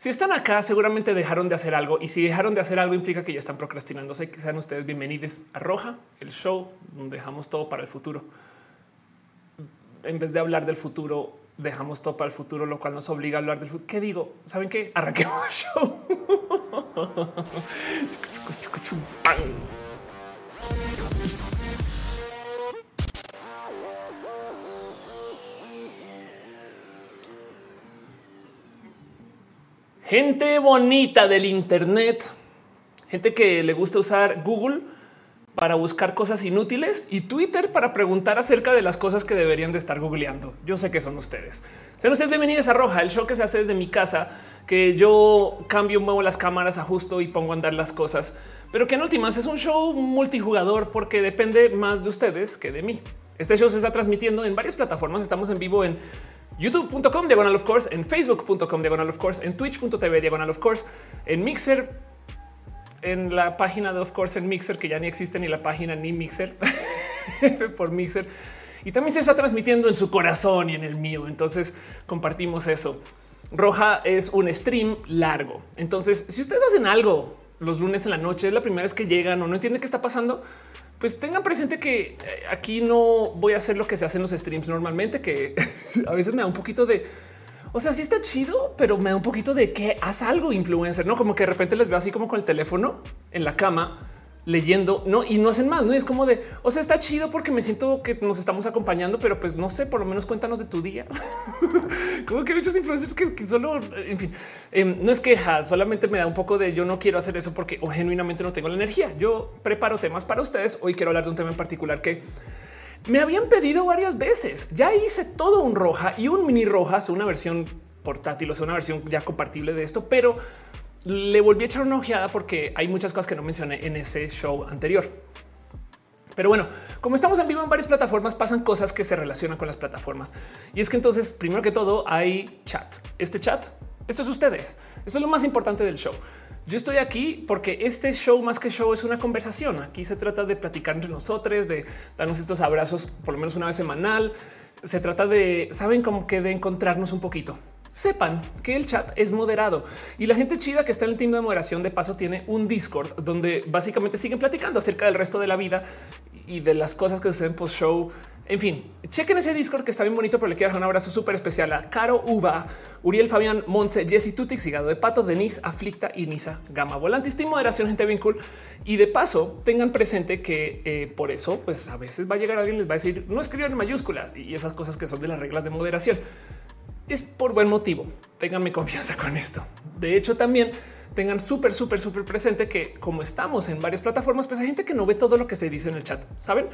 Si están acá, seguramente dejaron de hacer algo y si dejaron de hacer algo implica que ya están procrastinando. Sé que sean ustedes bienvenidos a Roja, el show donde dejamos todo para el futuro. En vez de hablar del futuro, dejamos todo para el futuro, lo cual nos obliga a hablar del futuro. ¿Qué digo? ¿Saben qué? Arranquemos el show. Gente bonita del Internet, gente que le gusta usar Google para buscar cosas inútiles y Twitter para preguntar acerca de las cosas que deberían de estar googleando. Yo sé que son ustedes. Sean ustedes bienvenidos a Roja, el show que se hace desde mi casa, que yo cambio, muevo las cámaras, ajusto y pongo a andar las cosas, pero que en últimas es un show multijugador porque depende más de ustedes que de mí. Este show se está transmitiendo en varias plataformas. Estamos en vivo en youtube.com diagonal of course, en facebook.com diagonal of course, en twitch.tv diagonal of course, en Mixer, en la página de of course en Mixer, que ya ni existe ni la página ni Mixer por Mixer. Y también se está transmitiendo en su corazón y en el mío. Entonces compartimos eso. Roja es un stream largo. Entonces, si ustedes hacen algo los lunes en la noche, es la primera vez que llegan o no entienden qué está pasando, pues tengan presente que eh, aquí no voy a hacer lo que se hace en los streams normalmente, que a veces me da un poquito de, o sea, sí está chido, pero me da un poquito de que haz algo influencer, no como que de repente les veo así como con el teléfono en la cama leyendo, no, y no hacen más, no es como de, o sea, está chido porque me siento que nos estamos acompañando, pero pues no sé, por lo menos cuéntanos de tu día. como que muchos influencers que, solo, en fin, em, no es queja, solamente me da un poco de yo no quiero hacer eso porque o genuinamente no tengo la energía. Yo preparo temas para ustedes. Hoy quiero hablar de un tema en particular que me habían pedido varias veces. Ya hice todo un roja y un mini rojas, una versión portátil, o sea, una versión ya compartible de esto, pero le volví a echar una ojeada porque hay muchas cosas que no mencioné en ese show anterior. Pero bueno, como estamos en vivo en varias plataformas, pasan cosas que se relacionan con las plataformas. Y es que entonces, primero que todo, hay chat. Este chat, esto es ustedes. Esto es lo más importante del show. Yo estoy aquí porque este show más que show es una conversación. Aquí se trata de platicar entre nosotros, de darnos estos abrazos por lo menos una vez semanal. Se trata de, saben, como que de encontrarnos un poquito sepan que el chat es moderado y la gente chida que está en el team de moderación de paso tiene un Discord donde básicamente siguen platicando acerca del resto de la vida y de las cosas que suceden post show. En fin, chequen ese Discord que está bien bonito, pero le quiero dar un abrazo súper especial a Caro Uva, Uriel Fabián, Monse, Jesse Tutix, Higado de Pato, Denise, Aflicta y Nisa Gama. Volantes, team moderación, gente bien cool. Y de paso, tengan presente que eh, por eso, pues a veces va a llegar alguien les va a decir no escriban en mayúsculas y esas cosas que son de las reglas de moderación es por buen motivo. Ténganme confianza con esto. De hecho, también tengan súper, súper, súper presente que como estamos en varias plataformas, pues hay gente que no ve todo lo que se dice en el chat. Saben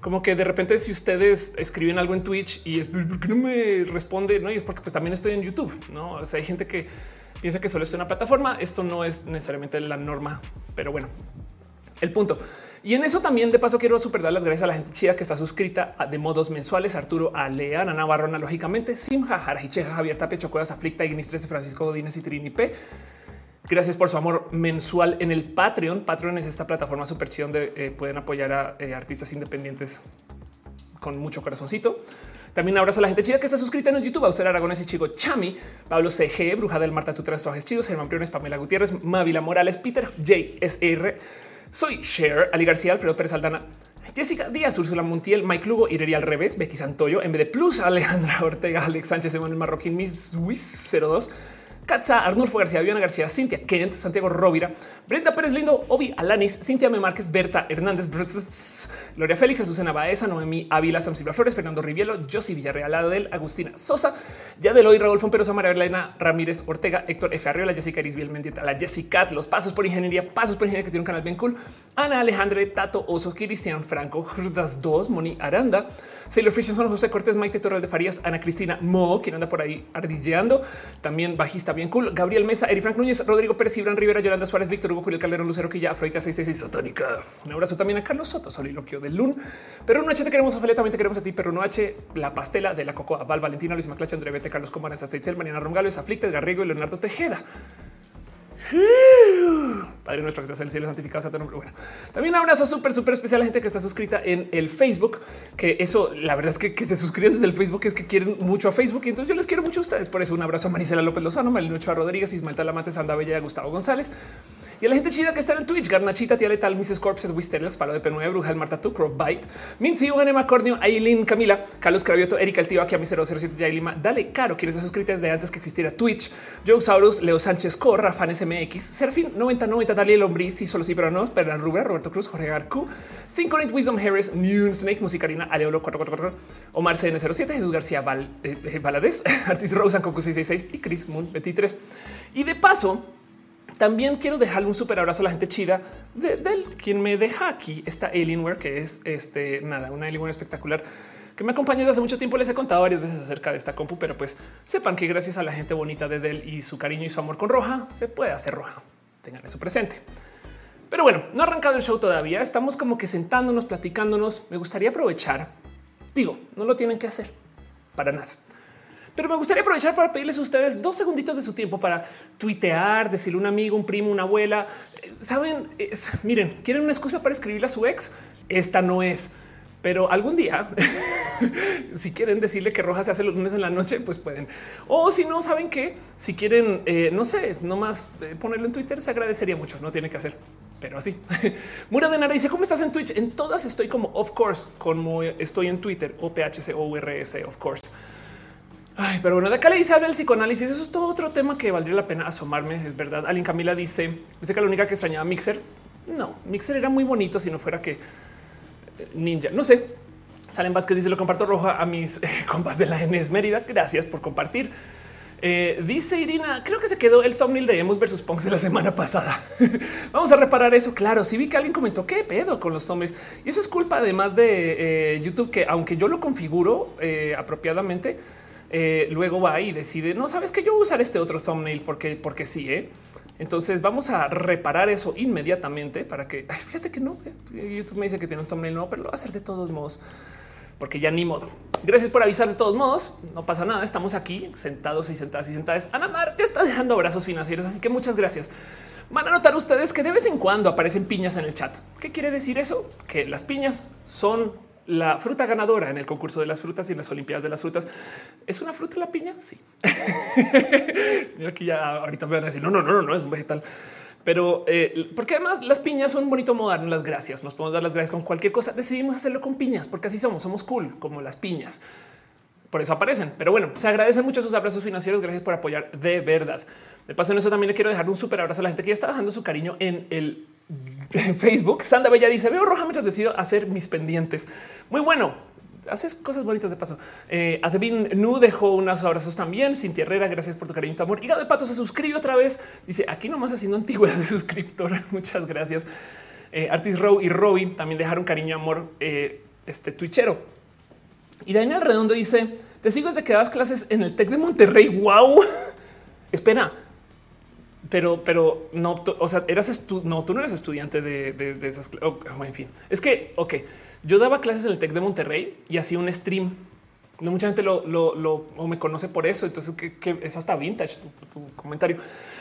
como que de repente si ustedes escriben algo en Twitch y es porque no me responde, no y es porque pues también estoy en YouTube. No o sea, hay gente que piensa que solo en una plataforma. Esto no es necesariamente la norma, pero bueno, el punto. Y en eso también de paso quiero super dar las gracias a la gente chida que está suscrita de modos mensuales. Arturo Alea, Ana Navarrona, lógicamente, Simja, Jarajicheja, Javier Tapia, Chocuelas, Aflicta, Ignis 13, Francisco Godínez y Trini P. Gracias por su amor mensual en el Patreon. Patreon es esta plataforma súper chida donde eh, pueden apoyar a eh, artistas independientes con mucho corazoncito. También abrazo a la gente chida que está suscrita en YouTube, a usted Aragones y Chico Chami, Pablo CG, Bruja del Marta, tu trajes chidos, Germán Priones, Pamela Gutiérrez, Mávila Morales, Peter JSR, soy Cher, Ali García, Alfredo Pérez Aldana, Jessica Díaz, Úrsula Montiel, Mike Lugo, Ireria al revés, Becky Santoyo, en vez de plus, Alejandra Ortega, Alex Sánchez, Emanuel Marroquín, Miss Swiss 02, Katza, Arnulfo García, Viana García, Cintia Kent, Santiago Rovira, Brenda Pérez Lindo, Obi Alanis, Cintia M. Márquez, Berta Hernández, Gloria Félix, Azucena Baeza, Noemí Ávila, Sam Silva Flores, Fernando Rivielo, Josi Villarreal, Adel, Agustina Sosa, Yadeloy, Raúl Fomperosa, María Elena Ramírez Ortega, Héctor F. Arriola, Jessica Isbiel Mendieta, la Jessica, Los Pasos por Ingeniería, Pasos por Ingeniería, que tiene un canal bien cool, Ana Alejandre, Tato Oso, Cristian Franco, Jurdas 2, Moni Aranda, Sailor son José Cortés, Maite Torres de Farías, Ana Cristina Mo, quien anda por ahí ardilleando. También bajista bien cool. Gabriel Mesa, Eri Frank Núñez, Rodrigo Pérez, Ibran Rivera, Yolanda Suárez, Víctor Hugo, Julio Calderón, Lucero Quilla, Afroita 666 Satónica. Un abrazo también a Carlos Soto, soliloquio de Lun. Pero no H te queremos a Fele, también te queremos a ti, pero no H, la pastela de la Cocoa, Val, Valentina, Luis Maclache, André Bete, Carlos Comanes, Aceitzel, Mariana Romgalo, Aflicta, Garrigo y Leonardo Tejeda. Padre nuestro que estás en el cielo, santificado sea nombre. Bueno, también un abrazo súper, súper especial a la gente que está suscrita en el Facebook, que eso, la verdad es que, que se suscriben desde el Facebook es que quieren mucho a Facebook y entonces yo les quiero mucho a ustedes. Por eso un abrazo a Marisela López Lozano, Malinocho Rodríguez, Ismael Talamate, Sanda Bella, Gustavo González y a la gente chida que está en el Twitch, Garnachita, Tía Letal, Mrs. Corps, Wistelas, Palo de P9, Bruja, el Marta Tu, Bite, Mincy, Anema Cornio, Aileen, Camila, Carlos Cravioto, Erika, el tío aquí a mi 007, Yailima, Dale Caro, quieres suscribir desde antes que existiera Twitch, Joe Saurus, Leo Sánchez Corra, Fanes MX, Serfin 9090, Daniel Lombriz, y solo sí, pero no, Bernard Rubén, Roberto Cruz, Jorge Garcu, Synchronite Wisdom Harris, New Snake, Musicarina, Aleolo 444, Omar CN07, Jesús García Val, eh, eh Valadez, Artis Rosa, Coco 666 y Chris Moon 23. Y de paso, también quiero dejarle un súper abrazo a la gente chida de, del quien me deja aquí esta Alienware, que es este nada, una Alienware espectacular que me acompaña desde hace mucho tiempo. Les he contado varias veces acerca de esta compu, pero pues sepan que gracias a la gente bonita de Dell y su cariño y su amor con Roja se puede hacer Roja. Tengan eso presente. Pero bueno, no ha arrancado el show todavía. Estamos como que sentándonos, platicándonos. Me gustaría aprovechar. Digo, no lo tienen que hacer para nada pero me gustaría aprovechar para pedirles a ustedes dos segunditos de su tiempo para tuitear, decirle a un amigo, un primo, una abuela. Saben, miren, quieren una excusa para escribirle a su ex. Esta no es, pero algún día, si quieren decirle que Roja se hace los lunes en la noche, pues pueden. O si no saben que si quieren, eh, no sé, nomás eh, ponerlo en Twitter, se agradecería mucho. No tiene que hacer, pero así. Mura de Nara dice: ¿Cómo estás en Twitch? En todas estoy como of course, como estoy en Twitter o PHC o URS, of course. Ay, pero bueno, de acá le dice habla el psicoanálisis. Eso es todo otro tema que valdría la pena asomarme. Es verdad. Alguien Camila dice, dice que la única que extrañaba Mixer. No, Mixer era muy bonito si no fuera que eh, Ninja. No sé. Salen Vázquez dice lo comparto roja a mis eh, compas de la NS Mérida. Gracias por compartir. Eh, dice Irina, creo que se quedó el thumbnail de Emos versus Punks de la semana pasada. Vamos a reparar eso. Claro, sí vi que alguien comentó qué pedo con los thumbnails y eso es culpa además de YouTube, que aunque yo lo configuro apropiadamente, eh, luego va y decide, no sabes que yo voy a usar este otro thumbnail porque, porque sí. ¿eh? Entonces vamos a reparar eso inmediatamente para que fíjate que no. Eh, YouTube me dice que tiene un thumbnail no, pero lo va a hacer de todos modos porque ya ni modo. Gracias por avisar de todos modos. No pasa nada. Estamos aquí sentados y sentadas y sentadas. Ana Mar ya está dejando abrazos financieros, así que muchas gracias. Van a notar ustedes que de vez en cuando aparecen piñas en el chat. ¿Qué quiere decir eso? Que las piñas son la fruta ganadora en el concurso de las frutas y en las Olimpiadas de las frutas. ¿Es una fruta la piña? Sí. Mira que ya ahorita me van a decir, no, no, no, no, es un vegetal. Pero eh, porque además las piñas son bonito modar las gracias. Nos podemos dar las gracias con cualquier cosa. Decidimos hacerlo con piñas porque así somos, somos cool como las piñas. Por eso aparecen. Pero bueno, se agradecen mucho sus abrazos financieros. Gracias por apoyar de verdad. De paso en eso también le quiero dejar un súper abrazo a la gente que ya está dejando su cariño en el Facebook. Sandra Bella dice: Veo roja mientras decido hacer mis pendientes. Muy bueno. Haces cosas bonitas de paso. Eh, Advin Nu dejó unos abrazos también. Sin Herrera, gracias por tu cariño y tu amor. Hígado de Pato se suscribe otra vez. Dice aquí nomás haciendo antigüedad de suscriptor. Muchas gracias. Eh, Artis Row y Robbie también dejaron cariño y amor. Eh, este twitchero. Y Daniel Redondo dice: Te sigo desde que dabas clases en el Tec de Monterrey. Wow. Espera, pero, pero no, o sea, eras no, tú no eres estudiante de, de, esas. Oh, en fin, es que, ok, yo daba clases en el Tec de Monterrey y hacía un stream. No mucha gente lo, lo, o me conoce por eso. Entonces, que, es hasta vintage tu, comentario.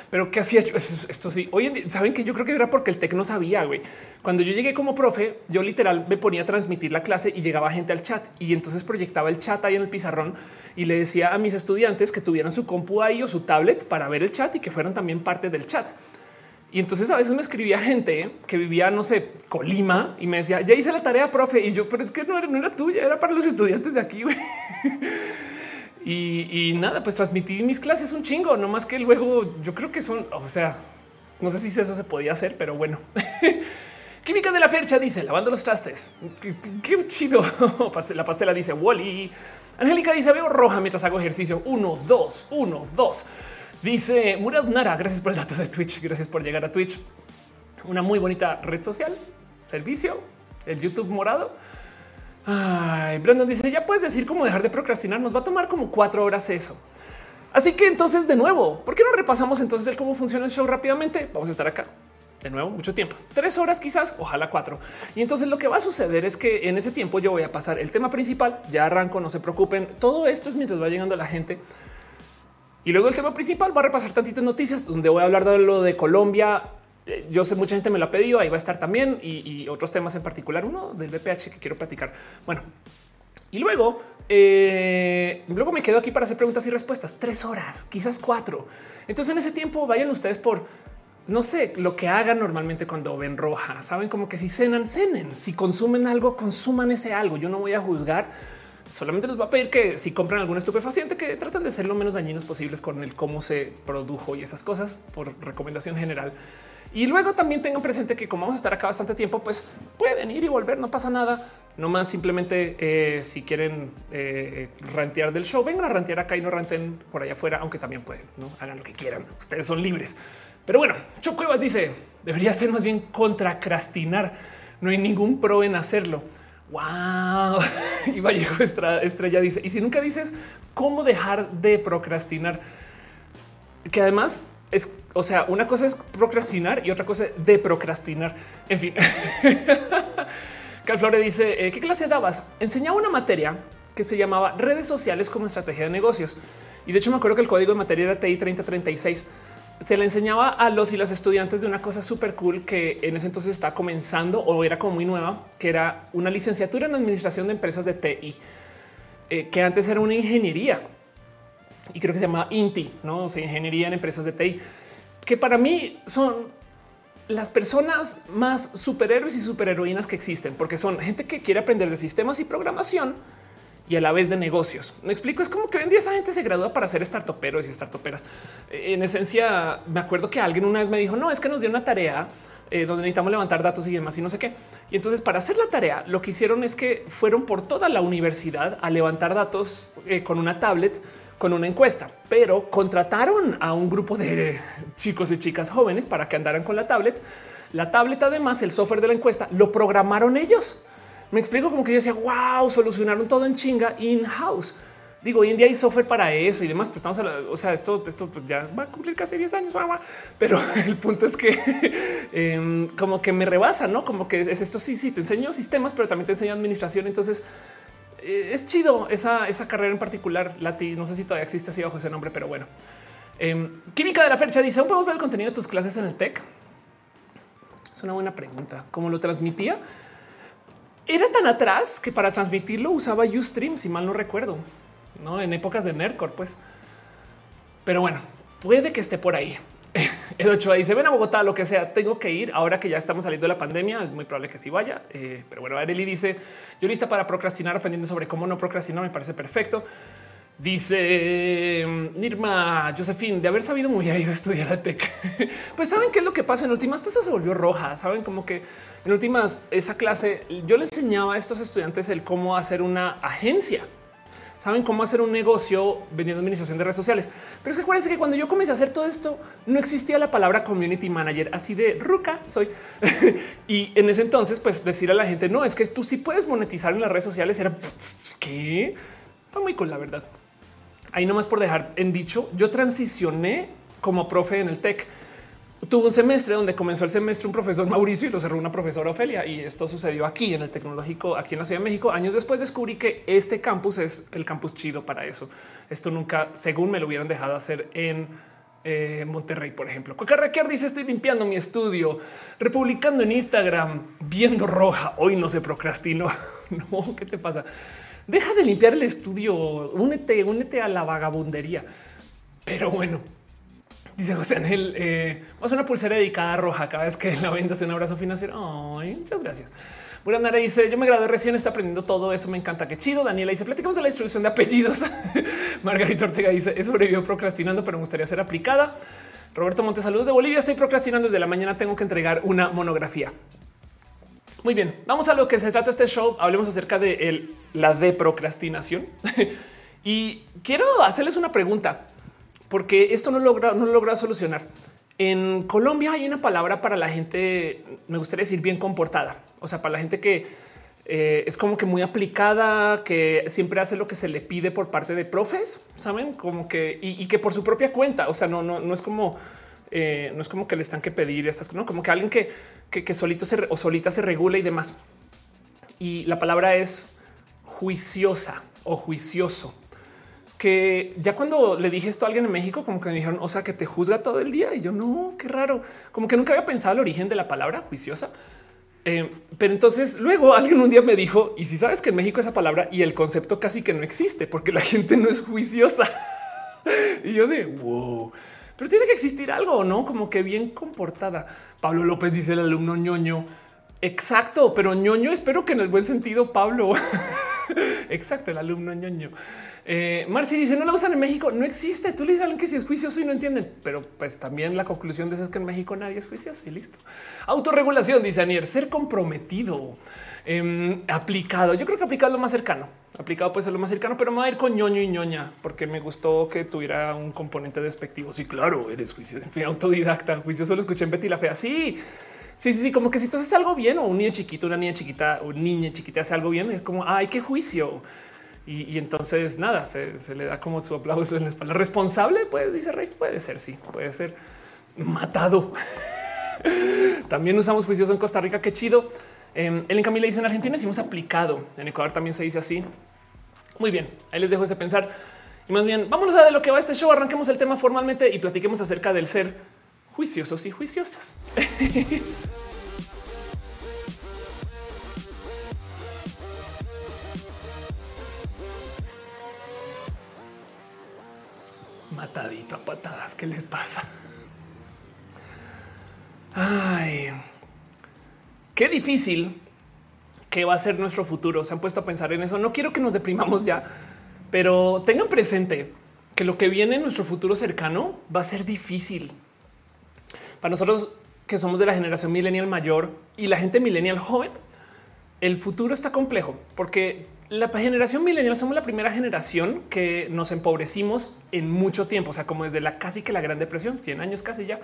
Pero qué hacía yo esto sí. Hoy en día saben que yo creo que era porque el Tec no sabía. Güey, cuando yo llegué como profe, yo literal me ponía a transmitir la clase y llegaba gente al chat y entonces proyectaba el chat ahí en el pizarrón y le decía a mis estudiantes que tuvieran su compu ahí o su tablet para ver el chat y que fueran también parte del chat. Y entonces a veces me escribía gente que vivía, no sé, Colima y me decía, ya hice la tarea, profe. Y yo, pero es que no era, no era tuya, era para los estudiantes de aquí. y, y, nada, pues transmití mis clases un chingo, no más que luego yo creo que son, o sea, no sé si eso se podía hacer, pero bueno. Química de la Fercha dice lavando los trastes. Qué, chido. La pastela dice Wally. Angélica dice veo roja mientras hago ejercicio. Uno, dos, uno, dos. Dice Murad Nara. Gracias por el dato de Twitch. Gracias por llegar a Twitch. Una muy bonita red social, servicio, el YouTube morado. Ay, Brandon dice ya puedes decir cómo dejar de procrastinar. Nos va a tomar como cuatro horas eso. Así que entonces, de nuevo, ¿por qué no repasamos entonces cómo funciona el show rápidamente? Vamos a estar acá de nuevo mucho tiempo, tres horas quizás, ojalá cuatro. Y entonces lo que va a suceder es que en ese tiempo yo voy a pasar el tema principal, ya arranco, no se preocupen, todo esto es mientras va llegando la gente. Y luego el tema principal va a repasar tantitas noticias donde voy a hablar de lo de Colombia. Eh, yo sé mucha gente me lo ha pedido, ahí va a estar también y, otros temas en particular, uno del BPH que quiero platicar. Bueno, y luego, eh, luego me quedo aquí para hacer preguntas y respuestas. Tres horas, quizás cuatro. Entonces en ese tiempo vayan ustedes por no sé lo que hagan normalmente cuando ven roja. Saben como que si cenan, cenen. Si consumen algo, consuman ese algo. Yo no voy a juzgar solamente les va a pedir que si compran algún estupefaciente que traten de ser lo menos dañinos posibles con el cómo se produjo y esas cosas por recomendación general. Y luego también tengan presente que como vamos a estar acá bastante tiempo, pues pueden ir y volver, no pasa nada. No más simplemente eh, si quieren eh, rantear del show, vengan a rantear acá y no ranten por allá afuera, aunque también pueden, no hagan lo que quieran. Ustedes son libres. Pero bueno, Chocuevas dice debería ser más bien contracrastinar. No hay ningún pro en hacerlo. Wow. Y Vallejo Estrella dice, y si nunca dices cómo dejar de procrastinar, que además es, o sea, una cosa es procrastinar y otra cosa es de procrastinar. En fin. Calflore dice, eh, ¿qué clase dabas? Enseñaba una materia que se llamaba redes sociales como estrategia de negocios. Y de hecho me acuerdo que el código de materia era TI 3036 se le enseñaba a los y las estudiantes de una cosa súper cool que en ese entonces está comenzando o era como muy nueva, que era una licenciatura en administración de empresas de TI, eh, que antes era una ingeniería y creo que se llama INTI, no o ingeniería en empresas de TI, que para mí son las personas más superhéroes y superheroínas que existen, porque son gente que quiere aprender de sistemas y programación y a la vez de negocios. Me explico, es como que hoy día esa gente se gradúa para ser startuperos y startuperas. En esencia, me acuerdo que alguien una vez me dijo, no, es que nos dio una tarea eh, donde necesitamos levantar datos y demás y no sé qué. Y entonces para hacer la tarea, lo que hicieron es que fueron por toda la universidad a levantar datos eh, con una tablet, con una encuesta, pero contrataron a un grupo de chicos y chicas jóvenes para que andaran con la tablet. La tablet, además, el software de la encuesta lo programaron ellos. Me explico como que yo decía, wow, solucionaron todo en chinga in house. Digo, hoy en día hay software para eso y demás. Pues estamos, a o sea, esto, esto pues ya va a cumplir casi 10 años, pero el punto es que em, como que me rebasa, no como que es esto. Sí, sí, te enseño sistemas, pero también te enseño administración. Entonces eh, es chido esa, esa carrera en particular. Lati, no sé si todavía existe así bajo ese nombre, pero bueno. Em, Química de la fecha dice: ¿Podemos ver el contenido de tus clases en el TEC? Es una buena pregunta. ¿Cómo lo transmitía? Era tan atrás que para transmitirlo usaba Ustream, si mal no recuerdo, no en épocas de Nerdcore, pues. Pero bueno, puede que esté por ahí. El 8 dice ven a Bogotá, lo que sea, tengo que ir ahora que ya estamos saliendo de la pandemia. Es muy probable que sí vaya, eh, pero bueno, Areli dice yo lista para procrastinar, aprendiendo sobre cómo no procrastinar. Me parece perfecto. Dice Nirma Josephine de haber sabido muy ido a estudiar a Tech. pues saben qué es lo que pasa en últimas. Esto se volvió roja. Saben como que en últimas esa clase yo le enseñaba a estos estudiantes el cómo hacer una agencia. Saben cómo hacer un negocio vendiendo administración de redes sociales. Pero es que acuérdense que cuando yo comencé a hacer todo esto, no existía la palabra community manager así de ruca soy. y en ese entonces, pues decir a la gente no es que tú sí puedes monetizar en las redes sociales era que fue muy cool, la verdad ahí nomás por dejar en dicho, yo transicioné como profe en el TEC. Tuve un semestre donde comenzó el semestre un profesor Mauricio y lo cerró una profesora Ofelia. Y esto sucedió aquí en el tecnológico, aquí en la Ciudad de México. Años después descubrí que este campus es el campus chido para eso. Esto nunca, según me lo hubieran dejado hacer en eh, Monterrey, por ejemplo. Cocarraquear dice estoy limpiando mi estudio, republicando en Instagram, viendo roja. Hoy no se procrastino. no, ¿qué te pasa? Deja de limpiar el estudio, únete, únete a la vagabundería. Pero bueno, dice José Ángel, eh, a una pulsera dedicada a roja cada vez que la vendas un abrazo financiero. Ay, muchas gracias. Buranara dice: Yo me gradué recién, está aprendiendo todo eso. Me encanta. Qué chido. Daniela dice: Platicamos de la distribución de apellidos. Margarita Ortega dice: He sobrevivido procrastinando, pero me gustaría ser aplicada. Roberto Montes, saludos de Bolivia. Estoy procrastinando desde la mañana. Tengo que entregar una monografía. Muy bien, vamos a lo que se trata este show. Hablemos acerca de la de procrastinación. y quiero hacerles una pregunta, porque esto no logra, no logra solucionar. En Colombia hay una palabra para la gente, me gustaría decir bien comportada, o sea, para la gente que eh, es como que muy aplicada, que siempre hace lo que se le pide por parte de profes, saben, como que y, y que por su propia cuenta, o sea, no, no, no es como eh, no es como que le están que pedir estas, no como que alguien que, que, solito se, o solita se regula y demás. Y la palabra es juiciosa o juicioso. que ya cuando le dije esto a alguien en México, como que me dijeron, o sea, que te juzga todo el día. Y yo no, qué raro. Como que nunca había pensado el origen de la palabra juiciosa. Eh, pero entonces luego alguien un día me dijo, y si sabes que en México esa palabra y el concepto casi que no existe porque la gente no es juiciosa. y yo de wow, pero tiene que existir algo, no como que bien comportada. Pablo López dice el alumno ñoño. Exacto, pero ñoño espero que en el buen sentido, Pablo. Exacto, el alumno ñoño. Eh, Marci dice no la usan en México. No existe. Tú le dices a alguien que si es juicioso y no entienden, pero pues también la conclusión de eso es que en México nadie es juicioso y listo. Autorregulación dice Anier, ser comprometido, em, aplicado. Yo creo que aplicado lo más cercano. Aplicado puede ser lo más cercano, pero me voy a ir con ñoño y ñoña porque me gustó que tuviera un componente despectivo. Sí, claro, eres juicioso, autodidacta. Juicioso lo escuché en Betty la Fea. Sí, Sí, sí, sí, como que si tú haces algo bien o un niño chiquito, una niña chiquita o niña chiquita hace algo bien, es como ay, qué juicio. Y, entonces nada, se, le da como su aplauso en la espalda. Responsable, pues dice Rey, puede ser, sí, puede ser matado. también usamos juicioso en Costa Rica, qué chido. Eh, en Camila dice en Argentina hicimos aplicado, en Ecuador también se dice así. Muy bien, ahí les dejo este pensar. Y más bien, vámonos a de lo que va este show, arranquemos el tema formalmente y platiquemos acerca del ser juiciosos y juiciosas. matadito a patadas. ¿Qué les pasa? Ay, qué difícil que va a ser nuestro futuro. Se han puesto a pensar en eso. No quiero que nos deprimamos ya, pero tengan presente que lo que viene en nuestro futuro cercano va a ser difícil. Para nosotros que somos de la generación millennial mayor y la gente millennial joven, el futuro está complejo porque la generación millennial somos la primera generación que nos empobrecimos en mucho tiempo, o sea, como desde la casi que la Gran Depresión, 100 años casi ya.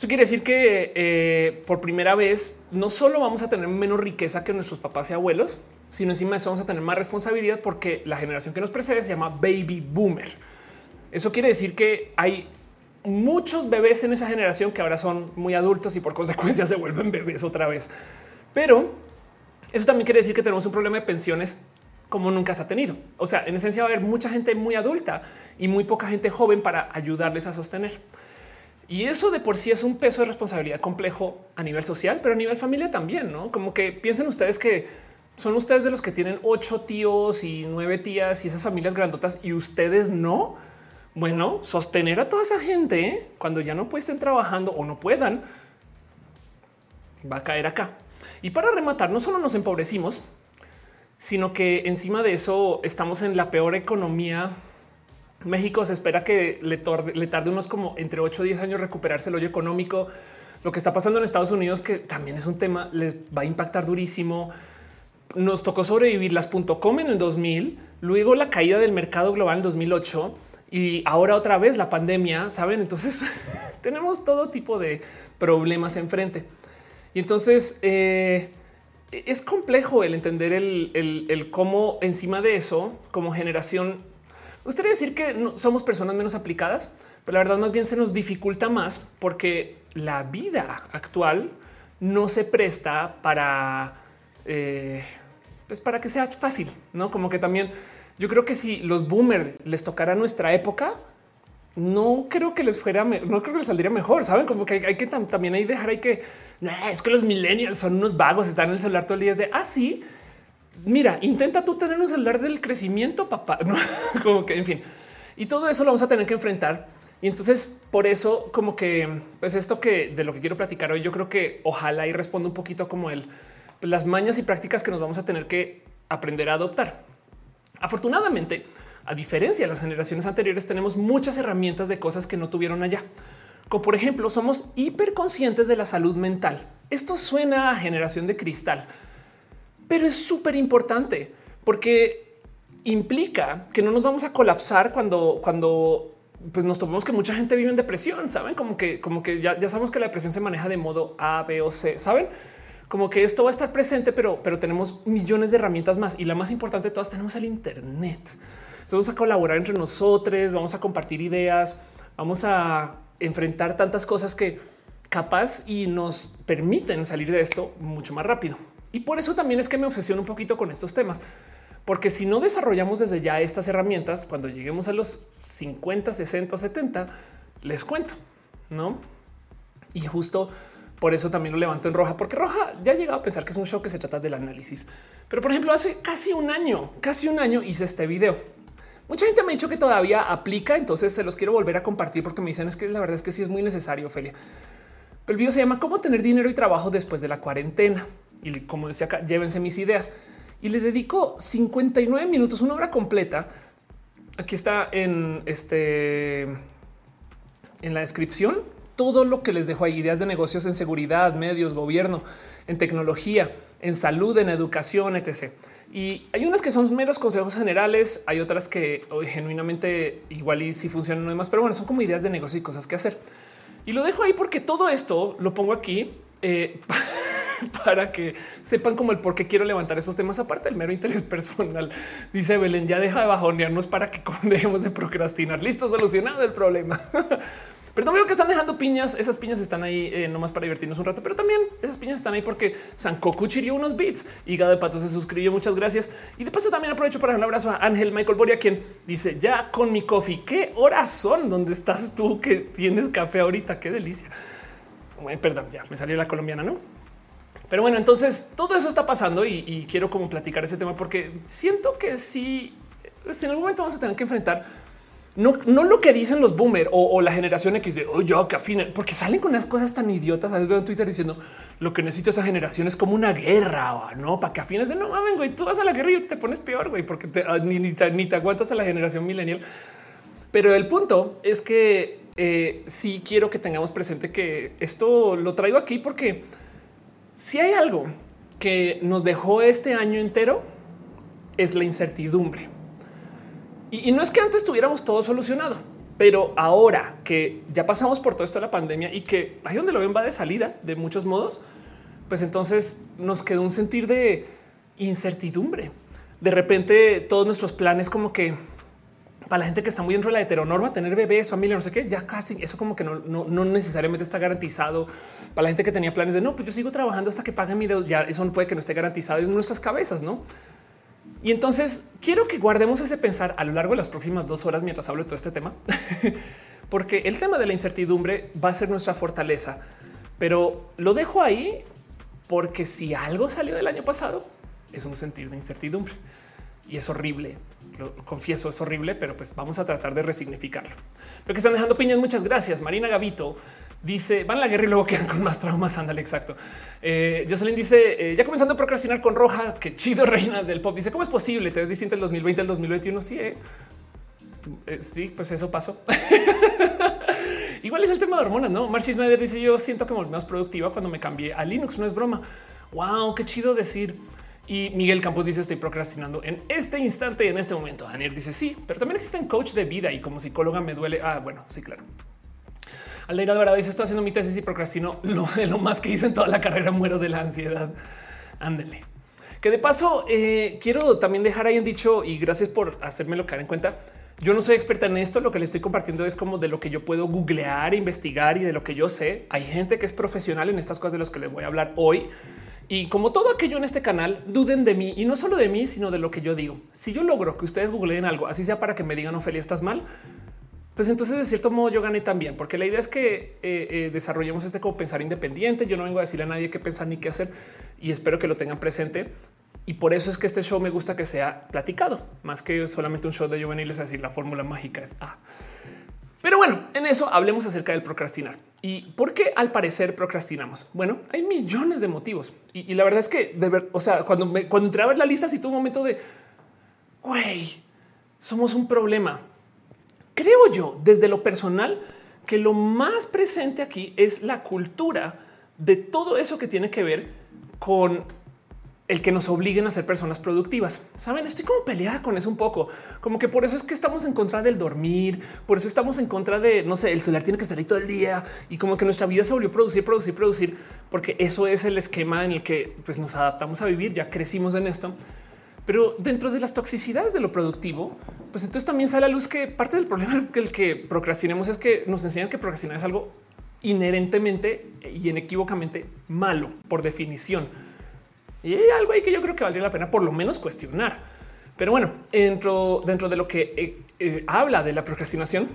Eso quiere decir que eh, por primera vez no solo vamos a tener menos riqueza que nuestros papás y abuelos, sino encima de eso vamos a tener más responsabilidad porque la generación que nos precede se llama baby boomer. Eso quiere decir que hay muchos bebés en esa generación que ahora son muy adultos y por consecuencia se vuelven bebés otra vez. Pero eso también quiere decir que tenemos un problema de pensiones como nunca se ha tenido. O sea, en esencia va a haber mucha gente muy adulta y muy poca gente joven para ayudarles a sostener. Y eso de por sí es un peso de responsabilidad complejo a nivel social, pero a nivel familia también, ¿no? Como que piensen ustedes que son ustedes de los que tienen ocho tíos y nueve tías y esas familias grandotas y ustedes no. Bueno, sostener a toda esa gente cuando ya no estén trabajando o no puedan, va a caer acá. Y para rematar, no solo nos empobrecimos, sino que encima de eso estamos en la peor economía. México se espera que le, tarde, unos como entre 8 o 10 años recuperarse el hoyo económico. Lo que está pasando en Estados Unidos, que también es un tema, les va a impactar durísimo. Nos tocó sobrevivir las .com en el 2000, luego la caída del mercado global en 2008 y ahora otra vez la pandemia, ¿saben? Entonces tenemos todo tipo de problemas enfrente. Y entonces eh, es complejo el entender el, cómo encima de eso, como generación, gustaría decir que no, somos personas menos aplicadas, pero la verdad más bien se nos dificulta más porque la vida actual no se presta para, eh, pues para que sea fácil, no como que también yo creo que si los boomers les tocara nuestra época, no creo que les fuera, no creo que les saldría mejor. Saben como que hay, que también hay dejar, hay que es que los millennials son unos vagos, están en el celular todo el día. Es de así. Ah, mira, intenta tú tener un celular del crecimiento, papá. ¿no? como que en fin, y todo eso lo vamos a tener que enfrentar. Y entonces por eso, como que pues esto que de lo que quiero platicar hoy, yo creo que ojalá y responda un poquito como el las mañas y prácticas que nos vamos a tener que aprender a adoptar. Afortunadamente, a diferencia de las generaciones anteriores, tenemos muchas herramientas de cosas que no tuvieron allá. Como por ejemplo, somos hiperconscientes de la salud mental. Esto suena a generación de cristal, pero es súper importante porque implica que no nos vamos a colapsar cuando, cuando pues nos tomamos que mucha gente vive en depresión. Saben como que, como que ya, ya sabemos que la depresión se maneja de modo A, B o C. Saben como que esto va a estar presente, pero, pero tenemos millones de herramientas más y la más importante de todas tenemos el Internet vamos a colaborar entre nosotros, vamos a compartir ideas, vamos a enfrentar tantas cosas que capaz y nos permiten salir de esto mucho más rápido. Y por eso también es que me obsesiono un poquito con estos temas, Porque si no desarrollamos desde ya estas herramientas, cuando lleguemos a los 50, 60, 70, les cuento, ¿no? Y justo por eso también lo levanto en roja, porque roja ya ha llegado a pensar que es un show que se trata del análisis. Pero por ejemplo, hace casi un año, casi un año hice este video. Mucha gente me ha dicho que todavía aplica, entonces se los quiero volver a compartir porque me dicen es que la verdad es que sí es muy necesario, Ophelia. El video se llama Cómo tener dinero y trabajo después de la cuarentena. Y como decía acá, llévense mis ideas. Y le dedico 59 minutos, una hora completa. Aquí está en este en la descripción todo lo que les dejo ahí, ideas de negocios en seguridad, medios, gobierno, en tecnología, en salud, en educación, etc. Y hay unas que son meros consejos generales, hay otras que genuinamente igual y si funcionan no demás, pero bueno, son como ideas de negocio y cosas que hacer. Y lo dejo ahí porque todo esto lo pongo aquí eh, para que sepan como el por qué quiero levantar esos temas aparte del mero interés personal. Dice Belén, ya deja de bajonearnos para que dejemos de procrastinar. Listo, solucionado el problema. Pero no veo que están dejando piñas. Esas piñas están ahí eh, nomás para divertirnos un rato, pero también esas piñas están ahí porque Sankoku chirió unos beats. Hígado de pato se suscribió. Muchas gracias. Y de paso también aprovecho para dar un abrazo a Ángel Michael Boria, quien dice ya con mi coffee. Qué horas son donde estás tú que tienes café ahorita. Qué delicia. perdón, ya me salió la colombiana, no? Pero bueno, entonces todo eso está pasando y, quiero como platicar ese tema porque siento que sí, en algún momento vamos a tener que enfrentar no, no lo que dicen los boomer o, la generación X de oh, yo que afinen, porque salen con unas cosas tan idiotas. A veces veo en Twitter diciendo lo que necesita esa generación es como una guerra, no para que afines de no mames, güey. Tú vas a la guerra y te pones peor, güey, porque ah, ni, te, aguantas a la generación millennial. Pero el punto es que eh, sí quiero que tengamos presente que esto lo traigo aquí porque si hay algo que nos dejó este año entero es la incertidumbre. Y, no es que antes tuviéramos todo solucionado, pero ahora que ya pasamos por todo esto de la pandemia y que ahí donde lo ven va de salida de muchos modos, pues entonces nos quedó un sentir de incertidumbre. De repente todos nuestros planes como que para la gente que está muy dentro de la heteronorma, tener bebés, familia, no sé qué, ya casi eso como que no, necesariamente está garantizado. Para la gente que tenía planes de no, pues yo sigo trabajando hasta que paguen mi deuda, ya eso no puede que no esté garantizado en nuestras cabezas, ¿no? Y entonces quiero que guardemos ese pensar a lo largo de las próximas dos horas mientras hablo de todo este tema, porque el tema de la incertidumbre va a ser nuestra fortaleza. Pero lo dejo ahí porque si algo salió del año pasado es un sentir de incertidumbre y es horrible. Lo confieso, es horrible, pero pues vamos a tratar de resignificarlo. Lo que están dejando piñas, muchas gracias. Marina Gavito Dice van a la guerra y luego quedan con más traumas. Ándale, exacto. Eh, Jocelyn dice eh, ya comenzando a procrastinar con roja. Qué chido, reina del pop. Dice cómo es posible. Te ves distinto el 2020 al 2021. Sí, eh. eh. sí, pues eso pasó. Igual es el tema de hormonas, no? Marcy Snyder dice yo siento que me volví más productiva cuando me cambié a Linux. No es broma. Wow, qué chido decir. Y Miguel Campos dice estoy procrastinando en este instante, en este momento. Daniel dice sí, pero también existen coach de vida y como psicóloga me duele. Ah, bueno, sí, claro. Aldeira Alvarado dice estoy haciendo mi tesis y procrastino lo, lo más que hice en toda la carrera. Muero de la ansiedad. Ándele. Que de paso eh, quiero también dejar ahí en dicho y gracias por hacérmelo caer en cuenta. Yo no soy experta en esto. Lo que le estoy compartiendo es como de lo que yo puedo googlear, investigar y de lo que yo sé. Hay gente que es profesional en estas cosas de las que les voy a hablar hoy. Y como todo aquello en este canal, duden de mí y no solo de mí, sino de lo que yo digo. Si yo logro que ustedes googleen algo, así sea para que me digan, Ophelia, estás mal, pues entonces de cierto modo yo gané también, porque la idea es que eh, eh, desarrollemos este como pensar independiente. Yo no vengo a decirle a nadie qué pensar ni qué hacer y espero que lo tengan presente. Y por eso es que este show me gusta que sea platicado, más que solamente un show de yo venirles a decir la fórmula mágica es A. Pero bueno, en eso hablemos acerca del procrastinar y por qué al parecer procrastinamos. Bueno, hay millones de motivos y, la verdad es que de ver, o sea, cuando me, cuando entré a ver la lista, sí tuvo un momento de güey, somos un problema creo yo desde lo personal que lo más presente aquí es la cultura de todo eso que tiene que ver con el que nos obliguen a ser personas productivas. Saben, estoy como peleada con eso un poco, como que por eso es que estamos en contra del dormir, por eso estamos en contra de no sé, el celular tiene que estar ahí todo el día y como que nuestra vida se volvió a producir, producir, producir, porque eso es el esquema en el que pues, nos adaptamos a vivir. Ya crecimos en esto. Pero dentro de las toxicidades de lo productivo, pues entonces también sale a luz que parte del problema que el que procrastinemos es que nos enseñan que procrastinar es algo inherentemente y inequívocamente malo por definición. Y algo ahí que yo creo que valdría la pena por lo menos cuestionar. Pero bueno, dentro, dentro de lo que eh, eh, habla de la procrastinación,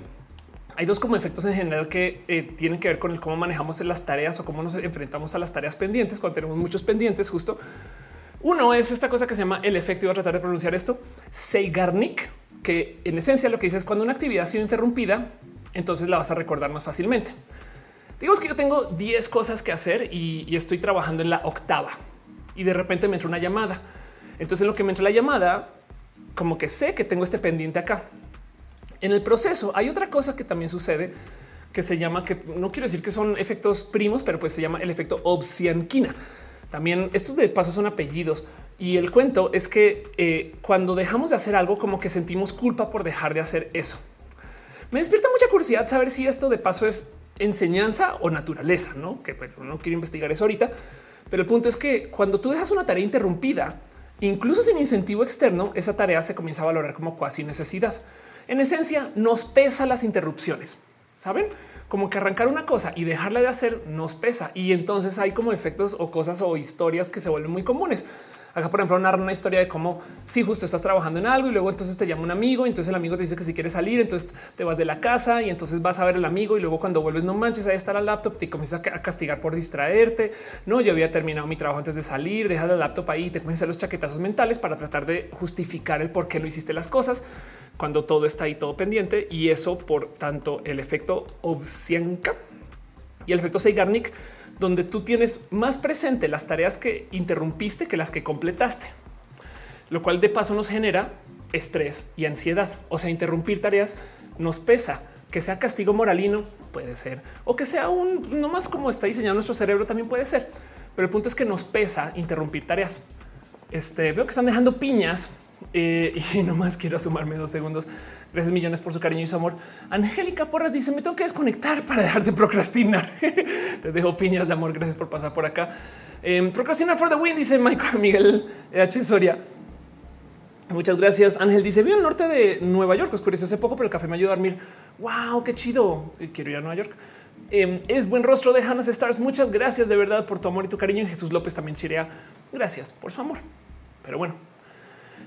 hay dos como efectos en general que eh, tienen que ver con el cómo manejamos las tareas o cómo nos enfrentamos a las tareas pendientes cuando tenemos muchos pendientes. Justo uno es esta cosa que se llama el efecto. Iba a tratar de pronunciar esto Seigarnik, que en esencia lo que dice es cuando una actividad ha sido interrumpida, entonces la vas a recordar más fácilmente. Digamos que yo tengo 10 cosas que hacer y, estoy trabajando en la octava y de repente me entra una llamada. Entonces, en lo que me entra la llamada, como que sé que tengo este pendiente acá. En el proceso hay otra cosa que también sucede que se llama que no quiero decir que son efectos primos, pero pues se llama el efecto obsianquina. También estos de paso son apellidos y el cuento es que eh, cuando dejamos de hacer algo, como que sentimos culpa por dejar de hacer eso. Me despierta mucha curiosidad saber si esto de paso es enseñanza o naturaleza, no que pues, no quiero investigar eso ahorita, pero el punto es que cuando tú dejas una tarea interrumpida, incluso sin incentivo externo, esa tarea se comienza a valorar como cuasi necesidad. En esencia, nos pesa las interrupciones. Saben como que arrancar una cosa y dejarla de hacer nos pesa. Y entonces hay como efectos o cosas o historias que se vuelven muy comunes. Acá, por ejemplo, narra una historia de cómo si justo estás trabajando en algo y luego entonces te llama un amigo. Y entonces el amigo te dice que si quieres salir, entonces te vas de la casa y entonces vas a ver al amigo. Y luego cuando vuelves, no manches, ahí está la laptop, te comienzas a castigar por distraerte. No, yo había terminado mi trabajo antes de salir, deja la laptop ahí te comienzas a los chaquetazos mentales para tratar de justificar el por qué no hiciste las cosas cuando todo está ahí todo pendiente. Y eso por tanto el efecto obsianca y el efecto Seigarnik donde tú tienes más presente las tareas que interrumpiste que las que completaste, lo cual de paso nos genera estrés y ansiedad. O sea, interrumpir tareas nos pesa. Que sea castigo moralino puede ser, o que sea un no más como está diseñado nuestro cerebro también puede ser. Pero el punto es que nos pesa interrumpir tareas. Este veo que están dejando piñas eh, y nomás quiero sumarme dos segundos. Gracias millones por su cariño y su amor. Angélica Porras dice: Me tengo que desconectar para dejar de procrastinar. Te dejo piñas de amor. Gracias por pasar por acá. Eh, procrastinar for the win, dice Michael Miguel H. Soria. Muchas gracias. Ángel dice: Vivo al norte de Nueva York. Oscureció hace poco, pero el café me ayudó a dormir. Wow, qué chido. Quiero ir a Nueva York. Em, es buen rostro de Hannah Stars. Muchas gracias de verdad por tu amor y tu cariño. Y Jesús López también chirea. Gracias por su amor. Pero bueno,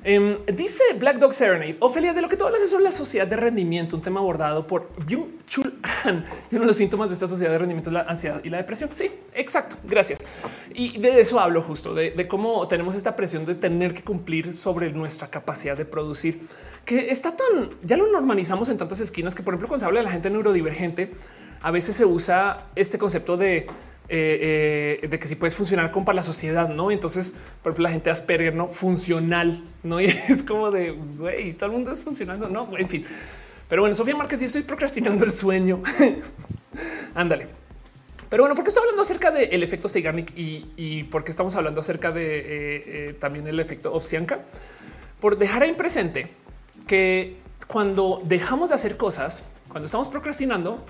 Em, dice Black Dog Serenade, Ofelia, de lo que tú hablas es sobre la sociedad de rendimiento, un tema abordado por Byung Chul Han. Uno de los síntomas de esta sociedad de rendimiento es la ansiedad y la depresión. Sí, exacto. Gracias. Y de eso hablo justo, de, cómo tenemos esta presión de tener que cumplir sobre nuestra capacidad de producir, que está tan, ya lo normalizamos en tantas esquinas que, por ejemplo, cuando se habla de la gente neurodivergente, a veces se usa este concepto de eh, eh, de que si puedes funcionar con para la sociedad, no? Entonces, por ejemplo, la gente Asperger, no funcional, no? Y es como de güey, todo el mundo es funcionando, no? En fin, pero bueno, Sofía Márquez, y estoy procrastinando el sueño. Ándale. Pero bueno, porque estoy hablando acerca del efecto Zeigarnik y, y porque estamos hablando acerca de eh, también el efecto Obsianka, por dejar ahí presente que cuando dejamos de hacer cosas, cuando estamos procrastinando,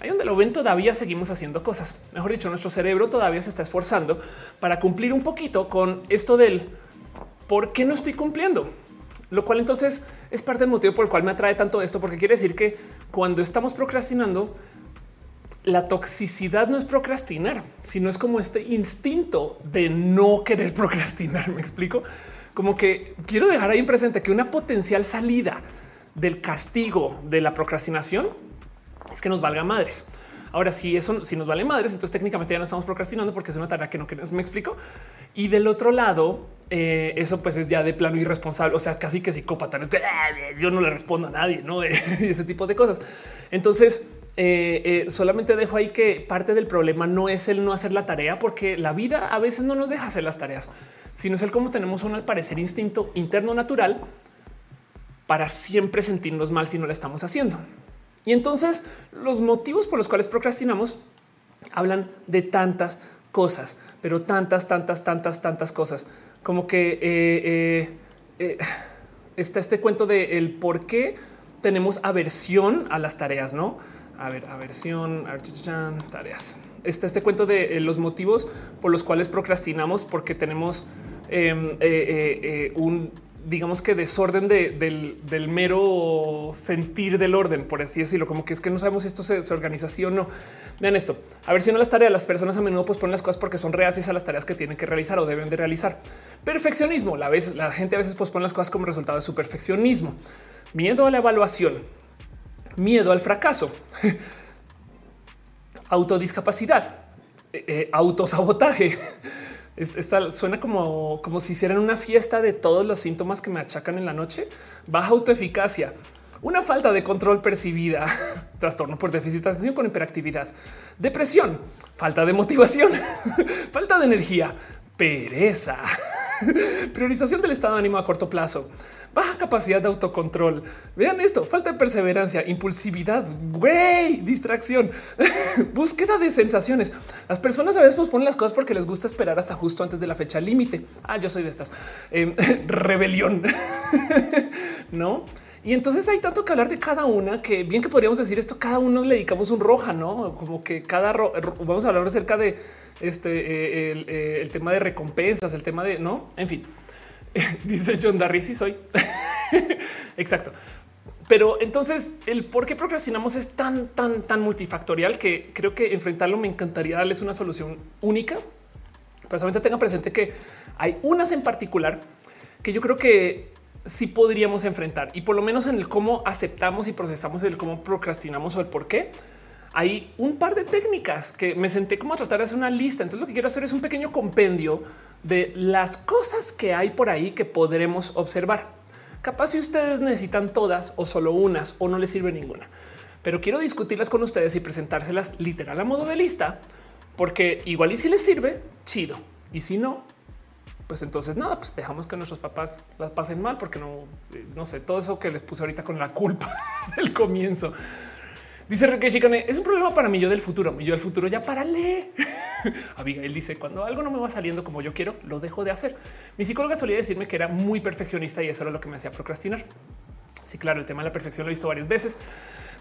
Ahí donde lo ven todavía seguimos haciendo cosas. Mejor dicho, nuestro cerebro todavía se está esforzando para cumplir un poquito con esto del por qué no estoy cumpliendo. Lo cual entonces es parte del motivo por el cual me atrae tanto esto, porque quiere decir que cuando estamos procrastinando, la toxicidad no es procrastinar, sino es como este instinto de no querer procrastinar. Me explico como que quiero dejar ahí presente que una potencial salida del castigo de la procrastinación es que nos valga madres. Ahora, si eso si nos vale madres, entonces técnicamente ya no estamos procrastinando porque es una tarea que no queremos. Me explico. Y del otro lado, eh, eso pues es ya de plano irresponsable, o sea, casi que psicópata. Es que ah, yo no le respondo a nadie, no ese tipo de cosas. Entonces, eh, eh, solamente dejo ahí que parte del problema no es el no hacer la tarea, porque la vida a veces no nos deja hacer las tareas, sino es el cómo tenemos un al parecer instinto interno natural para siempre sentirnos mal si no la estamos haciendo. Y entonces los motivos por los cuales procrastinamos hablan de tantas cosas, pero tantas, tantas, tantas, tantas cosas, como que eh, eh, eh, está este cuento de el por qué tenemos aversión a las tareas, ¿no? A ver, aversión, tareas. Está este cuento de los motivos por los cuales procrastinamos, porque tenemos em, un digamos que desorden del, mero sentir del orden, por así decirlo, como que es que no sabemos si esto se, organiza así o no. Vean esto, a ver si no las tareas, las personas a menudo pues ponen las cosas porque son reacias a las tareas que tienen que realizar o deben de realizar. Perfeccionismo, la, vez, la gente a veces pospone las cosas como resultado de su perfeccionismo. Miedo a la evaluación, miedo al fracaso, autodiscapacidad, eh, eh, autosabotaje. Esta suena como, como si hicieran una fiesta de todos los síntomas que me achacan en la noche. Baja autoeficacia, una falta de control percibida, trastorno por déficit de atención con hiperactividad, depresión, falta de motivación, falta de energía, pereza, priorización del estado de ánimo a corto plazo, baja capacidad de autocontrol. Vean esto, falta de perseverancia, impulsividad, güey, distracción, búsqueda de sensaciones. Las personas a veces ponen las cosas porque les gusta esperar hasta justo antes de la fecha límite. Ah, yo soy de estas. Em, rebelión, ¿no? Y entonces hay tanto que hablar de cada una que bien que podríamos decir esto, cada uno le dedicamos un roja, ¿no? Como que cada vamos a hablar acerca de este eh, eh, el tema de recompensas, el tema de no, en fin. Dice John Darry, sí soy. Exacto. Pero entonces el por qué procrastinamos es tan, tan, tan multifactorial que creo que enfrentarlo me encantaría darles una solución única. Pero solamente tengan presente que hay unas en particular que yo creo que sí podríamos enfrentar y por lo menos en el cómo aceptamos y procesamos el cómo procrastinamos o el por qué. Hay un par de técnicas que me senté como a tratar de hacer una lista. Entonces lo que quiero hacer es un pequeño compendio de las cosas que hay por ahí que podremos observar. Capaz si ustedes necesitan todas o solo unas o no les sirve ninguna, pero quiero discutirlas con ustedes y presentárselas literal a modo de lista, porque igual y si les sirve, chido. Y si no, pues entonces nada, pues dejamos que nuestros papás las pasen mal, porque no, eh, no sé, todo eso que les puse ahorita con la culpa del comienzo. Dice Reque Chicane, es un problema para mí yo del futuro. Mi yo del futuro ya párale. Abigail dice cuando algo no me va saliendo como yo quiero, lo dejo de hacer. Mi psicóloga solía decirme que era muy perfeccionista y eso era lo que me hacía procrastinar. Sí, claro, el tema de la perfección lo he visto varias veces.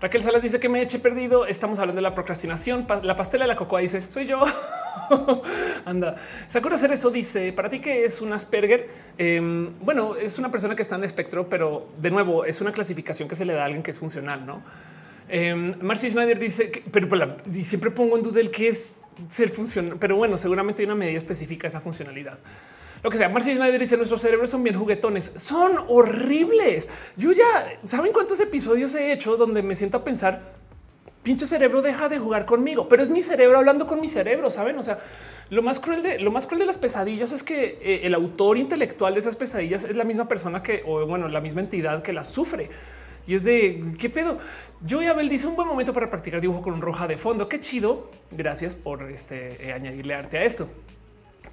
Raquel Salas dice que me eche perdido. Estamos hablando de la procrastinación. La pastela de la cocoa dice soy yo. Anda. Sakura hacer eso dice para ti que es un Asperger. Em, bueno, es una persona que está en espectro, pero de nuevo es una clasificación que se le da a alguien que es funcional, no? Eh, Marcy Schneider dice, que, pero, siempre pongo en duda el que es ser funcional, pero bueno, seguramente hay una medida específica esa funcionalidad. Lo que sea, Marcy Schneider dice nuestros cerebros son bien juguetones, son horribles. Yo ya saben cuántos episodios he hecho donde me siento a pensar pinche cerebro deja de jugar conmigo, pero es mi cerebro hablando con mi cerebro, saben? O sea, lo más cruel de lo más cruel de las pesadillas es que eh, el autor intelectual de esas pesadillas es la misma persona que, o bueno, la misma entidad que las sufre. Y es de qué pedo. Yo y Abel dice un buen momento para practicar dibujo con un roja de fondo. Qué chido. Gracias por este, eh, añadirle arte a esto.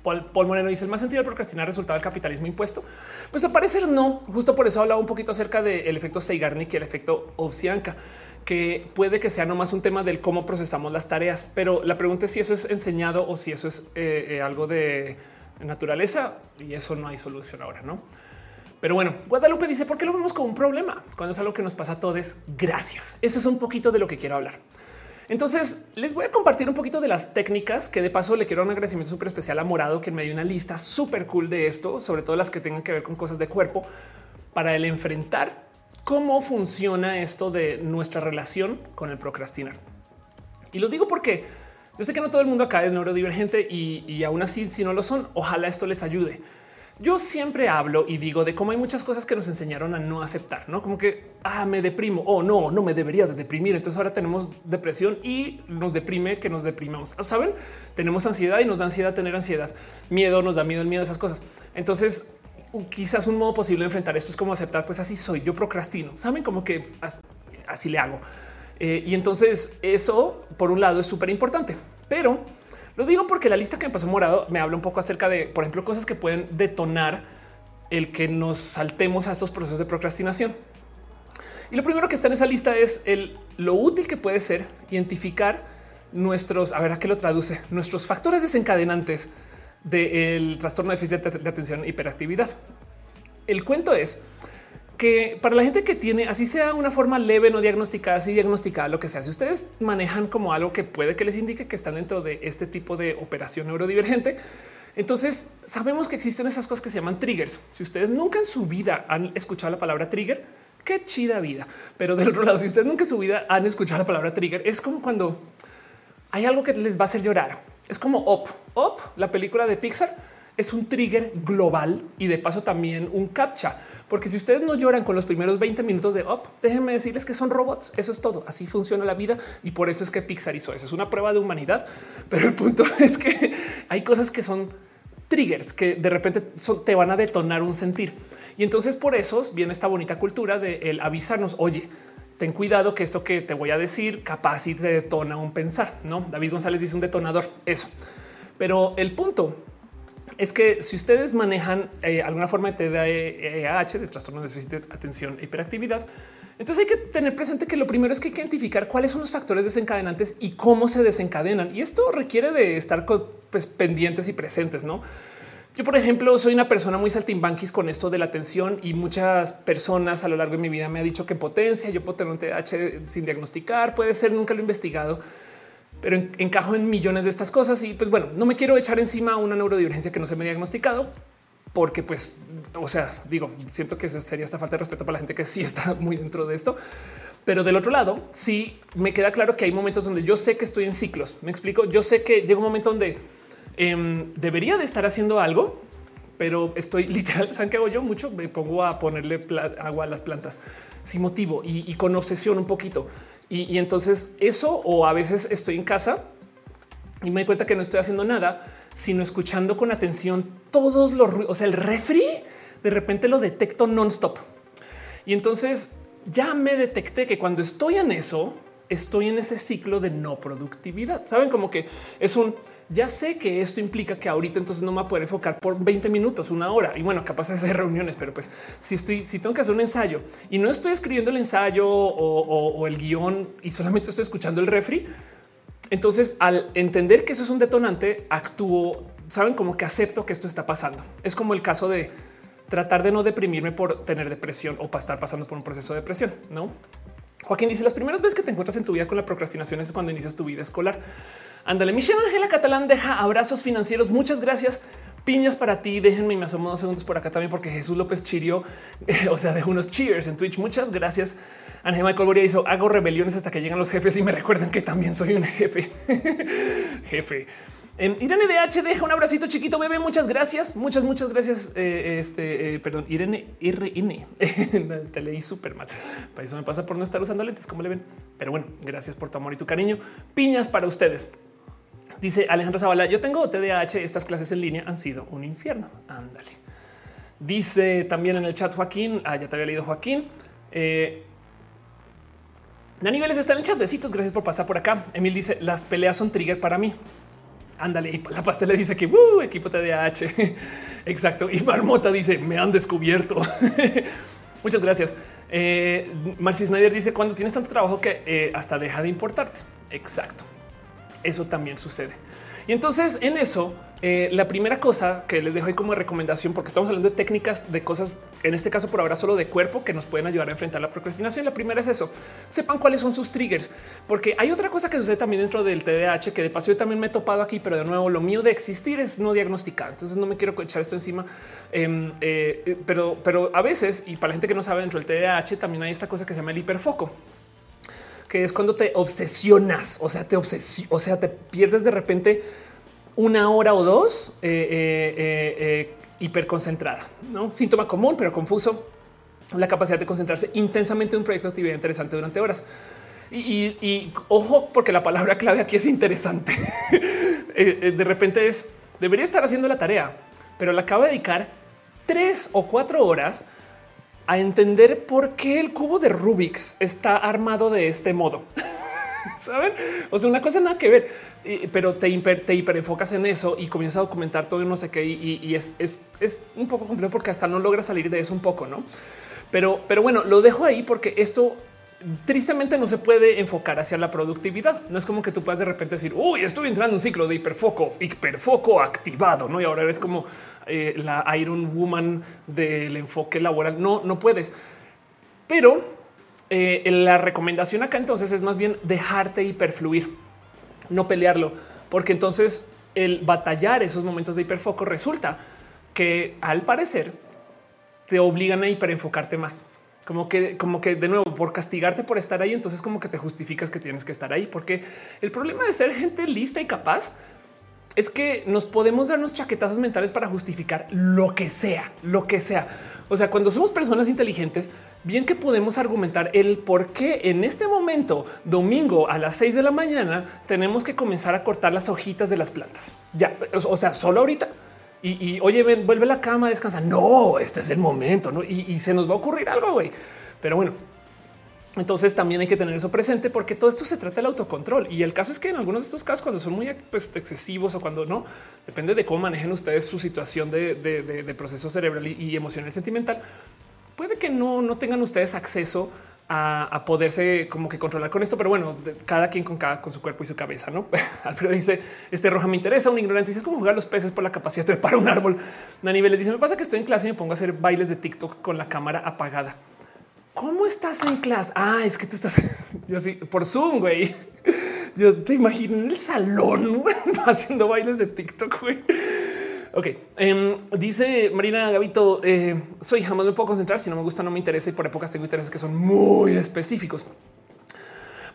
Paul, Moreno dice el más sentido de procrastinar resultado del capitalismo impuesto. Pues al parecer no. Justo por eso hablaba un poquito acerca del efecto Seigarnik y el efecto Ovsianka, que puede que sea nomás un tema del cómo procesamos las tareas. Pero la pregunta es si eso es enseñado o si eso es eh, eh, algo de naturaleza y eso no hay solución ahora, no? Pero bueno, Guadalupe dice, ¿por qué lo vemos como un problema? Cuando es algo que nos pasa a todos, gracias. Ese es un poquito de lo que quiero hablar. Entonces les voy a compartir un poquito de las técnicas que de paso le quiero un agradecimiento súper especial a Morado, que me dio una lista súper cool de esto, sobre todo las que tengan que ver con cosas de cuerpo, para el enfrentar cómo funciona esto de nuestra relación con el procrastinar. Y lo digo porque yo sé que no todo el mundo acá es neurodivergente y, y aún así, si no lo son, ojalá esto les ayude. Yo siempre hablo y digo de cómo hay muchas cosas que nos enseñaron a no aceptar, no como que ah, me deprimo o oh, no, no me debería de deprimir. Entonces ahora tenemos depresión y nos deprime que nos deprimamos. Saben, tenemos ansiedad y nos da ansiedad tener ansiedad, miedo, nos da miedo el miedo esas cosas. Entonces, quizás un modo posible de enfrentar esto es como aceptar, pues así soy, yo procrastino. Saben como que así le hago. Eh, y entonces eso, por un lado, es súper importante, pero lo digo porque la lista que me pasó morado me habla un poco acerca de, por ejemplo, cosas que pueden detonar el que nos saltemos a estos procesos de procrastinación. Y lo primero que está en esa lista es el, lo útil que puede ser identificar nuestros, a ver a qué lo traduce, nuestros factores desencadenantes del trastorno de déficit de atención e hiperactividad. El cuento es que para la gente que tiene, así sea una forma leve, no diagnosticada, así diagnosticada, lo que sea, si ustedes manejan como algo que puede que les indique que están dentro de este tipo de operación neurodivergente, Entonces sabemos que existen esas cosas que se llaman triggers. Si ustedes nunca en su vida han escuchado la palabra trigger, qué chida vida. Pero del otro lado, si ustedes nunca en su vida han escuchado la palabra trigger, es como cuando hay algo que les va a hacer llorar. Es como Up. Up, la película de Pixar, es un trigger global y de paso también un captcha. Porque si ustedes no lloran con los primeros 20 minutos de Up, déjenme decirles que son robots. Eso es todo. Así funciona la vida y por eso es que Pixar hizo eso. Es una prueba de humanidad. Pero el punto es que hay cosas que son triggers que de repente te van a detonar un sentir. Y entonces por eso viene esta bonita cultura de el avisarnos, oye, ten cuidado que esto que te voy a decir capaz y te detona un pensar. No, David González dice un detonador, eso. Pero el punto es que si ustedes manejan eh, alguna forma de TDAH, de trastorno de déficit de atención e hiperactividad, entonces hay que tener presente que lo primero es que hay que identificar cuáles son los factores desencadenantes y cómo se desencadenan. Y esto requiere de estar pues, pendientes y presentes, ¿no? Yo, por ejemplo, soy una persona muy saltimbanquis con esto de la atención y muchas personas a lo largo de mi vida me ha dicho que potencia, yo puedo tener un TDAH sin diagnosticar, puede ser, nunca lo he investigado pero encajo en millones de estas cosas y pues bueno, no me quiero echar encima una neurodivergencia que no se me ha diagnosticado porque pues, o sea, digo, siento que sería esta falta de respeto para la gente que sí está muy dentro de esto. Pero del otro lado, sí me queda claro que hay momentos donde yo sé que estoy en ciclos. Me explico. Yo sé que llega un momento donde em, debería de estar haciendo algo, pero estoy literal. ¿Saben qué hago yo? Mucho me pongo a ponerle agua a las plantas sin motivo y, y con obsesión un poquito. Y, entonces eso, o a veces estoy en casa y me doy cuenta que no estoy haciendo nada, sino escuchando con atención todos los ruidos. O sea, el refri de repente lo detecto non-stop. Y entonces ya me detecté que cuando estoy en eso, estoy en ese ciclo de no productividad. Saben como que es un ya sé que esto implica que ahorita entonces no me voy a poder enfocar por 20 minutos, una hora y bueno, capaz de hacer reuniones, pero pues si estoy, si tengo que hacer un ensayo y no estoy escribiendo el ensayo o, el guion y solamente estoy escuchando el refri, entonces al entender que eso es un detonante, actúo, saben como que acepto que esto está pasando. Es como el caso de tratar de no deprimirme por tener depresión o para estar pasando por un proceso de depresión, no? Joaquín dice las primeras veces que te encuentras en tu vida con la procrastinación es cuando inicias tu vida escolar. Ándale, Michelle Ángela Catalán deja abrazos financieros. Muchas gracias. Piñas para ti. Déjenme, me asomo dos segundos por acá también porque Jesús López chirió, o sea, de unos cheers en Twitch. Muchas gracias. Ángel Michael Boria hizo hago rebeliones hasta que llegan los jefes y me recuerdan que también soy un jefe. jefe. En Irene DH deja un abracito chiquito, bebé. Muchas gracias. Muchas, muchas gracias. Eh, este, eh, perdón, Irene RN. Te leí súper mal. Para eso me pasa por no estar usando lentes, como le ven. Pero bueno, gracias por tu amor y tu cariño. Piñas para ustedes. Dice Alejandro Zavala, yo tengo TDAH, estas clases en línea han sido un infierno. Ándale. Dice también en el chat Joaquín, ah, ya te había leído Joaquín. Eh, Dani Vélez está en el chat, besitos, gracias por pasar por acá. Emil dice, las peleas son trigger para mí. Ándale, la pastela dice que uh, equipo TDAH. Exacto. Y Marmota dice, me han descubierto. Muchas gracias. Eh, Marcy Snyder dice, cuando tienes tanto trabajo que eh, hasta deja de importarte. Exacto eso también sucede. Y entonces en eso, eh, la primera cosa que les dejo ahí como recomendación, porque estamos hablando de técnicas de cosas, en este caso por ahora solo de cuerpo, que nos pueden ayudar a enfrentar la procrastinación. La primera es eso, sepan cuáles son sus triggers, porque hay otra cosa que sucede también dentro del TDAH, que de paso yo también me he topado aquí, pero de nuevo lo mío de existir es no diagnosticar. Entonces no me quiero echar esto encima, em, eh, pero, pero a veces, y para la gente que no sabe, dentro del TDAH también hay esta cosa que se llama el hiperfoco que es cuando te obsesionas, o sea, te obsesio, o sea, te pierdes de repente una hora o dos eh, eh, eh, hiperconcentrada, ¿no? Síntoma común, pero confuso, la capacidad de concentrarse intensamente en un proyecto de actividad interesante durante horas. Y, ojo, porque la palabra clave aquí es interesante. de repente es, debería estar haciendo la tarea, pero la acabo de dedicar tres o cuatro horas a entender por qué el cubo de Rubik's está armado de este modo. Saben? O sea, una cosa nada que ver, pero te, hiper, te hiperenfocas en eso y comienzas a documentar todo y no sé qué. Y, es, es, un poco complejo porque hasta no logras salir de eso un poco, no? Pero, pero bueno, lo dejo ahí porque esto tristemente no se puede enfocar hacia la productividad. No es como que tú puedas de repente decir, uy, estoy entrando en un ciclo de hiperfoco, hiperfoco activado, ¿no? Y ahora eres como eh, la Iron Woman del enfoque laboral. No, no puedes. Pero eh, la recomendación acá entonces es más bien dejarte hiperfluir, no pelearlo, porque entonces el batallar esos momentos de hiperfoco resulta que al parecer te obligan a hiperenfocarte más. Como que, como que de nuevo, por castigarte por estar ahí, entonces como que te justificas que tienes que estar ahí. Porque el problema de ser gente lista y capaz es que nos podemos darnos chaquetazos mentales para justificar lo que sea, lo que sea. O sea, cuando somos personas inteligentes, bien que podemos argumentar el por qué en este momento, domingo a las 6 de la mañana, tenemos que comenzar a cortar las hojitas de las plantas. Ya, o sea, solo ahorita. Y, oye, ven, vuelve a la cama, descansa. No, este es el momento, ¿no? Y, y se nos va a ocurrir algo, güey. Pero bueno, entonces también hay que tener eso presente porque todo esto se trata del autocontrol. Y el caso es que en algunos de estos casos, cuando son muy pues, excesivos o cuando no, depende de cómo manejen ustedes su situación de, proceso cerebral y, emocional sentimental, puede que no, no tengan ustedes acceso poderse como que controlar con esto, pero bueno, cada quien con cada con su cuerpo y su cabeza. No Alfredo dice: Este roja me interesa. Un ignorante dice: Es como jugar los peces por la capacidad de trepar un árbol. Dani Vélez dice: Me pasa que estoy en clase y me pongo a hacer bailes de TikTok con la cámara apagada. ¿Cómo estás en clase? Ah, es que tú estás yo sí por Zoom, güey. Yo te imagino en el salón haciendo bailes de TikTok, güey. Ok, em, dice Marina Gavito, eh, soy jamás me puedo concentrar, si no me gusta no me interesa y por épocas tengo intereses que son muy específicos.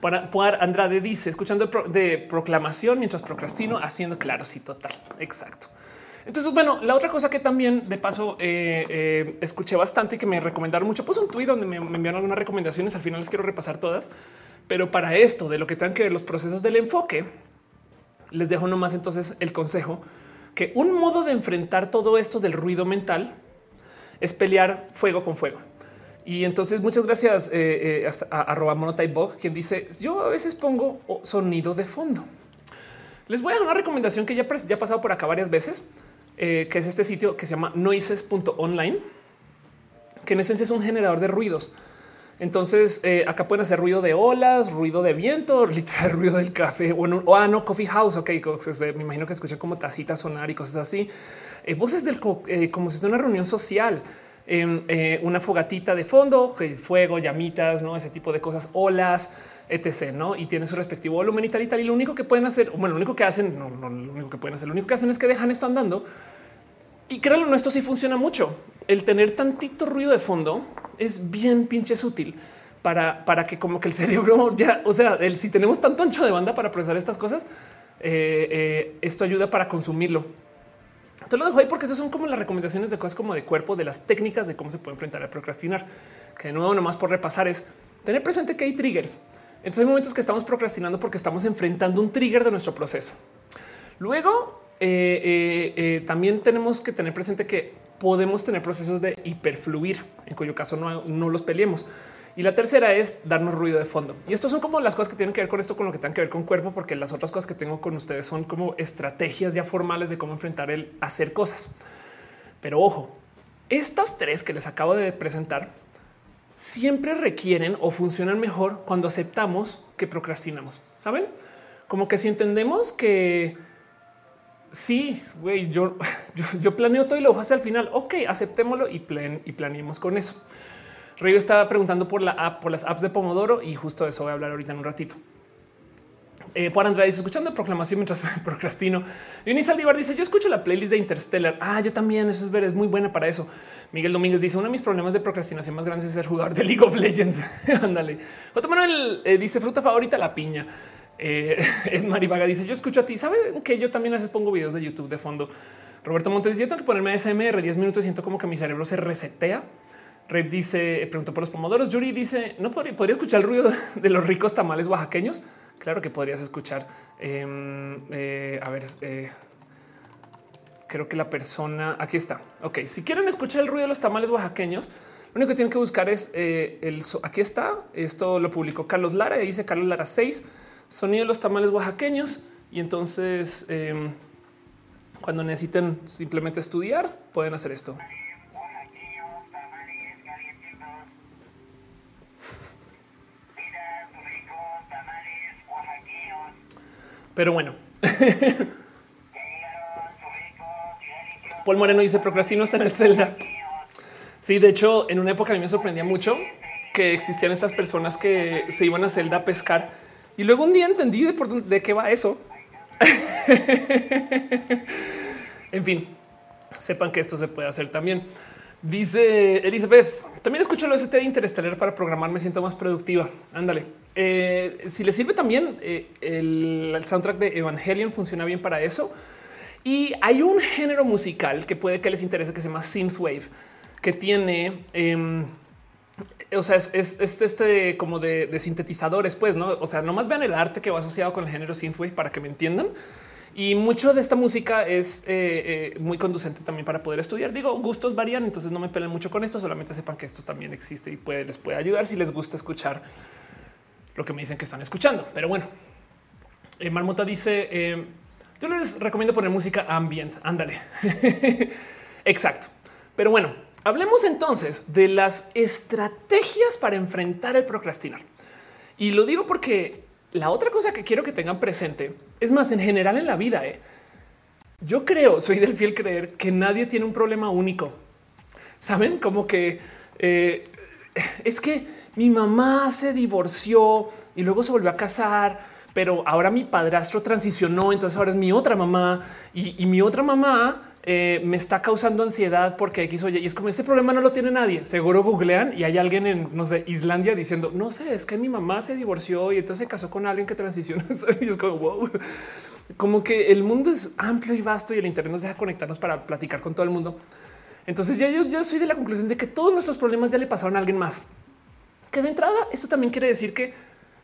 Para Puar Andrade dice, escuchando de proclamación mientras procrastino, haciendo claro, sí, total, exacto. Entonces, bueno, la otra cosa que también de paso eh, eh, escuché bastante y que me recomendaron mucho, pues un tweet donde me, enviaron algunas recomendaciones. Al final les quiero repasar todas, pero para esto de lo que tengan que ver los procesos del enfoque, les dejo nomás entonces el consejo que un modo de enfrentar todo esto del ruido mental es pelear fuego con fuego. Y entonces muchas gracias eh, a, arroba monotypebog, quien dice yo a veces pongo sonido de fondo. Les voy a dar una recomendación que ya, ya ha pasado por acá varias veces eh, que es este sitio que se llama noises.online, que en esencia es un generador de ruidos. Entonces eh, acá pueden hacer ruido de olas, ruido de viento, literal ruido del café o ah, no coffee house. Ok, me imagino que escuchan como tacitas sonar y cosas así. Eh, voces del como si fuera una reunión social, em, una fogatita de fondo, fuego, llamitas, no ese tipo de cosas, olas etc. ¿no? Y tiene su respectivo volumen y tal y tal. Y lo único que pueden hacer, bueno, lo único que hacen, no, no lo único que pueden hacer, lo único que hacen es que dejan esto andando. Y créanlo, nuestro sí funciona mucho. El tener tantito ruido de fondo es bien pinches útil para, para que como que el cerebro ya, o sea, el, si tenemos tanto ancho de banda para procesar estas cosas, eh, eh, esto ayuda para consumirlo. Te lo dejo ahí porque esas son como las recomendaciones de cosas como de cuerpo, de las técnicas de cómo se puede enfrentar a procrastinar. Que de nuevo, nomás por repasar es tener presente que hay triggers. Entonces hay momentos que estamos procrastinando porque estamos enfrentando un trigger de nuestro proceso. Luego eh, también tenemos que tener presente que podemos tener procesos de hiperfluir, en cuyo caso no, los peleemos. Y la tercera es darnos ruido de fondo. Y estos son como las cosas que tienen que ver con esto, con lo que tienen que ver con cuerpo, porque las otras cosas que tengo con ustedes son como estrategias ya formales de cómo enfrentar el hacer cosas. Pero ojo, estas tres que les acabo de presentar siempre requieren o funcionan mejor cuando aceptamos que procrastinamos. Saben como que si entendemos que sí, güey, yo, yo, planeo todo y lo hago hacia el final. Ok, aceptémoslo y, plan, y planeemos con eso. Río estaba preguntando por la app, por las apps de Pomodoro y justo de eso voy a hablar ahorita en un ratito. Eh, por Andrade dice escuchando proclamación mientras procrastino. Y Saldívar dice yo escucho la playlist de Interstellar. Ah, yo también. Eso es ver, es muy buena para eso. Miguel Domínguez dice: Uno de mis problemas de procrastinación más grandes es ser jugador de League of Legends. Ándale. J. Manuel eh, dice: Fruta favorita, la piña. Eh, Marivaga dice: Yo escucho a ti. Sabe que yo también a veces pongo videos de YouTube de fondo. Roberto Montes dice: Yo tengo que ponerme SMR 10 minutos y siento como que mi cerebro se resetea. Rep dice: eh, Pregunto por los pomodoros. Yuri dice: No podría, escuchar el ruido de los ricos tamales oaxaqueños. Claro que podrías escuchar. Em, eh, a ver, creo que la persona aquí está. Ok, si quieren escuchar el ruido de los tamales oaxaqueños, lo único que tienen que buscar es eh, el aquí está. Esto lo publicó Carlos Lara. Dice Carlos Lara 6 sonido de los tamales oaxaqueños. Y entonces, em, cuando necesiten simplemente estudiar, pueden hacer esto. Pero bueno. Paul Moreno dice procrastino está en el Zelda. Sí, de hecho, en una época a mí me sorprendía mucho que existían estas personas que se iban a Zelda a pescar y luego un día entendí de, por de qué va eso. en fin, sepan que esto se puede hacer también. Dice Elizabeth, también escucho el OST de Interestelar para programar, me siento más productiva. Ándale. Eh, si le sirve también, eh, el, soundtrack de Evangelion funciona bien para eso. Y hay un género musical que puede que les interese que se llama synthwave, que tiene, em, o sea, es, este como de, sintetizadores, pues, no? O sea, nomás vean el arte que va asociado con el género synthwave para que me entiendan. Y mucho de esta música es eh, eh, muy conducente también para poder estudiar. Digo, gustos varían, entonces no me peleen mucho con esto, solamente sepan que esto también existe y puede, les puede ayudar si les gusta escuchar lo que me dicen que están escuchando. Pero bueno, eh, Marmota dice, yo les recomiendo poner música ambient, ándale. Exacto. Pero bueno, hablemos entonces de las estrategias para enfrentar el procrastinar. Y lo digo porque la otra cosa que quiero que tengan presente es más en general en la vida. ¿eh? Yo creo, soy del fiel creer que nadie tiene un problema único. Saben como que eh, es que mi mamá se divorció y luego se volvió a casar, pero ahora mi padrastro transicionó, entonces ahora es mi otra mamá y mi otra mamá eh, me está causando ansiedad porque X oye, y es como ese problema no lo tiene nadie. Seguro googlean y hay alguien en no sé, Islandia diciendo no sé, es que mi mamá se divorció y entonces se casó con alguien que transiciona. y es como wow, como que el mundo es amplio y vasto y el Internet nos deja conectarnos para platicar con todo el mundo. Entonces ya yo, yo soy de la conclusión de que todos nuestros problemas ya le pasaron a alguien más. Que de entrada, eso también quiere decir que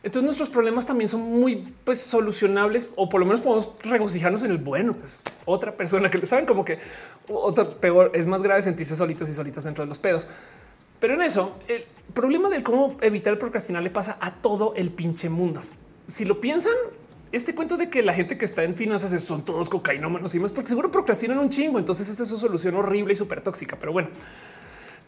entonces nuestros problemas también son muy pues, solucionables o por lo menos podemos regocijarnos en el bueno. Pues otra persona que lo saben como que otra peor es más grave sentirse solitos y solitas dentro de los pedos. Pero en eso el problema de cómo evitar procrastinar le pasa a todo el pinche mundo. Si lo piensan, este cuento de que la gente que está en finanzas son todos cocainómanos y más porque seguro procrastinan un chingo. Entonces esta es su solución horrible y súper tóxica. Pero bueno,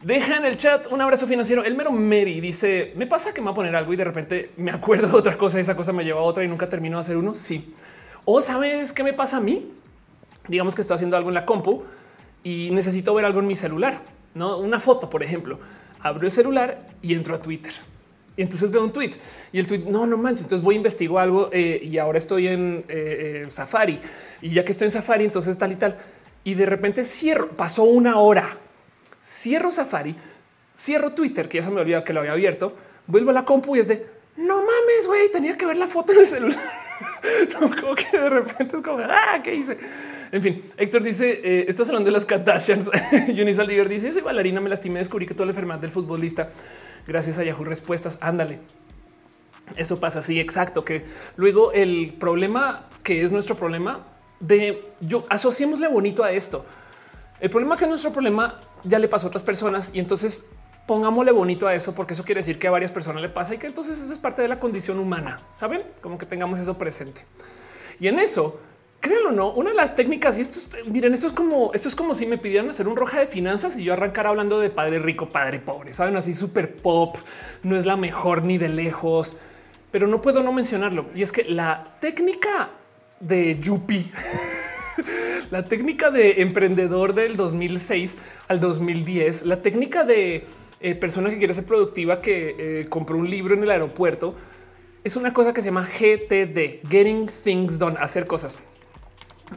Deja en el chat un abrazo financiero. El mero Mary dice: Me pasa que me va a poner algo y de repente me acuerdo de otra cosa esa cosa me lleva a otra y nunca termino de hacer uno. Sí. O sabes qué me pasa a mí? Digamos que estoy haciendo algo en la compu y necesito ver algo en mi celular, no una foto, por ejemplo. Abro el celular y entro a Twitter. Y entonces veo un tweet y el tweet no, no manches. Entonces voy a investigar algo eh, y ahora estoy en eh, eh, Safari y ya que estoy en Safari, entonces tal y tal. Y de repente cierro, pasó una hora cierro Safari, cierro Twitter, que ya se me olvidó que lo había abierto, vuelvo a la compu y es de no mames, güey, tenía que ver la foto en el celular. como que de repente es como, ah, ¿qué hice? En fin, Héctor dice, eh, estás hablando de las Kardashians. Yunis Aldiver dice, yo soy bailarina, me lastimé, descubrí que toda la enfermedad del futbolista, gracias a Yahoo Respuestas, ándale. Eso pasa así, exacto, que luego el problema que es nuestro problema de, yo asociémosle bonito a esto. El problema que es nuestro problema ya le pasó a otras personas y entonces pongámosle bonito a eso porque eso quiere decir que a varias personas le pasa y que entonces eso es parte de la condición humana. Saben como que tengamos eso presente. Y en eso, créanlo o no, una de las técnicas y esto miren, esto es como esto es como si me pidieran hacer un roja de finanzas y yo arrancar hablando de padre rico, padre pobre. Saben así súper pop, no es la mejor ni de lejos, pero no puedo no mencionarlo. Y es que la técnica de Yupi la técnica de emprendedor del 2006 al 2010, la técnica de eh, persona que quiere ser productiva que eh, compró un libro en el aeropuerto, es una cosa que se llama GTD, Getting Things Done, hacer cosas.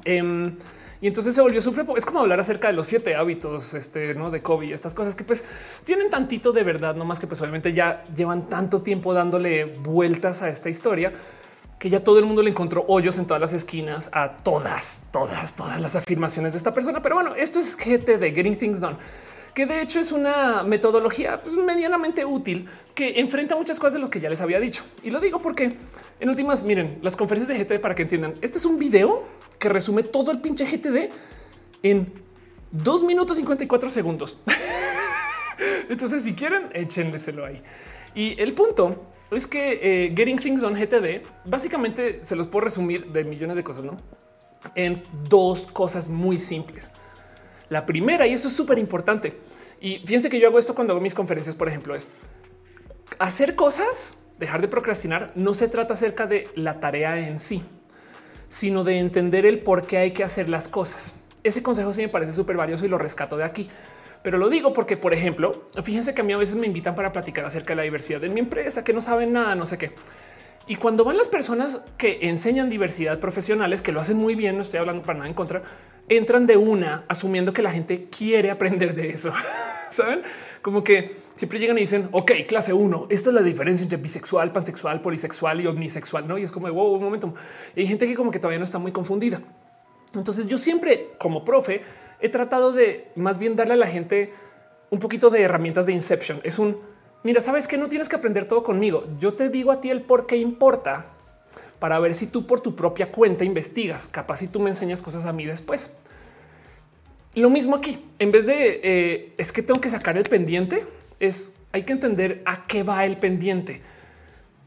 Em, y entonces se volvió súper. Es como hablar acerca de los siete hábitos este, ¿no? de Kobe, estas cosas que pues tienen tantito de verdad, no más que pues obviamente ya llevan tanto tiempo dándole vueltas a esta historia que ya todo el mundo le encontró hoyos en todas las esquinas a todas, todas, todas las afirmaciones de esta persona. Pero bueno, esto es GTD, Getting Things Done, que de hecho es una metodología pues, medianamente útil que enfrenta muchas cosas de los que ya les había dicho. Y lo digo porque en últimas, miren, las conferencias de GTD para que entiendan, este es un video que resume todo el pinche GTD en dos minutos 54 segundos. Entonces, si quieren, échenleselo ahí. Y el punto es que eh, Getting Things on GTD básicamente se los puedo resumir de millones de cosas, ¿no? En dos cosas muy simples. La primera, y eso es súper importante, y fíjense que yo hago esto cuando hago mis conferencias, por ejemplo, es hacer cosas, dejar de procrastinar, no se trata acerca de la tarea en sí, sino de entender el por qué hay que hacer las cosas. Ese consejo sí me parece súper valioso y lo rescato de aquí. Pero lo digo porque, por ejemplo, fíjense que a mí a veces me invitan para platicar acerca de la diversidad de mi empresa, que no saben nada, no sé qué. Y cuando van las personas que enseñan diversidad profesionales, que lo hacen muy bien, no estoy hablando para nada en contra, entran de una asumiendo que la gente quiere aprender de eso. Saben como que siempre llegan y dicen, ok, clase uno, esto es la diferencia entre bisexual, pansexual, polisexual y omnisexual. No, y es como wow, un momento. Y hay gente que como que todavía no está muy confundida. Entonces yo siempre como profe he tratado de más bien darle a la gente un poquito de herramientas de inception. Es un mira, sabes que no tienes que aprender todo conmigo. Yo te digo a ti el por qué importa para ver si tú por tu propia cuenta investigas. Capaz si tú me enseñas cosas a mí después. Lo mismo aquí, en vez de eh, es que tengo que sacar el pendiente, es hay que entender a qué va el pendiente.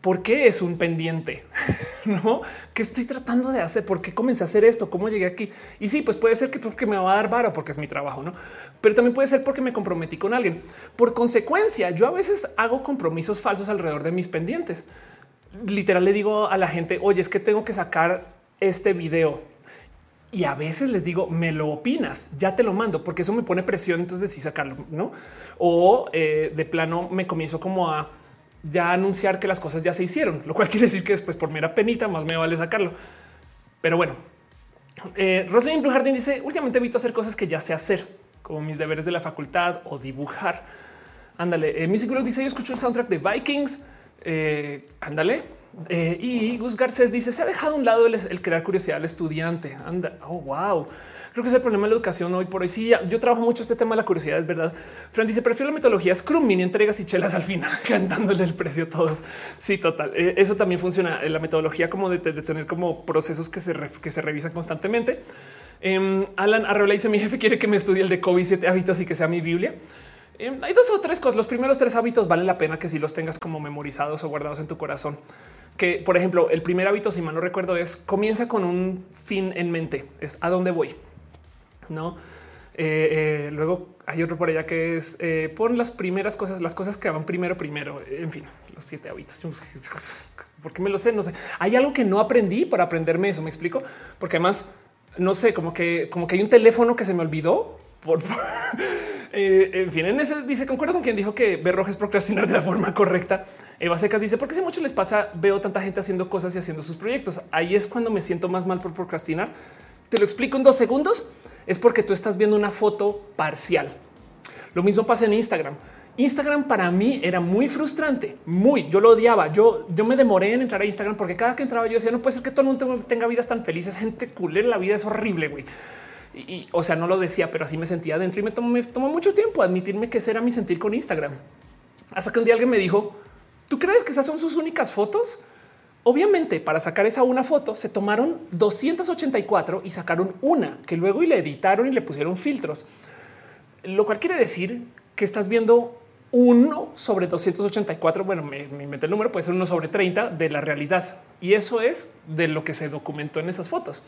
¿Por qué es un pendiente? ¿No? ¿Qué estoy tratando de hacer? ¿Por qué comencé a hacer esto? ¿Cómo llegué aquí? Y sí, pues puede ser que, porque me va a dar varo porque es mi trabajo, ¿no? Pero también puede ser porque me comprometí con alguien. Por consecuencia, yo a veces hago compromisos falsos alrededor de mis pendientes. Literal le digo a la gente, oye, es que tengo que sacar este video. Y a veces les digo, me lo opinas, ya te lo mando, porque eso me pone presión, entonces sí sacarlo, ¿no? O eh, de plano me comienzo como a ya anunciar que las cosas ya se hicieron, lo cual quiere decir que después por mera penita más me vale sacarlo. Pero bueno, eh, Rosalind Blue Jardín dice últimamente evito hacer cosas que ya sé hacer, como mis deberes de la facultad o dibujar. Ándale, eh, seguro dice yo escucho el soundtrack de Vikings. Eh, ándale. Eh, y Gus Garcés dice se ha dejado a un lado el, el crear curiosidad al estudiante. Anda. Oh, wow. Creo que es el problema de la educación hoy por hoy. Sí, yo trabajo mucho este tema de la curiosidad, es verdad. Fran dice, prefiero la metodología Scrum, mini entregas y chelas al final, cantándole el precio a todos. Sí, total. Eh, eso también funciona. La metodología como de, tener como procesos que se, que se revisan constantemente. Eh, Alan Arreola dice, mi jefe quiere que me estudie el de COVID 7 hábitos y que sea mi Biblia. Em, hay dos o tres cosas. Los primeros tres hábitos vale la pena que si los tengas como memorizados o guardados en tu corazón. Que, por ejemplo, el primer hábito, si mal no recuerdo, es comienza con un fin en mente. Es a dónde voy no? Eh, eh, luego hay otro por allá que es eh, pon las primeras cosas, las cosas que van primero, primero. En fin, los siete hábitos. Porque me lo sé, no sé. Hay algo que no aprendí para aprenderme eso. Me explico, porque además no sé, como que, como que hay un teléfono que se me olvidó por, en fin, en ese dice concuerdo con quien dijo que ver rojo es procrastinar de la forma correcta. Eva Secas dice porque si mucho les pasa, veo tanta gente haciendo cosas y haciendo sus proyectos. Ahí es cuando me siento más mal por procrastinar. Te lo explico en dos segundos es porque tú estás viendo una foto parcial. Lo mismo pasa en Instagram. Instagram para mí era muy frustrante, muy, yo lo odiaba. Yo, yo me demoré en entrar a Instagram porque cada que entraba yo decía, no puede ser que todo el mundo tenga vidas tan felices, gente culera, la vida es horrible, güey. Y, o sea, no lo decía, pero así me sentía dentro y me tomó, me tomó mucho tiempo admitirme que ese era mi sentir con Instagram. Hasta que un día alguien me dijo, ¿tú crees que esas son sus únicas fotos? Obviamente, para sacar esa una foto se tomaron 284 y sacaron una que luego y le editaron y le pusieron filtros, lo cual quiere decir que estás viendo uno sobre 284. Bueno, me, me el número, puede ser uno sobre 30 de la realidad. Y eso es de lo que se documentó en esas fotos.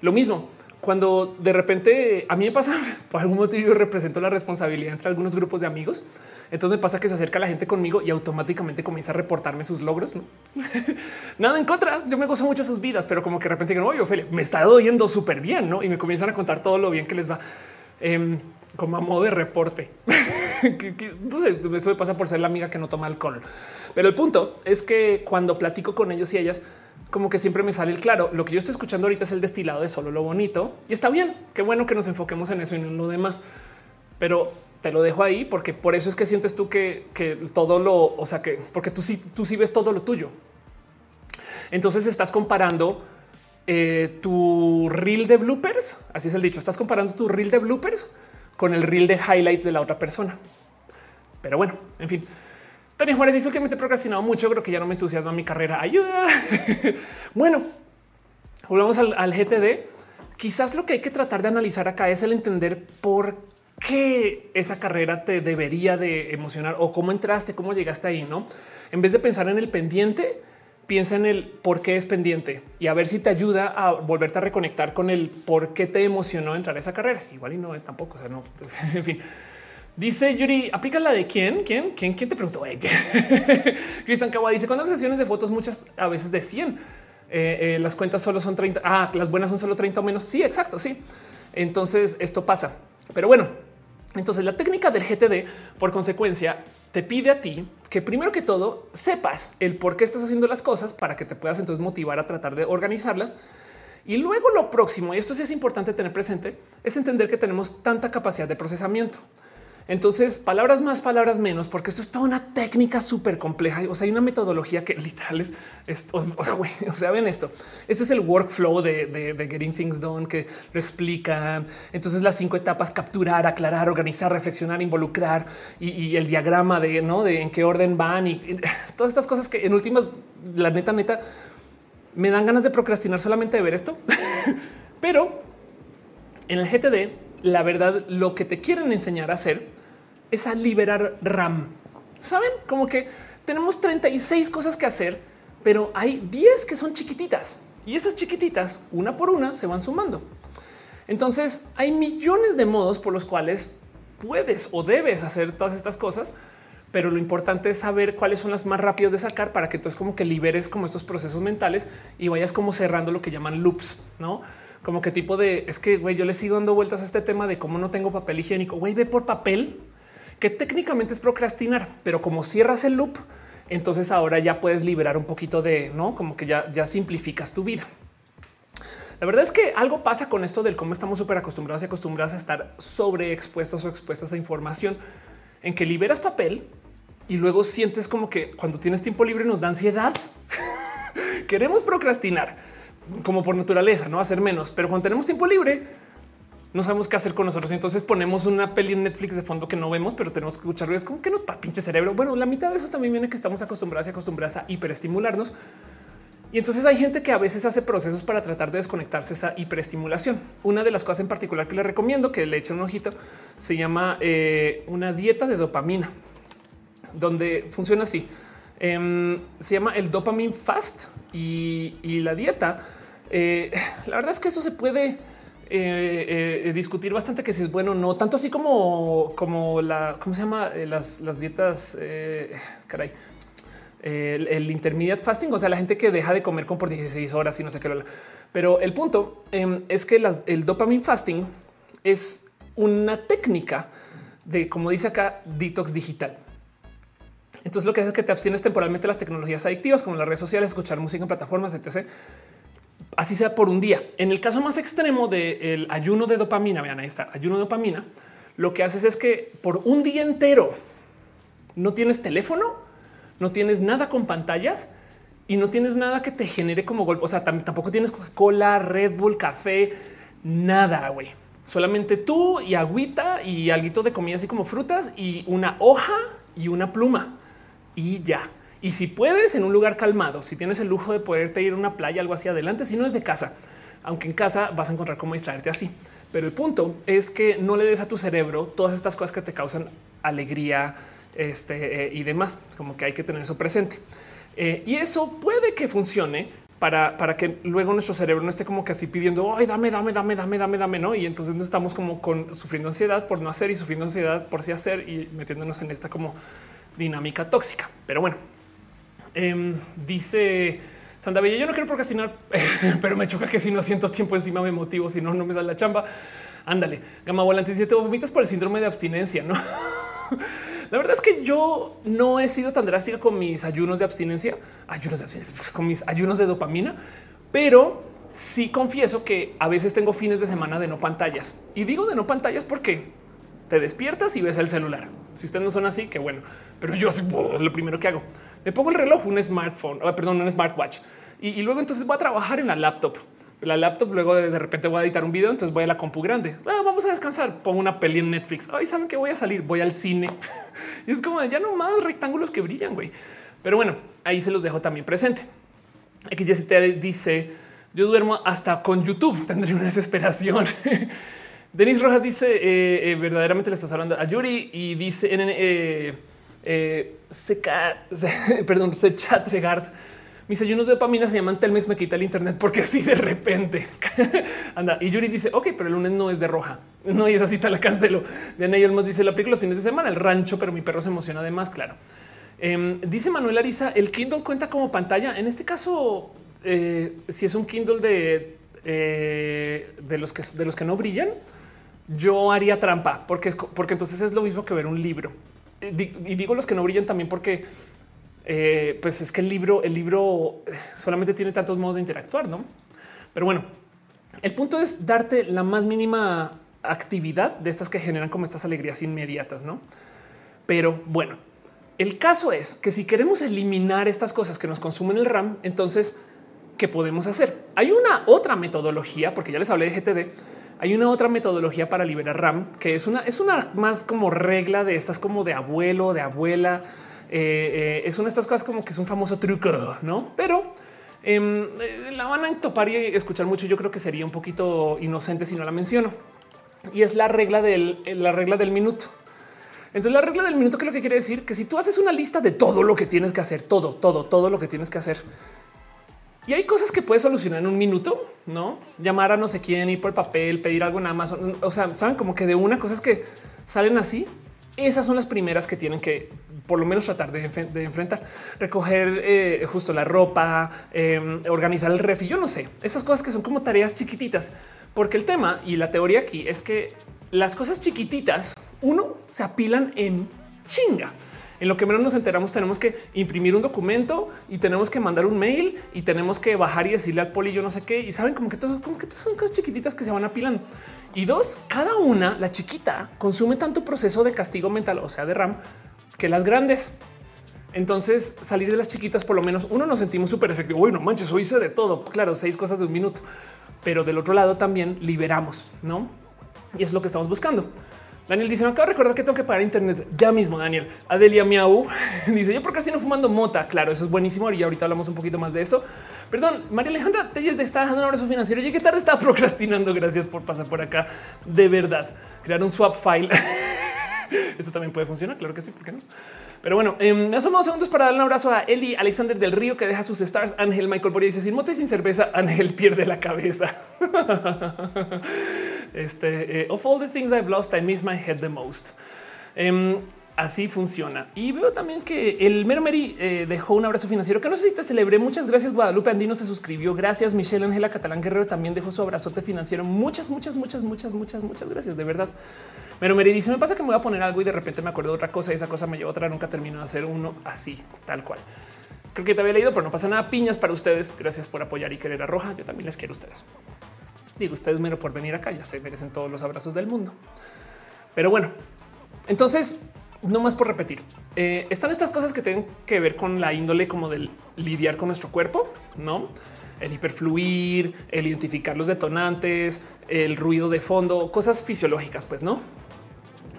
Lo mismo, cuando de repente a mí me pasa, por algún motivo yo represento la responsabilidad entre algunos grupos de amigos entonces me pasa que se acerca la gente conmigo y automáticamente comienza a reportarme sus logros. Nada en contra. Yo me gozo mucho sus vidas, pero como que de repente Ophelia, me está oyendo súper bien, ¿no? Y me comienzan a contar todo lo bien que les va. Em, como a modo de reporte. sé, eso me pasa por ser la amiga que no toma alcohol. Pero el punto es que cuando platico con ellos y ellas, como que siempre me sale el claro. Lo que yo estoy escuchando ahorita es el destilado de solo lo bonito y está bien. Qué bueno que nos enfoquemos en eso y no en lo demás. Pero te lo dejo ahí porque por eso es que sientes tú que, todo lo, o sea, que porque tú sí, tú sí ves todo lo tuyo. Entonces estás comparando eh, tu reel de bloopers. Así es el dicho. Estás comparando tu reel de bloopers con el reel de highlights de la otra persona. Pero bueno, en fin. Tony Juárez dice que me he procrastinado mucho. Creo que ya no me entusiasma mi carrera. Ayuda. bueno, volvamos al, GTD. Quizás lo que hay que tratar de analizar acá es el entender por qué qué esa carrera te debería de emocionar o cómo entraste, cómo llegaste ahí, ¿no? En vez de pensar en el pendiente, piensa en el por qué es pendiente y a ver si te ayuda a volverte a reconectar con el por qué te emocionó entrar a esa carrera. Igual y no eh, tampoco, o sea, no, en fin. Dice Yuri, aplica la de quién, quién, quién, quién te preguntó. Cristian Cagua dice cuando sesiones de fotos, muchas a veces de 100. Eh, eh, las cuentas solo son 30. Ah, las buenas son solo 30 o menos. Sí, exacto. Sí. Entonces esto pasa. Pero bueno, Entonces la técnica del GTD, por consecuencia, te pide a ti que primero que todo sepas el por qué estás haciendo las cosas para que te puedas entonces motivar a tratar de organizarlas. Y luego lo próximo, y esto sí es importante tener presente, es entender que tenemos tanta capacidad de procesamiento. Entonces, palabras más, palabras menos, porque esto es toda una técnica súper compleja. O sea, hay una metodología que literal es, o sea, ven esto. Ese es el workflow de, Getting Things Done que lo explican. Entonces, las cinco etapas: capturar, aclarar, organizar, reflexionar, involucrar y, el diagrama de no de en qué orden van y, y todas estas cosas que en últimas, la neta, neta, me dan ganas de procrastinar solamente de ver esto. Pero en el GTD, la verdad, lo que te quieren enseñar a hacer es a liberar RAM. Saben como que tenemos 36 cosas que hacer, pero hay 10 que son chiquititas y esas chiquititas, una por una, se van sumando. Entonces hay millones de modos por los cuales puedes o debes hacer todas estas cosas, pero lo importante es saber cuáles son las más rápidas de sacar para que tú es como que liberes como estos procesos mentales y vayas como cerrando lo que llaman loops, no? Como que tipo de es que güey, yo le sigo dando vueltas a este tema de cómo no tengo papel higiénico. Güey, ve por papel que técnicamente es procrastinar, pero como cierras el loop, entonces ahora ya puedes liberar un poquito de no como que ya, ya simplificas tu vida. La verdad es que algo pasa con esto del cómo estamos súper acostumbrados y acostumbrados a estar sobreexpuestos o expuestas a información en que liberas papel y luego sientes como que cuando tienes tiempo libre nos da ansiedad. Queremos procrastinar como por naturaleza, no hacer menos, pero cuando tenemos tiempo libre, no sabemos qué hacer con nosotros. Entonces ponemos una peli en Netflix de fondo que no vemos, pero tenemos que escuchar Es como que nos pinche cerebro. Bueno, la mitad de eso también viene que estamos acostumbrados y acostumbradas a hiperestimularnos. Y entonces hay gente que a veces hace procesos para tratar de desconectarse esa hiperestimulación. Una de las cosas en particular que le recomiendo que le echen un ojito se llama eh, una dieta de dopamina, donde funciona así. Em, se llama el dopamine fast y, la dieta. Eh, la verdad es que eso se puede eh, eh, discutir bastante que si es bueno o no, tanto así como, como la, ¿cómo se llama? Las, dietas, caray, el, intermediate fasting, o sea, la gente que deja de comer con por 16 horas y no sé qué. Pero el punto em, es que el dopamine fasting es una técnica de, como dice acá, detox digital. Entonces lo que hace es que te abstienes temporalmente de las tecnologías adictivas como las redes sociales, escuchar música en plataformas, etc así sea por un día. En el caso más extremo del ayuno de dopamina, vean ahí está, ayuno de dopamina, lo que haces es que por un día entero no tienes teléfono, no tienes nada con pantallas y no tienes nada que te genere como golpe. O sea, tampoco tienes Coca-Cola, Red Bull, café, nada, güey. Solamente tú y agüita y algo de comida así como frutas y una hoja y una pluma y ya. Y si puedes en un lugar calmado, si tienes el lujo de poderte ir a una playa, algo así adelante, si no es de casa, aunque en casa vas a encontrar cómo distraerte así. Pero el punto es que no le des a tu cerebro todas estas cosas que te causan alegría este, eh, y demás, como que hay que tener eso presente. Eh, y eso puede que funcione para, para, que luego nuestro cerebro no esté como que así pidiendo, ay, dame, dame, dame, dame, dame, dame, no? Y entonces no estamos como con sufriendo ansiedad por no hacer y sufriendo ansiedad por sí hacer y metiéndonos en esta como dinámica tóxica. Pero bueno, Em, dice Santa Bella, yo no quiero procrastinar, pero me choca que si no siento tiempo encima me motivo, si no, no me sale la chamba. Ándale, Gama Volante dice, te vomitas por el síndrome de abstinencia, ¿no? la verdad es que yo no he sido tan drástica con mis ayunos de abstinencia, ayunos de abstinencia, con mis ayunos de dopamina, pero sí confieso que a veces tengo fines de semana de no pantallas. Y digo de no pantallas porque te despiertas y ves el celular. Si ustedes no son así, qué bueno. Pero yo así, lo primero que hago me pongo el reloj, un smartphone, ah, perdón, un smartwatch y, luego entonces voy a trabajar en la laptop. La laptop luego de, repente voy a editar un video, entonces voy a la compu grande. Ah, vamos a descansar. Pongo una peli en Netflix. Ay, saben que voy a salir, voy al cine. y es como ya no más rectángulos que brillan, güey. Pero bueno, ahí se los dejo también presente. Te dice yo duermo hasta con YouTube. Tendré una desesperación. Denis Rojas dice eh, eh, verdaderamente le estás hablando a Yuri y dice en eh, eh, seca, perdón, se chatregard. Mis ayunos de dopamina se llaman Telmex me quita el internet porque así de repente anda. Y Yuri dice, ok, pero el lunes no es de roja. No, y esa cita la cancelo. Ellos más dice, la aplico los fines de semana, el rancho, pero mi perro se emociona además, claro. Em, dice Manuel Ariza, el Kindle cuenta como pantalla. En este caso, eh, si es un Kindle de, eh, de, los que, de los que no brillan, yo haría trampa porque es porque entonces es lo mismo que ver un libro. Y digo los que no brillan también porque eh, pues es que el libro, el libro solamente tiene tantos modos de interactuar, no? Pero bueno, el punto es darte la más mínima actividad de estas que generan como estas alegrías inmediatas, no? Pero bueno, el caso es que si queremos eliminar estas cosas que nos consumen el RAM, entonces, ¿qué podemos hacer? Hay una otra metodología, porque ya les hablé de GTD. Hay una otra metodología para liberar RAM que es una, es una más como regla de estas como de abuelo, de abuela. Eh, eh, es una de estas cosas como que es un famoso truco, no? Pero em, eh, la van a topar y escuchar mucho. Yo creo que sería un poquito inocente si no la menciono y es la regla del la regla del minuto. Entonces la regla del minuto que lo que quiere decir que si tú haces una lista de todo lo que tienes que hacer, todo, todo, todo lo que tienes que hacer y hay cosas que puedes solucionar en un minuto, no llamar a no sé quién, ir por el papel, pedir algo en Amazon. O sea, saben como que de una cosas que salen así. Esas son las primeras que tienen que por lo menos tratar de, enfrentar, recoger eh, justo la ropa, em, organizar el refri. Yo no sé esas cosas que son como tareas chiquititas, porque el tema y la teoría aquí es que las cosas chiquititas, uno se apilan en chinga en lo que menos nos enteramos tenemos que imprimir un documento y tenemos que mandar un mail y tenemos que bajar y decirle al poli yo no sé qué y saben como que todo como que son cosas chiquititas que se van apilando. Y dos, cada una, la chiquita, consume tanto proceso de castigo mental, o sea, de RAM, que las grandes. Entonces, salir de las chiquitas, por lo menos uno nos sentimos súper efectivo. Bueno, manches, hoy hice de todo. Claro, seis cosas de un minuto, pero del otro lado también liberamos, no? Y es lo que estamos buscando. Daniel dice: Me acabo de recordar que tengo que pagar internet ya mismo. Daniel Adelia Miau dice: Yo porque no fumando mota. Claro, eso es buenísimo. Y ahorita hablamos un poquito más de eso. Perdón, María Alejandra Telles de está dejando un abrazo financiero. Llegué tarde, estaba procrastinando. Gracias por pasar por acá. De verdad, crear un swap file. eso también puede funcionar. Claro que sí. ¿Por qué no? Pero bueno, eh, me asomado segundos para darle un abrazo a Eli Alexander del Río que deja sus stars. Ángel Michael Boria dice sin mote y sin cerveza. Ángel pierde la cabeza. Este eh, of all the things I've lost, I miss my head the most. Um, así funciona. Y veo también que el Mero Meri eh, dejó un abrazo financiero que no sé si te celebré. Muchas gracias. Guadalupe Andino se suscribió. Gracias. Michelle Ángela Catalán Guerrero también dejó su abrazote financiero. Muchas, muchas, muchas, muchas, muchas, muchas gracias. De verdad. Mero Meri dice: Me pasa que me voy a poner algo y de repente me acuerdo de otra cosa y esa cosa me lleva a otra. Nunca termino de hacer uno así, tal cual. Creo que te había leído, pero no pasa nada. Piñas para ustedes. Gracias por apoyar y querer a Roja. Yo también les quiero a ustedes. Digo, ustedes mero por venir acá, ya se merecen todos los abrazos del mundo. Pero bueno, entonces, no más por repetir, eh, están estas cosas que tienen que ver con la índole como del lidiar con nuestro cuerpo, ¿no? El hiperfluir, el identificar los detonantes, el ruido de fondo, cosas fisiológicas, pues, ¿no?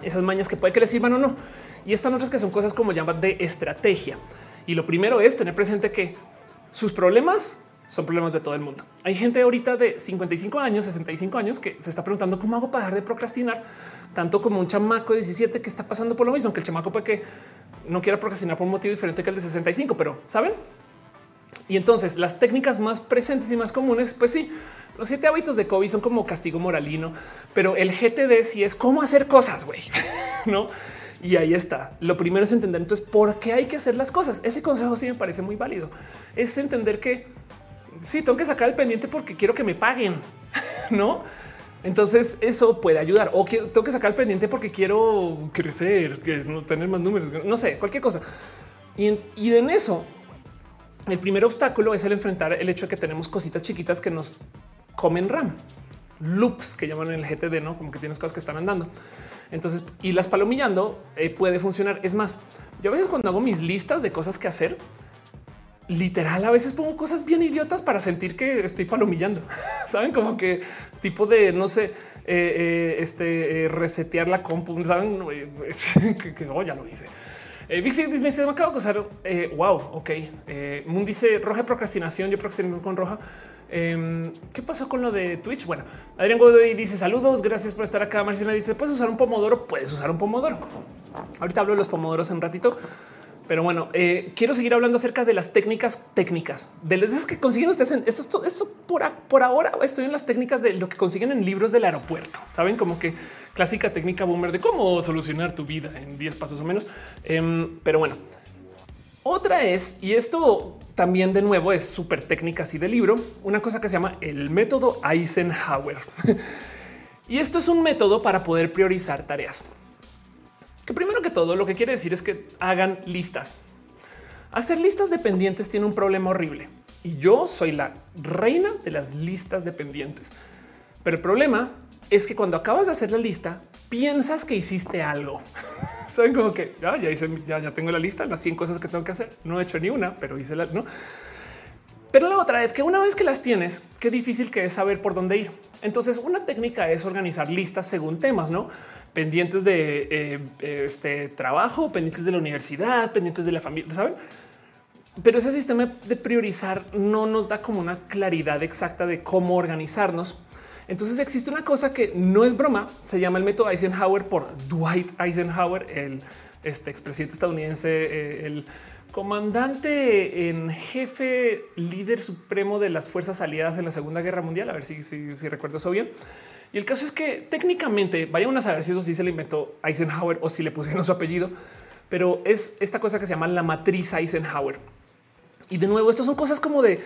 Esas mañas que puede que les sirvan o no. Y están otras que son cosas como llaman de estrategia. Y lo primero es tener presente que sus problemas son problemas de todo el mundo. Hay gente ahorita de 55 años, 65 años que se está preguntando cómo hago para dejar de procrastinar, tanto como un chamaco de 17 que está pasando por lo mismo, que el chamaco puede que no quiera procrastinar por un motivo diferente que el de 65, pero saben. Y entonces las técnicas más presentes y más comunes, pues sí, los siete hábitos de COVID son como castigo moralino, pero el GTD sí es cómo hacer cosas, güey, no? Y ahí está. Lo primero es entender entonces por qué hay que hacer las cosas. Ese consejo sí me parece muy válido. Es entender que sí, tengo que sacar el pendiente porque quiero que me paguen, ¿no? Entonces eso puede ayudar. O tengo que sacar el pendiente porque quiero crecer, que no tener más números, no sé, cualquier cosa. Y, y en eso, el primer obstáculo es el enfrentar el hecho de que tenemos cositas chiquitas que nos comen RAM, loops que llaman en el GTD, no como que tienes cosas que están andando. Entonces, y las palomillando eh, puede funcionar. Es más, yo a veces cuando hago mis listas de cosas que hacer, literal a veces pongo cosas bien idiotas para sentir que estoy palomillando. Saben como que tipo de no sé, eh, eh, este eh, resetear la compu. Saben que, oh, ya lo hice. Vixi dice: Me acabo de acusar. wow, ok. Moon dice roja procrastinación. Yo procrastino con roja. Em, ¿Qué pasó con lo de Twitch? Bueno, Adrián Godoy dice saludos, gracias por estar acá. Marcela dice: Puedes usar un pomodoro, puedes usar un pomodoro. Ahorita hablo de los pomodoros en un ratito. Pero bueno, eh, quiero seguir hablando acerca de las técnicas técnicas de las que consiguen ustedes. En esto, esto por, por ahora estoy en las técnicas de lo que consiguen en libros del aeropuerto. Saben como que clásica técnica boomer de cómo solucionar tu vida en 10 pasos o menos. Em, pero bueno, otra es, y esto también de nuevo es súper técnica así de libro, una cosa que se llama el método Eisenhower. Y esto es un método para poder priorizar tareas. Primero que todo lo que quiere decir es que hagan listas. Hacer listas de pendientes tiene un problema horrible y yo soy la reina de las listas de pendientes. Pero el problema es que cuando acabas de hacer la lista, piensas que hiciste algo. Saben como que ya, ya hice, ya, ya tengo la lista, las 100 cosas que tengo que hacer. No he hecho ni una, pero hice la no. Pero la otra es que una vez que las tienes, qué difícil que es saber por dónde ir. Entonces, una técnica es organizar listas según temas, no pendientes de eh, este trabajo, pendientes de la universidad, pendientes de la familia, saben? Pero ese sistema de priorizar no nos da como una claridad exacta de cómo organizarnos. Entonces existe una cosa que no es broma, se llama el método Eisenhower por Dwight Eisenhower, el este expresidente estadounidense, eh, el comandante en jefe, líder supremo de las fuerzas aliadas en la Segunda Guerra Mundial. A ver si, si, recuerdo eso bien. Y el caso es que técnicamente vayan a saber si eso sí se le inventó Eisenhower o si le pusieron su apellido, pero es esta cosa que se llama la matriz Eisenhower. Y de nuevo, estas son cosas como de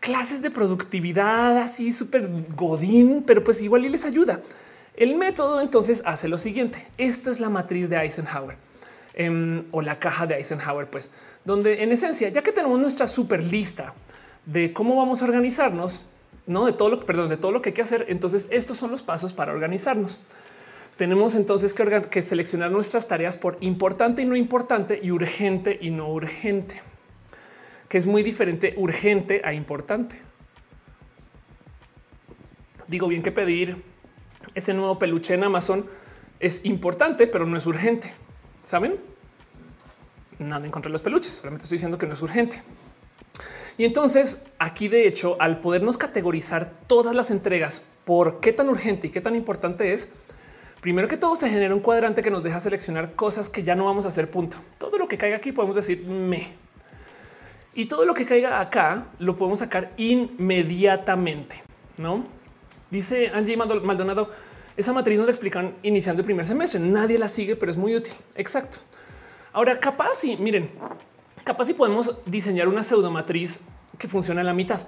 clases de productividad así súper godín, pero pues igual y les ayuda. El método entonces hace lo siguiente. Esto es la matriz de Eisenhower. Em, o la caja de Eisenhower, pues, donde en esencia, ya que tenemos nuestra super lista de cómo vamos a organizarnos, no de todo lo que, perdón, de todo lo que hay que hacer, entonces estos son los pasos para organizarnos. Tenemos entonces que, seleccionar nuestras tareas por importante y no importante y urgente y no urgente, que es muy diferente urgente a importante. Digo bien que pedir ese nuevo peluche en Amazon es importante, pero no es urgente. ¿Saben? Nada en contra de los peluches, solamente estoy diciendo que no es urgente. Y entonces aquí, de hecho, al podernos categorizar todas las entregas por qué tan urgente y qué tan importante es, primero que todo se genera un cuadrante que nos deja seleccionar cosas que ya no vamos a hacer punto. Todo lo que caiga aquí podemos decir me. Y todo lo que caiga acá lo podemos sacar inmediatamente, ¿no? Dice Angie Maldonado, esa matriz no la explican iniciando el primer semestre. Nadie la sigue, pero es muy útil. Exacto. Ahora, capaz y miren, capaz si podemos diseñar una pseudomatriz que funciona a la mitad,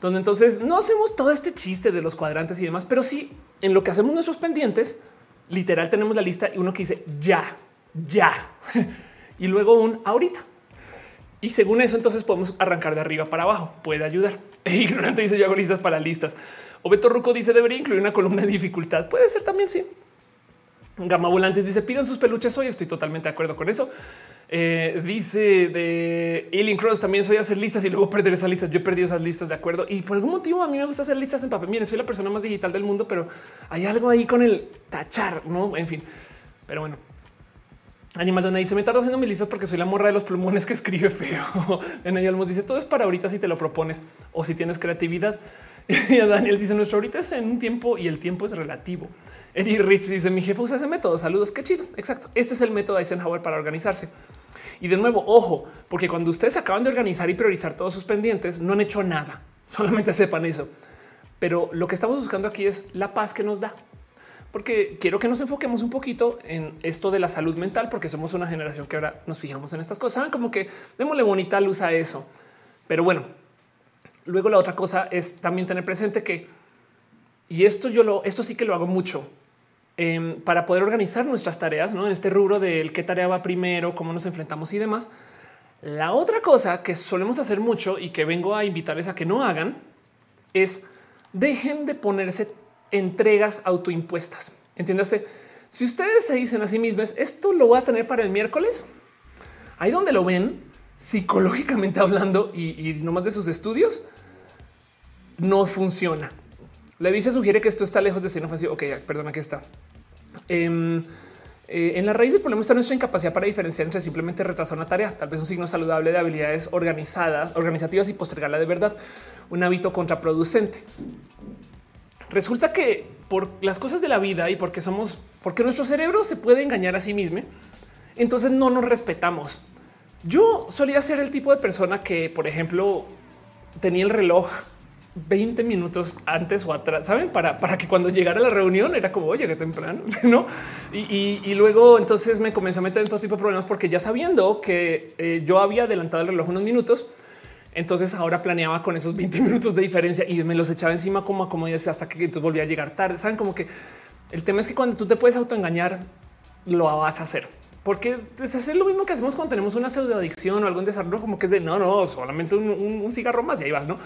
donde entonces no hacemos todo este chiste de los cuadrantes y demás, pero sí en lo que hacemos nuestros pendientes, literal tenemos la lista y uno que dice ya, ya y luego un ahorita. Y según eso, entonces podemos arrancar de arriba para abajo. Puede ayudar. E ignorante dice yo hago listas para listas. O Beto Ruco dice debería incluir una columna de dificultad. Puede ser también. Sí. Gama Volantes dice pidan sus peluches hoy. Estoy totalmente de acuerdo con eso. Eh, dice de Alien Cross también soy hacer listas y luego perder esas listas. Yo he perdido esas listas de acuerdo y por algún motivo a mí me gusta hacer listas en papel. Miren, soy la persona más digital del mundo, pero hay algo ahí con el tachar, no? En fin, pero bueno, Animal donde dice me tardo haciendo mis listas porque soy la morra de los plumones que escribe feo. en ella dice todo es para ahorita si te lo propones o si tienes creatividad. Y a Daniel dice nuestro ahorita es en un tiempo y el tiempo es relativo. Eddie Rich dice mi jefe usa ese método. Saludos. Qué chido. Exacto. Este es el método de Eisenhower para organizarse. Y de nuevo, ojo, porque cuando ustedes acaban de organizar y priorizar todos sus pendientes, no han hecho nada. Solamente sepan eso. Pero lo que estamos buscando aquí es la paz que nos da. Porque quiero que nos enfoquemos un poquito en esto de la salud mental, porque somos una generación que ahora nos fijamos en estas cosas. Saben como que démosle bonita luz a eso. Pero bueno, Luego la otra cosa es también tener presente que, y esto yo lo, esto sí que lo hago mucho em, para poder organizar nuestras tareas, ¿no? En este rubro del qué tarea va primero, cómo nos enfrentamos y demás. La otra cosa que solemos hacer mucho y que vengo a invitarles a que no hagan es dejen de ponerse entregas autoimpuestas. Entiéndase, si ustedes se dicen a sí mismos, esto lo voy a tener para el miércoles, ahí donde lo ven, psicológicamente hablando y, no más de sus estudios, no funciona. La se sugiere que esto está lejos de ser ofensivo. Ok, perdona, aquí está. Em, eh, en la raíz del problema está nuestra incapacidad para diferenciar entre simplemente retrasar una tarea, tal vez un signo saludable de habilidades organizadas, organizativas y postergarla de verdad, un hábito contraproducente. Resulta que por las cosas de la vida y porque somos, porque nuestro cerebro se puede engañar a sí mismo, entonces no nos respetamos. Yo solía ser el tipo de persona que, por ejemplo, tenía el reloj 20 minutos antes o atrás, saben, para, para que cuando llegara la reunión era como oye, que temprano, no? Y, luego entonces me comencé a meter en todo tipo de problemas porque ya sabiendo que eh, yo había adelantado el reloj unos minutos, Entonces ahora planeaba con esos 20 minutos de diferencia y me los echaba encima como comodidades hasta que entonces volvía a llegar tarde. Saben como que el tema es que cuando tú te puedes autoengañar, lo vas a hacer. Porque es lo mismo que hacemos cuando tenemos una pseudoadicción o algún desarrollo como que es de no, no, solamente un, cigarro más y ahí vas, ¿no?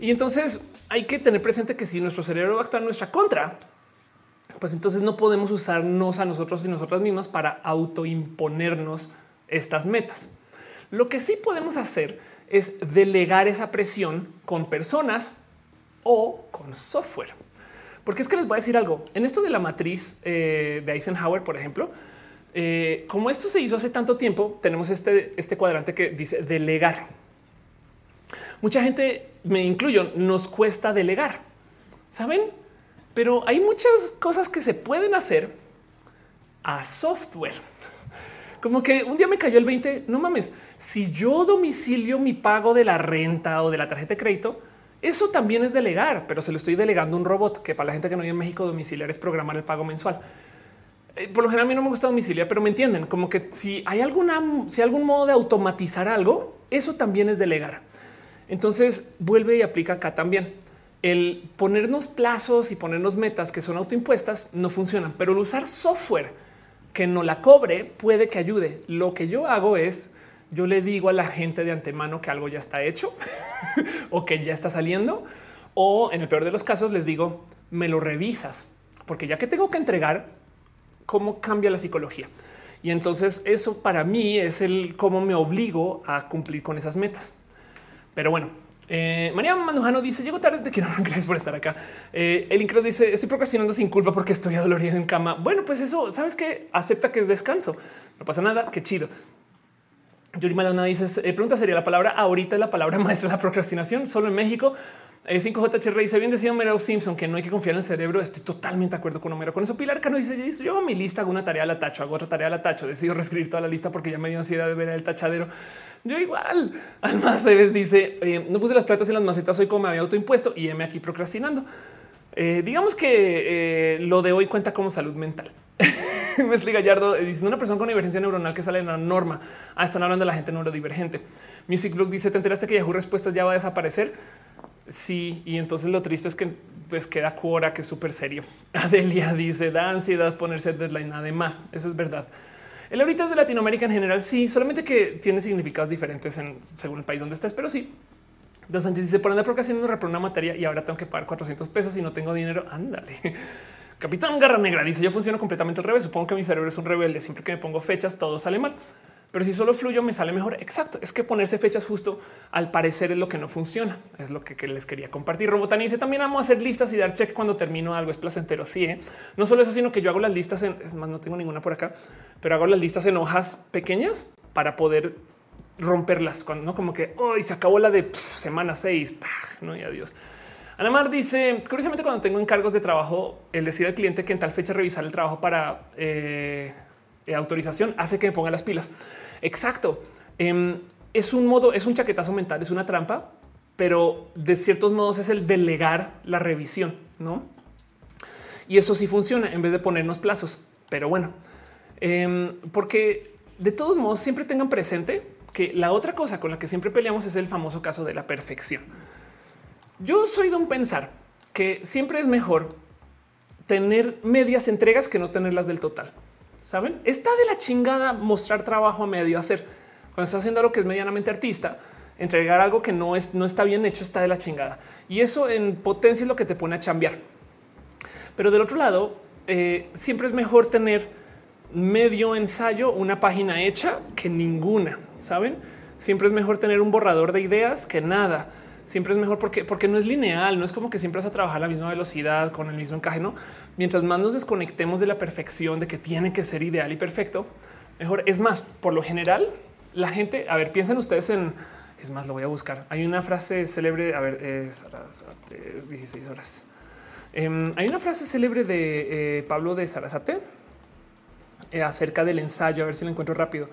Y entonces hay que tener presente que si nuestro cerebro actúa en nuestra contra, pues entonces no podemos usarnos a nosotros y nosotras mismas para autoimponernos estas metas. Lo que sí podemos hacer es delegar esa presión con personas o con software. Porque es que les voy a decir algo. En esto de la matriz eh, de Eisenhower, por ejemplo, eh, como esto se hizo hace tanto tiempo, tenemos este, este cuadrante que dice delegar. Mucha gente, me incluyo, nos cuesta delegar. ¿Saben? Pero hay muchas cosas que se pueden hacer a software. Como que un día me cayó el 20, no mames, si yo domicilio mi pago de la renta o de la tarjeta de crédito, eso también es delegar, pero se lo estoy delegando a un robot que para la gente que no vive en México domiciliar es programar el pago mensual. Eh, por lo general a mí no me gusta domiciliar, pero me entienden como que si hay alguna, si hay algún modo de automatizar algo, eso también es delegar. Entonces vuelve y aplica acá también el ponernos plazos y ponernos metas que son autoimpuestas no funcionan, pero el usar software que no la cobre puede que ayude. Lo que yo hago es yo le digo a la gente de antemano que algo ya está hecho o que ya está saliendo o en el peor de los casos les digo me lo revisas porque ya que tengo que entregar cómo cambia la psicología. Y entonces eso para mí es el cómo me obligo a cumplir con esas metas. Pero bueno, eh, María Mandujano dice: Llego tarde, te quiero gracias por estar acá. Eh, el Incros dice: Estoy procrastinando sin culpa porque estoy adolorido en cama. Bueno, pues eso sabes que acepta que es descanso. No pasa nada. Qué chido. Yuri Malona dice: eh, Pregunta sería la palabra ahorita es la palabra maestra de la procrastinación solo en México. 5JHR dice bien decía Homero Simpson que no hay que confiar en el cerebro. Estoy totalmente de acuerdo con Homero. Con eso Pilar Cano dice yo hago mi lista, hago una tarea la tacho, hago otra tarea la tacho. Decido reescribir toda la lista porque ya me dio ansiedad de ver el tachadero. Yo igual. Además, Eves dice no puse las platas en las macetas hoy como me había autoimpuesto y me aquí procrastinando. Eh, digamos que eh, lo de hoy cuenta como salud mental. Me Gallardo eh, dice una persona con divergencia neuronal que sale en la norma. Ah, están hablando de la gente neurodivergente. Music Blog dice: ¿Te enteraste que Yahoo Respuestas ya va a desaparecer? Sí, y entonces lo triste es que pues queda Quora, que es súper serio. Adelia dice: Da ansiedad ponerse deadline, además. Eso es verdad. El ahorita es de Latinoamérica en general, sí, solamente que tiene significados diferentes en, según el país donde estés, pero sí. Dos Sánchez dice por andar procrastinando repro una materia y ahora tengo que pagar 400 pesos y no tengo dinero. Ándale. Capitán Garra Negra dice yo funciono completamente al revés. Supongo que mi cerebro es un rebelde. Siempre que me pongo fechas, todo sale mal. Pero si solo fluyo, me sale mejor. Exacto. Es que ponerse fechas justo al parecer es lo que no funciona. Es lo que, les quería compartir. Robotani dice también amo hacer listas y dar check cuando termino algo. Es placentero. Sí, ¿eh? no solo eso, sino que yo hago las listas en es más, no tengo ninguna por acá, pero hago las listas en hojas pequeñas para poder romperlas cuando no como que hoy se acabó la de semana 6. No y adiós. Anamar dice curiosamente cuando tengo encargos de trabajo, el decir al cliente que en tal fecha revisar el trabajo para eh, autorización hace que me ponga las pilas. Exacto. Em, es un modo, es un chaquetazo mental, es una trampa, pero de ciertos modos es el delegar la revisión, no? Y eso sí funciona en vez de ponernos plazos. Pero bueno, em, porque de todos modos siempre tengan presente que la otra cosa con la que siempre peleamos es el famoso caso de la perfección. Yo soy de un pensar que siempre es mejor tener medias entregas que no tenerlas del total. Saben, está de la chingada mostrar trabajo a medio hacer. Cuando estás haciendo algo que es medianamente artista, entregar algo que no es, no está bien hecho, está de la chingada. Y eso en potencia es lo que te pone a chambear. Pero del otro lado, eh, siempre es mejor tener medio ensayo, una página hecha que ninguna. Saben, siempre es mejor tener un borrador de ideas que nada siempre es mejor porque, porque no es lineal, no es como que siempre vas a trabajar a la misma velocidad con el mismo encaje. No, mientras más nos desconectemos de la perfección de que tiene que ser ideal y perfecto, mejor. Es más, por lo general, la gente, a ver, piensen ustedes en es más, lo voy a buscar. Hay una frase célebre. A ver, es 16 horas. Em, hay una frase célebre de eh, Pablo de Sarasate eh, acerca del ensayo. A ver si lo encuentro rápido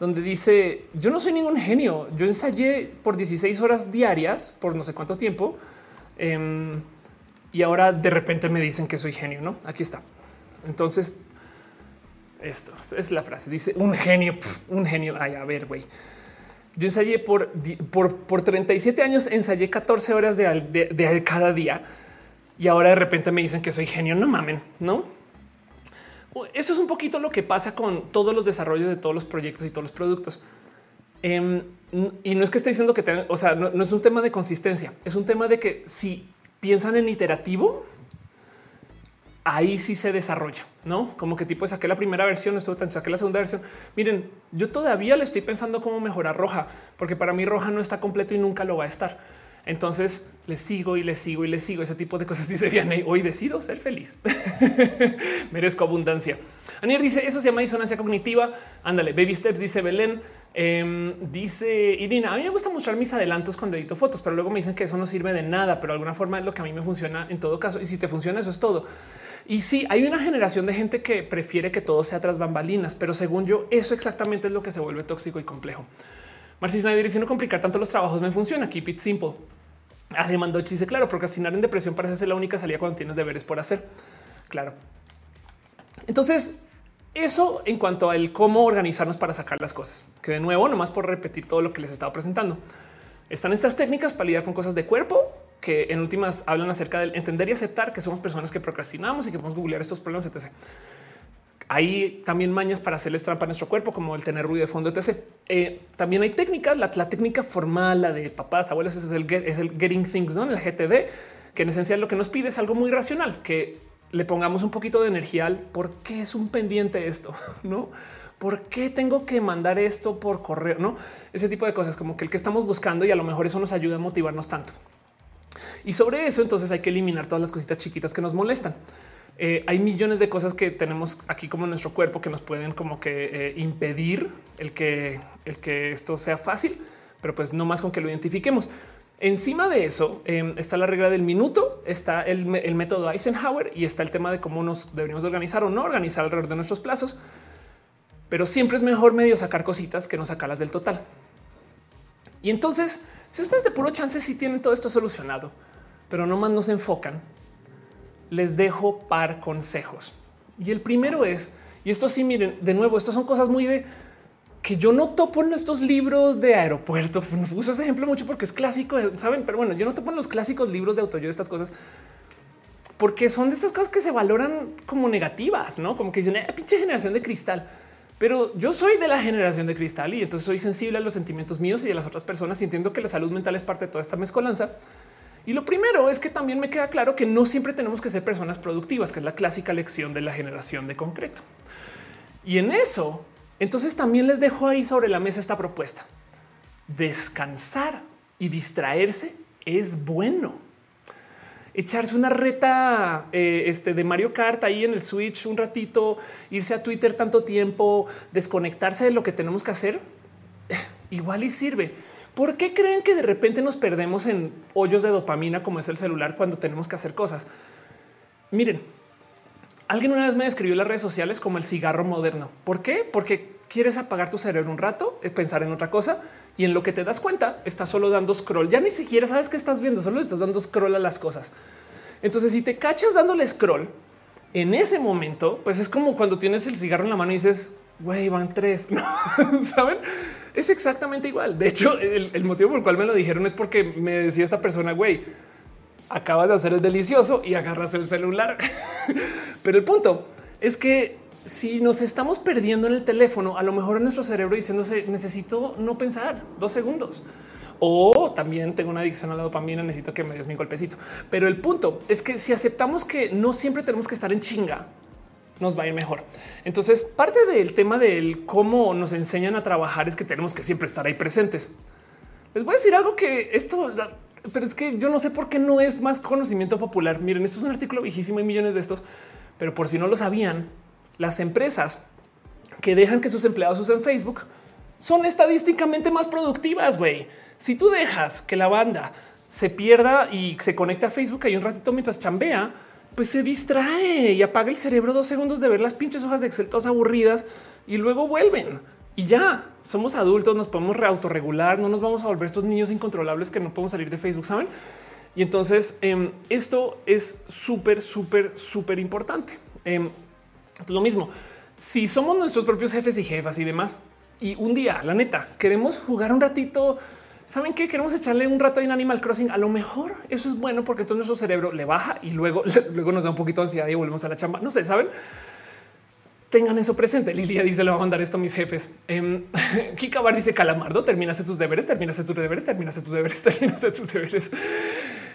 donde dice yo no soy ningún genio. Yo ensayé por 16 horas diarias por no sé cuánto tiempo. Em, y ahora de repente me dicen que soy genio. No, aquí está. Entonces, esto es la frase. Dice un genio, un genio. Ay, a ver, güey. Yo ensayé por, por, por 37 años, ensayé 14 horas de, de cada día y ahora de repente me dicen que soy genio. No mamen, no? Eso es un poquito lo que pasa con todos los desarrollos de todos los proyectos y todos los productos. Em, y no es que esté diciendo que tengan, o sea, no, es un tema de consistencia, es un tema de que si piensan en iterativo, ahí sí se desarrolla, no como que tipo saqué la primera versión, estuvo tan saqué la segunda versión. Miren, yo todavía le estoy pensando cómo mejorar roja, porque para mí roja no está completo y nunca lo va a estar. Entonces le sigo y le sigo y le sigo ese tipo de cosas. Dice Vianney, hoy decido ser feliz. Merezco abundancia. Anier dice eso se llama disonancia cognitiva. Ándale, baby steps, dice Belén. Em, dice Irina, a mí me gusta mostrar mis adelantos cuando edito fotos, pero luego me dicen que eso no sirve de nada, pero de alguna forma es lo que a mí me funciona en todo caso. Y si te funciona, eso es todo. Y sí, hay una generación de gente que prefiere que todo sea tras bambalinas, pero según yo, eso exactamente es lo que se vuelve tóxico y complejo. Marcy Snyder dice no complicar tanto los trabajos me funciona. Keep it simple. Además, dice claro, procrastinar en depresión parece ser la única salida cuando tienes deberes por hacer. Claro. Entonces, eso en cuanto al cómo organizarnos para sacar las cosas, que de nuevo, nomás por repetir todo lo que les estaba presentando, están estas técnicas para lidiar con cosas de cuerpo que en últimas hablan acerca del entender y aceptar que somos personas que procrastinamos y que podemos googlear estos problemas, etc. Hay también mañas para hacerles trampa a nuestro cuerpo, como el tener ruido de fondo, etc. Eh, también hay técnicas, la, técnica formal, la de papás, abuelos, es el, es el getting things, ¿no? el GTD, que en esencia lo que nos pide es algo muy racional, que le pongamos un poquito de energía al por qué es un pendiente esto, no? ¿Por qué tengo que mandar esto por correo? No, ese tipo de cosas como que el que estamos buscando y a lo mejor eso nos ayuda a motivarnos tanto. Y sobre eso, entonces hay que eliminar todas las cositas chiquitas que nos molestan. Eh, hay millones de cosas que tenemos aquí como en nuestro cuerpo que nos pueden como que eh, impedir el que, el que esto sea fácil, pero pues no más con que lo identifiquemos. Encima de eso em, está la regla del minuto, está el, método Eisenhower y está el tema de cómo nos deberíamos organizar o no organizar alrededor de nuestros plazos. Pero siempre es mejor medio sacar cositas que no sacarlas del total. Y entonces, si ustedes de puro chance si tienen todo esto solucionado, pero no más no se enfocan, les dejo par consejos. Y el primero es, y esto sí, miren, de nuevo, estas son cosas muy de que yo no topo en estos libros de aeropuerto. Uso ese ejemplo mucho porque es clásico, saben, pero bueno, yo no topo en los clásicos libros de autoayuda estas cosas porque son de estas cosas que se valoran como negativas, no como que dicen eh, pinche generación de cristal. Pero yo soy de la generación de cristal y entonces soy sensible a los sentimientos míos y de las otras personas y entiendo que la salud mental es parte de toda esta mezcolanza. Y lo primero es que también me queda claro que no siempre tenemos que ser personas productivas, que es la clásica lección de la generación de concreto. Y en eso entonces también les dejo ahí sobre la mesa esta propuesta. Descansar y distraerse es bueno. Echarse una reta eh, este, de Mario Kart ahí en el Switch un ratito, irse a Twitter tanto tiempo, desconectarse de lo que tenemos que hacer, igual y sirve. ¿Por qué creen que de repente nos perdemos en hoyos de dopamina como es el celular cuando tenemos que hacer cosas? Miren, Alguien una vez me describió las redes sociales como el cigarro moderno. ¿Por qué? Porque quieres apagar tu cerebro un rato, eh, pensar en otra cosa y en lo que te das cuenta estás solo dando scroll. Ya ni siquiera sabes qué estás viendo, solo estás dando scroll a las cosas. Entonces, si te cachas dándole scroll en ese momento, pues es como cuando tienes el cigarro en la mano y dices, güey, van tres, saben? Es exactamente igual. De hecho, el, motivo por el cual me lo dijeron es porque me decía esta persona, güey, acabas de hacer el delicioso y agarras el celular. Pero el punto es que si nos estamos perdiendo en el teléfono, a lo mejor en nuestro cerebro diciéndose necesito no pensar dos segundos. O también tengo una adicción a la dopamina, necesito que me des mi golpecito. Pero el punto es que si aceptamos que no siempre tenemos que estar en chinga, nos va a ir mejor. Entonces, parte del tema del cómo nos enseñan a trabajar es que tenemos que siempre estar ahí presentes. Les voy a decir algo que esto pero es que yo no sé por qué no es más conocimiento popular. Miren, esto es un artículo viejísimo y millones de estos, pero por si no lo sabían, las empresas que dejan que sus empleados usen Facebook son estadísticamente más productivas. Güey, si tú dejas que la banda se pierda y se conecte a Facebook ahí un ratito mientras chambea, pues se distrae y apaga el cerebro dos segundos de ver las pinches hojas de Excel todas aburridas y luego vuelven y ya somos adultos, nos podemos autorregular, no nos vamos a volver estos niños incontrolables que no podemos salir de Facebook, saben? Y entonces em, esto es súper, súper, súper importante. Em, pues lo mismo, si somos nuestros propios jefes y jefas y demás, Y un día, la neta, queremos jugar un ratito. ¿Saben qué? Queremos echarle un rato en Animal Crossing. A lo mejor eso es bueno porque todo nuestro cerebro le baja y luego, luego nos da un poquito de ansiedad y volvemos a la chamba. No sé, ¿saben? tengan eso presente. Lilia dice: Le va a mandar esto a mis jefes. Eh, Kika Bar dice: Calamardo, terminaste tus deberes, terminaste tus deberes, terminaste tus deberes, terminaste tus deberes.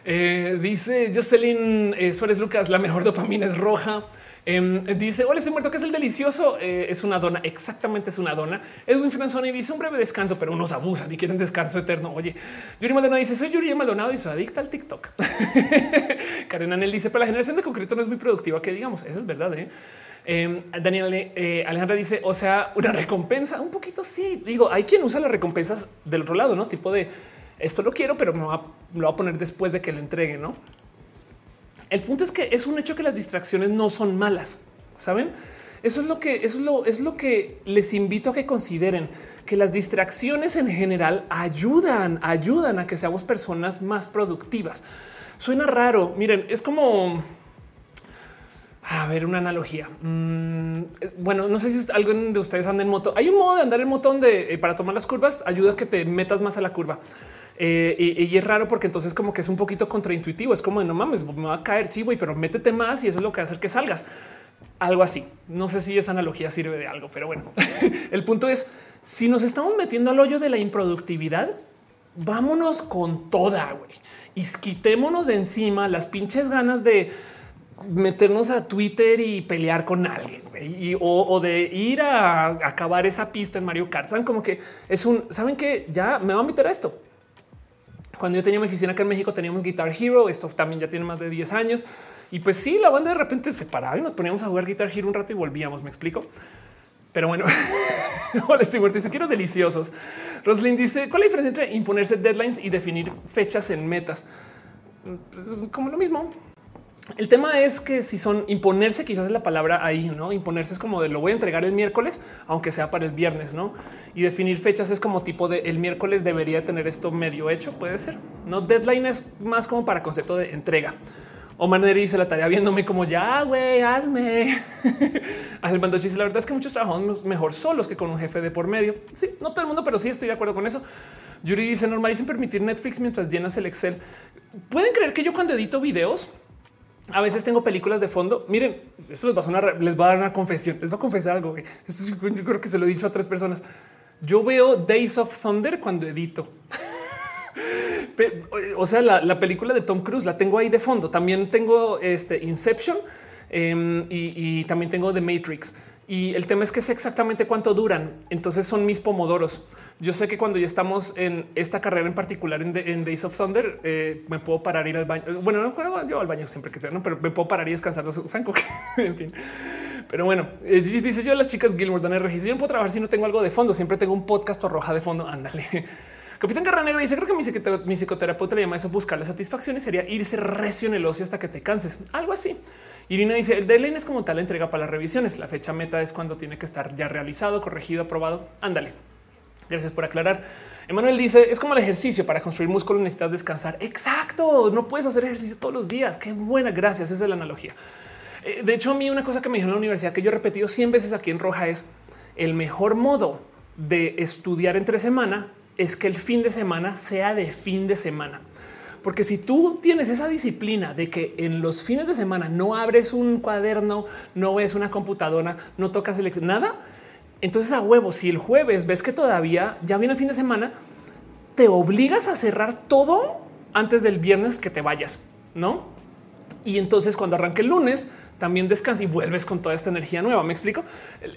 Eh, dice Jocelyn eh, Suárez Lucas: La mejor dopamina es roja. Em, dice: Hola, estoy muerto, que es el delicioso. Eh, es una dona. Exactamente, es una dona. Edwin Franzoni dice: Un breve descanso, pero unos abusan y quieren descanso eterno. Oye, Yuri Maldonado dice: Soy Yuri Maldonado y soy adicta al TikTok. Karen Anel dice: Pero la generación de concreto no es muy productiva, que digamos. Eso es verdad. ¿eh? Eh, Daniel eh, Alejandra dice, o sea, una recompensa, un poquito sí. Digo, hay quien usa las recompensas del otro lado, ¿no? Tipo de, esto lo quiero, pero me lo va a poner después de que lo entregue, ¿no? El punto es que es un hecho que las distracciones no son malas, ¿saben? Eso es lo que es lo, es lo que les invito a que consideren que las distracciones en general ayudan, ayudan a que seamos personas más productivas. Suena raro. Miren, es como a ver, una analogía. Mm, bueno, no sé si alguien de ustedes anda en moto. Hay un modo de andar en moto donde eh, para tomar las curvas ayuda a que te metas más a la curva. Eh, y, es raro porque entonces como que es un poquito contraintuitivo. Es como de no mames, me va a caer. Sí, güey, pero métete más y eso es lo que hace que salgas. Algo así. No sé si esa analogía sirve de algo, pero bueno, el punto es si nos estamos metiendo al hoyo de la improductividad, vámonos con toda güey y quitémonos de encima las pinches ganas de meternos a Twitter y pelear con alguien o, de ir a, acabar esa pista en Mario Kart. Saben como que es un, saben que ya me va a meter a esto. Cuando yo tenía mi oficina acá en México teníamos Guitar Hero. Esto también ya tiene más de 10 años. Y pues sí, la banda de repente se paraba y nos poníamos a jugar Guitar Hero un rato y volvíamos. Me explico. Pero bueno, hola, muerto. Dice quiero deliciosos. Roslyn dice cuál es la diferencia entre imponerse deadlines y definir fechas en metas. Pues es como lo mismo. El tema es que si son imponerse, quizás es la palabra ahí, no imponerse es como de lo voy a entregar el miércoles, aunque sea para el viernes, no? Y definir fechas es como tipo de el miércoles debería tener esto medio hecho. Puede ser no deadline es más como para concepto de entrega. O manera dice la tarea viéndome como ya, güey, hazme. el mando chiste. La verdad es que muchos trabajamos mejor solos que con un jefe de por medio. Sí, no todo el mundo, pero sí estoy de acuerdo con eso. Yuri dice normalicen permitir Netflix mientras llenas el Excel. Pueden creer que yo cuando edito videos a veces tengo películas de fondo. Miren, eso les va a, sonar, les va a dar una confesión. Les va a confesar algo. yo creo que se lo he dicho a tres personas. Yo veo Days of Thunder cuando edito. o sea, la, película de Tom Cruise la tengo ahí de fondo. También tengo este Inception em, y, y también tengo The Matrix. Y el tema es que sé exactamente cuánto duran. Entonces son mis pomodoros. Yo sé que cuando ya estamos en esta carrera en particular en, Days of Thunder, eh, me puedo parar ir al baño. Bueno, no yo al baño siempre que sea, ¿no? pero me puedo parar y descansar los en fin. Pero bueno, eh, dice yo a las chicas Gilmore, dan registro. Yo no puedo trabajar si no tengo algo de fondo. Siempre tengo un podcast o roja de fondo. Ándale. Capitán Negra dice: Creo que mi, mi psicoterapeuta le llama eso buscar la satisfacción y sería irse recio en el ocio hasta que te canses. Algo así. Irina dice: El deadline es como tal la entrega para las revisiones. La fecha meta es cuando tiene que estar ya realizado, corregido, aprobado. Ándale. Gracias por aclarar. Emanuel dice es como el ejercicio para construir músculo necesitas descansar. Exacto. No puedes hacer ejercicio todos los días. Qué buena. Gracias. Esa es la analogía. Eh, de hecho, a mí una cosa que me dijeron en la universidad que yo he repetido 100 veces aquí en Roja es el mejor modo de estudiar entre semana es que el fin de semana sea de fin de semana. Porque si tú tienes esa disciplina de que en los fines de semana no abres un cuaderno, no ves una computadora, no tocas el nada, entonces a huevo, si el jueves ves que todavía ya viene el fin de semana, te obligas a cerrar todo antes del viernes que te vayas, ¿no? Y entonces cuando arranque el lunes, también descansa y vuelves con toda esta energía nueva. Me explico.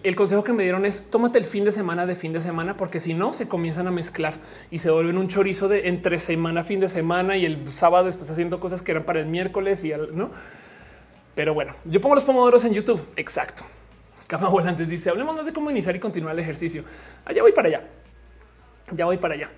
El, consejo que me dieron es tómate el fin de semana de fin de semana, porque si no se comienzan a mezclar y se vuelven un chorizo de entre semana, fin de semana y el sábado estás haciendo cosas que eran para el miércoles y el, no. Pero bueno, yo pongo los pomodoros en YouTube. Exacto. Cama Volantes dice hablemos más de cómo iniciar y continuar el ejercicio. Allá voy para allá. Ya voy para allá.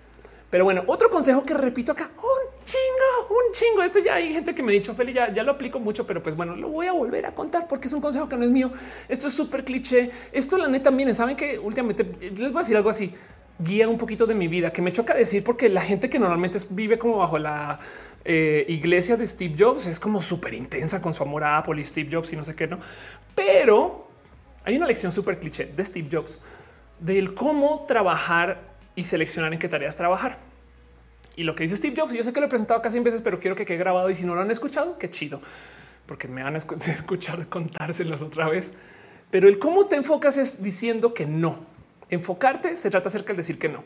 Pero bueno, otro consejo que repito acá, un chingo, un chingo. Esto ya hay gente que me ha dicho, Feli, ya, ya lo aplico mucho, pero pues bueno, lo voy a volver a contar porque es un consejo que no es mío. Esto es súper cliché. Esto la neta, miren, saben que últimamente les voy a decir algo así, guía un poquito de mi vida que me choca decir porque la gente que normalmente vive como bajo la eh, iglesia de Steve Jobs es como súper intensa con su amor a Apple y Steve Jobs y no sé qué, no, pero hay una lección súper cliché de Steve Jobs del cómo trabajar y seleccionar en qué tareas trabajar. Y lo que dice Steve Jobs, yo sé que lo he presentado casi 100 veces, pero quiero que quede grabado y si no lo han escuchado, qué chido, porque me van a escuchar contárselos otra vez. Pero el cómo te enfocas es diciendo que no. Enfocarte se trata acerca de decir que no.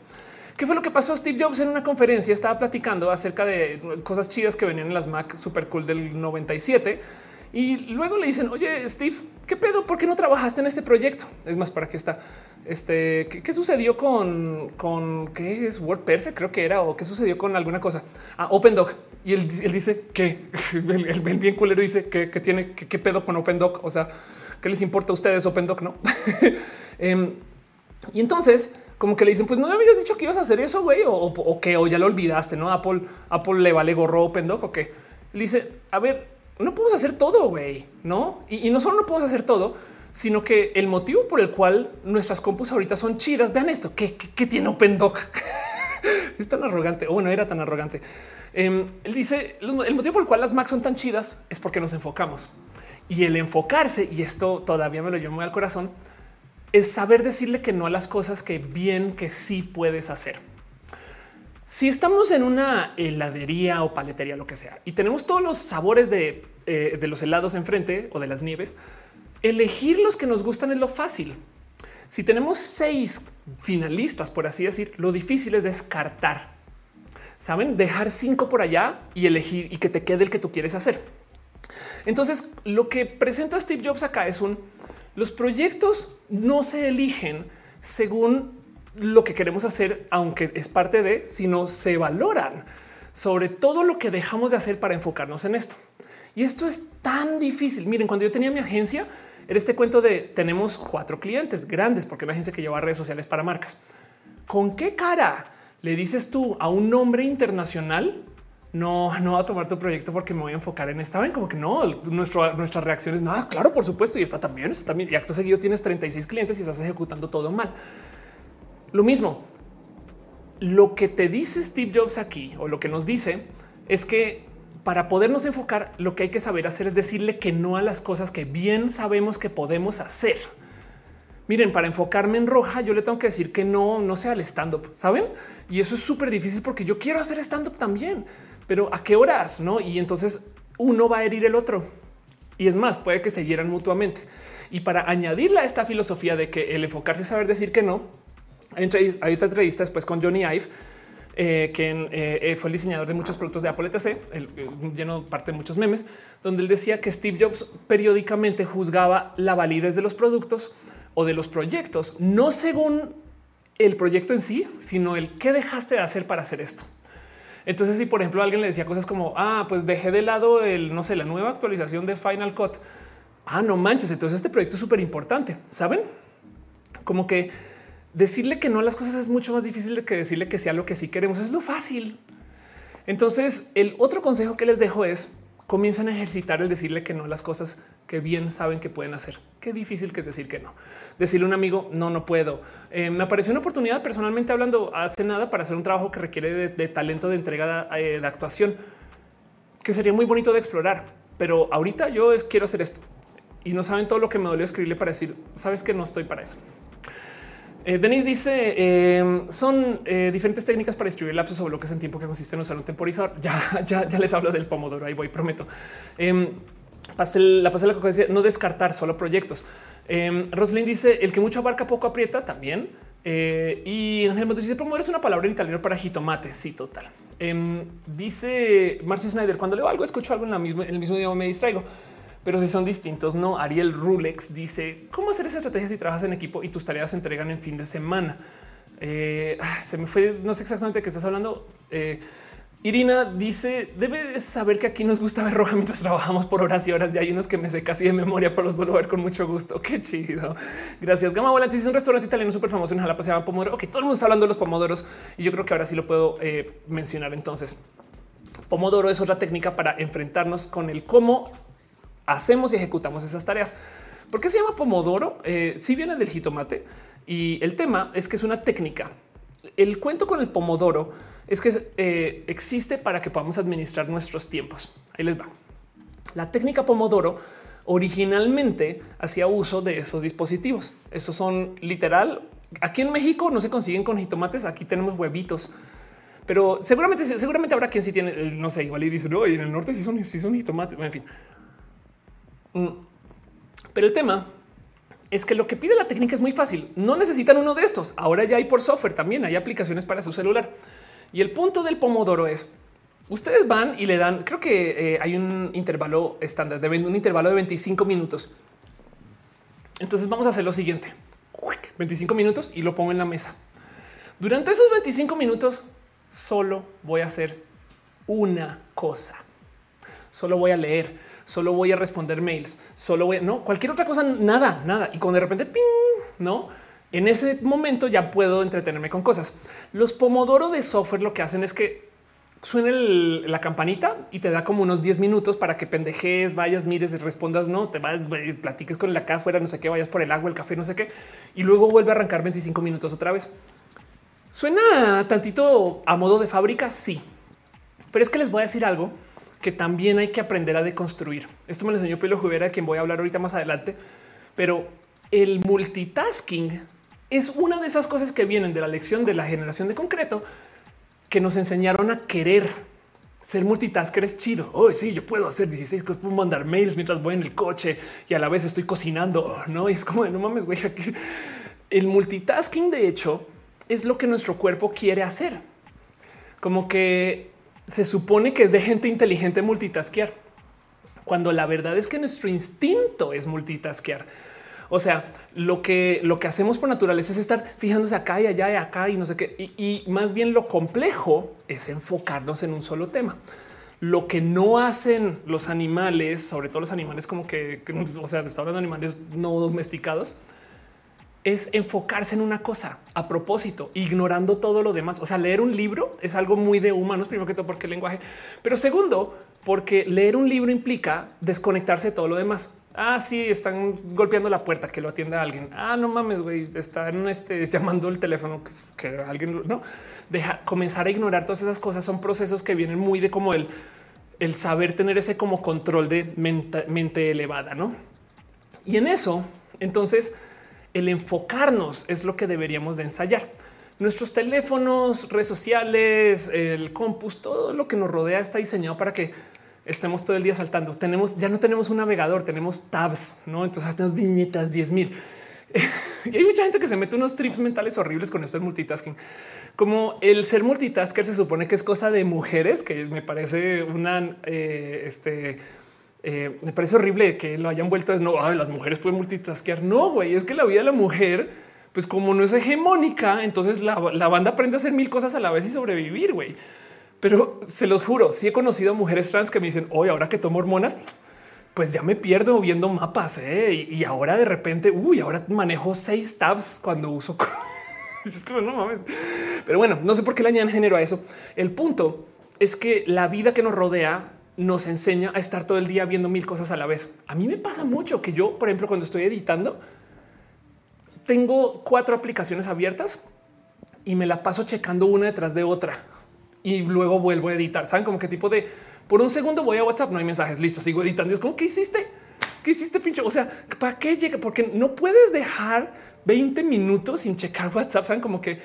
¿Qué fue lo que pasó? Steve Jobs en una conferencia estaba platicando acerca de cosas chidas que venían en las Mac super cool del 97 y luego le dicen, oye, Steve, ¿qué pedo? ¿Por qué no trabajaste en este proyecto? Es más, para qué está. Este, ¿qué, sucedió con, con qué es Word Perfect? Creo que era, o qué sucedió con alguna cosa. Ah, OpenDoc. Y él, dice que el, bien culero dice que, tiene qué pedo con OpenDoc. O sea, ¿qué les importa a ustedes OpenDoc? No. Em, y entonces, como que le dicen, pues no me habías dicho que ibas a hacer eso, güey, o, o, que o ya lo olvidaste, no? Apple, Apple le vale gorro OpenDoc o qué. Él dice, a ver, no podemos hacer todo, güey, no? Y, no solo no podemos hacer todo, sino que el motivo por el cual nuestras compus ahorita son chidas. Vean esto que, tiene OpenDoc. es tan arrogante. O bueno, era tan arrogante. Em, él dice el motivo por el cual las Macs son tan chidas es porque nos enfocamos y el enfocarse. Y esto todavía me lo llevo muy al corazón es saber decirle que no a las cosas que bien que sí puedes hacer. Si estamos en una heladería o paletería, lo que sea, y tenemos todos los sabores de, eh, de los helados enfrente o de las nieves, elegir los que nos gustan es lo fácil. Si tenemos seis finalistas, por así decir, lo difícil es descartar. Saben dejar cinco por allá y elegir y que te quede el que tú quieres hacer. Entonces, lo que presenta Steve Jobs acá es un los proyectos no se eligen según lo que queremos hacer, aunque es parte de, sino se valoran sobre todo lo que dejamos de hacer para enfocarnos en esto. Y esto es tan difícil. Miren, cuando yo tenía mi agencia, era este cuento de tenemos cuatro clientes grandes, porque una agencia que lleva redes sociales para marcas. ¿Con qué cara le dices tú a un nombre internacional no, no va a tomar tu proyecto porque me voy a enfocar en esta. Ven como que no, nuestro, nuestra reacción es nada. Claro, por supuesto. Y está también, está también. Y acto seguido tienes 36 clientes y estás ejecutando todo mal. Lo mismo. Lo que te dice Steve Jobs aquí o lo que nos dice es que para podernos enfocar, lo que hay que saber hacer es decirle que no a las cosas que bien sabemos que podemos hacer. Miren, para enfocarme en roja, yo le tengo que decir que no, no sea el stand up, saben? Y eso es súper difícil porque yo quiero hacer stand up también pero a qué horas? No? Y entonces uno va a herir el otro. Y es más, puede que se hieran mutuamente. Y para añadirle a esta filosofía de que el enfocarse es saber decir que no, hay, otra entrevista después con Johnny Ive, eh, que eh, eh, fue el diseñador de muchos productos de Apple ETC, lleno parte de muchos memes, donde él decía que Steve Jobs periódicamente juzgaba la validez de los productos o de los proyectos, no según el proyecto en sí, sino el qué dejaste de hacer para hacer esto. Entonces, si por ejemplo alguien le decía cosas como, ah, pues dejé de lado el, no sé, la nueva actualización de Final Cut. Ah, no manches. Entonces este proyecto es súper importante. Saben como que decirle que no a las cosas es mucho más difícil de que decirle que sea lo que sí queremos. Es lo fácil. Entonces, el otro consejo que les dejo es comienzan a ejercitar el decirle que no a las cosas que bien saben que pueden hacer. Qué difícil que es decir que no. Decirle a un amigo, no, no puedo. Eh, me apareció una oportunidad personalmente hablando hace nada para hacer un trabajo que requiere de, talento de entrega de, de, actuación, que sería muy bonito de explorar. Pero ahorita yo quiero hacer esto y no saben todo lo que me dolió escribirle para decir, sabes que no estoy para eso. Eh, Denis dice eh, son eh, diferentes técnicas para distribuir lapsos sobre lo que es en tiempo que consiste en usar un temporizador. Ya, ya, ya les hablo del pomodoro. Ahí voy, prometo. Em, la pasé la que decía no descartar solo proyectos. Em, Roslyn dice el que mucho abarca poco aprieta también. y Ángel dice pomodoro es una palabra en italiano para jitomate. Sí, total. Em, dice Marcy Snyder cuando leo algo, escucho algo en, la misma, en el mismo idioma, me distraigo pero si son distintos, no. Ariel Rulex dice cómo hacer esa estrategia si trabajas en equipo y tus tareas se entregan en fin de semana. Eh, ah, se me fue, no sé exactamente de qué estás hablando. Eh, Irina dice debe saber que aquí nos gusta ver roja mientras trabajamos por horas y horas. Ya hay unos que me sé casi de memoria, pero los vuelvo a ver con mucho gusto. Qué chido. Gracias. Gama Volante dice un restaurante italiano súper famoso en Jalapa se Pomodoro. Ok, todo el mundo está hablando de los pomodoros y yo creo que ahora sí lo puedo eh, mencionar. Entonces, Pomodoro es otra técnica para enfrentarnos con el cómo hacemos y ejecutamos esas tareas. ¿Por qué se llama Pomodoro? Eh, si viene del jitomate y el tema es que es una técnica. El cuento con el Pomodoro es que eh, existe para que podamos administrar nuestros tiempos. Ahí les va. La técnica Pomodoro originalmente hacía uso de esos dispositivos. Estos son literal Aquí en México no se consiguen con jitomates. Aquí tenemos huevitos, pero seguramente, seguramente habrá quien sí tiene, eh, no sé, igual y dice no, y en el norte sí son, sí son jitomates. En fin. Pero el tema es que lo que pide la técnica es muy fácil. No necesitan uno de estos. Ahora ya hay por software también. Hay aplicaciones para su celular. Y el punto del pomodoro es ustedes van y le dan, creo que eh, hay un intervalo estándar de un intervalo de 25 minutos. Entonces vamos a hacer lo siguiente. 25 minutos y lo pongo en la mesa. Durante esos 25 minutos solo voy a hacer una cosa. Solo voy a leer, solo voy a responder mails, solo voy a no cualquier otra cosa, nada, nada. Y cuando de repente ping, no, en ese momento ya puedo entretenerme con cosas. Los pomodoro de software lo que hacen es que suene la campanita y te da como unos 10 minutos para que pendejes, vayas, mires y respondas, no te vas, platiques con el acá afuera, no sé qué, vayas por el agua, el café, no sé qué, y luego vuelve a arrancar 25 minutos otra vez. Suena tantito a modo de fábrica, sí, pero es que les voy a decir algo que también hay que aprender a deconstruir. Esto me lo enseñó Pelo Juvera, de quien voy a hablar ahorita más adelante, pero el multitasking es una de esas cosas que vienen de la lección de la generación de concreto que nos enseñaron a querer ser multitasker es chido. Oh, sí, yo puedo hacer 16 cosas, puedo mandar mails mientras voy en el coche y a la vez estoy cocinando. No y es como de no mames, güey. El multitasking, de hecho, es lo que nuestro cuerpo quiere hacer. Como que se supone que es de gente inteligente multitaskear, cuando la verdad es que nuestro instinto es multitaskear. O sea, lo que lo que hacemos por naturaleza es estar fijándose acá y allá y acá y no sé qué. Y, más bien lo complejo es enfocarnos en un solo tema. Lo que no hacen los animales, sobre todo los animales como que, o sea, está hablando de animales no domesticados, es enfocarse en una cosa a propósito, ignorando todo lo demás. O sea, leer un libro es algo muy de humanos, primero que todo porque el lenguaje, pero segundo, porque leer un libro implica desconectarse de todo lo demás. Ah, sí, están golpeando la puerta, que lo atienda alguien. Ah, no mames, güey, están este, llamando el teléfono, que, alguien no deja comenzar a ignorar todas esas cosas. Son procesos que vienen muy de como el, el saber tener ese como control de mente, mente elevada, no? Y en eso, entonces, el enfocarnos es lo que deberíamos de ensayar. Nuestros teléfonos, redes sociales, el compus, todo lo que nos rodea está diseñado para que estemos todo el día saltando. Tenemos, ya no tenemos un navegador, tenemos tabs, no? Entonces tenemos viñetas 10 mil. y hay mucha gente que se mete unos trips mentales horribles con esto del multitasking. Como el ser multitasker se supone que es cosa de mujeres, que me parece una, eh, este, eh, me parece horrible que lo hayan vuelto. No, las mujeres pueden multitaskear. No, güey, es que la vida de la mujer, pues como no es hegemónica, entonces la, la banda aprende a hacer mil cosas a la vez y sobrevivir, güey. Pero se los juro, sí he conocido mujeres trans que me dicen, hoy ahora que tomo hormonas, pues ya me pierdo viendo mapas ¿eh? y, ahora de repente, uy, ahora manejo seis tabs cuando uso. es. Pero bueno, no sé por qué le añaden género a eso. El punto es que la vida que nos rodea nos enseña a estar todo el día viendo mil cosas a la vez. A mí me pasa mucho que yo, por ejemplo, cuando estoy editando, tengo cuatro aplicaciones abiertas y me la paso checando una detrás de otra y luego vuelvo a editar. Saben como qué tipo de por un segundo voy a WhatsApp, no hay mensajes, listo, sigo editando. Es como que hiciste, qué hiciste, pincho. O sea, para qué llega? Porque no puedes dejar 20 minutos sin checar WhatsApp. Saben como que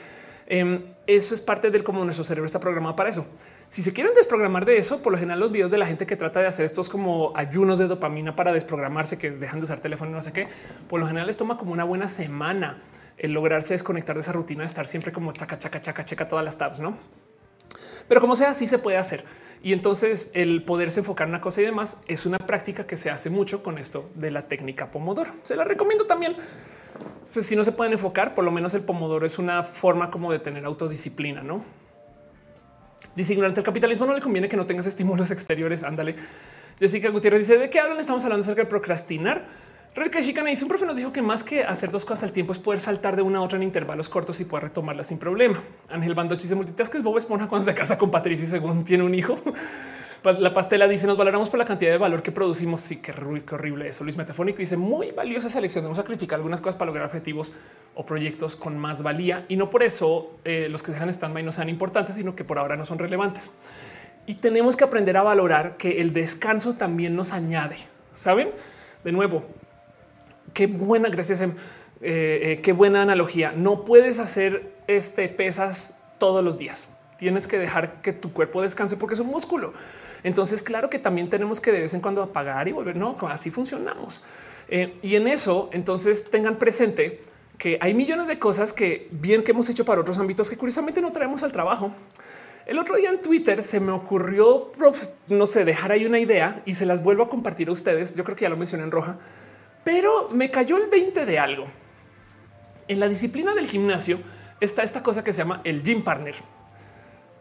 em, eso es parte del cómo nuestro cerebro está programado para eso. Si se quieren desprogramar de eso, por lo general los videos de la gente que trata de hacer estos como ayunos de dopamina para desprogramarse, que dejan de usar teléfono, no sé qué, por lo general les toma como una buena semana el lograrse desconectar de esa rutina de estar siempre como chaca, chaca, chaca, checa todas las tabs, no? Pero como sea, sí se puede hacer. Y entonces el poderse enfocar en una cosa y demás es una práctica que se hace mucho con esto de la técnica Pomodoro. Se la recomiendo también. Pues si no se pueden enfocar, por lo menos el Pomodoro es una forma como de tener autodisciplina, ¿no? Dice, durante el capitalismo no le conviene que no tengas estímulos exteriores. Ándale. Jessica Gutiérrez dice, ¿de qué hablan? Estamos hablando acerca de procrastinar. Rebeca Chicana dice un profe nos dijo que más que hacer dos cosas al tiempo es poder saltar de una a otra en intervalos cortos y poder retomarla sin problema. Ángel Bandochi dice multitask es Bob Esponja cuando se casa con Patricio y según tiene un hijo. La pastela dice nos valoramos por la cantidad de valor que producimos. Sí, qué, horrible eso. Luis Metafónico dice muy valiosa selección. Debemos sacrificar algunas cosas para lograr objetivos o proyectos con más valía y no por eso eh, los que se dejan stand-by no sean importantes, sino que por ahora no son relevantes. Y tenemos que aprender a valorar que el descanso también nos añade. Saben? De nuevo, qué buena, gracias. eh, qué buena analogía. No puedes hacer este pesas todos los días. Tienes que dejar que tu cuerpo descanse porque es un músculo. Entonces, claro que también tenemos que de vez en cuando apagar y volver. No, así funcionamos. Eh, y en eso, entonces tengan presente que hay millones de cosas que bien que hemos hecho para otros ámbitos que curiosamente no traemos al trabajo. El otro día en Twitter se me ocurrió, no sé, dejar ahí una idea y se las vuelvo a compartir a ustedes. Yo creo que ya lo mencioné en roja, pero me cayó el 20 de algo. En la disciplina del gimnasio está esta cosa que se llama el gym partner.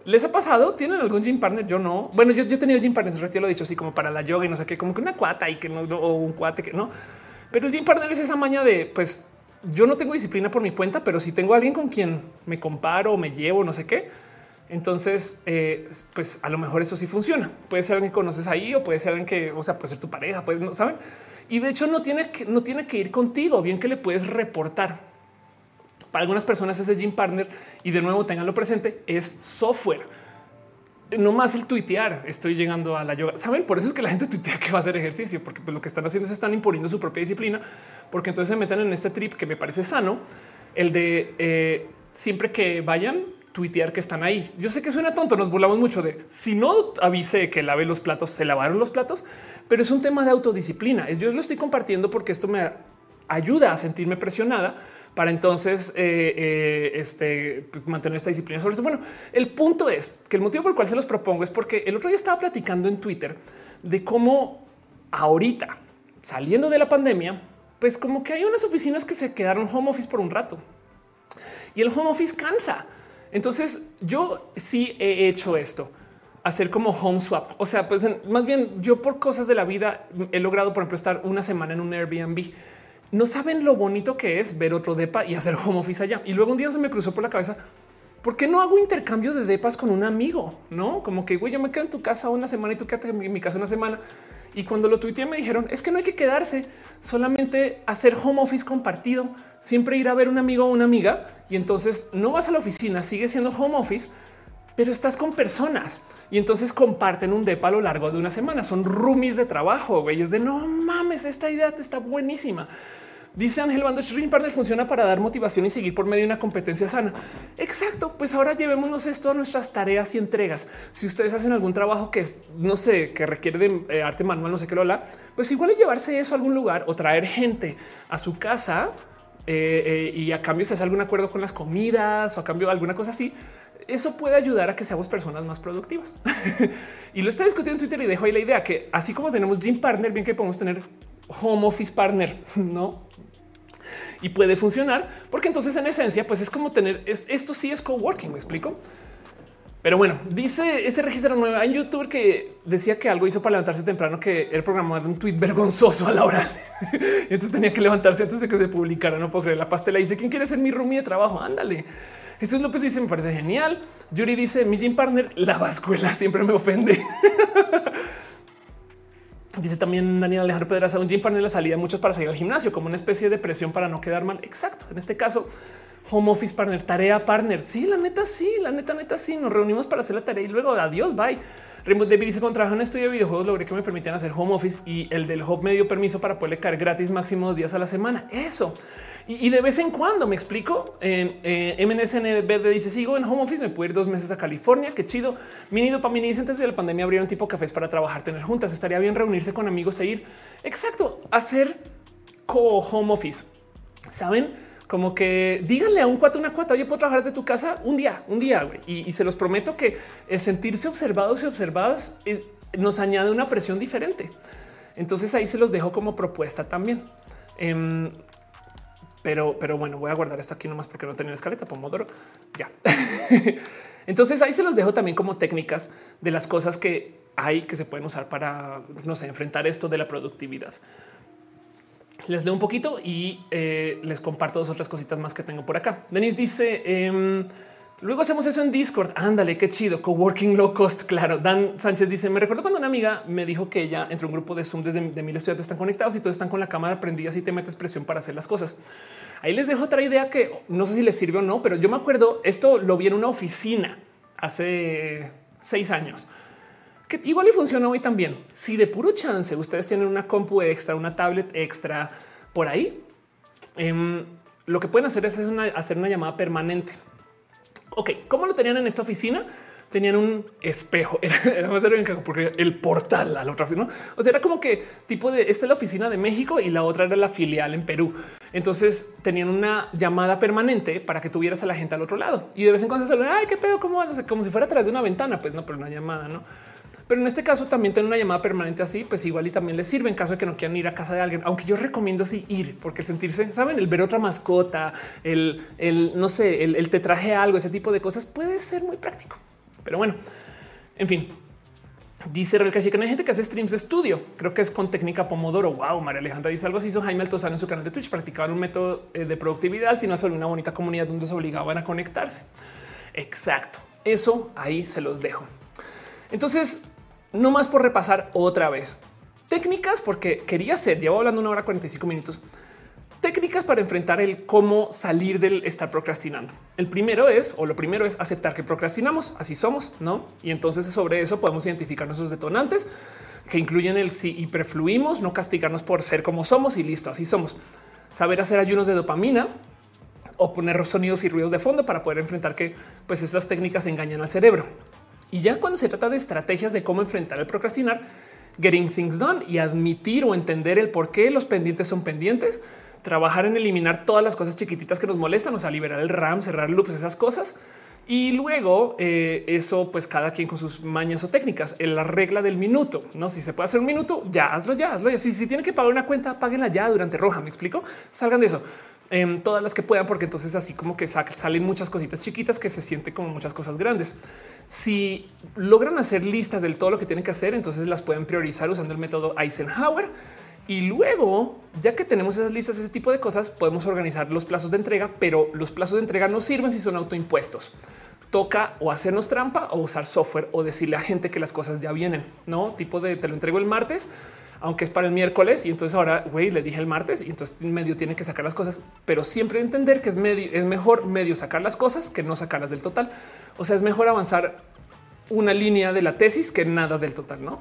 ¿Les ha pasado? ¿Tienen algún gym partner? Yo no. Bueno, yo, yo he tenido gym partners, ya lo he dicho así como para la yoga y no sé qué, como que una cuata y que no, o un cuate que no. Pero el gym partner es esa maña de pues yo no tengo disciplina por mi cuenta, pero si tengo alguien con quien me comparo, me llevo, no sé qué. Entonces, eh, pues a lo mejor eso sí funciona. Puede ser alguien que conoces ahí o puede ser alguien que, o sea, puede ser tu pareja, pues no saben. Y de hecho no tiene que, no tiene que ir contigo, bien que le puedes reportar para algunas personas ese gym partner y de nuevo tenganlo presente es software. No más el tuitear. Estoy llegando a la yoga. Saben, por eso es que la gente tuitea que va a hacer ejercicio, porque pues, lo que están haciendo es están imponiendo su propia disciplina, porque entonces se meten en este trip que me parece sano, el de eh, siempre que vayan tuitear que están ahí. Yo sé que suena tonto, nos burlamos mucho de si no avisé que lavé los platos, se lavaron los platos, pero es un tema de autodisciplina. Yo lo estoy compartiendo porque esto me ayuda a sentirme presionada para entonces eh, eh, este, pues mantener esta disciplina sobre eso. Bueno, el punto es que el motivo por el cual se los propongo es porque el otro día estaba platicando en Twitter de cómo ahorita, saliendo de la pandemia, pues como que hay unas oficinas que se quedaron home office por un rato y el home office cansa. Entonces yo sí he hecho esto hacer como home swap. O sea, pues más bien yo por cosas de la vida he logrado, por ejemplo, estar una semana en un Airbnb no saben lo bonito que es ver otro depa y hacer home office allá. Y luego un día se me cruzó por la cabeza. ¿Por qué no hago intercambio de depas con un amigo? No como que güey, yo me quedo en tu casa una semana y tú quédate en mi casa una semana. Y cuando lo tuiteé me dijeron es que no hay que quedarse, solamente hacer home office compartido, siempre ir a ver un amigo o una amiga y entonces no vas a la oficina, sigue siendo home office, pero estás con personas y entonces comparten un depa a lo largo de una semana. Son roomies de trabajo, güey. Es de no mames, esta idea está buenísima. Dice Ángel Bando, Ring Partner funciona para dar motivación y seguir por medio de una competencia sana. Exacto, pues ahora llevémonos esto a nuestras tareas y entregas. Si ustedes hacen algún trabajo que no sé, que requiere de eh, arte manual, no sé qué lo habla, pues igual llevarse eso a algún lugar o traer gente a su casa eh, eh, y a cambio se hace algún acuerdo con las comidas o a cambio alguna cosa así. Eso puede ayudar a que seamos personas más productivas. y lo está discutiendo en Twitter y dejo ahí la idea que así como tenemos Dream Partner, bien que podemos tener home office partner, no? Y puede funcionar porque entonces en esencia, pues es como tener esto sí es coworking. Me explico. Pero bueno, dice ese registro nuevo en YouTube que decía que algo hizo para levantarse temprano, que el programa de un tweet vergonzoso a la hora. entonces tenía que levantarse antes de que se publicara. No puedo creer. La pastela dice quién quiere ser mi roomie de trabajo. Ándale. Jesús López dice me parece genial. Yuri dice mi gym partner, la vascuela siempre me ofende. Dice también Daniel Alejandro Pedraza, un gym partner la salida muchos para salir al gimnasio como una especie de presión para no quedar mal. Exacto. En este caso, home office partner, tarea partner. Sí, la neta, sí, la neta, neta, sí. Nos reunimos para hacer la tarea y luego adiós, bye. Remote David dice con trabajo en estudio de videojuegos logré que me permitían hacer home office y el del hub me dio permiso para poderle caer gratis máximo dos días a la semana. Eso. Y, de vez en cuando me explico. Eh, MNSN Verde dice: Sigo en home office, me puedo ir dos meses a California. Qué chido. Mini dopamina dice: Antes de la pandemia abrieron tipo cafés para trabajar, tener juntas. Estaría bien reunirse con amigos e ir. Exacto. Hacer co home office. Saben? Como que díganle a un cuate, una cuata, oye, puedo trabajar desde tu casa un día, un día. Y, y, se los prometo que el sentirse observados y observadas eh, nos añade una presión diferente. Entonces ahí se los dejo como propuesta también. Em, pero, pero bueno, voy a guardar esto aquí nomás porque no tenía escaleta Pomodoro. Ya. Entonces ahí se los dejo también como técnicas de las cosas que hay que se pueden usar para no sé, enfrentar esto de la productividad. Les leo un poquito y eh, les comparto dos otras cositas más que tengo por acá. Denis dice: em, Luego hacemos eso en Discord. Ándale, qué chido. Coworking low cost. Claro. Dan Sánchez dice: Me recuerdo cuando una amiga me dijo que ella entre un grupo de Zoom desde de mil estudiantes están conectados y todos están con la cámara prendida y te metes presión para hacer las cosas. Ahí les dejo otra idea que no sé si les sirve o no, pero yo me acuerdo esto lo vi en una oficina hace seis años que igual y funciona hoy también. Si de puro chance ustedes tienen una compu extra, una tablet extra por ahí, em, lo que pueden hacer es hacer una llamada permanente. Ok, ¿cómo lo tenían en esta oficina? Tenían un espejo. Era, más porque el portal a la otra, ¿no? O sea, era como que tipo de esta es la oficina de México y la otra era la filial en Perú. Entonces tenían una llamada permanente para que tuvieras a la gente al otro lado y de vez en cuando se ay, qué pedo, cómo no sé, como si fuera a través de una ventana. Pues no, pero una llamada, no? Pero en este caso también tener una llamada permanente así, pues igual y también les sirve en caso de que no quieran ir a casa de alguien. Aunque yo recomiendo sí ir, porque sentirse, saben, el ver otra mascota, el, el no sé, el te traje algo, ese tipo de cosas puede ser muy práctico. Pero bueno, en fin, Dice Real que hay gente que hace streams de estudio. Creo que es con técnica Pomodoro. Wow, María Alejandra dice algo así. Hizo Jaime Altozano en su canal de Twitch. Practicaban un método eh, de productividad. Al final, sobre una bonita comunidad donde se obligaban a conectarse. Exacto. Eso ahí se los dejo. Entonces, no más por repasar otra vez técnicas, porque quería ser. Llevo hablando una hora 45 minutos técnicas para enfrentar el cómo salir del estar procrastinando. El primero es, o lo primero es aceptar que procrastinamos, así somos, ¿no? Y entonces sobre eso podemos identificar nuestros detonantes que incluyen el si hiperfluimos, no castigarnos por ser como somos y listo, así somos. Saber hacer ayunos de dopamina o poner sonidos y ruidos de fondo para poder enfrentar que pues estas técnicas engañan al cerebro. Y ya cuando se trata de estrategias de cómo enfrentar el procrastinar, getting things done y admitir o entender el por qué los pendientes son pendientes, trabajar en eliminar todas las cosas chiquititas que nos molestan, o sea, liberar el RAM, cerrar loops, esas cosas. Y luego eh, eso, pues cada quien con sus mañas o técnicas. En la regla del minuto, no? Si se puede hacer un minuto, ya hazlo, ya hazlo. Si, si tienen que pagar una cuenta, páguenla ya durante roja. Me explico. Salgan de eso. en todas las que puedan, porque entonces así como que salen muchas cositas chiquitas que se siente como muchas cosas grandes. Si logran hacer listas del todo lo que tienen que hacer, entonces las pueden priorizar usando el método Eisenhower y luego, ya que tenemos esas listas, ese tipo de cosas, podemos organizar los plazos de entrega, pero los plazos de entrega no sirven si son autoimpuestos. Toca o hacernos trampa o usar software o decirle a gente que las cosas ya vienen, no tipo de te lo entrego el martes, aunque es para el miércoles. Y entonces ahora güey, le dije el martes y entonces medio tiene que sacar las cosas, pero siempre entender que es medio, es mejor medio sacar las cosas que no sacarlas del total. O sea, es mejor avanzar una línea de la tesis que nada del total, no?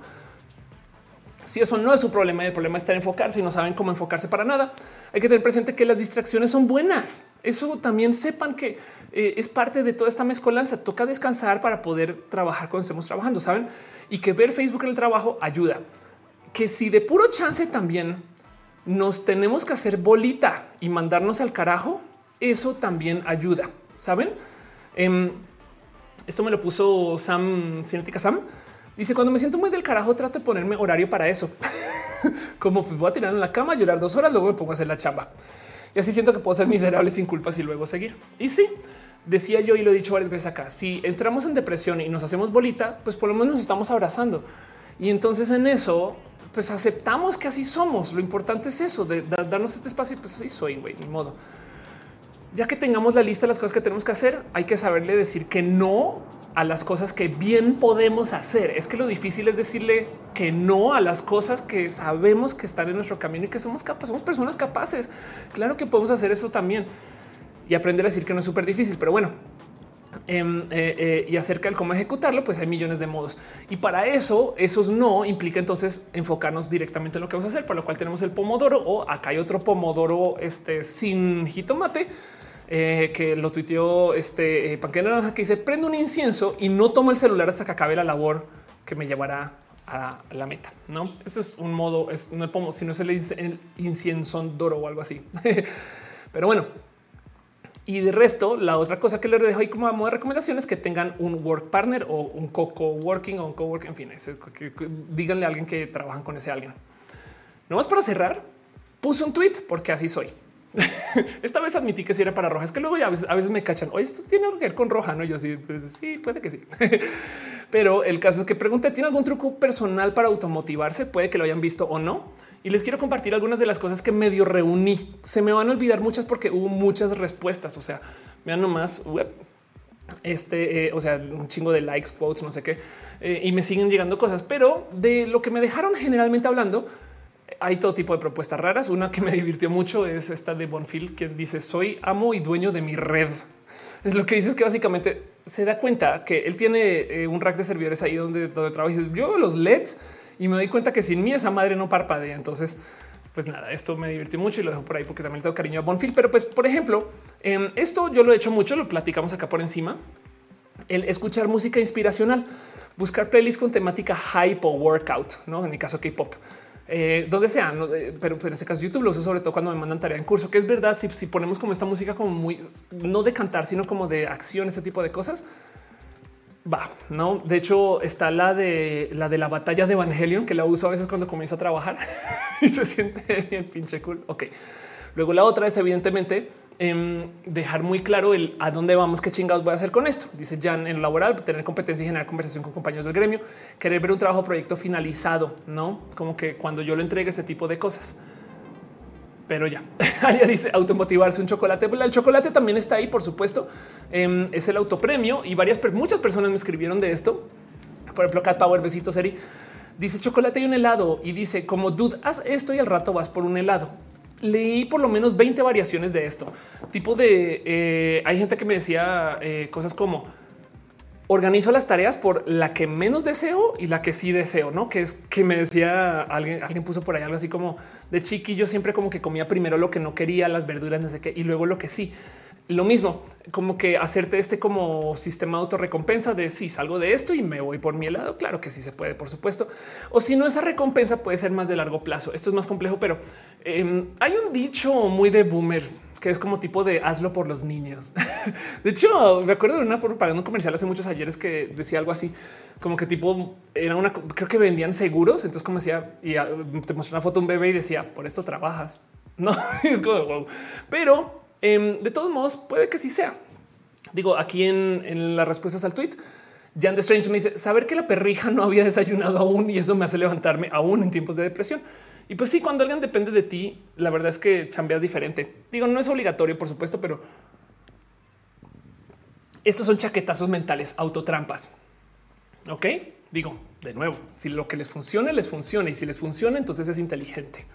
Si eso no es su problema, el problema está en enfocarse y no saben cómo enfocarse para nada. Hay que tener presente que las distracciones son buenas. Eso también sepan que eh, es parte de toda esta mezcolanza. Toca descansar para poder trabajar cuando estemos trabajando, saben? Y que ver Facebook en el trabajo ayuda. Que si de puro chance también nos tenemos que hacer bolita y mandarnos al carajo, eso también ayuda. Saben? Em, esto me lo puso Sam Cinética Sam Dice cuando me siento muy del carajo, trato de ponerme horario para eso. Como pues voy a tirar en la cama, llorar dos horas, luego me pongo a hacer la chamba. Y así siento que puedo ser miserable sin culpas y luego seguir. Y sí, decía yo y lo he dicho varias veces acá. Si entramos en depresión y nos hacemos bolita, pues por lo menos nos estamos abrazando. Y entonces en eso, pues aceptamos que así somos. Lo importante es eso, de darnos este espacio. Pues así soy, güey, ni modo. Ya que tengamos la lista de las cosas que tenemos que hacer, hay que saberle decir que no a las cosas que bien podemos hacer. Es que lo difícil es decirle que no a las cosas que sabemos que están en nuestro camino y que somos capaces, somos personas capaces. Claro que podemos hacer eso también y aprender a decir que no es súper difícil, pero bueno. Em, eh, eh, y acerca del cómo ejecutarlo, pues hay millones de modos. Y para eso, esos no implica entonces enfocarnos directamente en lo que vamos a hacer, por lo cual tenemos el pomodoro o acá hay otro pomodoro este, sin jitomate eh, que lo tuiteó este eh, Naranja que dice prende un incienso y no tomo el celular hasta que acabe la labor que me llevará a la meta. No, esto es un modo, es, no es si no le dice el incienso doro o algo así. Pero bueno, y de resto, la otra cosa que les dejo ahí como modo de recomendación es que tengan un work partner o un co-working o un co-work, en fin, díganle a alguien que trabajan con ese alguien. No más para cerrar, puse un tweet porque así soy. Esta vez admití que si era para roja. Es que luego ya a veces, me cachan. Oye, esto tiene que ver con roja. No, yo sí, pues, sí, puede que sí. Pero el caso es que pregunté: ¿tiene algún truco personal para automotivarse? Puede que lo hayan visto o no. Y les quiero compartir algunas de las cosas que medio reuní. Se me van a olvidar muchas porque hubo muchas respuestas. O sea, vean nomás web. Este, eh, o sea, un chingo de likes, quotes, no sé qué, eh, y me siguen llegando cosas, pero de lo que me dejaron generalmente hablando, hay todo tipo de propuestas raras. Una que me divirtió mucho es esta de Bonfield, quien dice soy amo y dueño de mi red. Es lo que dice es que básicamente se da cuenta que él tiene eh, un rack de servidores ahí donde, donde trabaja. yo los LEDs y me doy cuenta que sin mí esa madre no parpadea. Entonces pues nada, esto me divirtió mucho y lo dejo por ahí porque también tengo cariño a Bonfield. Pero pues, por ejemplo, em, esto yo lo he hecho mucho, lo platicamos acá por encima. El escuchar música inspiracional, buscar playlists con temática hype o workout, no en mi caso K-pop. Eh, donde sea, eh, pero, en este caso YouTube lo uso sobre todo cuando me mandan tarea en curso, que es verdad, si, si ponemos como esta música como muy, no de cantar, sino como de acción, ese tipo de cosas, va, no. De hecho, está la de la de la batalla de Evangelion, que la uso a veces cuando comienzo a trabajar y se siente bien pinche cool. Ok. Luego la otra es evidentemente em, dejar muy claro el a dónde vamos, qué chingados voy a hacer con esto. Dice Jan en laboral, tener competencia y generar conversación con compañeros del gremio, querer ver un trabajo proyecto finalizado, no como que cuando yo lo entregue ese tipo de cosas pero ya. Alia dice automotivarse un chocolate. El chocolate también está ahí, por supuesto. Em, es el autopremio y varias, muchas personas me escribieron de esto. Por ejemplo, Cat Power, besito Seri. Dice chocolate y un helado y dice como dude, haz esto y al rato vas por un helado. Leí por lo menos 20 variaciones de esto. Tipo de eh, hay gente que me decía eh, cosas como organizo las tareas por la que menos deseo y la que sí deseo, no? Que es que me decía alguien, alguien puso por ahí algo así como de chiqui. Yo siempre como que comía primero lo que no quería, las verduras, no sé qué, y luego lo que sí. Lo mismo, como que hacerte este como sistema de autorrecompensa de si salgo de esto y me voy por mi helado. Claro que sí se puede, por supuesto. O si no, esa recompensa puede ser más de largo plazo. Esto es más complejo, pero em, hay un dicho muy de boomer que es como tipo de hazlo por los niños. de hecho, me acuerdo de una propaganda comercial hace muchos ayeres que decía algo así, como que tipo era una, creo que vendían seguros. Entonces, como decía, y te mostré una foto de un bebé y decía por esto trabajas. No es como wow, pero em, de todos modos puede que sí sea. Digo aquí en, en las respuestas al tweet. Jan de Strange me dice saber que la perrija no había desayunado aún y eso me hace levantarme aún en tiempos de depresión. Y pues sí, cuando alguien depende de ti, la verdad es que chambeas diferente. Digo, no es obligatorio, por supuesto, pero estos son chaquetazos mentales, autotrampas. Ok, digo de nuevo, si lo que les funciona, les funciona y si les funciona, entonces es inteligente.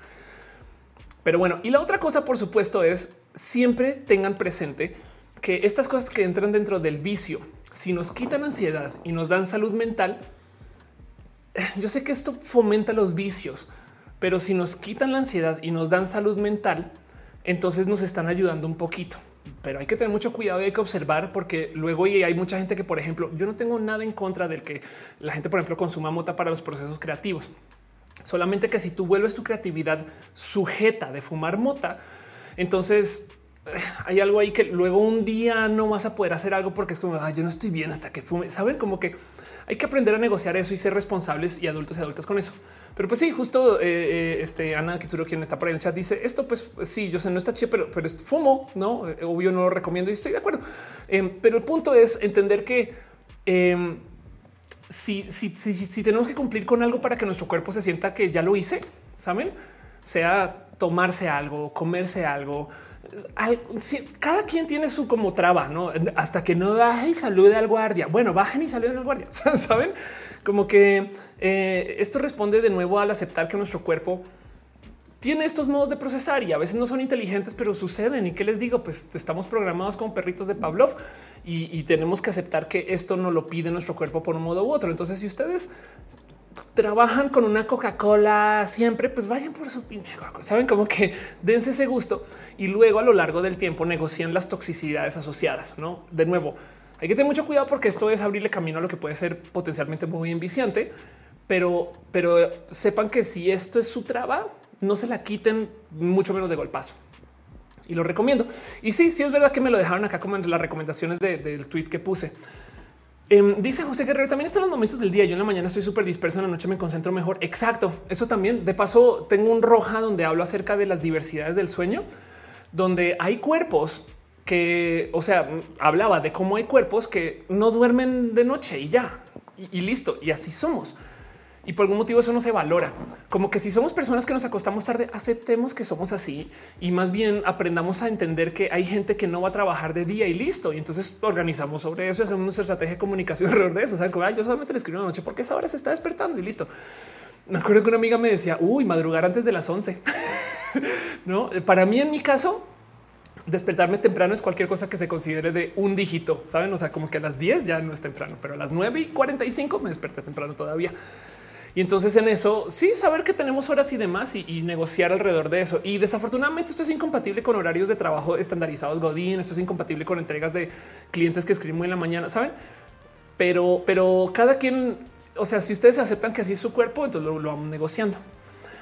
Pero bueno, y la otra cosa, por supuesto, es siempre tengan presente que estas cosas que entran dentro del vicio, si nos quitan ansiedad y nos dan salud mental, yo sé que esto fomenta los vicios, pero si nos quitan la ansiedad y nos dan salud mental, entonces nos están ayudando un poquito. Pero hay que tener mucho cuidado y hay que observar porque luego hay mucha gente que, por ejemplo, yo no tengo nada en contra del que la gente, por ejemplo, consuma mota para los procesos creativos. Solamente que si tú vuelves tu creatividad sujeta de fumar mota, entonces hay algo ahí que luego un día no vas a poder hacer algo porque es como yo no estoy bien hasta que fume. Saben como que hay que aprender a negociar eso y ser responsables y adultos y adultas con eso. Pero pues sí, justo eh, eh, este Ana Kitsuro, quien está por ahí en el chat, dice esto. Pues sí, yo sé, no está chido, pero, pero es fumo, no eh, obvio, no lo recomiendo y estoy de acuerdo. Em, pero el punto es entender que em, si, si, si, si tenemos que cumplir con algo para que nuestro cuerpo se sienta que ya lo hice, saben, sea tomarse algo, comerse algo, cada quien tiene su como traba, no hasta que no baje y salude al guardia. Bueno, bajen y saluden al guardia, saben? Como que eh, esto responde de nuevo al aceptar que nuestro cuerpo tiene estos modos de procesar y a veces no son inteligentes, pero suceden. Y qué les digo, pues estamos programados como perritos de Pavlov y, tenemos que aceptar que esto no lo pide nuestro cuerpo por un modo u otro. Entonces, si ustedes trabajan con una Coca-Cola siempre, pues vayan por su pinche Coca-Cola. Saben como que dense ese gusto y luego a lo largo del tiempo negocian las toxicidades asociadas. No de nuevo, hay que tener mucho cuidado porque esto es abrirle camino a lo que puede ser potencialmente muy enviciante, pero, pero sepan que si esto es su traba, no se la quiten mucho menos de golpazo. Y lo recomiendo. Y sí, sí es verdad que me lo dejaron acá como en las recomendaciones del tweet que puse. Em, dice José Guerrero, también están los momentos del día. Yo en la mañana estoy súper disperso, en la noche me concentro mejor. Exacto. Eso también. De paso, tengo un roja donde hablo acerca de las diversidades del sueño, donde hay cuerpos que, o sea, hablaba de cómo hay cuerpos que no duermen de noche y ya, y, listo, y así somos. Y por algún motivo eso no se valora. Como que si somos personas que nos acostamos tarde, aceptemos que somos así y más bien aprendamos a entender que hay gente que no va a trabajar de día y listo. Y entonces organizamos sobre eso y hacemos nuestra estrategia de comunicación alrededor de eso. O sea, como, yo solamente le escribo una noche porque esa hora se está despertando y listo. Me acuerdo que una amiga me decía, uy, madrugar antes de las 11. no, para mí en mi caso, despertarme temprano es cualquier cosa que se considere de un dígito, saben? O sea, como que a las 10 ya no es temprano, pero a las 9 y 45 me desperté temprano todavía. Y entonces en eso sí saber que tenemos horas y demás y, negociar alrededor de eso. Y desafortunadamente esto es incompatible con horarios de trabajo estandarizados Godín. Esto es incompatible con entregas de clientes que escribimos en la mañana, saben? Pero, pero cada quien, o sea, si ustedes aceptan que así es su cuerpo, entonces lo, vamos negociando.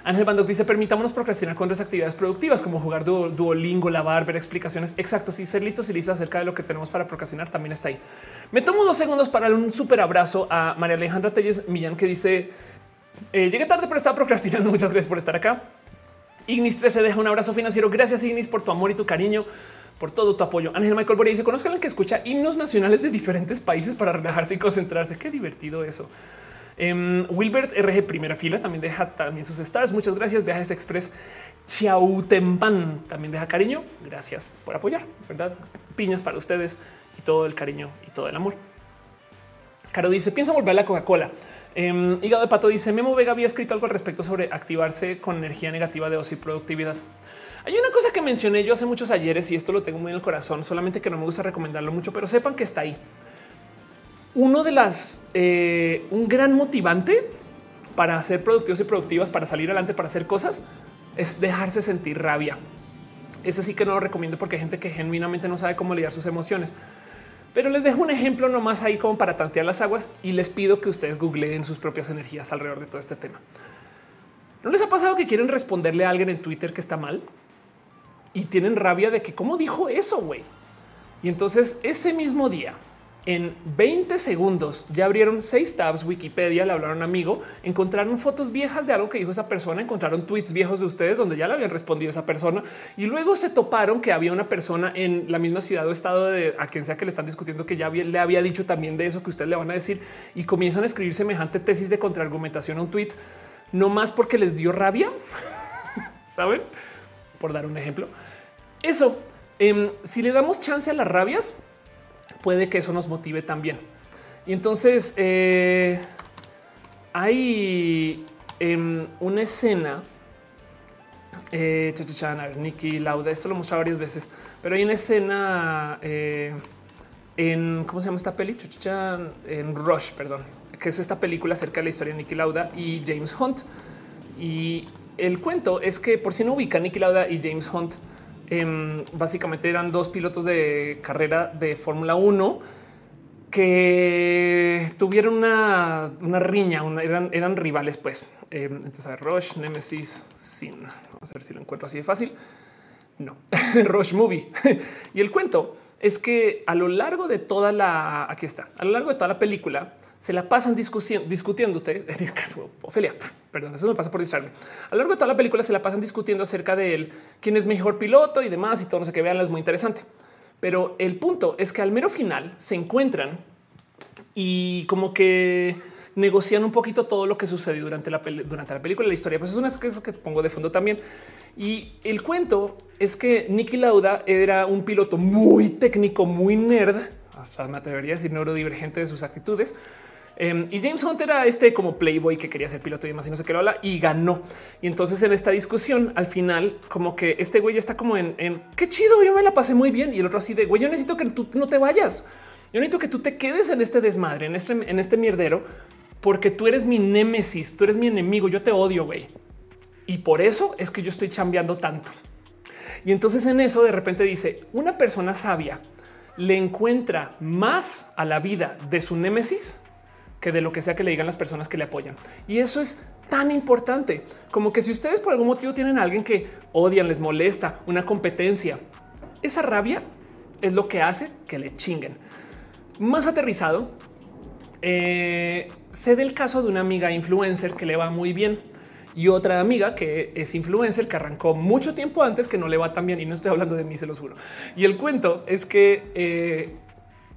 Ángel Bandoc dice permitámonos procrastinar con otras actividades productivas como jugar Duolingo, lavar, ver explicaciones. Exacto. Si ser listos y listas acerca de lo que tenemos para procrastinar también está ahí. Me tomo dos segundos para un súper abrazo a María Alejandra Telles Millán que dice eh, llegué tarde, pero estaba procrastinando. Muchas gracias por estar acá. Ignis 13 deja un abrazo financiero. Gracias, Ignis, por tu amor y tu cariño, por todo tu apoyo. Ángel Michael Boria dice: Conozcan al que escucha himnos nacionales de diferentes países para relajarse y concentrarse. Qué divertido eso. Em, Wilbert RG, primera fila, también deja también sus stars. Muchas gracias. Viajes Express Chiautempan también deja cariño. Gracias por apoyar, verdad? Piñas para ustedes y todo el cariño y todo el amor. Caro dice: Piensa volver a la Coca-Cola. Eh, Hígado de Pato dice Memo Vega había escrito algo al respecto sobre activarse con energía negativa de ocio y productividad. Hay una cosa que mencioné yo hace muchos ayeres y esto lo tengo muy en el corazón, solamente que no me gusta recomendarlo mucho, pero sepan que está ahí. Uno de las, eh, un gran motivante para ser productivos y productivas, para salir adelante, para hacer cosas, es dejarse sentir rabia. Ese sí que no lo recomiendo porque hay gente que genuinamente no sabe cómo lidiar sus emociones. Pero les dejo un ejemplo nomás ahí como para tantear las aguas y les pido que ustedes googleen sus propias energías alrededor de todo este tema. ¿No les ha pasado que quieren responderle a alguien en Twitter que está mal? Y tienen rabia de que cómo dijo eso, güey. Y entonces ese mismo día en 20 segundos ya abrieron seis tabs Wikipedia, le hablaron amigo, encontraron fotos viejas de algo que dijo esa persona, encontraron tweets viejos de ustedes donde ya le habían respondido esa persona y luego se toparon que había una persona en la misma ciudad o estado de a quien sea que le están discutiendo que ya le había dicho también de eso que ustedes le van a decir y comienzan a escribir semejante tesis de contraargumentación a un tweet, no más porque les dio rabia, saben, por dar un ejemplo. Eso, em, si le damos chance a las rabias, puede que eso nos motive también. Y entonces eh, hay em, una escena. Eh, Nicky Lauda, esto lo he mostrado varias veces, pero hay una escena eh, en cómo se llama esta peli? en Rush, perdón, que es esta película acerca de la historia de Nicky Lauda y James Hunt. Y el cuento es que por si no ubica Nicky Lauda y James Hunt, Em, básicamente eran dos pilotos de carrera de Fórmula 1 que tuvieron una, riña, eran, eran, rivales, pues. Em, entonces, Rush, Nemesis, Sin. Vamos a ver si lo encuentro así de fácil. No, Rush Movie. y el cuento es que a lo largo de toda la, aquí está, a lo largo de toda la película, se la pasan discutiendo, discutiendo ustedes. Ophelia, perdón, eso me pasa por distraerme. A lo largo de toda la película se la pasan discutiendo acerca de él, quién es mejor piloto y demás y todo no sé qué vean, es muy interesante. Pero el punto es que al mero final se encuentran y como que negocian un poquito todo lo que sucedió durante la, durante la película, la historia. Pues es una cosa que pongo de fondo también. Y el cuento es que Nicky Lauda era un piloto muy técnico, muy nerd. O sea, me atrevería a decir neurodivergente de sus actitudes, Em, y James Hunt era este como playboy que quería ser piloto y demás y no sé qué lo habla y ganó. Y entonces en esta discusión al final como que este güey está como en, qué chido, yo me la pasé muy bien y el otro así de güey, yo necesito que tú no te vayas. Yo necesito que tú te quedes en este desmadre, en este, en este mierdero, porque tú eres mi némesis, tú eres mi enemigo, yo te odio, güey. Y por eso es que yo estoy chambeando tanto. Y entonces en eso de repente dice, una persona sabia le encuentra más a la vida de su némesis que de lo que sea que le digan las personas que le apoyan. Y eso es tan importante como que si ustedes por algún motivo tienen a alguien que odian, les molesta, una competencia, esa rabia es lo que hace que le chinguen. Más aterrizado, eh, sé del caso de una amiga influencer que le va muy bien y otra amiga que es influencer que arrancó mucho tiempo antes que no le va tan bien y no estoy hablando de mí, se los juro. Y el cuento es que eh,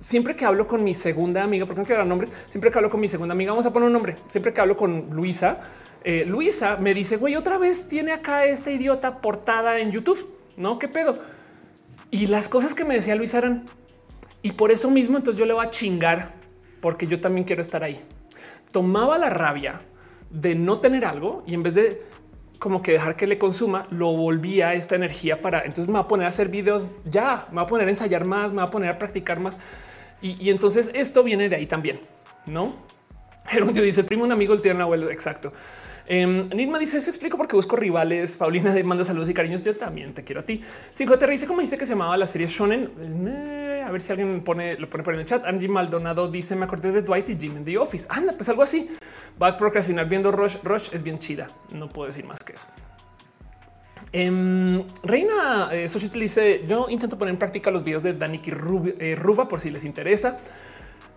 siempre que hablo con mi segunda amiga, porque no quiero dar nombres, siempre que hablo con mi segunda amiga, vamos a poner un nombre. Siempre que hablo con Luisa, eh, Luisa me dice, güey, otra vez tiene acá este idiota portada en YouTube. No, qué pedo. Y las cosas que me decía Luisa eran, y por eso mismo, entonces yo le voy a chingar porque yo también quiero estar ahí. Tomaba la rabia de no tener algo y en vez de como que dejar que le consuma, lo volvía esta energía para entonces me va a poner a hacer videos ya, me va a poner a ensayar más, me va a poner a practicar más. Y, entonces esto viene de ahí también, ¿no? Gerundio dice el primo, un amigo, el tío, un abuelo. Exacto. Eh, Nilma dice: Eso explico porque busco rivales. Paulina manda saludos y cariños. Yo también te quiero a ti. Cinco te dice cómo dice que se llamaba la serie Shonen. Eh, a ver si alguien pone, lo pone por en el chat. Angie Maldonado dice: Me acordé de Dwight y Jim en The Office. Anda, pues algo así. Va a procrastinar viendo Rush. Rush es bien chida. No puedo decir más que eso. Eh, Reina eh, dice: Yo intento poner en práctica los videos de Daniki eh, Ruba por si les interesa.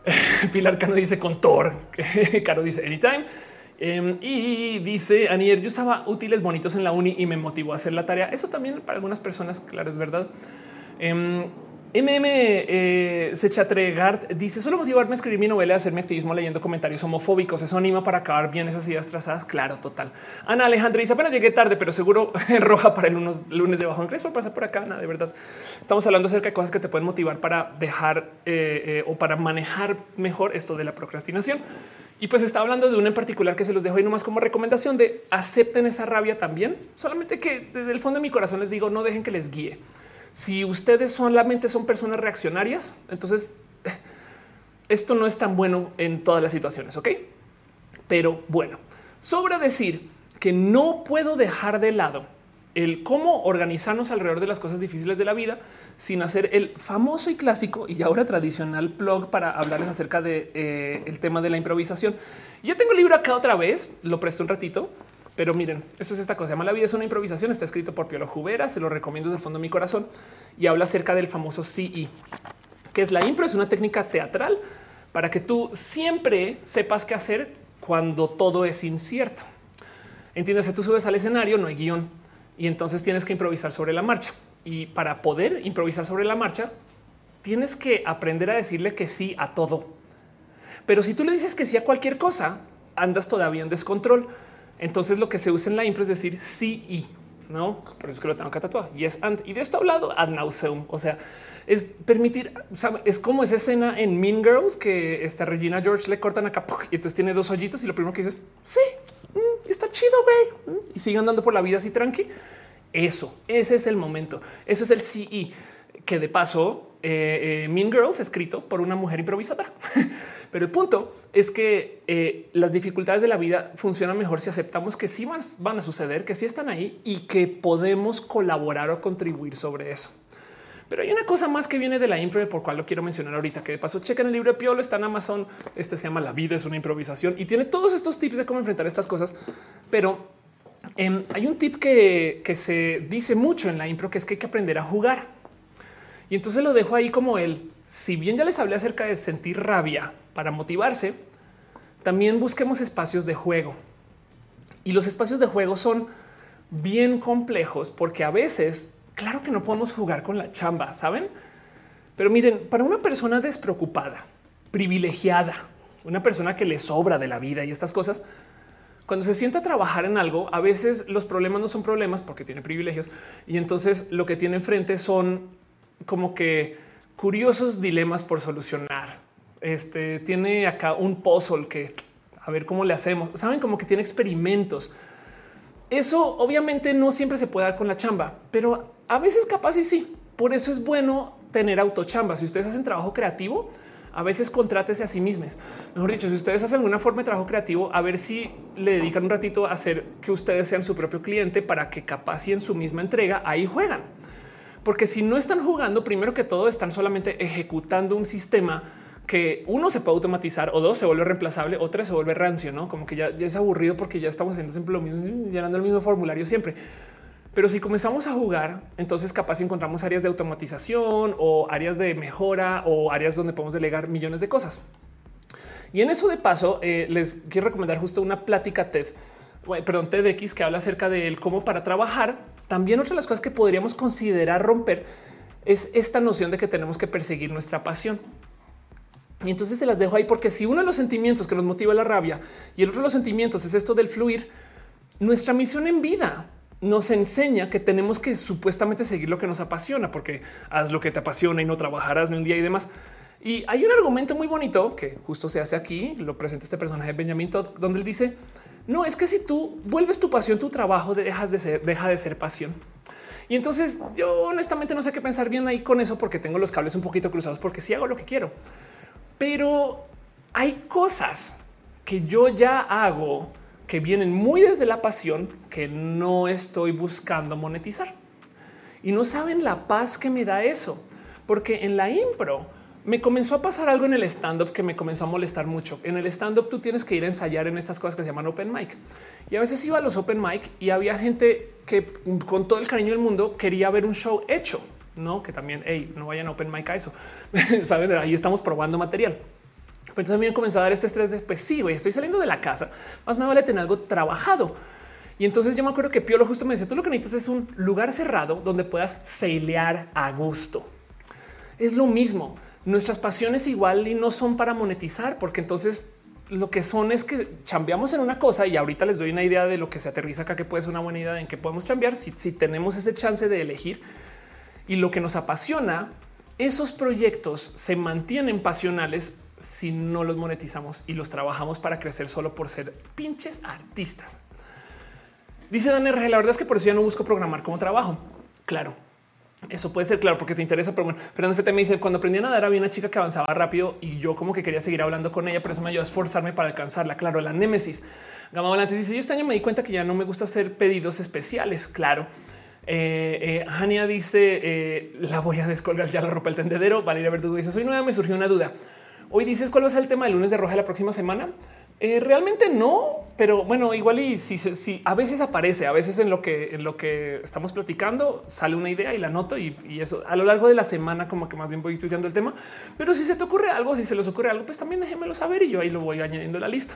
Pilar Cano dice con Thor. Caro dice anytime. Em, y dice Anier, yo usaba útiles bonitos en la uni y me motivó a hacer la tarea. Eso también para algunas personas, claro, es verdad. MM Sechatregard dice solo motivarme a escribir mi novela, hacer mi activismo leyendo comentarios homofóbicos. Eso anima para acabar bien esas ideas trazadas. Claro, total. Ana Alejandra dice apenas llegué tarde, pero seguro roja para el lunes, lunes de bajo. ¿Crees por pasar por acá? Nada, de verdad. Estamos hablando acerca de cosas que te pueden motivar para dejar eh, eh, o para manejar mejor esto de la procrastinación. Y pues está hablando de una en particular que se los dejo ahí nomás como recomendación de acepten esa rabia también. Solamente que desde el fondo de mi corazón les digo, no dejen que les guíe. Si ustedes solamente son personas reaccionarias, entonces esto no es tan bueno en todas las situaciones, ¿ok? Pero bueno, sobra decir que no puedo dejar de lado el cómo organizarnos alrededor de las cosas difíciles de la vida sin hacer el famoso y clásico y ahora tradicional blog para hablarles acerca de eh, el tema de la improvisación. Ya tengo el libro acá otra vez, lo presto un ratito, pero miren, eso es esta cosa. Se llama La vida es una improvisación. Está escrito por Piolo Jubera. Se lo recomiendo desde el fondo de mi corazón y habla acerca del famoso CE, que es la impro. Es una técnica teatral para que tú siempre sepas qué hacer cuando todo es incierto. Entiéndase, tú subes al escenario, no hay guion y entonces tienes que improvisar sobre la marcha. Y para poder improvisar sobre la marcha, tienes que aprender a decirle que sí a todo. Pero si tú le dices que sí a cualquier cosa, andas todavía en descontrol. Entonces lo que se usa en la impro es decir sí y no. Por eso es que lo tengo que tatuar. Y es and. Y de esto hablado ad nauseum. O sea, es permitir, es como esa escena en Mean Girls que esta Regina George le cortan acá y entonces tiene dos hoyitos y lo primero que dices, sí, mm, está chido, güey. Mm, y sigue andando por la vida así tranqui. Eso, ese es el momento. Eso es el CE que de paso eh, eh, Mean Girls escrito por una mujer improvisadora. Pero el punto es que eh, las dificultades de la vida funcionan mejor si aceptamos que sí van, a suceder, que sí están ahí y que podemos colaborar o contribuir sobre eso. Pero hay una cosa más que viene de la impro por cual lo quiero mencionar ahorita, que de paso chequen el libro de Piolo, está en Amazon. Este se llama La vida es una improvisación y tiene todos estos tips de cómo enfrentar estas cosas. Pero em, hay un tip que, que se dice mucho en la impro, que es que hay que aprender a jugar. Y entonces lo dejo ahí como él. Si bien ya les hablé acerca de sentir rabia para motivarse, también busquemos espacios de juego. Y los espacios de juego son bien complejos porque a veces, claro que no podemos jugar con la chamba, ¿saben? Pero miren, para una persona despreocupada, privilegiada, una persona que le sobra de la vida y estas cosas, cuando se sienta a trabajar en algo, a veces los problemas no son problemas porque tiene privilegios y entonces lo que tiene enfrente son como que curiosos dilemas por solucionar este tiene acá un puzzle que a ver cómo le hacemos. Saben como que tiene experimentos. Eso obviamente no siempre se puede dar con la chamba, pero a veces capaz y sí. Por eso es bueno tener autochamba. Si ustedes hacen trabajo creativo, a veces contrátese a sí mismos. Mejor dicho, si ustedes hacen alguna forma de trabajo creativo, a ver si le dedican un ratito a hacer que ustedes sean su propio cliente para que capaz y en su misma entrega ahí juegan. Porque si no están jugando, primero que todo están solamente ejecutando un sistema que uno se puede automatizar o dos se vuelve reemplazable o tres se vuelve rancio, no como que ya, es aburrido porque ya estamos haciendo siempre lo mismo, llenando el mismo formulario siempre. Pero si comenzamos a jugar, entonces capaz encontramos áreas de automatización o áreas de mejora o áreas donde podemos delegar millones de cosas. Y en eso de paso, eh, les quiero recomendar justo una plática TED, perdón, TEDx que habla acerca de cómo para trabajar. También otra de las cosas que podríamos considerar romper es esta noción de que tenemos que perseguir nuestra pasión. Y entonces se las dejo ahí porque si uno de los sentimientos que nos motiva la rabia y el otro de los sentimientos es esto del fluir, nuestra misión en vida nos enseña que tenemos que supuestamente seguir lo que nos apasiona, porque haz lo que te apasiona y no trabajarás ni un día y demás. Y hay un argumento muy bonito que justo se hace aquí, lo presenta este personaje Benjamin Todd, donde él dice, no, es que si tú vuelves tu pasión, tu trabajo, dejas de ser, deja de ser pasión. Y entonces yo honestamente no sé qué pensar bien ahí con eso porque tengo los cables un poquito cruzados porque si sí hago lo que quiero. Pero hay cosas que yo ya hago que vienen muy desde la pasión que no estoy buscando monetizar. Y no saben la paz que me da eso, porque en la impro me comenzó a pasar algo en el stand up que me comenzó a molestar mucho. En el stand up tú tienes que ir a ensayar en estas cosas que se llaman open mic. Y a veces iba a los open mic y había gente que con todo el cariño del mundo quería ver un show hecho, no que también hey, no vayan a open mic a eso. Saben, ahí estamos probando material. Entonces a mí me comenzó a dar este estrés de pues sí, estoy saliendo de la casa, más me vale tener algo trabajado. Y entonces yo me acuerdo que Piolo justo me decía, tú lo que necesitas es un lugar cerrado donde puedas failear a gusto. Es lo mismo nuestras pasiones igual y no son para monetizar, porque entonces lo que son es que chambeamos en una cosa y ahorita les doy una idea de lo que se aterriza acá, que puede ser una buena idea en que podemos chambear si, si tenemos ese chance de elegir y lo que nos apasiona, esos proyectos se mantienen pasionales si no los monetizamos y los trabajamos para crecer solo por ser pinches artistas. Dice Dan R. La verdad es que por eso ya no busco programar como trabajo. Claro, eso puede ser claro porque te interesa, pero bueno, Fernando Fete me dice cuando aprendí a nadar había una chica que avanzaba rápido y yo como que quería seguir hablando con ella, pero eso me ayudó a esforzarme para alcanzarla. Claro, la némesis. Gama Volante dice yo este año me di cuenta que ya no me gusta hacer pedidos especiales. Claro. Eh, eh dice eh, la voy a descolgar ya la ropa el tendedero. Valeria Verdugo dice soy nueva, me surgió una duda. Hoy dices cuál va a ser el tema del lunes de roja la próxima semana. Eh, realmente no, pero bueno, igual y si, a veces aparece, a veces en lo que estamos platicando sale una idea y la noto y, eso a lo largo de la semana como que más bien voy tuiteando el tema. Pero si se te ocurre algo, si se les ocurre algo, pues también déjenmelo saber y yo ahí lo voy añadiendo a la lista.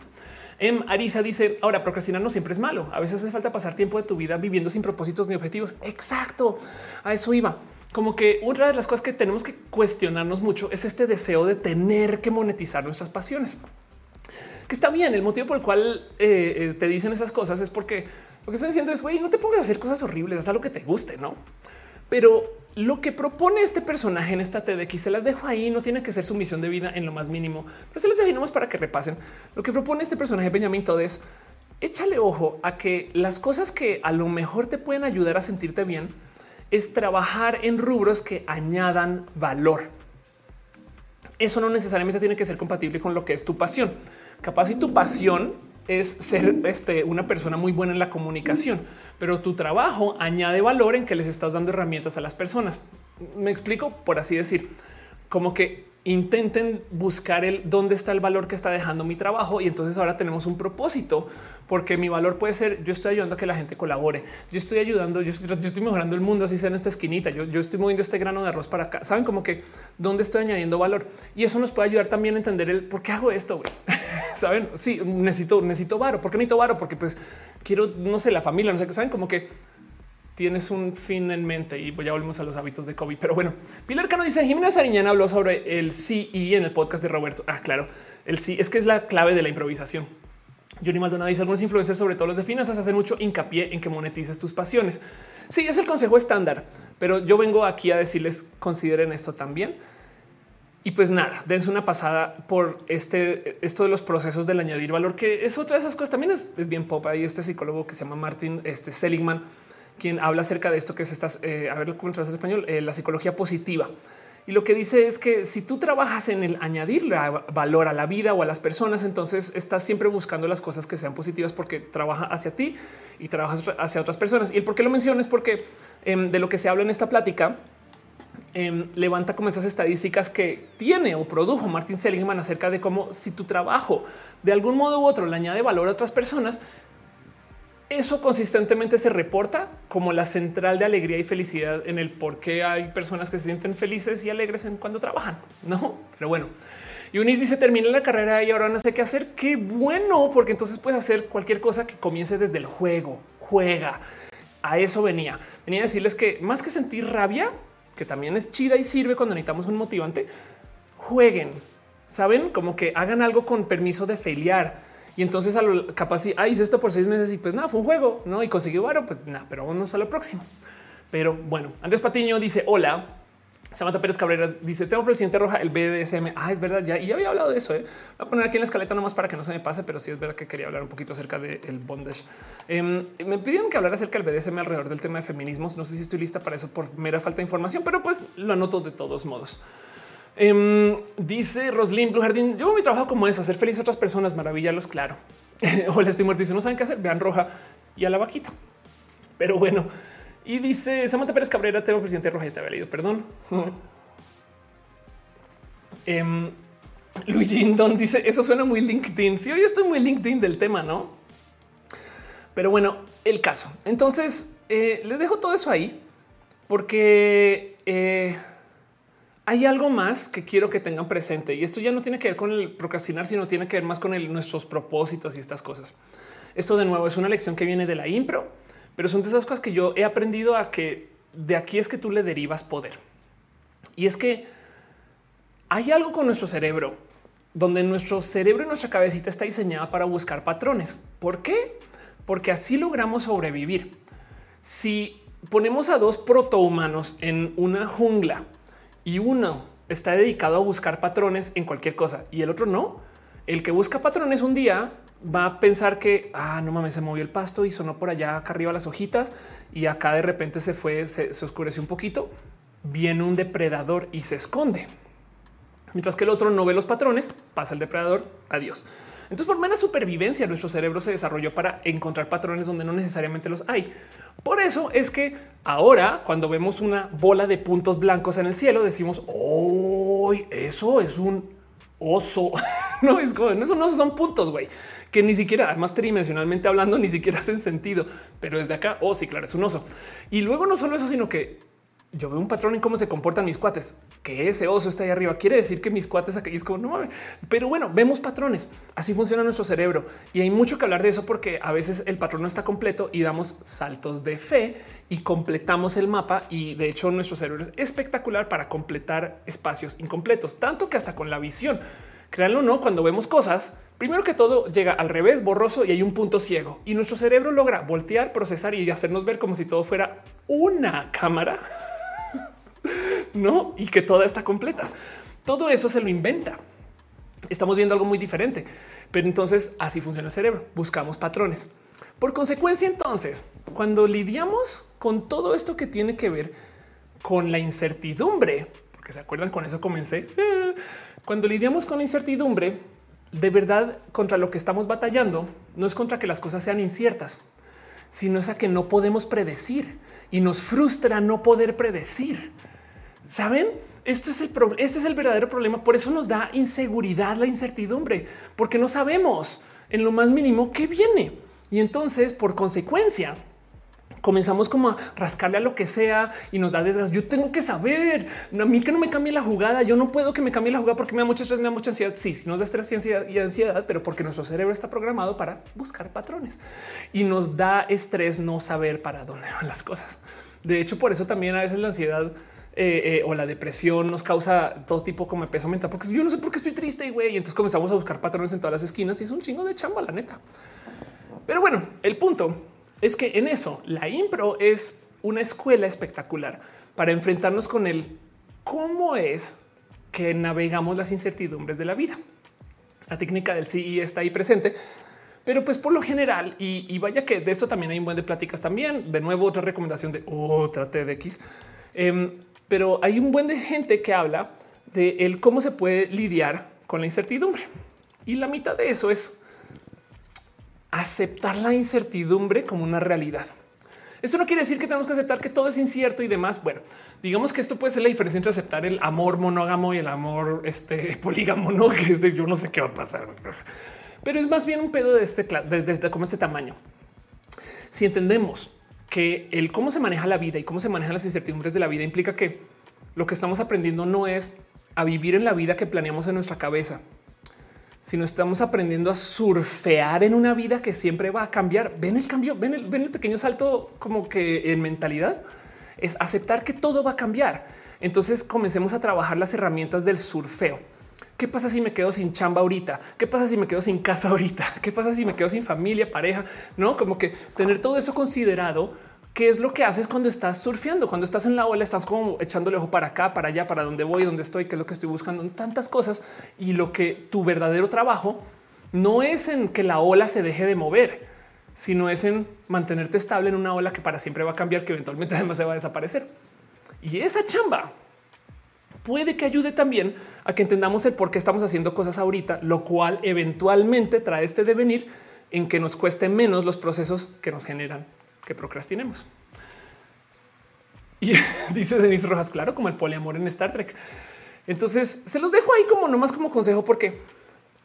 Em, Arisa dice ahora procrastinar no siempre es malo. A veces hace falta pasar tiempo de tu vida viviendo sin propósitos ni objetivos. Exacto. A eso iba. Como que una de las cosas que tenemos que cuestionarnos mucho es este deseo de tener que monetizar nuestras pasiones que está bien. El motivo por el cual eh, eh, te dicen esas cosas es porque lo que están diciendo es güey, no te pongas a hacer cosas horribles, hasta lo que te guste, no? Pero lo que propone este personaje en esta TDX se las dejo ahí. No tiene que ser su misión de vida en lo más mínimo, pero se los dejamos para que repasen lo que propone este personaje Benjamin Todes. Échale ojo a que las cosas que a lo mejor te pueden ayudar a sentirte bien es trabajar en rubros que añadan valor. Eso no necesariamente tiene que ser compatible con lo que es tu pasión. Capaz y tu pasión es ser este, una persona muy buena en la comunicación, pero tu trabajo añade valor en que les estás dando herramientas a las personas. Me explico por así decir, como que intenten buscar el dónde está el valor que está dejando mi trabajo y entonces ahora tenemos un propósito porque mi valor puede ser yo estoy ayudando a que la gente colabore, yo estoy ayudando, yo estoy, mejorando el mundo así sea en esta esquinita, yo, yo, estoy moviendo este grano de arroz para acá, saben como que dónde estoy añadiendo valor y eso nos puede ayudar también a entender el por qué hago esto. saben, sí, necesito, necesito varo, ¿por qué necesito varo? Porque pues quiero, no sé, la familia, no sé qué saben como que tienes un fin en mente y ya volvemos a los hábitos de COVID. Pero bueno, Pilar Cano dice Jimena Sariñana habló sobre el sí y en el podcast de Roberto. Ah, claro, el sí es que es la clave de la improvisación. Johnny Maldonado dice algunos influencers, sobre todo los de finanzas, hacen mucho hincapié en que monetices tus pasiones. Sí, es el consejo estándar, pero yo vengo aquí a decirles consideren esto también. Y pues nada, dense una pasada por este, esto de los procesos del añadir valor, que es otra de esas cosas. También es, bien pop. Hay este psicólogo que se llama Martin este Seligman, quien habla acerca de esto que es estas, eh, a ver cómo en español, eh, la psicología positiva. Y lo que dice es que si tú trabajas en el añadir valor a la vida o a las personas, entonces estás siempre buscando las cosas que sean positivas porque trabaja hacia ti y trabajas hacia otras personas. Y el por qué lo menciono es porque em, de lo que se habla en esta plática em, levanta como esas estadísticas que tiene o produjo Martin Seligman acerca de cómo si tu trabajo de algún modo u otro le añade valor a otras personas, eso consistentemente se reporta como la central de alegría y felicidad en el por qué hay personas que se sienten felices y alegres en cuando trabajan. No, pero bueno. Y Unis dice termina la carrera y ahora no sé qué hacer. Qué bueno, porque entonces puedes hacer cualquier cosa que comience desde el juego. Juega. A eso venía. Venía a decirles que más que sentir rabia, que también es chida y sirve cuando necesitamos un motivante, jueguen. Saben como que hagan algo con permiso de feliar y entonces a lo capaz ah, hice esto por seis meses y pues nada, fue un juego, no? Y conseguí bueno, pues nada, pero vamos a lo próximo. Pero bueno, Andrés Patiño dice hola. Samantha Pérez Cabrera dice: Tengo presidente roja el BDSM. Ah, es verdad. Ya y había hablado de eso. ¿eh? Voy a poner aquí en la escaleta nomás para que no se me pase, pero sí es verdad que quería hablar un poquito acerca del bondage. Em, me pidieron que hablara acerca del BDSM alrededor del tema de feminismos. No sé si estoy lista para eso por mera falta de información, pero pues lo anoto de todos modos. Em, dice Roslyn Blue Jardín, yo mi trabajo como eso, hacer feliz a otras personas, maravillarlos, claro. Hola, estoy muerto. Dice, no saben qué hacer, vean roja y a la vaquita. Pero bueno, y dice Samantha Pérez Cabrera, tengo presidente roja y te había leído, perdón. um, Luigi Don dice, eso suena muy LinkedIn. Sí, hoy estoy muy LinkedIn del tema, ¿no? Pero bueno, el caso. Entonces, eh, les dejo todo eso ahí porque... Eh, hay algo más que quiero que tengan presente y esto ya no tiene que ver con el procrastinar, sino tiene que ver más con nuestros propósitos y estas cosas. Esto de nuevo es una lección que viene de la impro, pero son de esas cosas que yo he aprendido a que de aquí es que tú le derivas poder. Y es que hay algo con nuestro cerebro donde nuestro cerebro y nuestra cabecita está diseñada para buscar patrones. ¿Por qué? Porque así logramos sobrevivir. Si ponemos a dos protohumanos en una jungla y uno está dedicado a buscar patrones en cualquier cosa y el otro no. El que busca patrones un día va a pensar que ah, no mames, se movió el pasto y sonó por allá acá arriba las hojitas y acá de repente se fue, se, oscureció un poquito. Viene un depredador y se esconde. Mientras que el otro no ve los patrones, pasa el depredador. Adiós. Entonces, por mera supervivencia, nuestro cerebro se desarrolló para encontrar patrones donde no necesariamente los hay. Por eso es que ahora cuando vemos una bola de puntos blancos en el cielo, decimos, hoy eso es un oso. no es como, eso no son puntos, güey, que ni siquiera, además tridimensionalmente hablando, ni siquiera hacen sentido. Pero desde acá, oh, sí, claro, es un oso. Y luego no solo eso, sino que yo veo un patrón en cómo se comportan mis cuates, que ese oso está ahí arriba. Quiere decir que mis cuates aquí es como no mames. Pero bueno, vemos patrones. Así funciona nuestro cerebro y hay mucho que hablar de eso porque a veces el patrón no está completo y damos saltos de fe y completamos el mapa. Y de hecho, nuestro cerebro es espectacular para completar espacios incompletos, tanto que hasta con la visión. Créanlo o no, cuando vemos cosas, primero que todo llega al revés, borroso y hay un punto ciego y nuestro cerebro logra voltear, procesar y hacernos ver como si todo fuera una cámara no y que toda está completa. Todo eso se lo inventa. Estamos viendo algo muy diferente, pero entonces así funciona el cerebro. Buscamos patrones. Por consecuencia, entonces, cuando lidiamos con todo esto que tiene que ver con la incertidumbre, porque se acuerdan con eso comencé, cuando lidiamos con la incertidumbre, de verdad contra lo que estamos batallando no es contra que las cosas sean inciertas, sino es a que no podemos predecir y nos frustra no poder predecir. Saben? Esto es el este es el verdadero problema. Por eso nos da inseguridad la incertidumbre, porque no sabemos en lo más mínimo qué viene. Y entonces, por consecuencia, comenzamos como a rascarle a lo que sea y nos da desgaste. Yo tengo que saber a mí que no me cambie la jugada. Yo no puedo que me cambie la jugada porque me da mucho estrés, me da mucha ansiedad. Sí, sí nos da estrés y ansiedad, y ansiedad, pero porque nuestro cerebro está programado para buscar patrones y nos da estrés no saber para dónde van las cosas. De hecho, por eso también a veces la ansiedad eh, eh, o la depresión nos causa todo tipo como peso mental, porque yo no sé por qué estoy triste, güey. Y entonces comenzamos a buscar patrones en todas las esquinas y es un chingo de chamba, la neta. Pero bueno, el punto es que en eso la impro es una escuela espectacular para enfrentarnos con el cómo es que navegamos las incertidumbres de la vida. La técnica del sí está ahí presente, pero pues por lo general, y, vaya que de eso también hay un buen de pláticas también. De nuevo, otra recomendación de otra TDX. Eh, pero hay un buen de gente que habla de el cómo se puede lidiar con la incertidumbre. Y la mitad de eso es aceptar la incertidumbre como una realidad. Eso no quiere decir que tenemos que aceptar que todo es incierto y demás. Bueno, digamos que esto puede ser la diferencia entre aceptar el amor monógamo y el amor este, polígamo, no que es de yo no sé qué va a pasar, pero es más bien un pedo de este, de, como este tamaño. Si entendemos que el cómo se maneja la vida y cómo se manejan las incertidumbres de la vida implica que lo que estamos aprendiendo no es a vivir en la vida que planeamos en nuestra cabeza, sino estamos aprendiendo a surfear en una vida que siempre va a cambiar. Ven el cambio, ven el, ven el pequeño salto como que en mentalidad es aceptar que todo va a cambiar. Entonces comencemos a trabajar las herramientas del surfeo. ¿Qué pasa si me quedo sin chamba ahorita? ¿Qué pasa si me quedo sin casa ahorita? ¿Qué pasa si me quedo sin familia, pareja? No, como que tener todo eso considerado. ¿Qué es lo que haces cuando estás surfeando? Cuando estás en la ola, estás como echándole ojo para acá, para allá, para dónde voy, dónde estoy, qué es lo que estoy buscando tantas cosas. Y lo que tu verdadero trabajo no es en que la ola se deje de mover, sino es en mantenerte estable en una ola que para siempre va a cambiar, que eventualmente además se va a desaparecer. Y esa chamba puede que ayude también a que entendamos el por qué estamos haciendo cosas ahorita, lo cual eventualmente trae este devenir en que nos cueste menos los procesos que nos generan que procrastinemos. Y dice Denis Rojas, claro, como el poliamor en Star Trek. Entonces se los dejo ahí como nomás como consejo, porque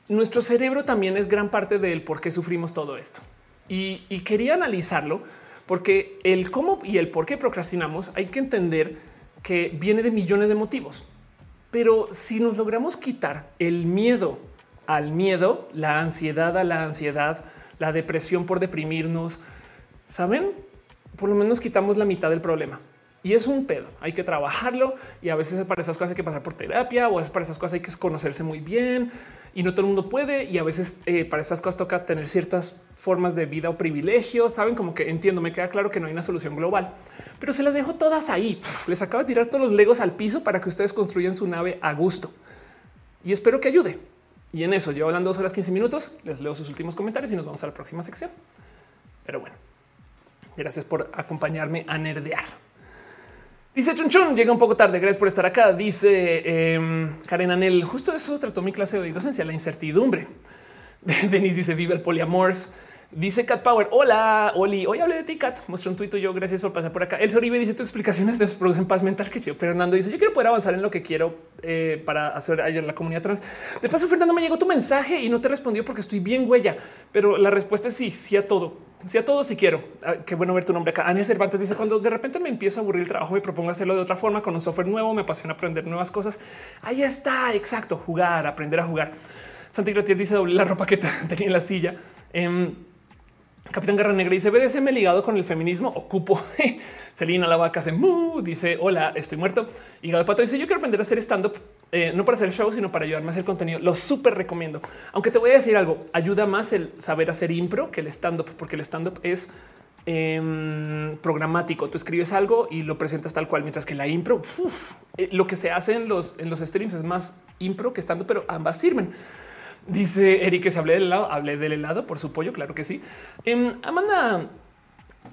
nuestro cerebro también es gran parte del por qué sufrimos todo esto. Y, y quería analizarlo porque el cómo y el por qué procrastinamos hay que entender que viene de millones de motivos. Pero si nos logramos quitar el miedo al miedo, la ansiedad a la ansiedad, la depresión por deprimirnos, saben, por lo menos quitamos la mitad del problema. Y es un pedo, hay que trabajarlo y a veces para esas cosas hay que pasar por terapia o veces para esas cosas hay que conocerse muy bien y no todo el mundo puede y a veces eh, para esas cosas toca tener ciertas formas de vida o privilegios, saben como que entiendo, me queda claro que no hay una solución global, pero se las dejo todas ahí, les acabo de tirar todos los legos al piso para que ustedes construyan su nave a gusto y espero que ayude. Y en eso, llevo hablando dos horas 15 minutos, les leo sus últimos comentarios y nos vamos a la próxima sección. Pero bueno, gracias por acompañarme a nerdear. Dice Chun llega un poco tarde. Gracias por estar acá. Dice eh, Karen Anel. Justo eso trató mi clase de docencia, la incertidumbre. Denis dice vive el poliamors. Dice Cat Power. Hola, Oli. Hoy hablé de ti, Cat. Mostré un tuit yo. Gracias por pasar por acá. El Soribe dice tu explicaciones nos producen paz mental. Que chido. Fernando dice yo quiero poder avanzar en lo que quiero eh, para hacer ayer la comunidad trans. De paso, Fernando me llegó tu mensaje y no te respondió porque estoy bien huella, pero la respuesta es sí, sí a todo si a todos si quiero. Ah, qué bueno ver tu nombre acá. Ania Cervantes dice cuando de repente me empiezo a aburrir el trabajo, me propongo hacerlo de otra forma con un software nuevo. Me apasiona aprender nuevas cosas. Ahí está. Exacto. Jugar, aprender a jugar. Santi Grotier dice doble la ropa que tenía en la silla. Em, Capitán Garra Negra dice BDSM ligado con el feminismo. Ocupo. Selina la vaca se dice hola, estoy muerto. Y Gado Pato dice yo quiero aprender a hacer stand up, eh, no para hacer show, sino para ayudarme a hacer contenido. Lo súper recomiendo. Aunque te voy a decir algo, ayuda más el saber hacer impro que el stand up, porque el stand up es em, programático. Tú escribes algo y lo presentas tal cual, mientras que la impro, eh, lo que se hace en los, en los streams es más impro que stand up, pero ambas sirven. Dice Eric que se hablé del helado, hablé del helado por su pollo. Claro que sí. Em, Amanda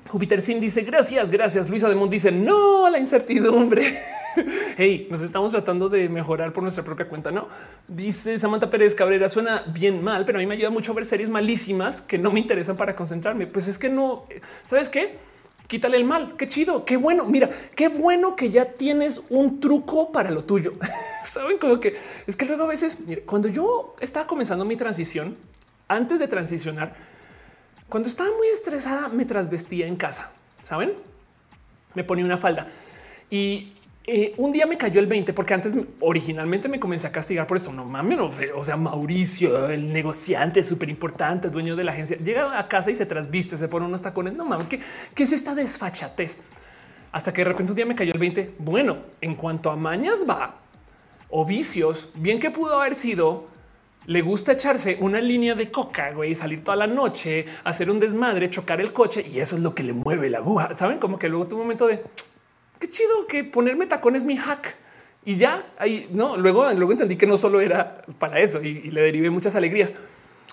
Júpiter Sin dice gracias, gracias. Luisa de Mont dice no a la incertidumbre. hey, nos estamos tratando de mejorar por nuestra propia cuenta. No dice Samantha Pérez Cabrera. Suena bien mal, pero a mí me ayuda mucho ver series malísimas que no me interesan para concentrarme. Pues es que no sabes qué? Quítale el mal. Qué chido, qué bueno. Mira, qué bueno que ya tienes un truco para lo tuyo. Saben como que es que luego a veces cuando yo estaba comenzando mi transición, antes de transicionar, cuando estaba muy estresada, me trasvestía en casa. Saben? Me ponía una falda y eh, un día me cayó el 20 porque antes originalmente me comencé a castigar por eso. No mames, no, o sea, Mauricio, el negociante súper importante, dueño de la agencia, llega a casa y se trasviste, se pone unos tacones. No mames, ¿qué, ¿qué es esta desfachatez? Hasta que de repente un día me cayó el 20. Bueno, en cuanto a mañas va o vicios, bien que pudo haber sido le gusta echarse una línea de coca, güey, salir toda la noche, hacer un desmadre, chocar el coche y eso es lo que le mueve la aguja. Saben como que luego tu momento de qué chido que ponerme tacón es mi hack y ya ahí no. Luego, luego entendí que no solo era para eso y, le derivé muchas alegrías.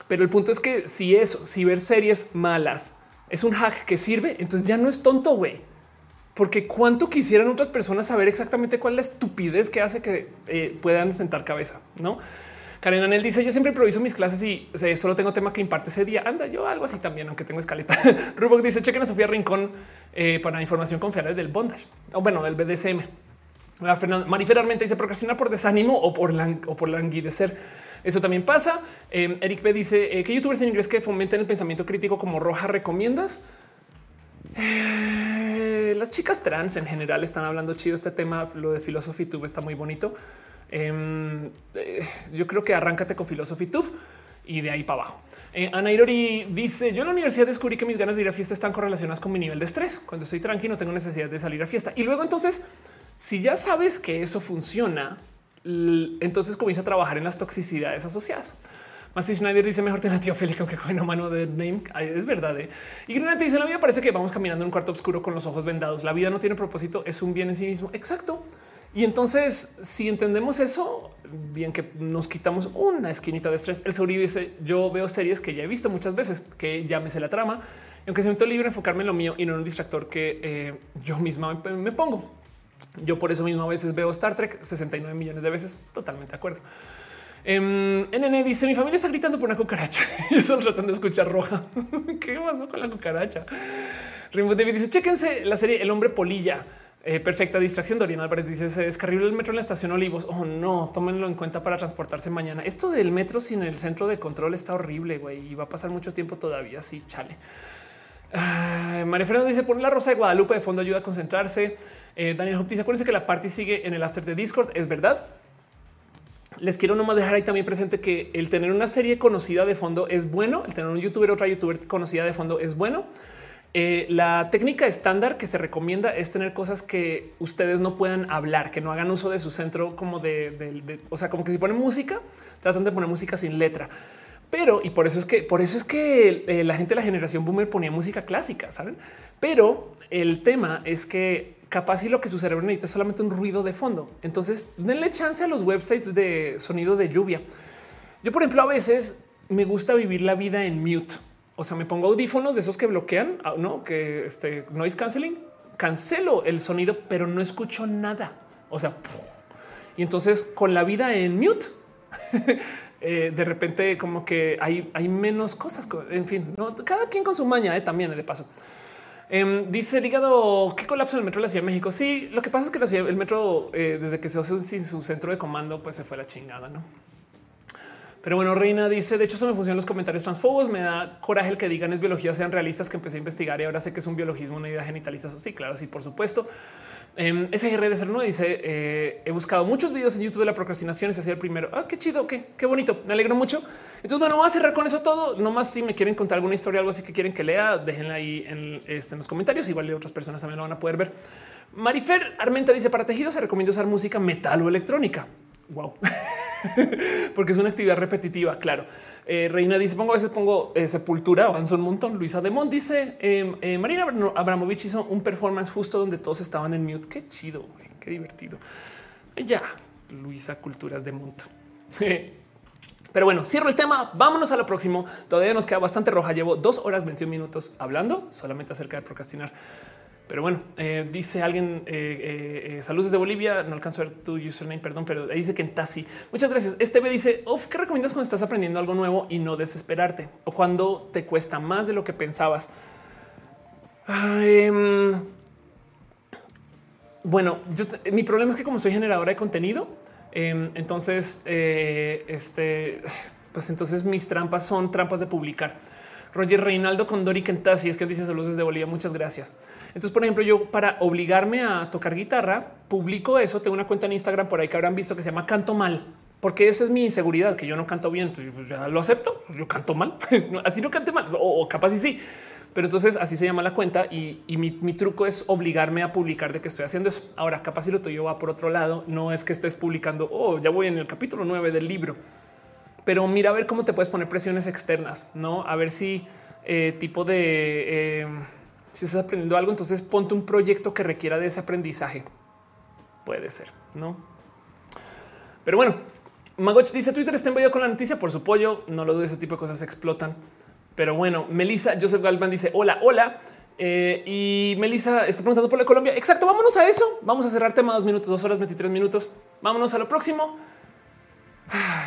Pero el punto es que si eso, si ver series malas es un hack que sirve, entonces ya no es tonto, güey. Porque cuánto quisieran otras personas saber exactamente cuál es la estupidez que hace que eh, puedan sentar cabeza, no? Karen Anel dice: Yo siempre improviso mis clases y solo tengo tema que imparte ese día. Anda, yo algo así también, aunque tengo escaleta. Rubok dice: Chequen a Sofía Rincón eh, para información confiable del bondage o bueno, del BDSM. Marifer Armenta dice: Procrastinar por desánimo o por, o por languidecer. Eso también pasa. Eh, Eric B dice: eh, ¿Qué youtubers en inglés que fomenten el pensamiento crítico como Roja recomiendas? Las chicas trans en general están hablando chido este tema. Lo de Philosophy Tube está muy bonito. Em, eh, yo creo que arráncate con Philosophy Tube y de ahí para abajo. Eh, Ana Irori dice: Yo en la universidad descubrí que mis ganas de ir a fiesta están correlacionadas con mi nivel de estrés. Cuando estoy tranquilo, no tengo necesidad de salir a fiesta. Y luego, entonces, si ya sabes que eso funciona, entonces comienza a trabajar en las toxicidades asociadas. Más Schneider dice mejor tener a tío Félix aunque coge una mano de name. es verdad. ¿eh? Y Granate dice la vida parece que vamos caminando en un cuarto oscuro con los ojos vendados. La vida no tiene propósito, es un bien en sí mismo. Exacto. Y entonces, si entendemos eso, bien que nos quitamos una esquinita de estrés. El Sauri dice: Yo veo series que ya he visto muchas veces, que ya la trama, y aunque siento libre enfocarme en lo mío y no en un distractor que eh, yo misma me pongo. Yo por eso mismo a veces veo Star Trek 69 millones de veces. Totalmente de acuerdo. Eh, NN dice mi familia está gritando por una cucaracha. Yo solo tratando de escuchar roja. ¿Qué pasó con la cucaracha? Rainbow David dice chéquense la serie El hombre polilla. Eh, perfecta distracción. Dorian Álvarez dice se descarriló el metro en la estación Olivos. Oh no, tómenlo en cuenta para transportarse mañana. Esto del metro sin el centro de control está horrible, güey, y va a pasar mucho tiempo todavía. Sí, chale. María Fernanda dice poner la rosa de Guadalupe de fondo ayuda a concentrarse. Eh, Daniel Hop dice acuérdense que la party sigue en el after de Discord. Es verdad. Les quiero nomás dejar ahí también presente que el tener una serie conocida de fondo es bueno. El tener un youtuber, otra youtuber conocida de fondo es bueno eh, la técnica estándar que se recomienda es tener cosas que ustedes no puedan hablar, que no hagan uso de su centro como de, o sea, como que si ponen música, tratan de poner música sin letra. Pero, y por eso es que, por eso es que eh, la gente de la generación boomer ponía música clásica, ¿saben? Pero el tema es que capaz y lo que su cerebro necesita es solamente un ruido de fondo. Entonces, denle chance a los websites de sonido de lluvia. Yo, por ejemplo, a veces me gusta vivir la vida en mute o sea, me pongo audífonos de esos que bloquean, ah, no que este noise canceling, cancelo el sonido, pero no escucho nada. O sea, y entonces con la vida en mute, eh, de repente como que hay, hay menos cosas. En fin, ¿no? cada quien con su maña eh, también de paso. Em, dice el hígado, ¿qué colapso en el metro de la Ciudad de México? Sí, lo que pasa es que el metro, eh, desde que se hace sin su centro de comando, pues se fue la chingada, ¿no? Pero bueno, Reina dice, de hecho, eso me funcionan los comentarios transfobos. Me da coraje el que digan es biología sean realistas que empecé a investigar y ahora sé que es un biologismo, una idea genitalista. Sí, claro, sí, por supuesto. Eh, SGR de ser no dice eh, he buscado muchos videos en YouTube de la procrastinación. Ese hacía el primero. Ah, qué chido, qué, qué bonito. Me alegro mucho. Entonces, bueno, voy a cerrar con eso todo. No más si me quieren contar alguna historia, algo así que quieren que lea, déjenla ahí en, este, en los comentarios. Igual otras personas también lo van a poder ver. Marifer Armenta dice para tejidos se recomienda usar música metal o electrónica. Wow. porque es una actividad repetitiva. Claro. Eh, Reina dice: Pongo a veces pongo eh, sepultura, avanzo un montón. Luisa Demont dice: eh, Marina Abramovich hizo un performance justo donde todos estaban en mute. Qué chido, qué divertido. Ya, Luisa Culturas de Mont. Pero bueno, cierro el tema. Vámonos a lo próximo. Todavía nos queda bastante roja. Llevo dos horas 21 minutos hablando solamente acerca de procrastinar. Pero bueno, eh, dice alguien, eh, eh, saludos desde Bolivia, no alcanzo a ver tu username, perdón, pero dice que en Tasi. Muchas gracias. Este me dice, ¿qué recomiendas cuando estás aprendiendo algo nuevo y no desesperarte? O cuando te cuesta más de lo que pensabas. Em, bueno, mi problema es que como soy generadora de contenido, em, entonces, este, pues entonces mis trampas son trampas de publicar. Roger Reinaldo con Dori Kentasi es que dice saludos desde Bolivia. Muchas gracias. Entonces, por ejemplo, yo para obligarme a tocar guitarra, publico eso. Tengo una cuenta en Instagram por ahí que habrán visto que se llama Canto Mal, porque esa es mi inseguridad, que yo no canto bien. Pues ya lo acepto. Yo canto mal. así no cante mal o, capaz y sí. Pero entonces así se llama la cuenta y, mi, truco es obligarme a publicar de que estoy haciendo eso. Ahora, capaz si lo tuyo va por otro lado, no es que estés publicando, oh, ya voy en el capítulo 9 del libro pero mira a ver cómo te puedes poner presiones externas, no a ver si eh, tipo de eh, si estás aprendiendo algo, entonces ponte un proyecto que requiera de ese aprendizaje. Puede ser, no? Pero bueno, Magoch dice Twitter está enviado con la noticia por su pollo. No lo dudo, ese tipo de cosas explotan. Pero bueno, Melissa Joseph Galván dice hola, hola. Eh, y Melissa está preguntando por la Colombia. Exacto, vámonos a eso. Vamos a cerrar tema dos minutos, dos horas, 23 minutos. Vámonos a lo próximo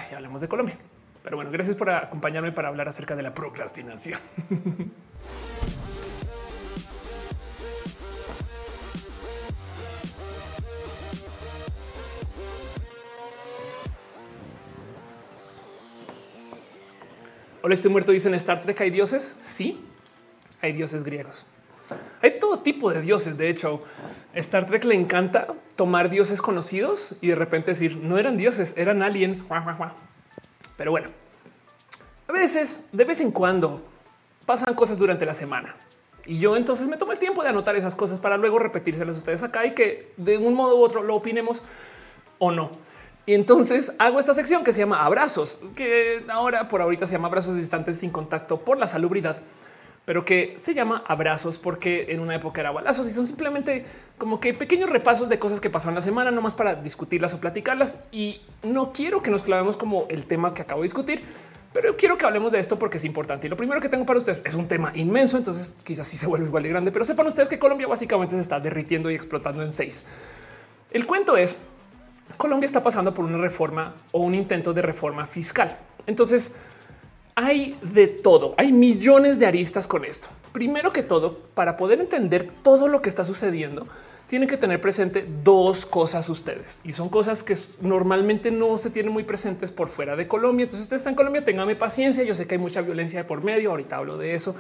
y hablamos de Colombia. Pero bueno, gracias por acompañarme para hablar acerca de la procrastinación. Hola, estoy muerto. Dicen Star Trek. Hay dioses. Sí, hay dioses griegos. Hay todo tipo de dioses. De hecho, Star Trek le encanta tomar dioses conocidos y de repente decir no eran dioses, eran aliens. Pero bueno, a veces, de vez en cuando, pasan cosas durante la semana. Y yo entonces me tomo el tiempo de anotar esas cosas para luego repetírselas a ustedes acá y que de un modo u otro lo opinemos o no. Y entonces hago esta sección que se llama abrazos, que ahora por ahorita se llama abrazos distantes sin contacto por la salubridad pero que se llama abrazos porque en una época era balazos y son simplemente como que pequeños repasos de cosas que pasaron la semana, nomás para discutirlas o platicarlas. Y no quiero que nos clavemos como el tema que acabo de discutir, pero quiero que hablemos de esto porque es importante. Y lo primero que tengo para ustedes es un tema inmenso, entonces quizás sí se vuelve igual de grande, pero sepan ustedes que Colombia básicamente se está derritiendo y explotando en seis. El cuento es, Colombia está pasando por una reforma o un intento de reforma fiscal. Entonces, hay de todo, hay millones de aristas con esto. Primero que todo, para poder entender todo lo que está sucediendo, tienen que tener presente dos cosas ustedes y son cosas que normalmente no se tienen muy presentes por fuera de Colombia. Entonces, usted está en Colombia, téngame paciencia. Yo sé que hay mucha violencia de por medio. Ahorita hablo de eso,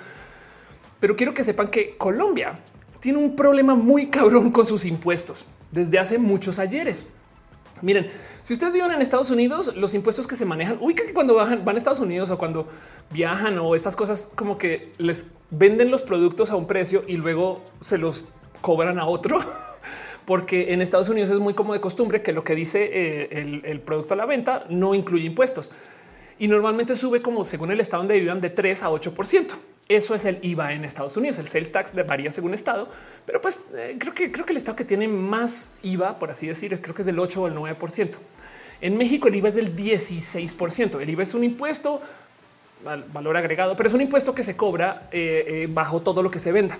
pero quiero que sepan que Colombia tiene un problema muy cabrón con sus impuestos desde hace muchos ayeres. Miren, si ustedes viven en Estados Unidos, los impuestos que se manejan, ubica que cuando van a Estados Unidos o cuando viajan o estas cosas como que les venden los productos a un precio y luego se los cobran a otro. Porque en Estados Unidos es muy como de costumbre que lo que dice eh, el, el, producto a la venta no incluye impuestos y normalmente sube como según el estado donde vivan de 3 a 8 eso es el IVA en Estados Unidos. El sales tax varía según estado, pero pues eh, creo que creo que el estado que tiene más IVA, por así decir, creo que es del 8 o el 9%. En México el IVA es del 16%. El IVA es un impuesto al valor agregado, pero es un impuesto que se cobra eh, eh, bajo todo lo que se venda.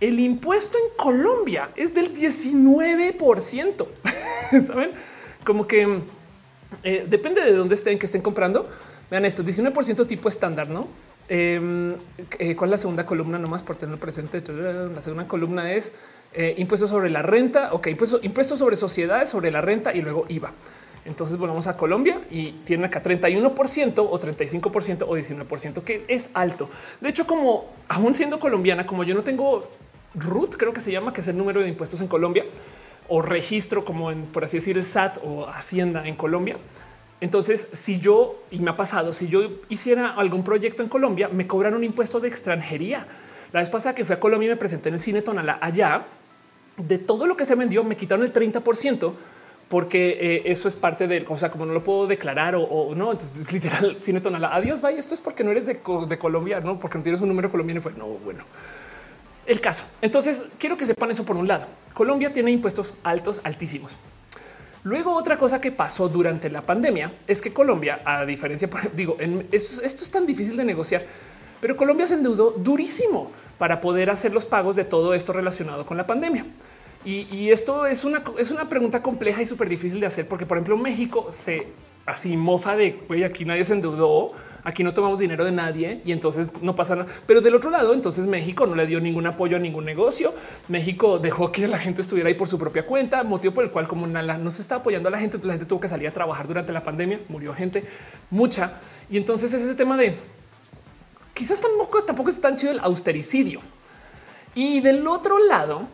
El impuesto en Colombia es del 19%. Saben como que depende de dónde estén que estén comprando. Vean esto: 19% tipo estándar, no? Em, eh, ¿Cuál es la segunda columna? Nomás por tenerlo presente. La segunda columna es eh, impuestos sobre la renta. Ok, impuestos, impuestos sobre sociedades, sobre la renta y luego IVA. Entonces volvamos a Colombia y tiene acá 31% o 35% o 19%, que es alto. De hecho, como aún siendo colombiana, como yo no tengo RUT, creo que se llama, que es el número de impuestos en Colombia, o registro como en, por así decir, el SAT o Hacienda en Colombia, entonces, si yo, y me ha pasado, si yo hiciera algún proyecto en Colombia, me cobran un impuesto de extranjería. La vez pasada que fui a Colombia y me presenté en el cine Tonala allá, de todo lo que se vendió, me quitaron el 30% porque eh, eso es parte de, o sea, como no lo puedo declarar o, no, entonces literal, cine Tonala, adiós, vaya, esto es porque no eres de, de Colombia, no, porque no tienes un número colombiano. Fue no, bueno, el caso. Entonces, quiero que sepan eso por un lado. Colombia tiene impuestos altos, altísimos. Luego, otra cosa que pasó durante la pandemia es que Colombia, a diferencia, digo, esto, es tan difícil de negociar, pero Colombia se endeudó durísimo para poder hacer los pagos de todo esto relacionado con la pandemia. Y, esto es una, es una pregunta compleja y súper difícil de hacer, porque, por ejemplo, México se así mofa de güey, aquí nadie se endeudó aquí no tomamos dinero de nadie y entonces no pasa nada. Pero del otro lado, entonces México no le dio ningún apoyo a ningún negocio. México dejó que la gente estuviera ahí por su propia cuenta, motivo por el cual como no se está apoyando a la gente, la gente tuvo que salir a trabajar durante la pandemia, murió gente, mucha. Y entonces es ese tema de quizás tampoco, tampoco es tan chido el austericidio. Y del otro lado,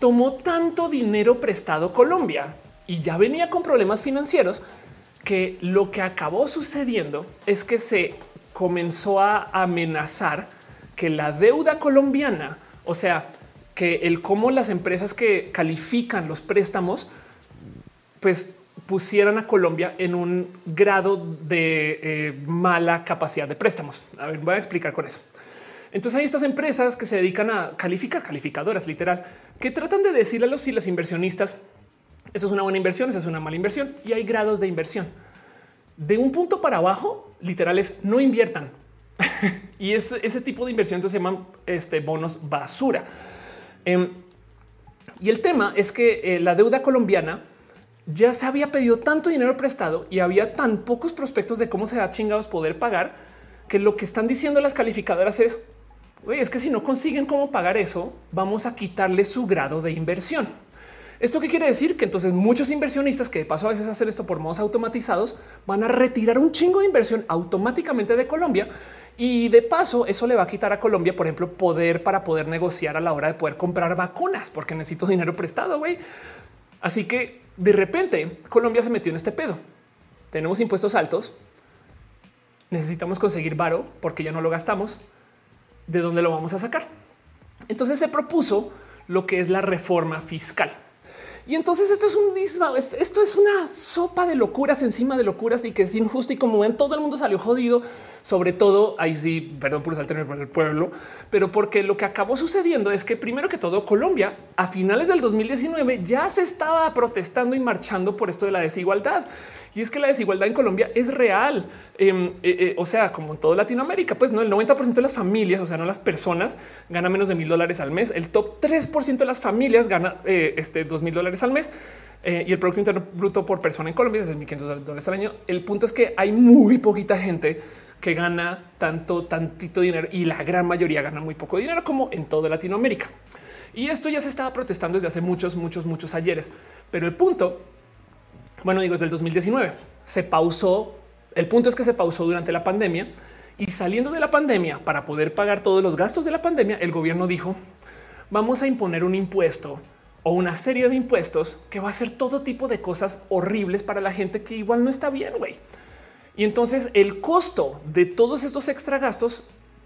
tomó tanto dinero prestado Colombia y ya venía con problemas financieros que lo que acabó sucediendo es que se comenzó a amenazar que la deuda colombiana, o sea, que el cómo las empresas que califican los préstamos, pues pusieran a Colombia en un grado de eh, mala capacidad de préstamos. A ver, voy a explicar con eso. Entonces hay estas empresas que se dedican a calificar, calificadoras literal, que tratan de decirle a los y las inversionistas eso es una buena inversión, esa es una mala inversión y hay grados de inversión. De un punto para abajo, literal es no inviertan. y es, ese tipo de inversión entonces se llaman este, bonos basura. Em, y el tema es que eh, la deuda colombiana ya se había pedido tanto dinero prestado y había tan pocos prospectos de cómo se da chingados poder pagar que lo que están diciendo las calificadoras es es que si no consiguen cómo pagar eso, vamos a quitarle su grado de inversión. ¿Esto qué quiere decir? Que entonces muchos inversionistas que de paso a veces hacen esto por modos automatizados van a retirar un chingo de inversión automáticamente de Colombia y de paso eso le va a quitar a Colombia, por ejemplo, poder para poder negociar a la hora de poder comprar vacunas porque necesito dinero prestado. güey. Así que de repente Colombia se metió en este pedo. Tenemos impuestos altos. Necesitamos conseguir varo porque ya no lo gastamos. ¿De dónde lo vamos a sacar? Entonces se propuso lo que es la reforma fiscal. Y entonces esto es un esto es una sopa de locuras encima de locuras y que es injusto. Y como ven, todo el mundo salió jodido, sobre todo ahí sí, perdón por usar el el pueblo, pero porque lo que acabó sucediendo es que primero que todo, Colombia a finales del 2019 ya se estaba protestando y marchando por esto de la desigualdad. Y es que la desigualdad en Colombia es real. Em, eh, eh, o sea, como en toda Latinoamérica, pues no el 90% de las familias, o sea, no las personas ganan menos de mil dólares al mes. El top 3% de las familias gana eh, este dos mil dólares al mes. y el Producto Interno Bruto por persona en Colombia es de 1.500 dólares al año. El punto es que hay muy poquita gente que gana tanto, tantito dinero y la gran mayoría gana muy poco dinero como en toda Latinoamérica. Y esto ya se estaba protestando desde hace muchos, muchos, muchos ayeres. Pero el punto, bueno, digo, desde el 2019 se pausó. El punto es que se pausó durante la pandemia y saliendo de la pandemia para poder pagar todos los gastos de la pandemia, el gobierno dijo vamos a imponer un impuesto o una serie de impuestos que va a hacer todo tipo de cosas horribles para la gente que igual no está bien, güey. Y entonces el costo de todos estos extra gastos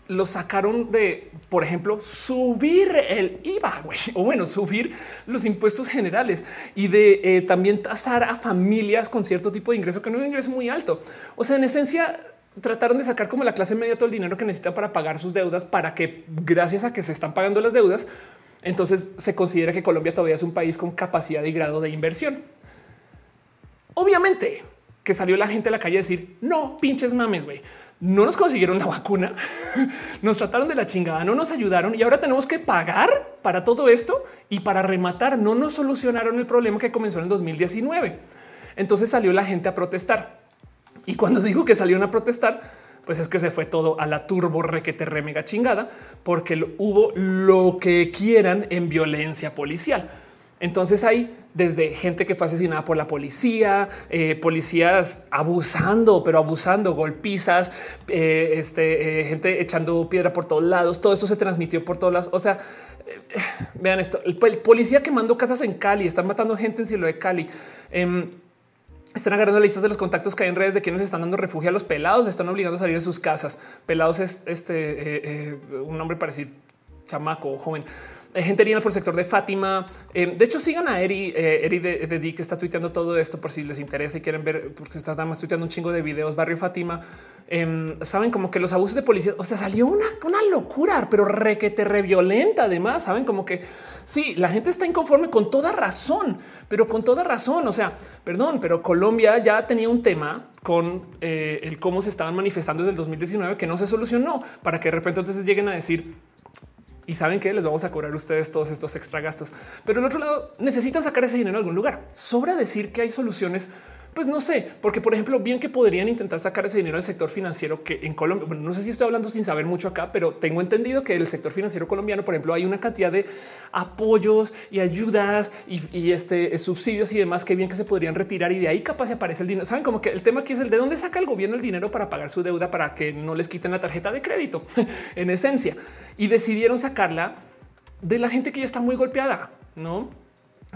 lo sacaron de, por ejemplo, subir el IVA o bueno, subir los impuestos generales y de eh, también tasar a familias con cierto tipo de ingreso que no es un ingreso muy alto. O sea, en esencia, trataron de sacar como la clase media todo el dinero que necesita para pagar sus deudas, para que gracias a que se están pagando las deudas, entonces se considera que Colombia todavía es un país con capacidad y grado de inversión. Obviamente que salió la gente a la calle a decir no pinches mames, güey no nos consiguieron la vacuna, nos trataron de la chingada, no nos ayudaron y ahora tenemos que pagar para todo esto y para rematar no nos solucionaron el problema que comenzó en el 2019. Entonces salió la gente a protestar. Y cuando digo que salieron a protestar, pues es que se fue todo a la turbo requete re mega chingada porque hubo lo que quieran en violencia policial. Entonces hay desde gente que fue asesinada por la policía, eh, policías abusando, pero abusando, golpizas, eh, este, eh, gente echando piedra por todos lados. Todo esto se transmitió por todas las. O sea, vean esto: el, policía quemando casas en Cali, están matando gente en cielo de Cali. Em, están agarrando listas de los contactos que hay en redes de quienes están dando refugio a los pelados, les están obligando a salir de sus casas. Pelados es este un nombre parecido, chamaco joven gente por el sector de Fátima. Eh, de hecho, sigan a Eri, eh, Eri de, de que está tuiteando todo esto por si les interesa y quieren ver, porque está más tuiteando un chingo de videos. Barrio Fátima. Em, saben como que los abusos de policía, o sea, salió una, una locura, pero re que te re violenta. Además, saben como que sí, la gente está inconforme con toda razón, pero con toda razón. O sea, perdón, pero Colombia ya tenía un tema con eh, el cómo se estaban manifestando desde el 2019 que no se solucionó para que de repente entonces lleguen a decir y saben que les vamos a cobrar a ustedes todos estos extra gastos. Pero el otro lado necesitan sacar ese dinero en algún lugar. Sobra decir que hay soluciones pues no sé, porque por ejemplo, bien que podrían intentar sacar ese dinero del sector financiero que en Colombia, bueno, no sé si estoy hablando sin saber mucho acá, pero tengo entendido que el sector financiero colombiano, por ejemplo, hay una cantidad de apoyos y ayudas y, este subsidios y demás que bien que se podrían retirar y de ahí capaz se aparece el dinero. Saben como que el tema aquí es el de dónde saca el gobierno el dinero para pagar su deuda para que no les quiten la tarjeta de crédito en esencia y decidieron sacarla de la gente que ya está muy golpeada, no?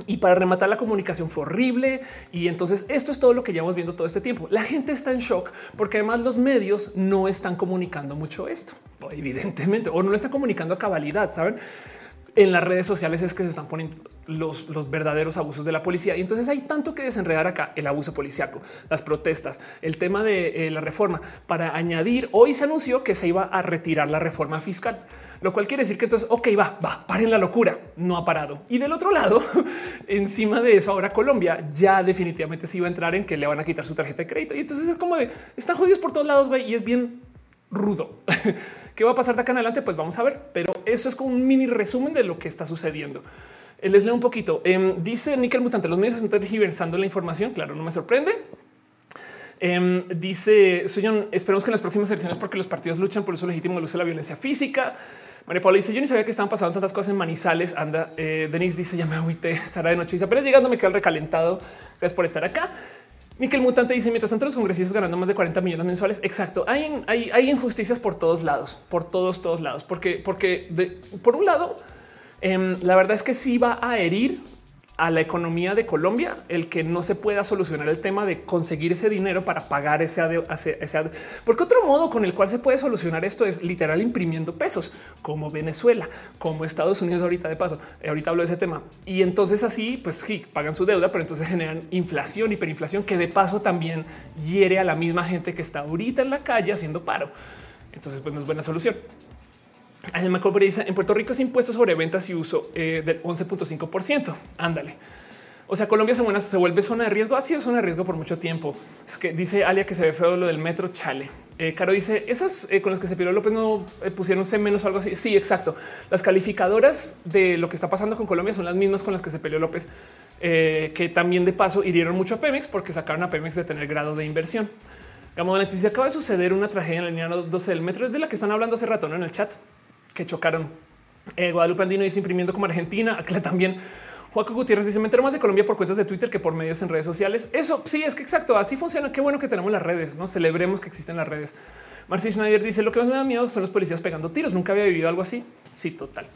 Y para rematar la comunicación fue horrible. Y entonces esto es todo lo que llevamos viendo todo este tiempo. La gente está en shock porque además los medios no están comunicando mucho esto, evidentemente, o no lo están comunicando a cabalidad, saben? En las redes sociales es que se están poniendo los, verdaderos abusos de la policía. Y entonces hay tanto que desenredar acá el abuso policíaco, las protestas, el tema de eh, la reforma. Para añadir, hoy se anunció que se iba a retirar la reforma fiscal lo cual quiere decir que entonces, ok, va, va, paren la locura, no ha parado. Y del otro lado, encima de eso, ahora Colombia ya definitivamente se iba a entrar en que le van a quitar su tarjeta de crédito. Y entonces es como de, están jodidos por todos lados, y es bien rudo. ¿Qué va a pasar de acá en adelante? Pues vamos a ver, pero eso es como un mini resumen de lo que está sucediendo. Eh, les leo un poquito. Em, dice Nickel Mutante, los medios están tergiversando la información. Claro, no me sorprende. Em, dice Suyon, esperemos que en las próximas elecciones, porque los partidos luchan por el uso legítimo del uso de la violencia física. María Paula dice: Yo ni sabía que estaban pasando tantas cosas en Manizales. Anda, eh, Denise dice: Ya me agüité. Sara de noche dice: Pero llegando me quedo recalentado. Gracias por estar acá. Miquel Mutante dice: Mientras tanto, los congresistas ganando más de 40 millones mensuales. Exacto. Hay, hay, injusticias por todos lados, por todos, todos lados, porque, porque por un lado, em, la verdad es que sí va a herir a la economía de Colombia el que no se pueda solucionar el tema de conseguir ese dinero para pagar ese, ese, porque otro modo con el cual se puede solucionar esto es literal imprimiendo pesos como Venezuela, como Estados Unidos ahorita de paso. Eh, ahorita hablo de ese tema y entonces así pues pagan su deuda, pero entonces generan inflación, hiperinflación que de paso también hiere a la misma gente que está ahorita en la calle haciendo paro. Entonces pues no es buena solución. Además, dice en Puerto Rico es impuesto sobre ventas y uso eh, del 11.5 Ándale. O sea, Colombia se, se vuelve zona de riesgo. Ha sido zona de riesgo por mucho tiempo. Es que dice Alia que se ve feo lo del metro. Chale. Eh, Caro dice esas eh, con las que se pidió López no eh, pusieron menos o algo así. Sí, exacto. Las calificadoras de lo que está pasando con Colombia son las mismas con las que se peleó López, que también de paso hirieron mucho a Pemex porque sacaron a Pemex de tener grado de inversión. Gamo se acaba de suceder una tragedia en la línea 12 del metro, es de la que están hablando hace rato ¿no? en el chat, que chocaron. Guadalupe Andino dice imprimiendo como Argentina, acá también. Juaco Gutiérrez dice: Me entero más de Colombia por cuentas de Twitter que por medios en redes sociales. Eso sí es que exacto. Así funciona. Qué bueno que tenemos las redes. No celebremos que existen las redes. Marcy Schneider dice: Lo que más me da miedo son los policías pegando tiros. Nunca había vivido algo así. Sí, total.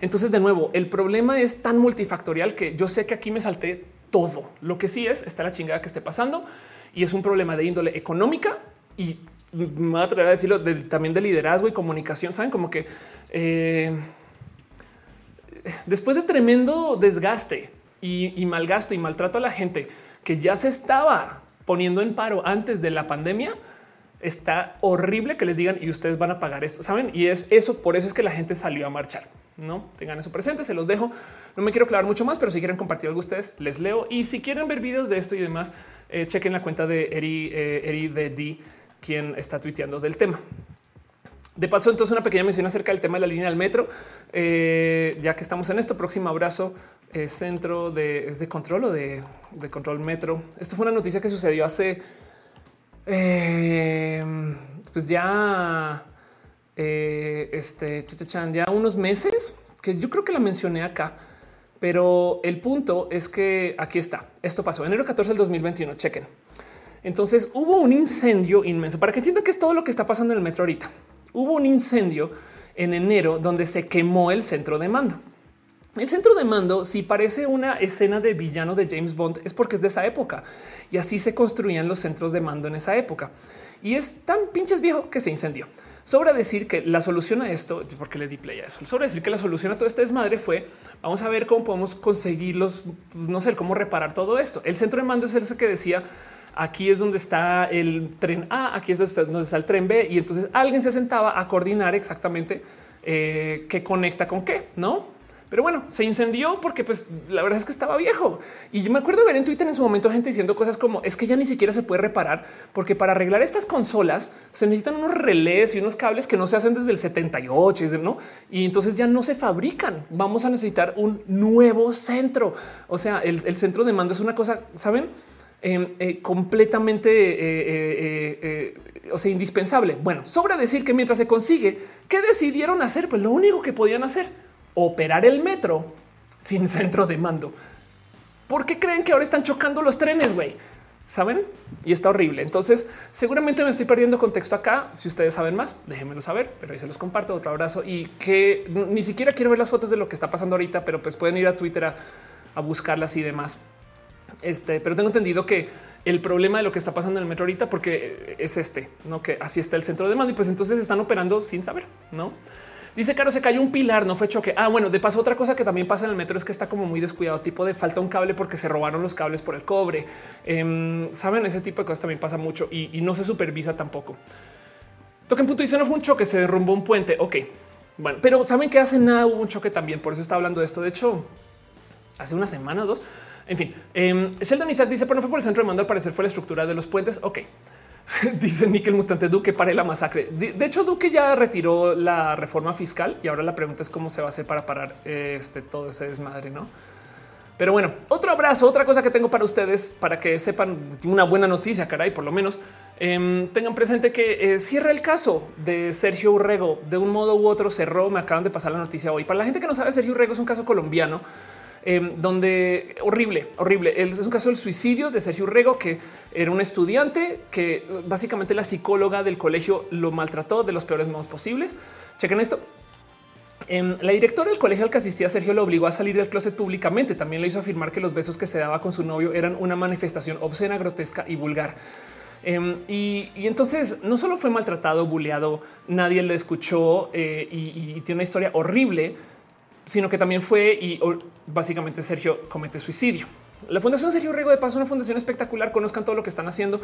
Entonces, de nuevo, el problema es tan multifactorial que yo sé que aquí me salté todo. Lo que sí es está la chingada que esté pasando y es un problema de índole económica y me voy a atrever a decirlo también de liderazgo y comunicación. Saben como que eh, después de tremendo desgaste y, malgasto y maltrato a la gente que ya se estaba poniendo en paro antes de la pandemia, está horrible que les digan y ustedes van a pagar esto, saben? Y es eso, por eso es que la gente salió a marchar. No tengan eso presente, se los dejo. No me quiero clavar mucho más, pero si quieren compartir algo ustedes, les leo. Y si quieren ver videos de esto y demás, eh, chequen la cuenta de Eri, eh, Eri de D, quien está tuiteando del tema. De paso, entonces una pequeña mención acerca del tema de la línea del metro, eh, ya que estamos en esto. Próximo abrazo, eh, centro de, ¿es de control o de, control metro. Esto fue una noticia que sucedió hace, eh, pues ya, este, ya unos meses, que yo creo que la mencioné acá. Pero el punto es que aquí está. Esto pasó enero 14 del 2021. Chequen. Entonces hubo un incendio inmenso para que entiendan que es todo lo que está pasando en el metro ahorita hubo un incendio en enero donde se quemó el centro de mando. El centro de mando, si parece una escena de villano de James Bond, es porque es de esa época y así se construían los centros de mando en esa época. Y es tan pinches viejo que se incendió. Sobra decir que la solución a esto, porque le di play a eso, sobra decir que la solución a todo este desmadre fue vamos a ver cómo podemos conseguirlos, no sé cómo reparar todo esto. El centro de mando es el que decía aquí es donde está el tren A, aquí es donde está el tren B. Y entonces alguien se sentaba a coordinar exactamente eh, qué conecta con qué, no? Pero bueno, se incendió porque pues la verdad es que estaba viejo. Y yo me acuerdo ver en Twitter en su momento gente diciendo cosas como es que ya ni siquiera se puede reparar porque para arreglar estas consolas se necesitan unos relés y unos cables que no se hacen desde el 78, ¿no? Y entonces ya no se fabrican. Vamos a necesitar un nuevo centro. O sea, el, el centro de mando es una cosa, ¿saben? Em, eh, completamente, eh, eh, o sea, indispensable. Bueno, sobra decir que mientras se consigue, ¿qué decidieron hacer? Pues lo único que podían hacer, operar el metro sin centro de mando. ¿Por qué creen que ahora están chocando los trenes, güey? ¿Saben? Y está horrible. Entonces, seguramente me estoy perdiendo contexto acá. Si ustedes saben más, déjenmelo saber, pero ahí se los comparto. Otro abrazo y que ni siquiera quiero ver las fotos de lo que está pasando ahorita, pero pues pueden ir a Twitter a, a buscarlas y demás. Este, pero tengo entendido que el problema de lo que está pasando en el metro ahorita, porque es este, no que así está el centro de mando y pues entonces están operando sin saber, no? Dice Caro, se cayó un pilar, no fue choque. Ah, bueno, de paso, otra cosa que también pasa en el metro es que está como muy descuidado, tipo de falta un cable porque se robaron los cables por el cobre. Em, saben, ese tipo de cosas también pasa mucho y, no se supervisa tampoco. Toquen punto dice no fue un choque, se derrumbó un puente. Ok, bueno, pero saben que hace nada hubo un choque también. Por eso está hablando de esto. De hecho, hace una semana, dos, en fin, eh, Sheldon Isaac dice, pero no fue por el centro de mando, al parecer fue la estructura de los puentes. Ok. dice Nickel Mutante Duque para la masacre. De, hecho, Duque ya retiró la reforma fiscal y ahora la pregunta es cómo se va a hacer para parar este todo ese desmadre, no? Pero bueno, otro abrazo, otra cosa que tengo para ustedes para que sepan una buena noticia, caray, por lo menos em, tengan presente que eh, cierra el caso de Sergio Urrego de un modo u otro cerró. Me acaban de pasar la noticia hoy. Para la gente que no sabe, Sergio Urrego es un caso colombiano Em, donde horrible, horrible. Es un caso del suicidio de Sergio Urrego, que era un estudiante que básicamente la psicóloga del colegio lo maltrató de los peores modos posibles. Chequen esto. Em, la directora del colegio al que asistía Sergio lo obligó a salir del closet públicamente. También le hizo afirmar que los besos que se daba con su novio eran una manifestación obscena, grotesca y vulgar. Em, y, entonces no solo fue maltratado, bulleado, nadie le escuchó eh, y, tiene una historia horrible sino que también fue y básicamente Sergio comete suicidio. La Fundación Sergio Riego de Paso, una fundación espectacular, conozcan todo lo que están haciendo.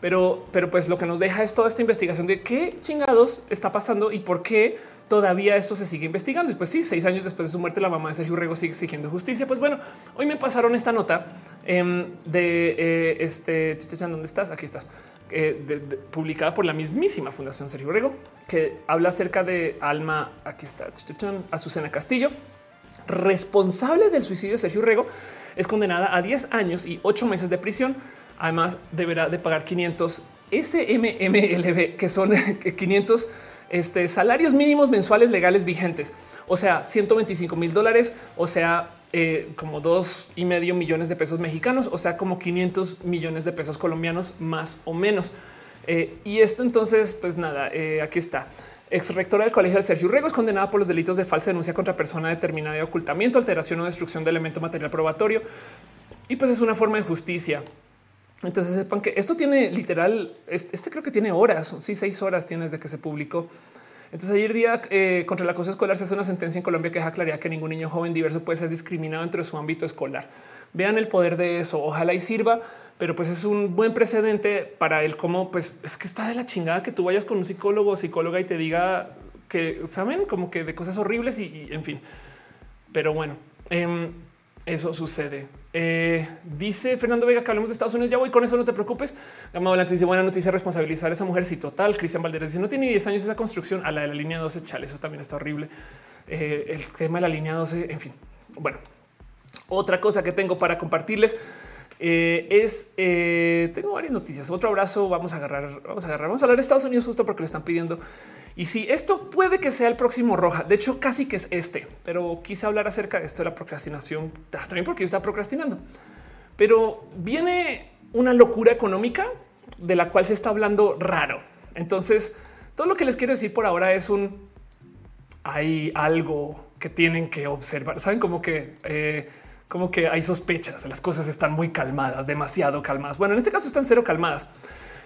Pero, pero pues lo que nos deja es toda esta investigación de qué chingados está pasando y por qué todavía esto se sigue investigando. Después sí, seis años después de su muerte, la mamá de Sergio Rego sigue exigiendo justicia. Pues bueno, hoy me pasaron esta nota em, de eh, este, ¿dónde estás? Aquí estás. Eh, publicada por la mismísima Fundación Sergio Rego, que habla acerca de Alma, aquí está, Azucena Castillo, responsable del suicidio de Sergio Rego, es condenada a 10 años y 8 meses de prisión. Además, deberá de pagar 500 SMMLB, que son 500 este, salarios mínimos mensuales legales vigentes, o sea, 125 mil dólares, o sea, eh, como dos y medio millones de pesos mexicanos, o sea, como 500 millones de pesos colombianos más o menos. Eh, y esto entonces, pues nada, eh, aquí está. Ex rectora del Colegio de Sergio Urrego es condenada por los delitos de falsa denuncia contra persona determinada de ocultamiento, alteración o destrucción de elemento material probatorio. Y pues es una forma de justicia. Entonces sepan que esto tiene literal, este creo que tiene horas, sí, seis horas tiene desde que se publicó. Entonces ayer día eh, contra la acoso escolar se hace una sentencia en Colombia que deja claridad que ningún niño joven diverso puede ser discriminado dentro de su ámbito escolar. Vean el poder de eso, ojalá y sirva, pero pues es un buen precedente para el cómo pues es que está de la chingada que tú vayas con un psicólogo o psicóloga y te diga que saben como que de cosas horribles y, en fin. Pero bueno, em, eso sucede. Eh, dice Fernando Vega que hablemos de Estados Unidos. Ya voy con eso, no te preocupes. Gama Volante dice buena noticia, responsabilizar a esa mujer. Si sí, total. Cristian Valderes dice no tiene 10 años esa construcción a la de la línea 12. Chale, eso también está horrible. Eh, el tema de la línea 12, en fin. Bueno, otra cosa que tengo para compartirles eh, es tengo varias noticias. Otro abrazo. Vamos a agarrar, vamos a agarrar, vamos a hablar de Estados Unidos justo porque le están pidiendo. Y si esto puede que sea el próximo roja, de hecho, casi que es este, pero quise hablar acerca de esto de la procrastinación también porque yo estaba procrastinando. Pero viene una locura económica de la cual se está hablando raro. Entonces, todo lo que les quiero decir por ahora es un hay algo que tienen que observar. Saben como que eh, como que hay sospechas, las cosas están muy calmadas, demasiado calmadas. Bueno, en este caso están cero calmadas.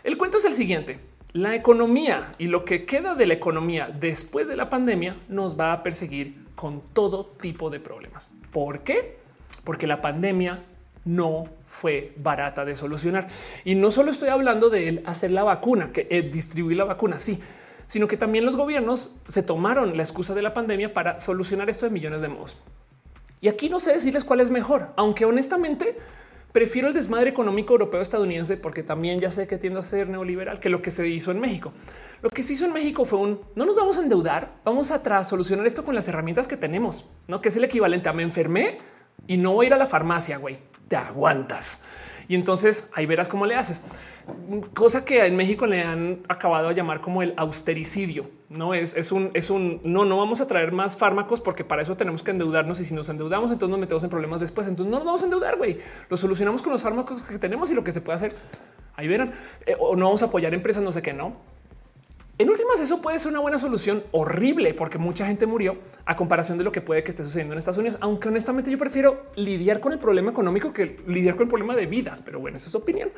El cuento es el siguiente. La economía y lo que queda de la economía después de la pandemia nos va a perseguir con todo tipo de problemas. ¿Por qué? Porque la pandemia no fue barata de solucionar. Y no solo estoy hablando de hacer la vacuna, que eh, distribuir la vacuna, sí, sino que también los gobiernos se tomaron la excusa de la pandemia para solucionar esto de millones de modos. Y aquí no sé decirles cuál es mejor, aunque honestamente Prefiero el desmadre económico europeo estadounidense porque también ya sé que tiendo a ser neoliberal que lo que se hizo en México. Lo que se hizo en México fue un no nos vamos a endeudar, vamos a solucionar esto con las herramientas que tenemos, no que es el equivalente a me enfermé y no voy a ir a la farmacia, güey, te aguantas. Y entonces ahí verás cómo le haces cosa que en México le han acabado a llamar como el austericidio. No es, es un, es un no, no vamos a traer más fármacos porque para eso tenemos que endeudarnos y si nos endeudamos, entonces nos metemos en problemas después. Entonces no nos vamos a endeudar, güey. Lo solucionamos con los fármacos que tenemos y lo que se puede hacer. Ahí verán eh, o no vamos a apoyar empresas, no sé qué, no. En últimas, eso puede ser una buena solución horrible porque mucha gente murió a comparación de lo que puede que esté sucediendo en Estados Unidos. Aunque honestamente yo prefiero lidiar con el problema económico que lidiar con el problema de vidas. Pero bueno, esa es opinión.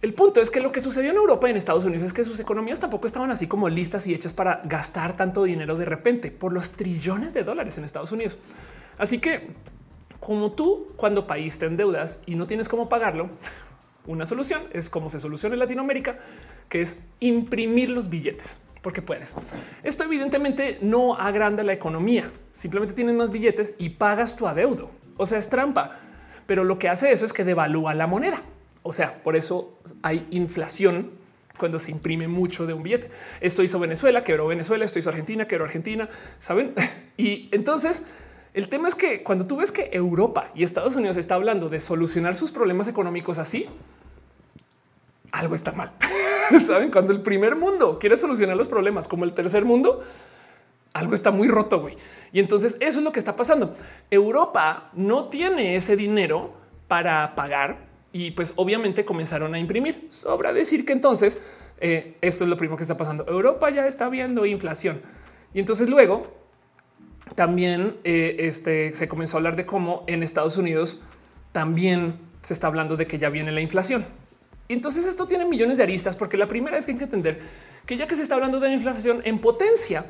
El punto es que lo que sucedió en Europa y en Estados Unidos es que sus economías tampoco estaban así como listas y hechas para gastar tanto dinero de repente por los trillones de dólares en Estados Unidos. Así que como tú cuando país te endeudas y no tienes cómo pagarlo, una solución es como se soluciona en Latinoamérica, que es imprimir los billetes porque puedes. Esto evidentemente no agranda la economía, simplemente tienes más billetes y pagas tu adeudo. O sea, es trampa, pero lo que hace eso es que devalúa la moneda. O sea, por eso hay inflación cuando se imprime mucho de un billete. Esto hizo Venezuela, quebró Venezuela, esto hizo Argentina, quebró Argentina, ¿saben? Y entonces el tema es que cuando tú ves que Europa y Estados Unidos está hablando de solucionar sus problemas económicos así, algo está mal. Saben, cuando el primer mundo quiere solucionar los problemas como el tercer mundo, algo está muy roto, güey. Y entonces eso es lo que está pasando. Europa no tiene ese dinero para pagar y pues obviamente comenzaron a imprimir. Sobra decir que entonces eh, esto es lo primero que está pasando. Europa ya está viendo inflación y entonces luego también eh, este, se comenzó a hablar de cómo en Estados Unidos también se está hablando de que ya viene la inflación. Y entonces esto tiene millones de aristas porque la primera es que hay que entender que ya que se está hablando de inflación en potencia,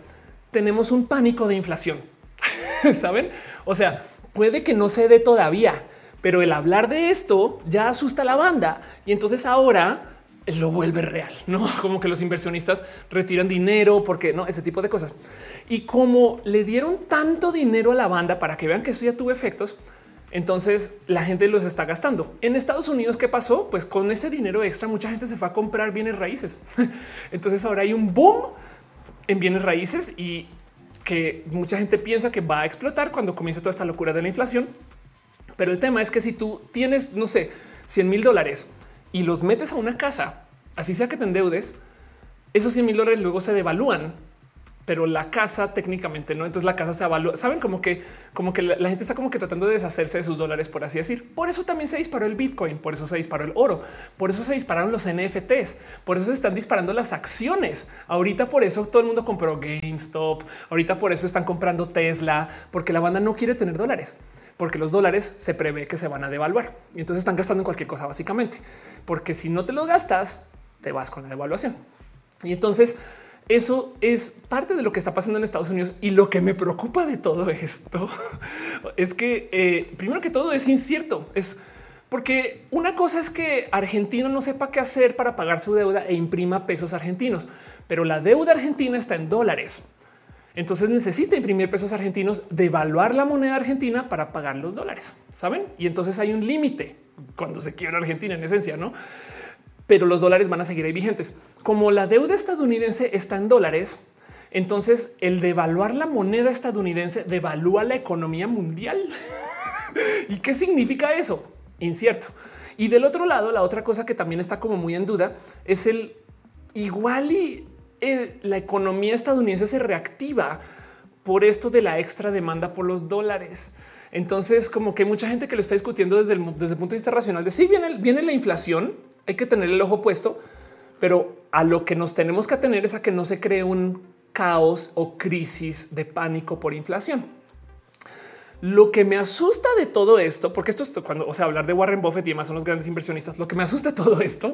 tenemos un pánico de inflación. Saben? O sea, puede que no se dé todavía, pero el hablar de esto ya asusta a la banda y entonces ahora lo vuelve real, no como que los inversionistas retiran dinero porque no ese tipo de cosas. Y como le dieron tanto dinero a la banda para que vean que eso ya tuvo efectos, entonces la gente los está gastando. En Estados Unidos, ¿qué pasó? Pues con ese dinero extra, mucha gente se fue a comprar bienes raíces. Entonces ahora hay un boom en bienes raíces y que mucha gente piensa que va a explotar cuando comience toda esta locura de la inflación. Pero el tema es que si tú tienes, no sé, 100 mil dólares y los metes a una casa, así sea que te endeudes, esos 100 mil dólares luego se devalúan pero la casa técnicamente no. Entonces la casa se evalúa. Saben como que, como que la, gente está como que tratando de deshacerse de sus dólares, por así decir. Por eso también se disparó el Bitcoin, por eso se disparó el oro, por eso se dispararon los NFTs, por eso se están disparando las acciones. Ahorita por eso todo el mundo compró GameStop. Ahorita por eso están comprando Tesla, porque la banda no quiere tener dólares porque los dólares se prevé que se van a devaluar y entonces están gastando en cualquier cosa básicamente, porque si no te lo gastas, te vas con la devaluación. Y entonces eso es parte de lo que está pasando en Estados Unidos y lo que me preocupa de todo esto es que eh, primero que todo es incierto. Es porque una cosa es que Argentina no sepa qué hacer para pagar su deuda e imprima pesos argentinos, pero la deuda argentina está en dólares. Entonces necesita imprimir pesos argentinos, devaluar la moneda argentina para pagar los dólares, saben? Y entonces hay un límite cuando se quiebra Argentina en esencia, no? Pero los dólares van a seguir ahí vigentes como la deuda estadounidense está en dólares, entonces el devaluar la moneda estadounidense devalúa la economía mundial. ¿Y qué significa eso? Incierto. Y del otro lado, la otra cosa que también está como muy en duda es el igual y eh, la economía estadounidense se reactiva por esto de la extra demanda por los dólares. Entonces, como que mucha gente que lo está discutiendo desde el, desde punto de vista racional de si viene, viene la inflación, hay que tener el ojo puesto, pero a lo que nos tenemos que atener es a que no se cree un caos o crisis de pánico por inflación. Lo que me asusta de todo esto, porque esto es cuando, o sea, hablar de Warren Buffett y demás son los grandes inversionistas, lo que me asusta de todo esto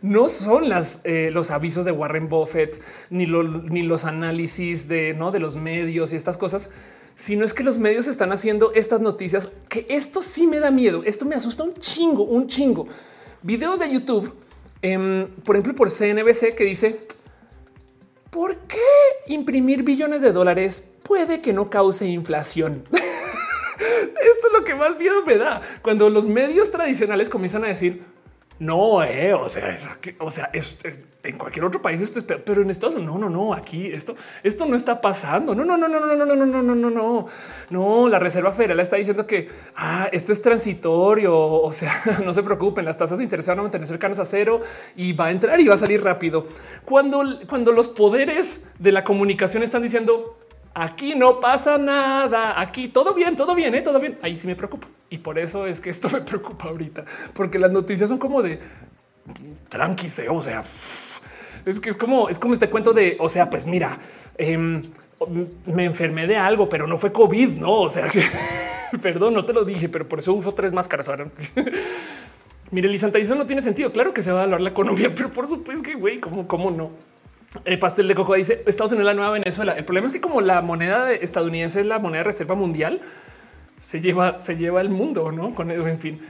no son eh, los avisos de Warren Buffett ni, ni los análisis de, ¿no? de los medios y estas cosas, sino es que los medios están haciendo estas noticias que esto sí me da miedo. Esto me asusta un chingo, un chingo. Videos de YouTube Em, por ejemplo, por CNBC que dice por qué imprimir billones de dólares puede que no cause inflación. Esto es lo que más miedo me da cuando los medios tradicionales comienzan a decir no, eh, o sea, es, o sea, es, en cualquier otro país esto es, pero en Estados Unidos no, no, no, aquí esto, esto no está pasando. No, no, no, no, no, no, no, no, no, no, no, no, no. La Reserva Federal está diciendo que ah, esto es transitorio. O sea, no se preocupen, las tasas de interés van a mantener cercanas a cero y va a entrar y va a salir rápido. Cuando, cuando los poderes de la comunicación están diciendo aquí no pasa nada, aquí todo bien, todo bien, ¿eh? todo bien. Ahí sí me preocupa. Y por eso es que esto me preocupa ahorita, porque las noticias son como de tranquise, o sea, es que es como, es como este cuento de, o sea, pues mira, em, me enfermé de algo, pero no fue COVID, no? O sea, perdón, no te lo dije, pero por eso uso tres máscaras ahora. Mire, Lisanta, eso no tiene sentido. Claro que se va a hablar la economía, pero por supuesto que güey, cómo, cómo no? El pastel de coco dice Estados Unidos, la nueva Venezuela. El problema es que como la moneda estadounidense es la moneda de reserva mundial, se lleva, se lleva el mundo, no con. En fin,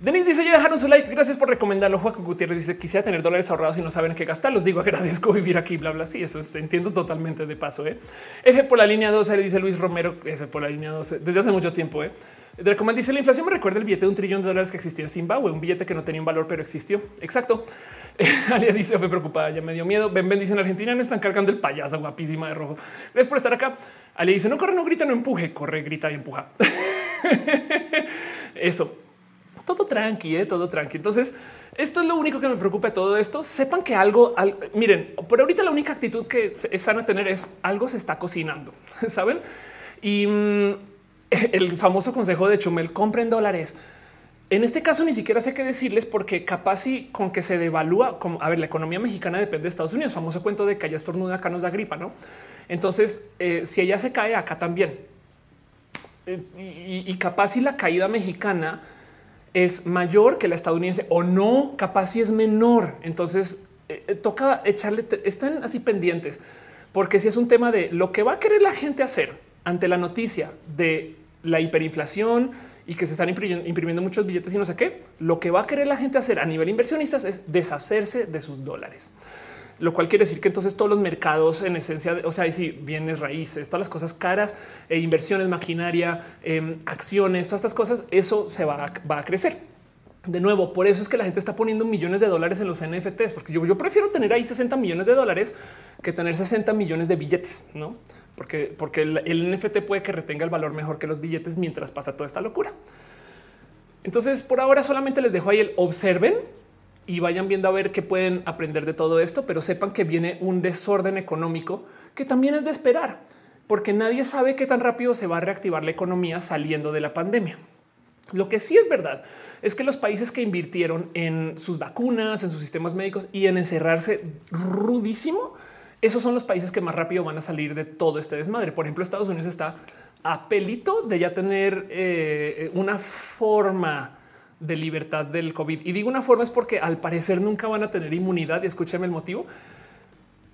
Denis dice ya dejaron su like. Gracias por recomendarlo. Juan Gutiérrez dice quisiera tener dólares ahorrados y no saben qué gastar. Los digo agradezco vivir aquí, bla, bla. Sí, eso entiendo totalmente de paso. ¿eh? F por la línea 12, dice Luis Romero. F por la línea 12 desde hace mucho tiempo. ¿eh? Dice la inflación me recuerda el billete de un trillón de dólares que existía en Zimbabue, un billete que no tenía un valor, pero existió. Exacto. Alia dice fue preocupada, ya me dio miedo. Ven, ven, dice en Argentina no están cargando el payaso guapísima de rojo. Gracias por estar acá. Alia dice no corre, no grita, no empuje, corre, grita y empuja. Eso todo tranqui, ¿eh? todo tranqui. Entonces, esto es lo único que me preocupa de todo esto. Sepan que algo, miren, por ahorita la única actitud que es sana tener es algo se está cocinando, saben? Y mm, el famoso consejo de Chumel, compren dólares. En este caso ni siquiera sé qué decirles porque capaz y con que se devalúa, como a ver, la economía mexicana depende de Estados Unidos, famoso cuento de que allá estornuda, acá nos da gripa, ¿no? Entonces, eh, si ella se cae, acá también. Eh, y, capaz y la caída mexicana es mayor que la estadounidense o no, capaz si es menor. Entonces eh, toca echarle, están así pendientes, porque si es un tema de lo que va a querer la gente hacer ante la noticia de la hiperinflación y que se están imprimiendo muchos billetes y no sé qué, lo que va a querer la gente hacer a nivel inversionistas es deshacerse de sus dólares. Lo cual quiere decir que entonces todos los mercados en esencia, o sea, si bienes raíces, todas las cosas caras, e inversiones, maquinaria, em, acciones, todas estas cosas, eso se va va a crecer. De nuevo, por eso es que la gente está poniendo millones de dólares en los NFTs, porque yo, yo prefiero tener ahí 60 millones de dólares que tener 60 millones de billetes, no? Porque, porque el, NFT puede que retenga el valor mejor que los billetes mientras pasa toda esta locura. Entonces, por ahora solamente les dejo ahí el observen y vayan viendo a ver qué pueden aprender de todo esto, pero sepan que viene un desorden económico que también es de esperar, porque nadie sabe qué tan rápido se va a reactivar la economía saliendo de la pandemia. Lo que sí es verdad es que los países que invirtieron en sus vacunas, en sus sistemas médicos y en encerrarse rudísimo, esos son los países que más rápido van a salir de todo este desmadre. Por ejemplo, Estados Unidos está a pelito de ya tener eh, una forma de libertad del COVID. Y digo una forma es porque al parecer nunca van a tener inmunidad y escúcheme el motivo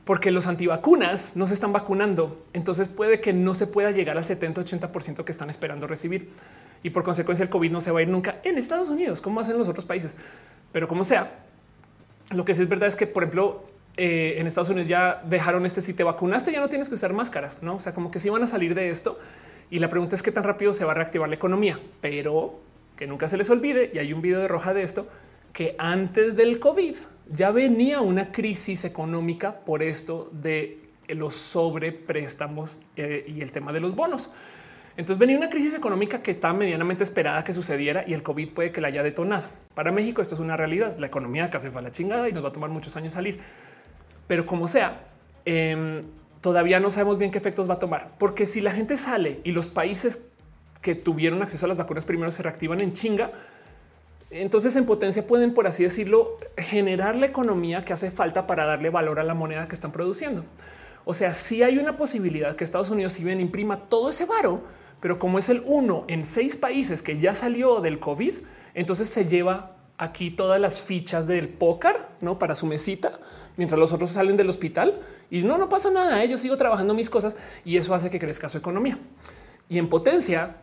porque los antivacunas no se están vacunando. Entonces puede que no se pueda llegar al 70, 80% que están esperando recibir y por consecuencia el COVID no se va a ir nunca en Estados Unidos, como hacen los otros países. Pero como sea, lo que sí es verdad es que, por ejemplo, eh, en Estados Unidos ya dejaron este si te vacunaste, ya no tienes que usar máscaras, no? O sea, como que si van a salir de esto. Y la pregunta es qué tan rápido se va a reactivar la economía, pero que nunca se les olvide. Y hay un video de roja de esto que antes del COVID ya venía una crisis económica por esto de los sobrepréstamos eh, y el tema de los bonos. Entonces venía una crisis económica que estaba medianamente esperada que sucediera y el COVID puede que la haya detonado. Para México esto es una realidad. La economía se fue a la chingada y nos va a tomar muchos años salir. Pero como sea, em, todavía no sabemos bien qué efectos va a tomar. Porque si la gente sale y los países que tuvieron acceso a las vacunas primero se reactivan en chinga, entonces en potencia pueden, por así decirlo, generar la economía que hace falta para darle valor a la moneda que están produciendo. O sea, si hay una posibilidad que Estados Unidos, si bien imprima todo ese varo, pero como es el uno en seis países que ya salió del COVID, entonces se lleva aquí todas las fichas del póker ¿no? para su mesita, mientras los otros salen del hospital y no, no pasa nada. Yo sigo trabajando mis cosas y eso hace que crezca su economía. Y en potencia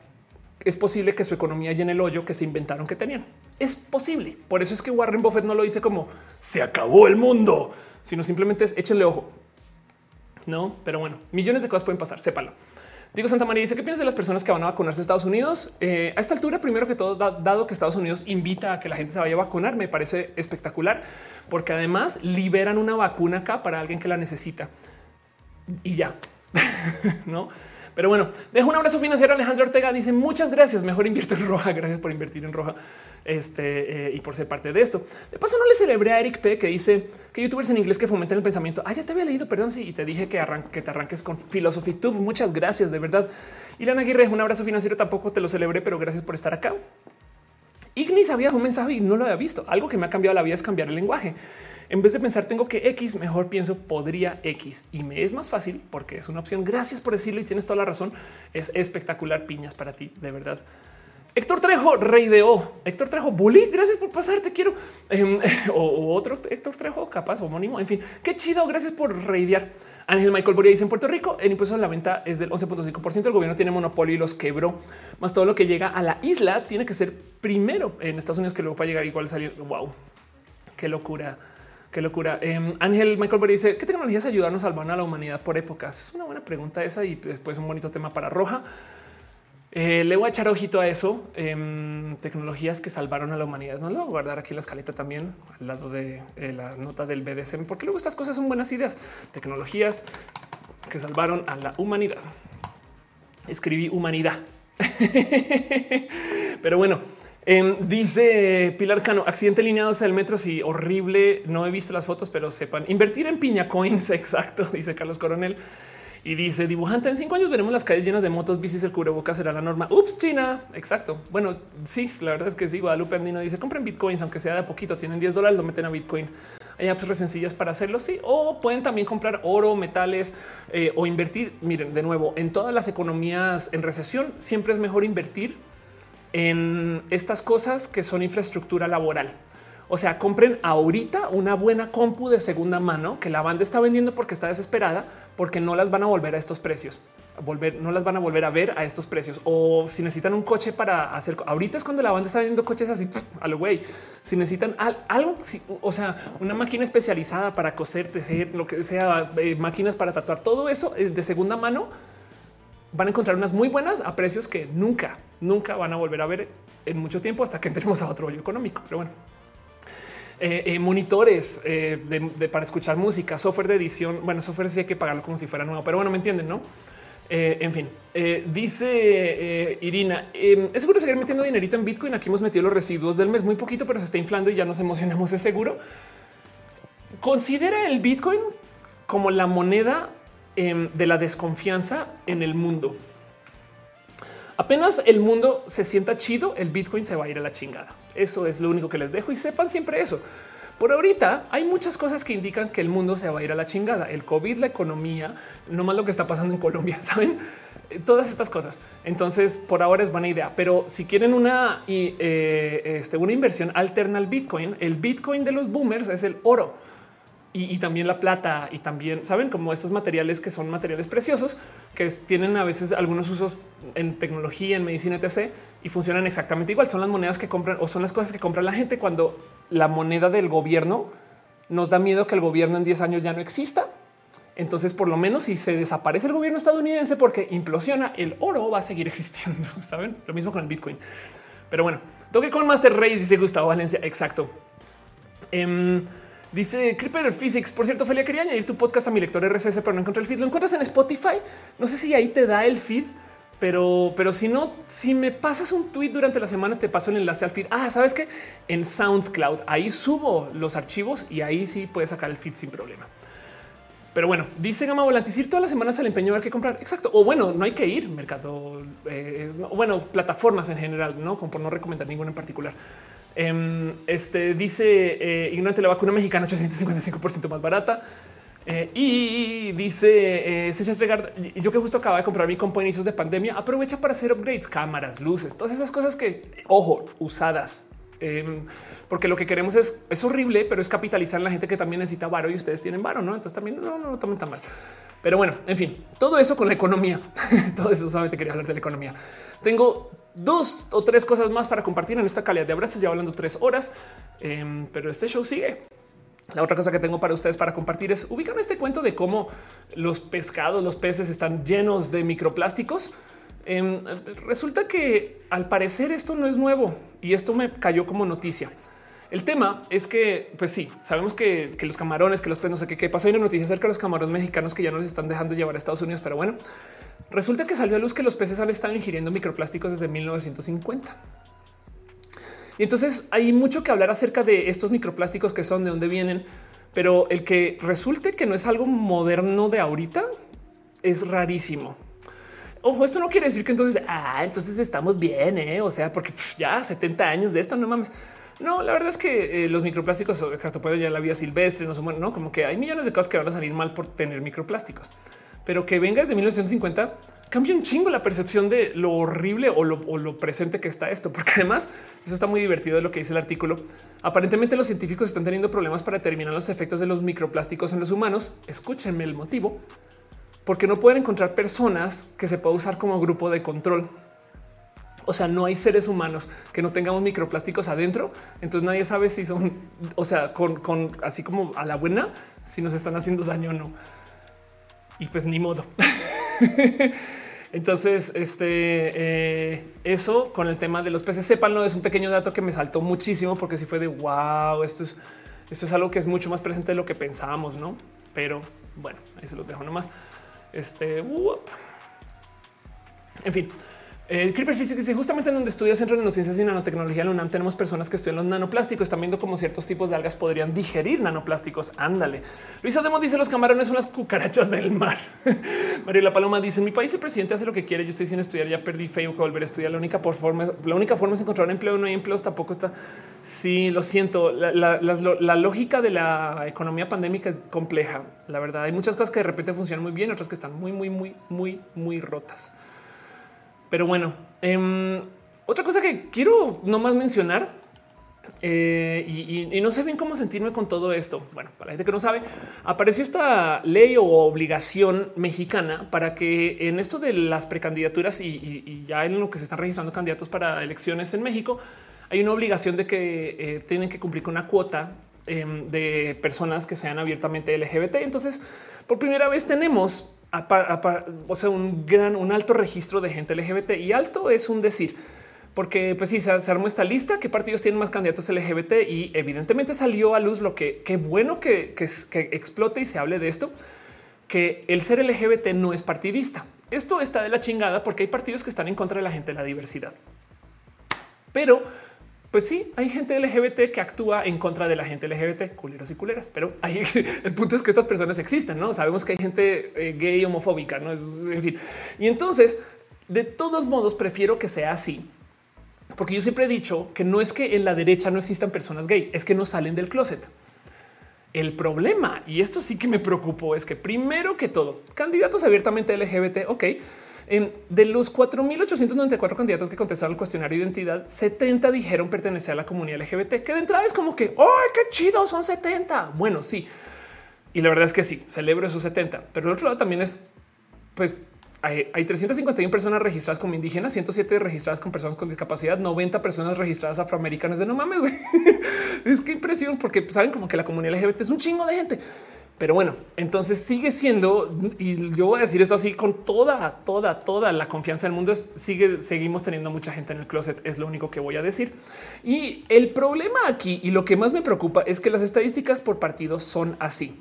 es posible que su economía llene el hoyo que se inventaron que tenían. Es posible. Por eso es que Warren Buffett no lo dice como se acabó el mundo, sino simplemente es échenle ojo. No, pero bueno, millones de cosas pueden pasar. Sépalo. Digo Santa María dice qué piensas de las personas que van a vacunarse a Estados Unidos eh, a esta altura. Primero que todo, dado que Estados Unidos invita a que la gente se vaya a vacunar, me parece espectacular porque además liberan una vacuna acá para alguien que la necesita y ya no. Pero bueno, dejo un abrazo financiero. Alejandro Ortega dice muchas gracias. Mejor invierte en roja. Gracias por invertir en roja este, eh, y por ser parte de esto. De paso, no le celebré a Eric P, que dice que youtubers en inglés que fomentan el pensamiento. Ah, ya te había leído, perdón. Sí, y te dije que, que te arranques con Philosophy Tube. Muchas gracias, de verdad. Lana Aguirre, un abrazo financiero. Tampoco te lo celebré, pero gracias por estar acá. Ignis había un mensaje y no lo había visto. Algo que me ha cambiado la vida es cambiar el lenguaje. En vez de pensar tengo que X, mejor pienso podría X y me es más fácil porque es una opción. Gracias por decirlo y tienes toda la razón. Es espectacular. Piñas para ti, de verdad. Héctor Trejo, rey de O. Héctor Trejo, bully, gracias por pasar, te quiero. Em, o, otro Héctor Trejo, capaz, homónimo. En fin, qué chido, gracias por reidear. Ángel Michael Boria dice en Puerto Rico el impuesto a la venta es del 11.5%. El gobierno tiene monopolio y los quebró. Más todo lo que llega a la isla tiene que ser primero en Estados Unidos que luego para llegar igual salir. Wow, qué locura. Qué locura. Em, Ángel Michael Berry dice qué tecnologías ayudan a salvar a la humanidad por épocas. Es una buena pregunta esa y después un bonito tema para Roja. Eh, le voy a echar ojito a eso. Em, tecnologías que salvaron a la humanidad. No lo voy a guardar aquí en la escaleta también al lado de eh, la nota del BDSM, porque luego estas cosas son buenas ideas. Tecnologías que salvaron a la humanidad. Escribí humanidad. Pero bueno, Em, dice Pilar Cano, accidente lineado del metro. Sí, horrible. No he visto las fotos, pero sepan invertir en piña coins. Exacto, dice Carlos Coronel. Y dice dibujante en cinco años veremos las calles llenas de motos, bicis, el cubrebocas será la norma. Ups, China. Exacto. Bueno, sí, la verdad es que sí. Guadalupe Andino dice compren bitcoins, aunque sea de poquito. Tienen 10 dólares, lo meten a bitcoins. Hay apps re sencillas para hacerlo. Sí, o pueden también comprar oro, metales eh, o invertir. Miren, de nuevo, en todas las economías en recesión, siempre es mejor invertir en estas cosas que son infraestructura laboral. O sea, compren ahorita una buena compu de segunda mano que la banda está vendiendo porque está desesperada porque no las van a volver a estos precios. Volver, no las van a volver a ver a estos precios. O si necesitan un coche para hacer. Ahorita es cuando la banda está vendiendo coches así a lo güey. Si necesitan algo, o sea, una máquina especializada para coser, lo que sea, eh, máquinas para tatuar, todo eso eh, de segunda mano, van a encontrar unas muy buenas a precios que nunca, nunca van a volver a ver en mucho tiempo hasta que entremos a otro hoyo económico. Pero bueno. Eh, eh, monitores eh, para escuchar música, software de edición. Bueno, software sí hay que pagarlo como si fuera nuevo, pero bueno, me entienden, no? en fin, dice Irina, es seguro seguir metiendo dinerito en Bitcoin. Aquí hemos metido los residuos del mes muy poquito, pero se está inflando y ya nos emocionamos. Es seguro. Considera el Bitcoin como la moneda em, de la desconfianza en el mundo. Apenas el mundo se sienta chido, el Bitcoin se va a ir a la chingada. Eso es lo único que les dejo y sepan siempre eso. Por ahorita hay muchas cosas que indican que el mundo se va a ir a la chingada. El COVID, la economía, no más lo que está pasando en Colombia, saben todas estas cosas. Entonces, por ahora es buena idea. Pero si quieren una, eh, este, una inversión alterna al Bitcoin, el Bitcoin de los boomers es el oro y, también la plata y también saben como estos materiales que son materiales preciosos que tienen a veces algunos usos en tecnología, en medicina, etc. y funcionan exactamente igual. Son las monedas que compran o son las cosas que compra la gente cuando la moneda del gobierno nos da miedo que el gobierno en 10 años ya no exista. Entonces, por lo menos si se desaparece el gobierno estadounidense porque implosiona, el oro va a seguir existiendo. Saben lo mismo con el Bitcoin. Pero bueno, toque con Master Race, dice Gustavo Valencia. Exacto. Em, Dice Creeper Physics. Por cierto, Felia, quería añadir tu podcast a mi lector RSS, pero no encontré el feed. Lo encuentras en Spotify. No sé si ahí te da el feed, pero, pero si no, si me pasas un tweet durante la semana, te paso el enlace al feed. Ah, sabes que en SoundCloud ahí subo los archivos y ahí sí puedes sacar el feed sin problema. Pero bueno, dice Gama Volantis ir todas las semanas al empeño a ver qué comprar. Exacto. O bueno, no hay que ir mercado. Eh, bueno, plataformas en general, no como por no recomendar ninguna en particular. Em, este dice eh, ignorante la vacuna mexicana 855% más barata. Eh, y dice eh, yo que justo acaba de comprar mi compo inicios de pandemia, aprovecha para hacer upgrades, cámaras, luces, todas esas cosas que, ojo, usadas. Em, porque lo que queremos es, es horrible, pero es capitalizar en la gente que también necesita varo y ustedes tienen varo, ¿no? Entonces también no, no lo tomen tan mal. Pero bueno, en fin, todo eso con la economía. todo eso solamente quería hablar de la economía. Tengo dos o tres cosas más para compartir en esta calidad de abrazos, ya hablando tres horas, em, pero este show sigue. La otra cosa que tengo para ustedes para compartir es ubican este cuento de cómo los pescados, los peces están llenos de microplásticos. Em, resulta que al parecer esto no es nuevo y esto me cayó como noticia. El tema es que, pues sí, sabemos que, los camarones, que los peces, no sé qué, pasó. Hay una noticia acerca de los camarones mexicanos que ya no les están dejando llevar a Estados Unidos, pero bueno, resulta que salió a luz que los peces han estado ingiriendo microplásticos desde 1950. Y entonces hay mucho que hablar acerca de estos microplásticos que son, de dónde vienen, pero el que resulte que no es algo moderno de ahorita es rarísimo. Ojo, esto no quiere decir que entonces, ah, entonces estamos bien, ¿eh? o sea, porque ya 70 años de esto, no mames. No, la verdad es que eh, los microplásticos exacto pueden ya la vida silvestre, no son no como que hay millones de cosas que van a salir mal por tener microplásticos, pero que venga desde 1950 cambia un chingo la percepción de lo horrible o lo, presente que está esto, porque además eso está muy divertido de lo que dice el artículo. Aparentemente los científicos están teniendo problemas para determinar los efectos de los microplásticos en los humanos. Escúchenme el motivo, porque no pueden encontrar personas que se pueda usar como grupo de control. O sea, no hay seres humanos que no tengamos microplásticos adentro. Entonces nadie sabe si son, o sea, con, así como a la buena, si nos están haciendo daño o no. Y pues ni modo. Entonces, este eh, eso con el tema de los peces, sépanlo, es un pequeño dato que me saltó muchísimo porque si fue de wow, esto es, esto es algo que es mucho más presente de lo que pensábamos, no? Pero bueno, ahí se los dejo nomás. Este, en fin, el Creeper Physics dice justamente en donde estudia Centro de Neurociencias y Nanotecnología la UNAM tenemos personas que estudian los nanoplásticos. Están viendo cómo ciertos tipos de algas podrían digerir nanoplásticos. Ándale. Luisa Demo dice los camarones son las cucarachas del mar. María La Paloma dice mi país el presidente hace lo que quiere. Yo estoy sin estudiar. Ya perdí fe volver a estudiar. La única forma, la única forma es encontrar un empleo. No hay empleos. Tampoco está. Sí, lo siento. La, la lógica de la economía pandémica es compleja. La verdad, hay muchas cosas que de repente funcionan muy bien, otras que están muy, muy, muy, muy, muy rotas. Pero bueno, em, otra cosa que quiero nomás mencionar Eh, y, no sé bien cómo sentirme con todo esto. Bueno, para la gente que no sabe, apareció esta ley o obligación mexicana para que en esto de las precandidaturas y, ya en lo que se están registrando candidatos para elecciones en México, hay una obligación de que eh, tienen que cumplir con una cuota em, de personas que sean abiertamente LGBT. Entonces, por primera vez tenemos o sea, un gran, un alto registro de gente LGBT y alto es un decir porque pues sí, se, armó esta lista, qué partidos tienen más candidatos LGBT y evidentemente salió a luz lo que qué bueno que, que, que explote y se hable de esto, que el ser LGBT no es partidista. Esto está de la chingada porque hay partidos que están en contra de la gente de la diversidad. Pero pues sí, hay gente LGBT que actúa en contra de la gente LGBT, culeros y culeras, pero hay, el punto es que estas personas existen, no sabemos que hay gente eh, gay homofóbica, no en fin. Y entonces, de todos modos, prefiero que sea así porque yo siempre he dicho que no es que en la derecha no existan personas gay, es que no salen del closet. El problema, y esto sí que me preocupó, es que primero que todo, candidatos abiertamente LGBT, ok, de los 4.894 candidatos que contestaron el cuestionario de identidad, 70 dijeron pertenecer a la comunidad LGBT, que de entrada es como que, ¡ay, qué chido! Son 70. Bueno, sí. Y la verdad es que sí, celebro esos 70. Pero el otro lado también es, pues, hay, 351 personas registradas como indígenas, 107 registradas con personas con discapacidad, 90 personas registradas afroamericanas de no mames. es que impresión, porque saben como que la comunidad LGBT es un chingo de gente. Pero bueno, entonces sigue siendo, y yo voy a decir esto así con toda, toda, toda la confianza del mundo, es, sigue, seguimos teniendo mucha gente en el closet, es lo único que voy a decir. Y el problema aquí, y lo que más me preocupa, es que las estadísticas por partido son así.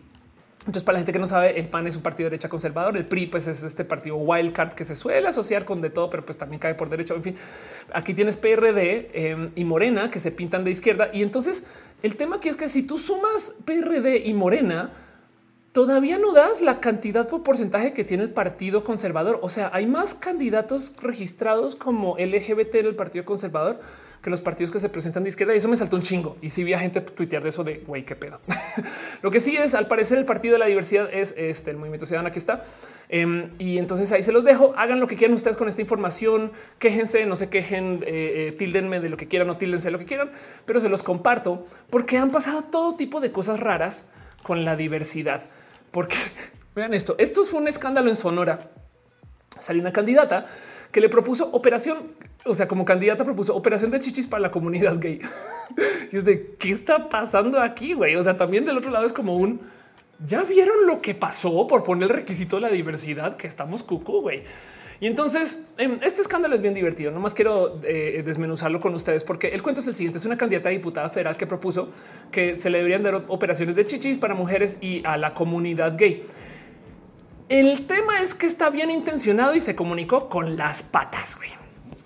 Entonces, para la gente que no sabe, el PAN es un partido de derecha conservador, el PRI pues es este partido wildcard que se suele asociar con de todo, pero pues también cae por derecha. En fin, aquí tienes PRD em, y Morena que se pintan de izquierda. Y entonces el tema aquí es que si tú sumas PRD y Morena, todavía no das la cantidad por porcentaje que tiene el partido conservador. O sea, hay más candidatos registrados como LGBT en el partido conservador que los partidos que se presentan de izquierda y eso me saltó un chingo. Y si vi a gente tuitear de eso de güey, qué pedo. Lo que sí es, al parecer, el partido de la diversidad es este el movimiento ciudadano. Aquí está. Em, y entonces ahí se los dejo. Hagan lo que quieran ustedes con esta información. Quéjense, no se quejen, eh, eh, tildenme de lo que quieran o tildense lo que quieran, pero se los comparto porque han pasado todo tipo de cosas raras con la diversidad. Porque vean esto, esto fue un escándalo en Sonora. Salió una candidata que le propuso operación o sea, como candidata propuso operación de chichis para la comunidad gay. y es de qué está pasando aquí, güey. O sea, también del otro lado es como un ya vieron lo que pasó por poner el requisito de la diversidad que estamos cucu, güey. Y entonces em, este escándalo es bien divertido. No más quiero eh, desmenuzarlo con ustedes porque el cuento es el siguiente. Es una candidata a diputada federal que propuso que se le deberían dar operaciones de chichis para mujeres y a la comunidad gay. El tema es que está bien intencionado y se comunicó con las patas. Güey.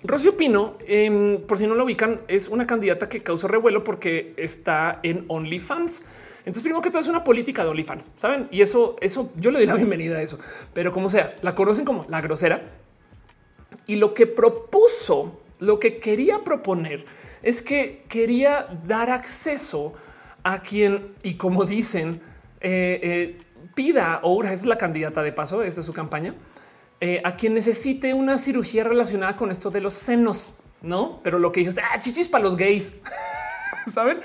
Rocío Pino, em, por si no lo ubican, es una candidata que causó revuelo porque está en OnlyFans. Entonces, primero que todo es una política de OnlyFans, saben? Y eso, eso yo le doy la bienvenida a eso, pero como sea, la conocen como la grosera. Y lo que propuso, lo que quería proponer es que quería dar acceso a quien, y como dicen, eh, eh, pida o es la candidata de paso, esa es su campaña eh, a quien necesite una cirugía relacionada con esto de los senos, no? Pero lo que dijo es ah, chichis para los gays, saben?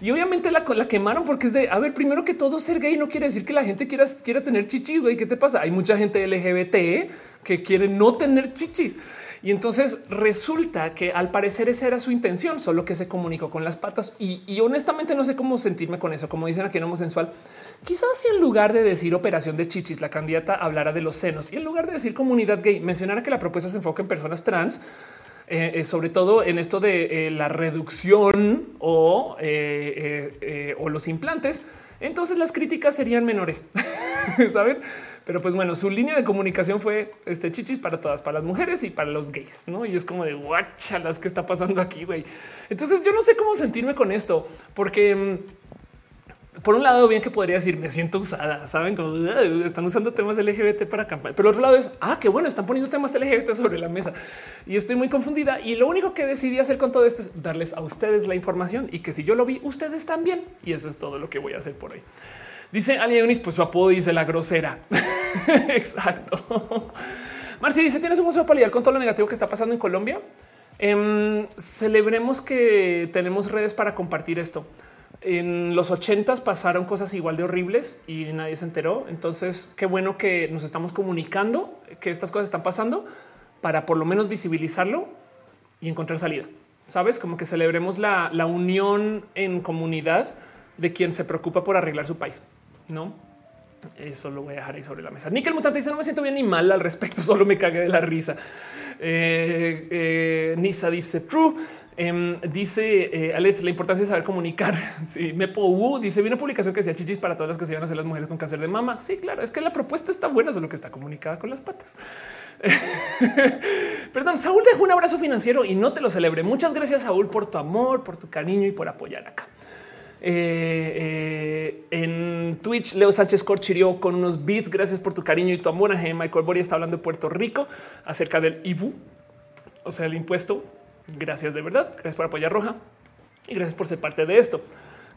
Y obviamente la, la quemaron porque es de a ver, primero que todo, ser gay no quiere decir que la gente quiera, quiera tener chichis. Güey, ¿qué te pasa? Hay mucha gente LGBT que quiere no tener chichis. Y entonces resulta que al parecer esa era su intención, solo que se comunicó con las patas. Y, honestamente no sé cómo sentirme con eso. Como dicen aquí en homosexual, quizás si en lugar de decir operación de chichis, la candidata hablara de los senos y en lugar de decir comunidad gay, mencionara que la propuesta se enfoca en personas trans. Eh, eh, sobre todo en esto de eh, la reducción o, o los implantes, entonces las críticas serían menores, saben? Pero pues bueno, su línea de comunicación fue este chichis para todas, para las mujeres y para los gays, ¿no? Y es como de guachalas, ¿qué está pasando aquí, güey? Entonces yo no sé cómo sentirme con esto, porque mm, por un lado bien que podría decir me siento usada, saben como están usando temas LGBT para campaña, pero otro lado es ah, qué bueno, están poniendo temas LGBT sobre la mesa y estoy muy confundida. Y lo único que decidí hacer con todo esto es darles a ustedes la información y que si yo lo vi, ustedes también. Y eso es todo lo que voy a hacer por hoy. Dice Alia pues su apodo dice la grosera. Exacto. Marci dice: ¿Tienes un museo para lidiar con todo lo negativo que está pasando en Colombia? Em, celebremos que tenemos redes para compartir esto. En los ochentas pasaron cosas igual de horribles y nadie se enteró. Entonces, qué bueno que nos estamos comunicando que estas cosas están pasando para por lo menos visibilizarlo y encontrar salida. Sabes, como que celebremos la, la unión en comunidad de quien se preocupa por arreglar su país. No, eso lo voy a dejar ahí sobre la mesa. Nickel Mutante dice: No me siento bien ni mal al respecto, solo me cagué de la risa. Eh, eh, Nisa dice: True. Em, dice eh, Alex, la importancia de saber comunicar. Sí, Mepo dice: Vi una publicación que decía chichis para todas las que se iban a hacer las mujeres con cáncer de mama. Sí, claro, es que la propuesta está buena, solo que está comunicada con las patas. Perdón, Saúl dejó un abrazo financiero y no te lo celebré. Muchas gracias, Saúl, por tu amor, por tu cariño y por apoyar acá. Eh, eh, en Twitch, Leo Sánchez Corchirio con unos beats. Gracias por tu cariño y tu amor. Michael Boria está hablando de Puerto Rico acerca del IBU, o sea, el impuesto. Gracias de verdad. Gracias por apoyar Roja y gracias por ser parte de esto.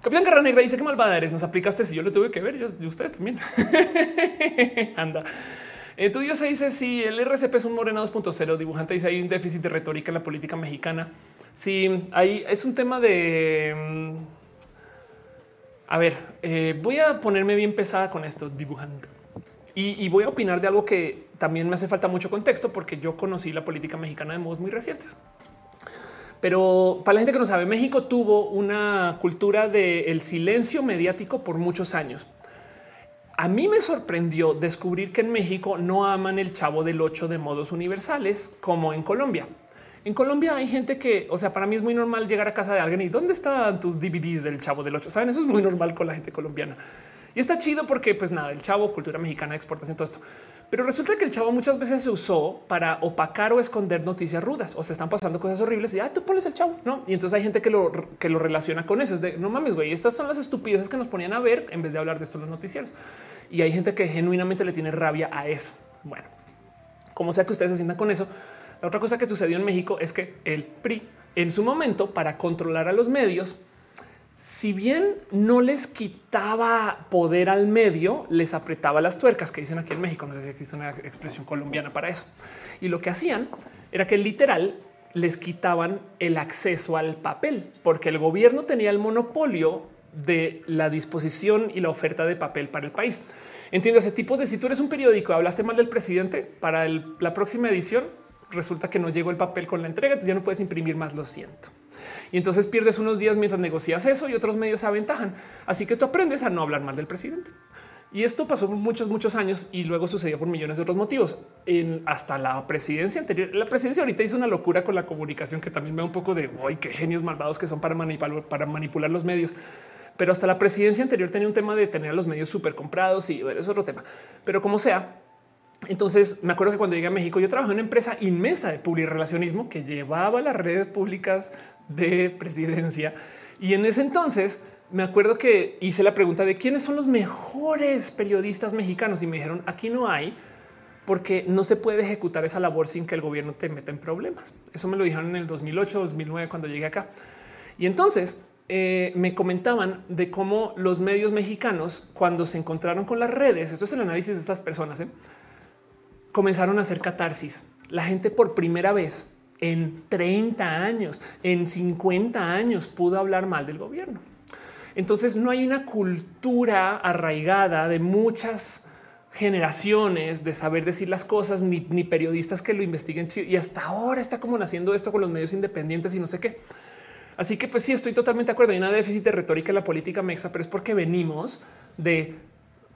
Capitán Carrera Negra dice que malvada. Nos aplicaste si yo lo tuve que ver y ustedes también. Anda. Eh, tu se dice si el RCP es un morena 2.0 dibujante dice hay un déficit de retórica en la política mexicana. Sí, ahí es un tema de mm, a ver, eh, voy a ponerme bien pesada con esto dibujando y, voy a opinar de algo que también me hace falta mucho contexto porque yo conocí la política mexicana de modos muy recientes. Pero para la gente que no sabe, México tuvo una cultura del silencio mediático por muchos años. A mí me sorprendió descubrir que en México no aman el chavo del 8 de modos universales como en Colombia. En Colombia hay gente que, o sea, para mí es muy normal llegar a casa de alguien y dónde están tus DVDs del Chavo del 8. Saben, eso es muy normal con la gente colombiana y está chido porque, pues nada, el Chavo, cultura mexicana, exportación, todo esto. Pero resulta que el Chavo muchas veces se usó para opacar o esconder noticias rudas o se están pasando cosas horribles y tú pones el Chavo, no? Y entonces hay gente que lo, que lo relaciona con eso. Es de no mames, güey. Estas son las estupideces que nos ponían a ver en vez de hablar de esto en los noticieros. Y hay gente que genuinamente le tiene rabia a eso. Bueno, como sea que ustedes se sientan con eso, la otra cosa que sucedió en México es que el PRI en su momento para controlar a los medios, si bien no les quitaba poder al medio, les apretaba las tuercas que dicen aquí en México. No sé si existe una expresión colombiana para eso. Y lo que hacían era que literal les quitaban el acceso al papel, porque el gobierno tenía el monopolio de la disposición y la oferta de papel para el país. Entiende ese tipo de si tú eres un periódico, hablaste mal del presidente para la próxima edición, resulta que no llegó el papel con la entrega, tú ya no puedes imprimir más, lo siento. Y entonces pierdes unos días mientras negocias eso y otros medios se aventajan. Así que tú aprendes a no hablar mal del presidente. Y esto pasó muchos, muchos años y luego sucedió por millones de otros motivos. En, hasta la presidencia anterior, la presidencia ahorita hizo una locura con la comunicación que también me da un poco de hoy qué genios malvados que son para manipular, para manipular los medios. Pero hasta la presidencia anterior tenía un tema de tener a los medios súper comprados y es otro tema. Pero como sea, entonces me acuerdo que cuando llegué a México yo trabajé en una empresa inmensa de publirelacionismo que llevaba las redes públicas de presidencia. Y en ese entonces me acuerdo que hice la pregunta de quiénes son los mejores periodistas mexicanos y me dijeron aquí no hay porque no se puede ejecutar esa labor sin que el gobierno te meta en problemas. Eso me lo dijeron en el 2008, 2009 cuando llegué acá. Y entonces eh, me comentaban de cómo los medios mexicanos cuando se encontraron con las redes, esto es el análisis de estas personas, ¿eh? Comenzaron a hacer catarsis. La gente por primera vez en 30 años, en 50 años pudo hablar mal del gobierno. Entonces no hay una cultura arraigada de muchas generaciones de saber decir las cosas, ni, periodistas que lo investiguen. Y hasta ahora está como naciendo esto con los medios independientes y no sé qué. Así que pues sí, estoy totalmente de acuerdo. Hay una déficit de retórica en la política mexa, pero es porque venimos de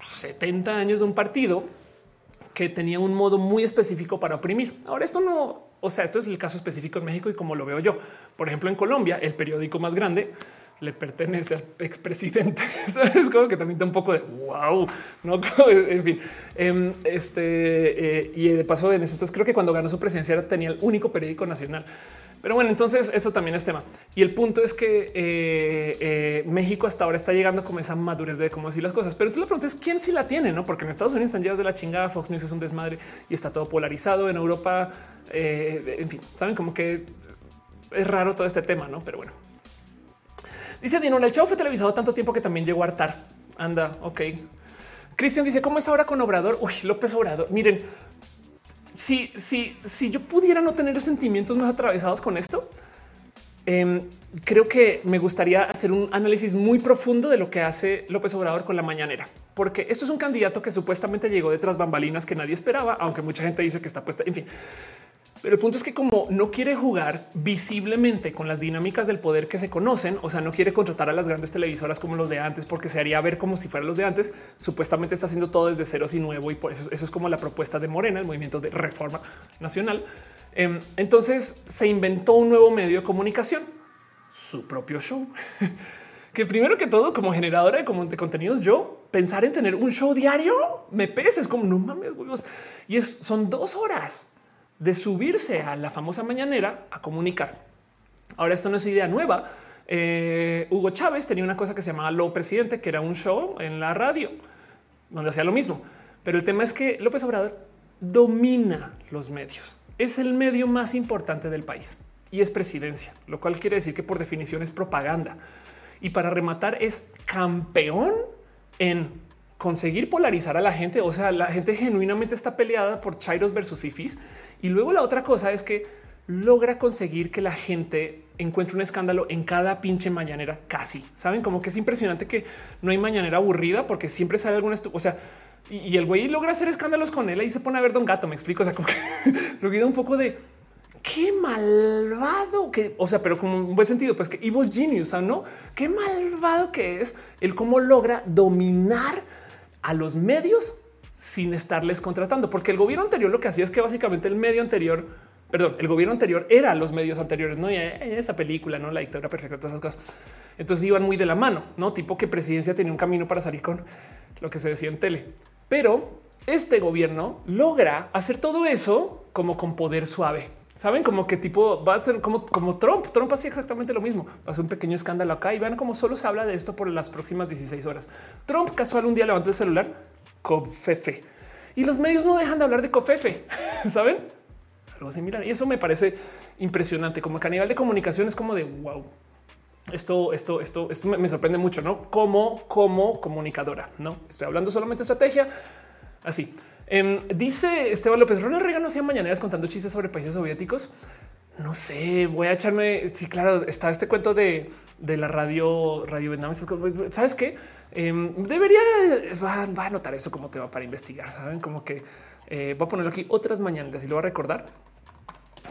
70 años de un partido que tenía un modo muy específico para oprimir. Ahora esto no, o sea, esto es el caso específico en México y como lo veo yo. Por ejemplo, en Colombia, el periódico más grande le pertenece al expresidente. Es como que también está un poco de wow, no? En fin, em, este eh, y de paso en ese entonces creo que cuando ganó su presidencia tenía el único periódico nacional. Pero bueno, entonces eso también es tema. Y el punto es que eh, eh, México hasta ahora está llegando como esa madurez de cómo decir las cosas. Pero tú la pregunta es quién sí la tiene, no? Porque en Estados Unidos están llevas de la chingada. Fox News es un desmadre y está todo polarizado. En Europa, eh, en fin, saben como que es raro todo este tema, no? Pero bueno, dice Dino, el show fue televisado tanto tiempo que también llegó a hartar. Anda, ok. Cristian dice cómo es ahora con Obrador. Uy, López Obrador. Miren, si, yo pudiera no tener sentimientos más atravesados con esto, em, creo que me gustaría hacer un análisis muy profundo de lo que hace López Obrador con la mañanera, porque esto es un candidato que supuestamente llegó detrás bambalinas que nadie esperaba, aunque mucha gente dice que está puesta. En fin, pero el punto es que como no quiere jugar visiblemente con las dinámicas del poder que se conocen, o sea, no quiere contratar a las grandes televisoras como los de antes, porque se haría ver como si fueran los de antes. Supuestamente está haciendo todo desde ceros y nuevo y por eso, eso es como la propuesta de Morena, el movimiento de reforma nacional. Em, entonces se inventó un nuevo medio de comunicación, su propio show. que primero que todo, como generadora de, contenidos, yo pensar en tener un show diario me pesa. Es como no mames, huevos. Y es, son dos horas de subirse a la famosa mañanera a comunicar. Ahora, esto no es idea nueva. Eh, Hugo Chávez tenía una cosa que se llamaba Lo Presidente, que era un show en la radio donde hacía lo mismo. Pero el tema es que López Obrador domina los medios. Es el medio más importante del país y es presidencia, lo cual quiere decir que por definición es propaganda. Y para rematar es campeón en conseguir polarizar a la gente. O sea, la gente genuinamente está peleada por Chairos versus Fifis y luego la otra cosa es que logra conseguir que la gente encuentre un escándalo en cada pinche mañanera casi. Saben como que es impresionante que no hay mañanera aburrida porque siempre sale alguna o sea, y, el güey logra hacer escándalos con él y se pone a ver Don Gato. Me explico. O sea, como que lo queda un poco de qué malvado que, o sea, pero como un buen sentido, pues que evil genius, no? Qué malvado que es el cómo logra dominar a los medios sin estarles contratando, porque el gobierno anterior lo que hacía es que básicamente el medio anterior, perdón, el gobierno anterior era los medios anteriores, no en esta película, no la dictadura perfecta, todas esas cosas. Entonces iban muy de la mano, no tipo que presidencia tenía un camino para salir con lo que se decía en tele, pero este gobierno logra hacer todo eso como con poder suave. Saben como que tipo va a ser como, como Trump. Trump hacía exactamente lo mismo. Ser un pequeño escándalo acá y vean cómo solo se habla de esto por las próximas 16 horas. Trump casual un día levantó el celular Cofefe. Y los medios no dejan de hablar de Cofefe, ¿saben? Algo similar. Y eso me parece impresionante. Como que a nivel de comunicación es como de wow. Esto, esto, esto, esto me, sorprende mucho, ¿no? Como, como comunicadora, ¿no? Estoy hablando solamente de estrategia. Así. Em, dice Esteban López, Ronald Reagan no hacía mañaneras contando chistes sobre países soviéticos. No sé, voy a echarme. Sí, claro, está este cuento de, de la radio, radio Vietnam. ¿Sabes qué? Em, debería va, a notar eso como te va para investigar. Saben como que eh, voy a ponerlo aquí otras mañanas y lo voy a recordar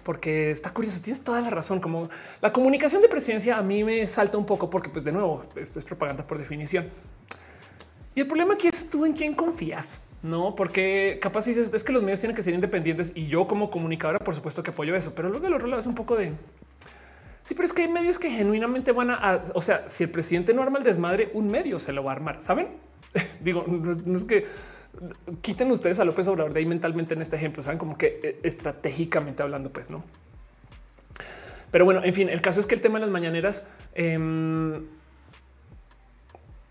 porque está curioso. Tienes toda la razón. Como la comunicación de presidencia a mí me salta un poco porque, pues, de nuevo, esto es propaganda por definición. Y el problema aquí es tú en quién confías, no? Porque capaz dices es que los medios tienen que ser independientes y yo, como comunicadora, por supuesto que apoyo eso, pero luego lado es un poco de Sí, pero es que hay medios que genuinamente van a, o sea, si el presidente no arma el desmadre, un medio se lo va a armar. Saben? Digo, no, es que quiten ustedes a López Obrador de ahí mentalmente en este ejemplo, saben como que eh, estratégicamente hablando, pues no. Pero bueno, en fin, el caso es que el tema de las mañaneras em,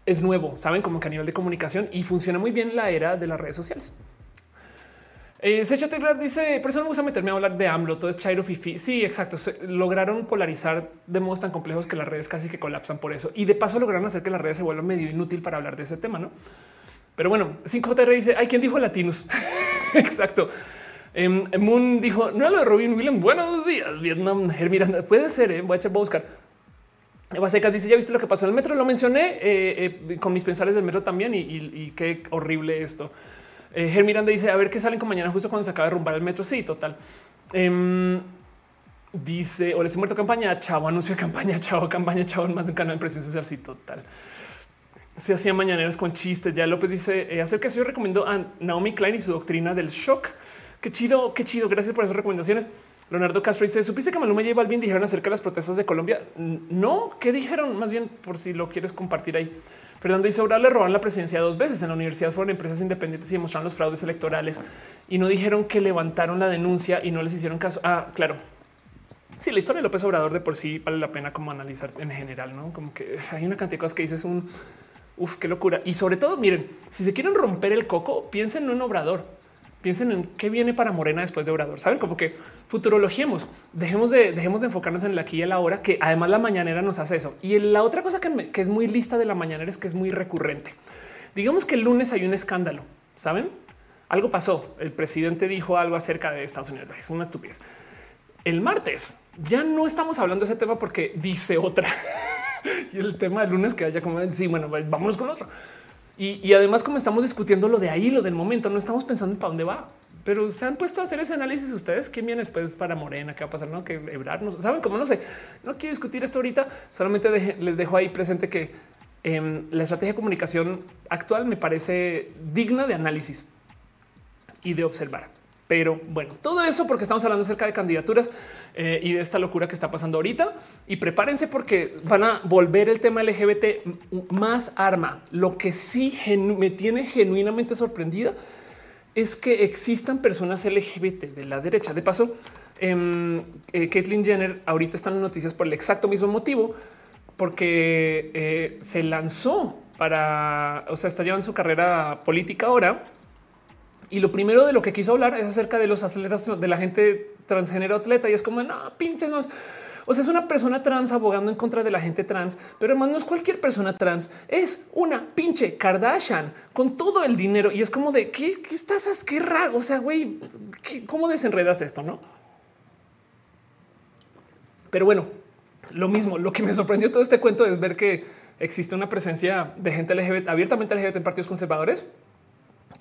es nuevo, saben como que a nivel de comunicación y funciona muy bien la era de las redes sociales. Eh, Secha Teglar dice, por eso no me gusta meterme a hablar de AMLO, todo es Chairo Fifi. Sí, exacto. lograron polarizar de modos tan complejos que las redes casi que colapsan por eso. Y de paso lograron hacer que las redes se vuelvan medio inútil para hablar de ese tema, ¿no? Pero bueno, 5JR dice, hay quien dijo latinos. exacto. Em, Moon dijo, no lo de Robin Williams. Buenos días, Vietnam. Miranda. Puede ser, ¿eh? voy a echar a buscar. Eva Secas dice, ya viste lo que pasó en el metro, lo mencioné eh, eh, con mis pensares del metro también y qué horrible esto. Eh, Miranda dice a ver qué salen con mañana justo cuando se acaba de rumbar el metro. Sí, total. Em, dice o les muerto campaña. Chavo anuncio de campaña. Chavo campaña. Chavo más un canal de presión social. Sí, total. Se hacía mañaneras con chistes. Ya López dice eh, acerca. Yo recomiendo a Naomi Klein y su doctrina del shock. Qué chido, qué chido. Gracias por esas recomendaciones. Leonardo Castro dice: ¿Supiste que Maluma y Balvin dijeron acerca de las protestas de Colombia? No, ¿qué dijeron? Más bien por si lo quieres compartir ahí. Fernando dice ahora le robaron la presidencia dos veces en la universidad. Fueron empresas independientes y demostraron los fraudes electorales y no dijeron que levantaron la denuncia y no les hicieron caso. Ah, claro. Sí, la historia de López Obrador de por sí vale la pena como analizar en general, no como que hay una cantidad de cosas que dices un uf, qué locura. Y sobre todo, miren, si se quieren romper el coco, piensen en un obrador piensen en qué viene para Morena después de Obrador. Saben como que futurologiemos, dejemos de, dejemos de enfocarnos en la aquí y la hora, que además la mañanera nos hace eso. Y la otra cosa que, que es muy lista de la mañanera es que es muy recurrente. Digamos que el lunes hay un escándalo, saben? algo pasó. El presidente dijo algo acerca de Estados Unidos. Es una estupidez. El martes ya no estamos hablando de ese tema porque dice otra. y el tema del lunes que haya como sí, bueno, vámonos con otro. Y, además, como estamos discutiendo lo de ahí, lo del momento, no estamos pensando en para dónde va. Pero se han puesto a hacer ese análisis ustedes. ¿Quién viene después para Morena? ¿Qué va a pasar? No, que Ebrard, no saben cómo no sé. No quiero discutir esto ahorita. Solamente les dejo ahí presente que eh, la estrategia de comunicación actual me parece digna de análisis y de observar. Pero bueno, todo eso porque estamos hablando acerca de candidaturas eh, y de esta locura que está pasando ahorita. Y prepárense porque van a volver el tema LGBT más arma. Lo que sí me tiene genuinamente sorprendida es que existan personas LGBT de la derecha. De paso, eh, Caitlyn Jenner ahorita están en noticias por el exacto mismo motivo, porque eh, se lanzó para, o sea, está llevando su carrera política ahora y lo primero de lo que quiso hablar es acerca de los atletas, de la gente transgénero atleta. Y es como, no, pinchenos. O sea, es una persona trans abogando en contra de la gente trans, pero además no es cualquier persona trans, es una pinche Kardashian con todo el dinero. Y es como de qué, estás, qué raro. O sea, güey, ¿cómo desenredas esto? No, pero bueno, lo mismo. Lo que me sorprendió todo este cuento es ver que existe una presencia de gente LGBT abiertamente LGBT en partidos conservadores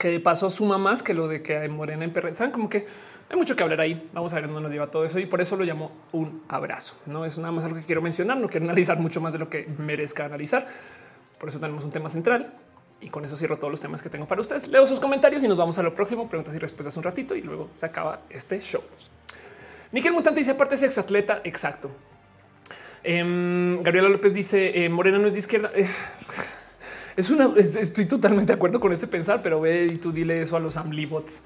que de paso suma más que lo de que hay Morena en PR. Saben como que hay mucho que hablar ahí. Vamos a ver dónde nos lleva todo eso y por eso lo llamo un abrazo. No es nada más algo que quiero mencionar. No quiero analizar mucho más de lo que merezca analizar. Por eso tenemos un tema central y con eso cierro todos los temas que tengo para ustedes. Leo sus comentarios y nos vamos a lo próximo. Preguntas y respuestas un ratito y luego se acaba este show. Nickel Mutante dice aparte es atleta. Exacto. Em, Gabriela López dice eh, Morena no es de izquierda. Eh, es una, estoy totalmente de acuerdo con este pensar, pero ve y tú dile eso a los Amlibots.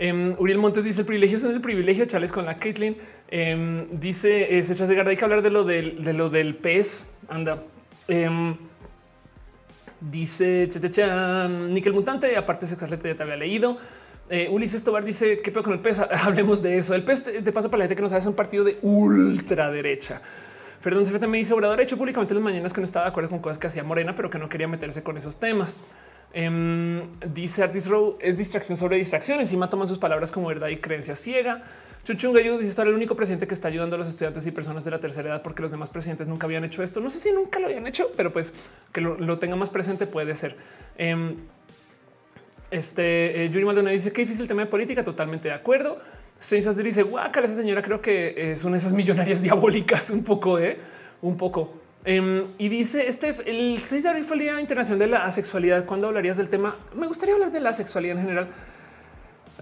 Um, Uriel Montes dice el privilegio es el privilegio. Chales con la Caitlin um, dice eh, se de Garda. Hay que hablar de lo del, de lo del pez. Anda. Um, dice Nickel Mutante. Aparte, ese ya te había leído. Eh, Ulises Tobar dice qué peor con el pez. Hablemos de eso. El pez, de paso, para la gente que no sabe, es un partido de ultraderecha. Perdón, se me dice Obrador hecho públicamente las mañanas que no estaba de acuerdo con cosas que hacía Morena, pero que no quería meterse con esos temas. Em, dice Artis Row es distracción sobre distracción. Encima toman sus palabras como verdad y creencia ciega. Chuchunga ellos dice estar el único presidente que está ayudando a los estudiantes y personas de la tercera edad porque los demás presidentes nunca habían hecho esto. No sé si nunca lo habían hecho, pero pues que lo, tenga más presente puede ser. Em, este eh, Yuri Maldonado dice que difícil tema de política. Totalmente de acuerdo. César dice guácala, esa señora creo que son esas millonarias diabólicas un poco, eh, un poco. Em, y dice este el 6 de abril fue el Día Internacional de la Asexualidad. Cuando hablarías del tema? Me gustaría hablar de la sexualidad en general.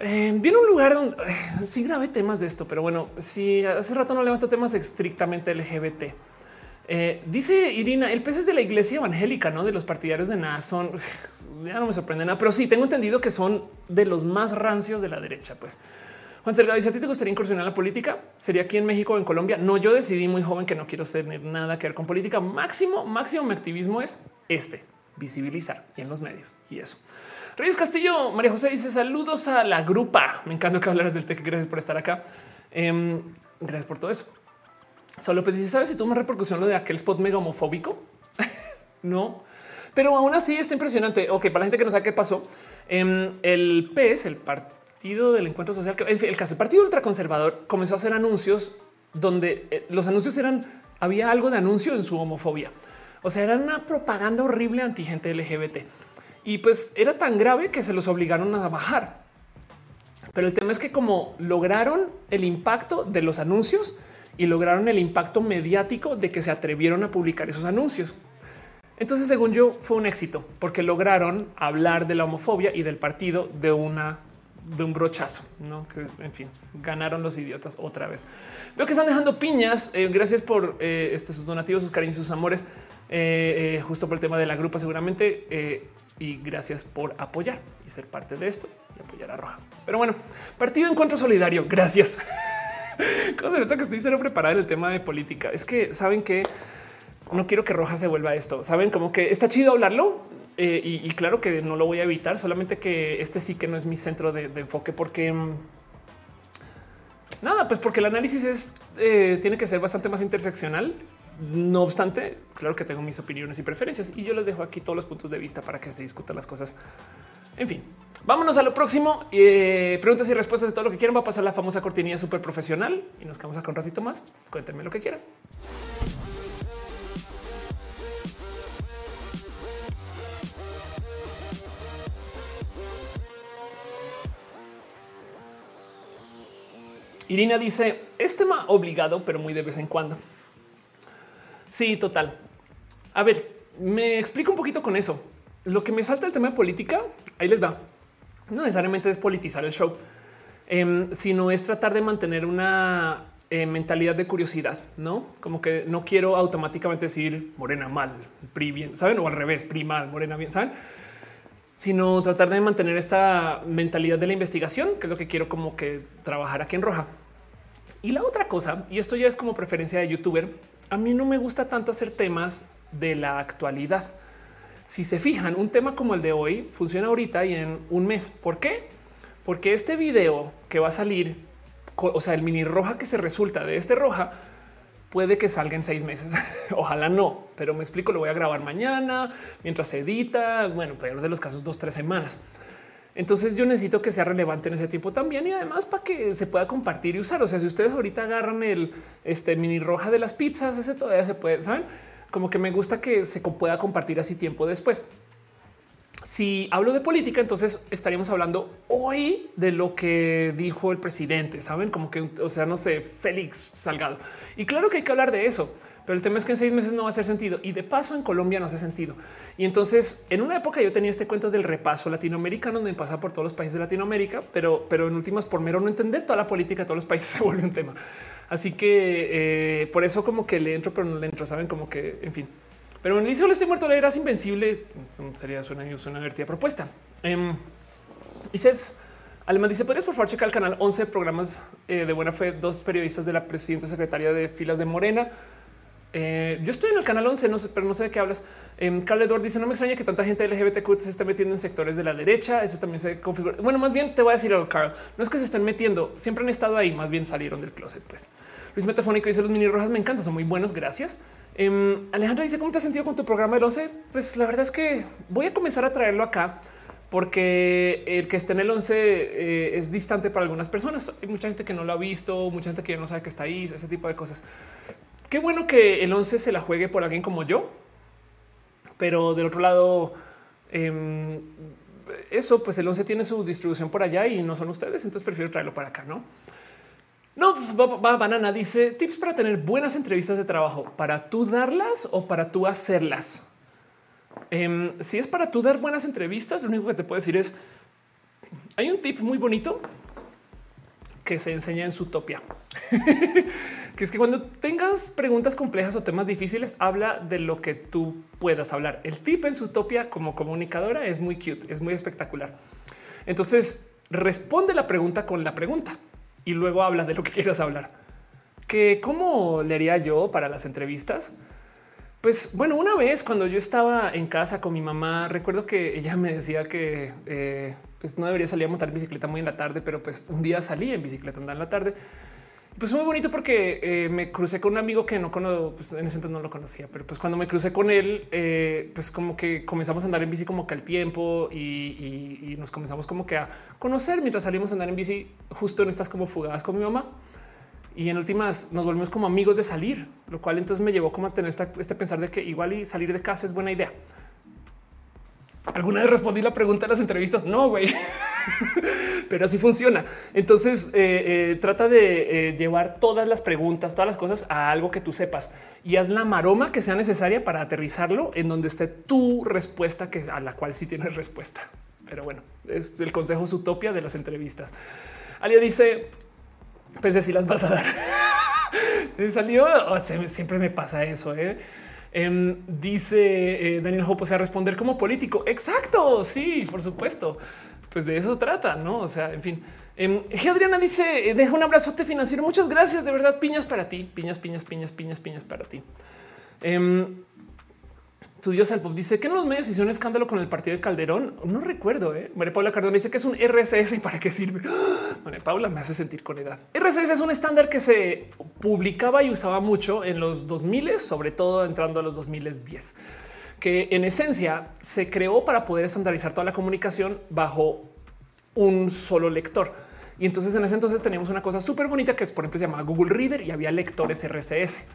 Eh, viene un lugar donde sí grabé temas de esto, pero bueno, si hace rato no levanto temas estrictamente LGBT. Eh, dice Irina, el pez es de la iglesia evangélica, no de los partidarios de nada. Son ya no me sorprende nada, pero sí tengo entendido que son de los más rancios de la derecha. Pues Juan Sergado dice: ¿A ti te gustaría incursionar en la política? ¿Sería aquí en México o en Colombia? No, yo decidí muy joven que no quiero tener nada que ver con política. Máximo, máximo mi activismo es este, visibilizar y en los medios y eso. Reyes Castillo, María José dice saludos a la grupa. Me encanta que hablaras del TEC. Gracias por estar acá. Em, gracias por todo eso. Solo pues dice, ¿sabes si tuvo una repercusión lo de aquel spot mega homofóbico? no, pero aún así está impresionante. Ok, para la gente que no sabe qué pasó, em, el PES, el partido Partido del Encuentro Social, fin, el caso, el Partido Ultraconservador comenzó a hacer anuncios donde eh, los anuncios eran, había algo de anuncio en su homofobia. O sea, era una propaganda horrible anti gente LGBT. Y pues era tan grave que se los obligaron a bajar. Pero el tema es que como lograron el impacto de los anuncios y lograron el impacto mediático de que se atrevieron a publicar esos anuncios. Entonces, según yo, fue un éxito porque lograron hablar de la homofobia y del partido de una de un brochazo, no que en fin ganaron los idiotas otra vez. Veo que están dejando piñas. Eh, gracias por eh, este, sus donativos, sus cariños, sus amores, eh, justo por el tema de la grupa, seguramente. y gracias por apoyar y ser parte de esto y apoyar a Roja. Pero bueno, partido encuentro solidario. Gracias. Cosa nota que estoy cero preparado en el tema de política. Es que saben que no quiero que Roja se vuelva esto. Saben como que está chido hablarlo eh, y, claro que no lo voy a evitar, solamente que este sí que no es mi centro de, enfoque porque mm, nada, pues porque el análisis es eh, tiene que ser bastante más interseccional. No obstante, claro que tengo mis opiniones y preferencias y yo les dejo aquí todos los puntos de vista para que se discutan las cosas. En fin, Vámonos a lo próximo. Eh, preguntas y respuestas de todo lo que quieran. Va a pasar la famosa cortinilla súper profesional y nos quedamos acá un ratito más. Cuéntenme lo que quieran. Irina dice es tema obligado, pero muy de vez en cuando. Sí, total. A ver, me explico un poquito con eso. Lo que me salta el tema de política, ahí les va. No necesariamente es politizar el show, em, sino es tratar de mantener una eh, mentalidad de curiosidad, no como que no quiero automáticamente decir morena mal, PRI bien, saben, o al revés, PRI mal, morena bien, saben, sino tratar de mantener esta mentalidad de la investigación, que es lo que quiero como que trabajar aquí en roja. Y la otra cosa, y esto ya es como preferencia de youtuber, a mí no me gusta tanto hacer temas de la actualidad. Si se fijan, un tema como el de hoy funciona ahorita y en un mes. ¿Por qué? Porque este video que va a salir, o sea, el mini roja que se resulta de este roja, puede que salga en seis meses. Ojalá no, pero me explico, lo voy a grabar mañana mientras se edita. Bueno, peor de los casos, dos, tres semanas. Entonces yo necesito que sea relevante en ese tiempo también y además para que se pueda compartir y usar. O sea, si ustedes ahorita agarran el este mini roja de las pizzas, ese todavía se puede, saben? Como que me gusta que se pueda compartir así tiempo después. Si hablo de política, entonces estaríamos hablando hoy de lo que dijo el presidente, saben? Como que, o sea, no sé, Félix Salgado. Y claro que hay que hablar de eso pero el tema es que en seis meses no va a hacer sentido y de paso en Colombia no hace sentido. Y entonces en una época yo tenía este cuento del repaso latinoamericano donde pasa por todos los países de Latinoamérica, pero, pero en últimas por mero no entender toda la política todos los países se vuelve un tema. Así que eh, por eso como que le entro, pero no le entro, saben como que en fin. Pero en el solo estoy muerto, eras invencible. Sería suena, una divertida propuesta. Um, y Seth Alemán dice: ¿Podrías por favor checar el canal 11 programas eh, de buena fe? Dos periodistas de la presidenta secretaria de filas de Morena eh, yo estoy en el canal 11, no sé, pero no sé de qué hablas. Eh, Carl Edward dice: No me extraña que tanta gente LGBTQ se esté metiendo en sectores de la derecha. Eso también se configura. Bueno, más bien te voy a decir algo, Carl. No es que se estén metiendo, siempre han estado ahí, más bien salieron del closet. Pues Luis Metafónico dice: Los mini rojas me encantan, son muy buenos. Gracias. Eh, Alejandro dice: ¿Cómo te has sentido con tu programa del 11? Pues la verdad es que voy a comenzar a traerlo acá porque el que esté en el 11 eh, es distante para algunas personas. Hay mucha gente que no lo ha visto, mucha gente que no sabe que está ahí, ese tipo de cosas. Qué bueno que el 11 se la juegue por alguien como yo, pero del otro lado, em, eso, pues el 11 tiene su distribución por allá y no son ustedes, entonces prefiero traerlo para acá, ¿no? No, va, banana dice tips para tener buenas entrevistas de trabajo, para tú darlas o para tú hacerlas. Em, si es para tú dar buenas entrevistas, lo único que te puedo decir es hay un tip muy bonito que se enseña en su topia. que es que cuando tengas preguntas complejas o temas difíciles, habla de lo que tú puedas hablar. El tip en Zootopia como comunicadora es muy cute, es muy espectacular. Entonces responde la pregunta con la pregunta y luego habla de lo que quieras hablar. Que cómo le haría yo para las entrevistas? Pues bueno, una vez cuando yo estaba en casa con mi mamá, recuerdo que ella me decía que eh, pues no debería salir a montar bicicleta muy en la tarde, pero pues un día salí en bicicleta andar en la tarde pues muy bonito porque eh, me crucé con un amigo que no conozco, pues en ese entonces no lo conocía, pero pues cuando me crucé con él, eh, pues como que comenzamos a andar en bici como que al tiempo y, nos comenzamos como que a conocer mientras salimos a andar en bici justo en estas como fugadas con mi mamá. Y en últimas nos volvimos como amigos de salir, lo cual entonces me llevó como a tener este pensar de que igual y salir de casa es buena idea. Alguna vez respondí la pregunta de las entrevistas. No, güey. pero así funciona. Entonces eh, eh, trata de eh, llevar todas las preguntas, todas las cosas a algo que tú sepas y haz la maroma que sea necesaria para aterrizarlo en donde esté tu respuesta, que a la cual sí tienes respuesta. Pero bueno, es el consejo utopia de las entrevistas. Alia dice, pues si las vas a dar. salió, siempre me pasa eso. Em, dice Daniel Hope, o sea, responder como político. Exacto. Sí, por supuesto pues de eso trata, no? O sea, en fin. Eh, Adriana dice: eh, Deja un abrazote financiero. Muchas gracias. De verdad, piñas para ti, piñas, piñas, piñas, piñas, piñas para ti. Eh, tu Dios Pop dice que en los medios hizo un escándalo con el partido de Calderón. No recuerdo. ¿eh? María Paula Cardona dice que es un RSS y para qué sirve. María Paula me hace sentir con edad. RSS es un estándar que se publicaba y usaba mucho en los 2000, sobre todo entrando a los 2010 que en esencia se creó para poder estandarizar toda la comunicación bajo un solo lector. Y entonces en ese entonces teníamos una cosa súper bonita que es, por ejemplo, se llamaba Google Reader y había lectores RCS.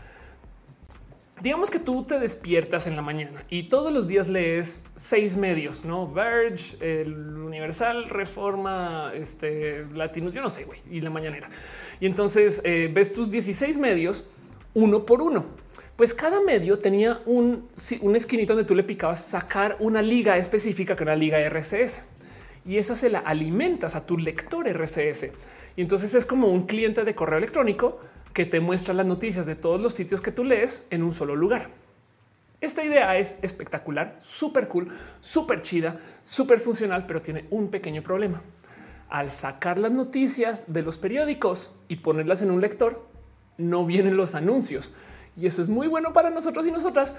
Digamos que tú te despiertas en la mañana y todos los días lees seis medios, no Verge, el Universal, Reforma, este Latino, yo no sé, güey, y la mañanera. Y entonces eh, ves tus 16 medios uno por uno. Pues cada medio tenía un, un esquinito donde tú le picabas sacar una liga específica que una liga RCS y esa se la alimentas a tu lector RCS. Y entonces es como un cliente de correo electrónico que te muestra las noticias de todos los sitios que tú lees en un solo lugar. Esta idea es espectacular, súper cool, súper chida, súper funcional, pero tiene un pequeño problema. Al sacar las noticias de los periódicos y ponerlas en un lector, no vienen los anuncios. Y eso es muy bueno para nosotros y nosotras,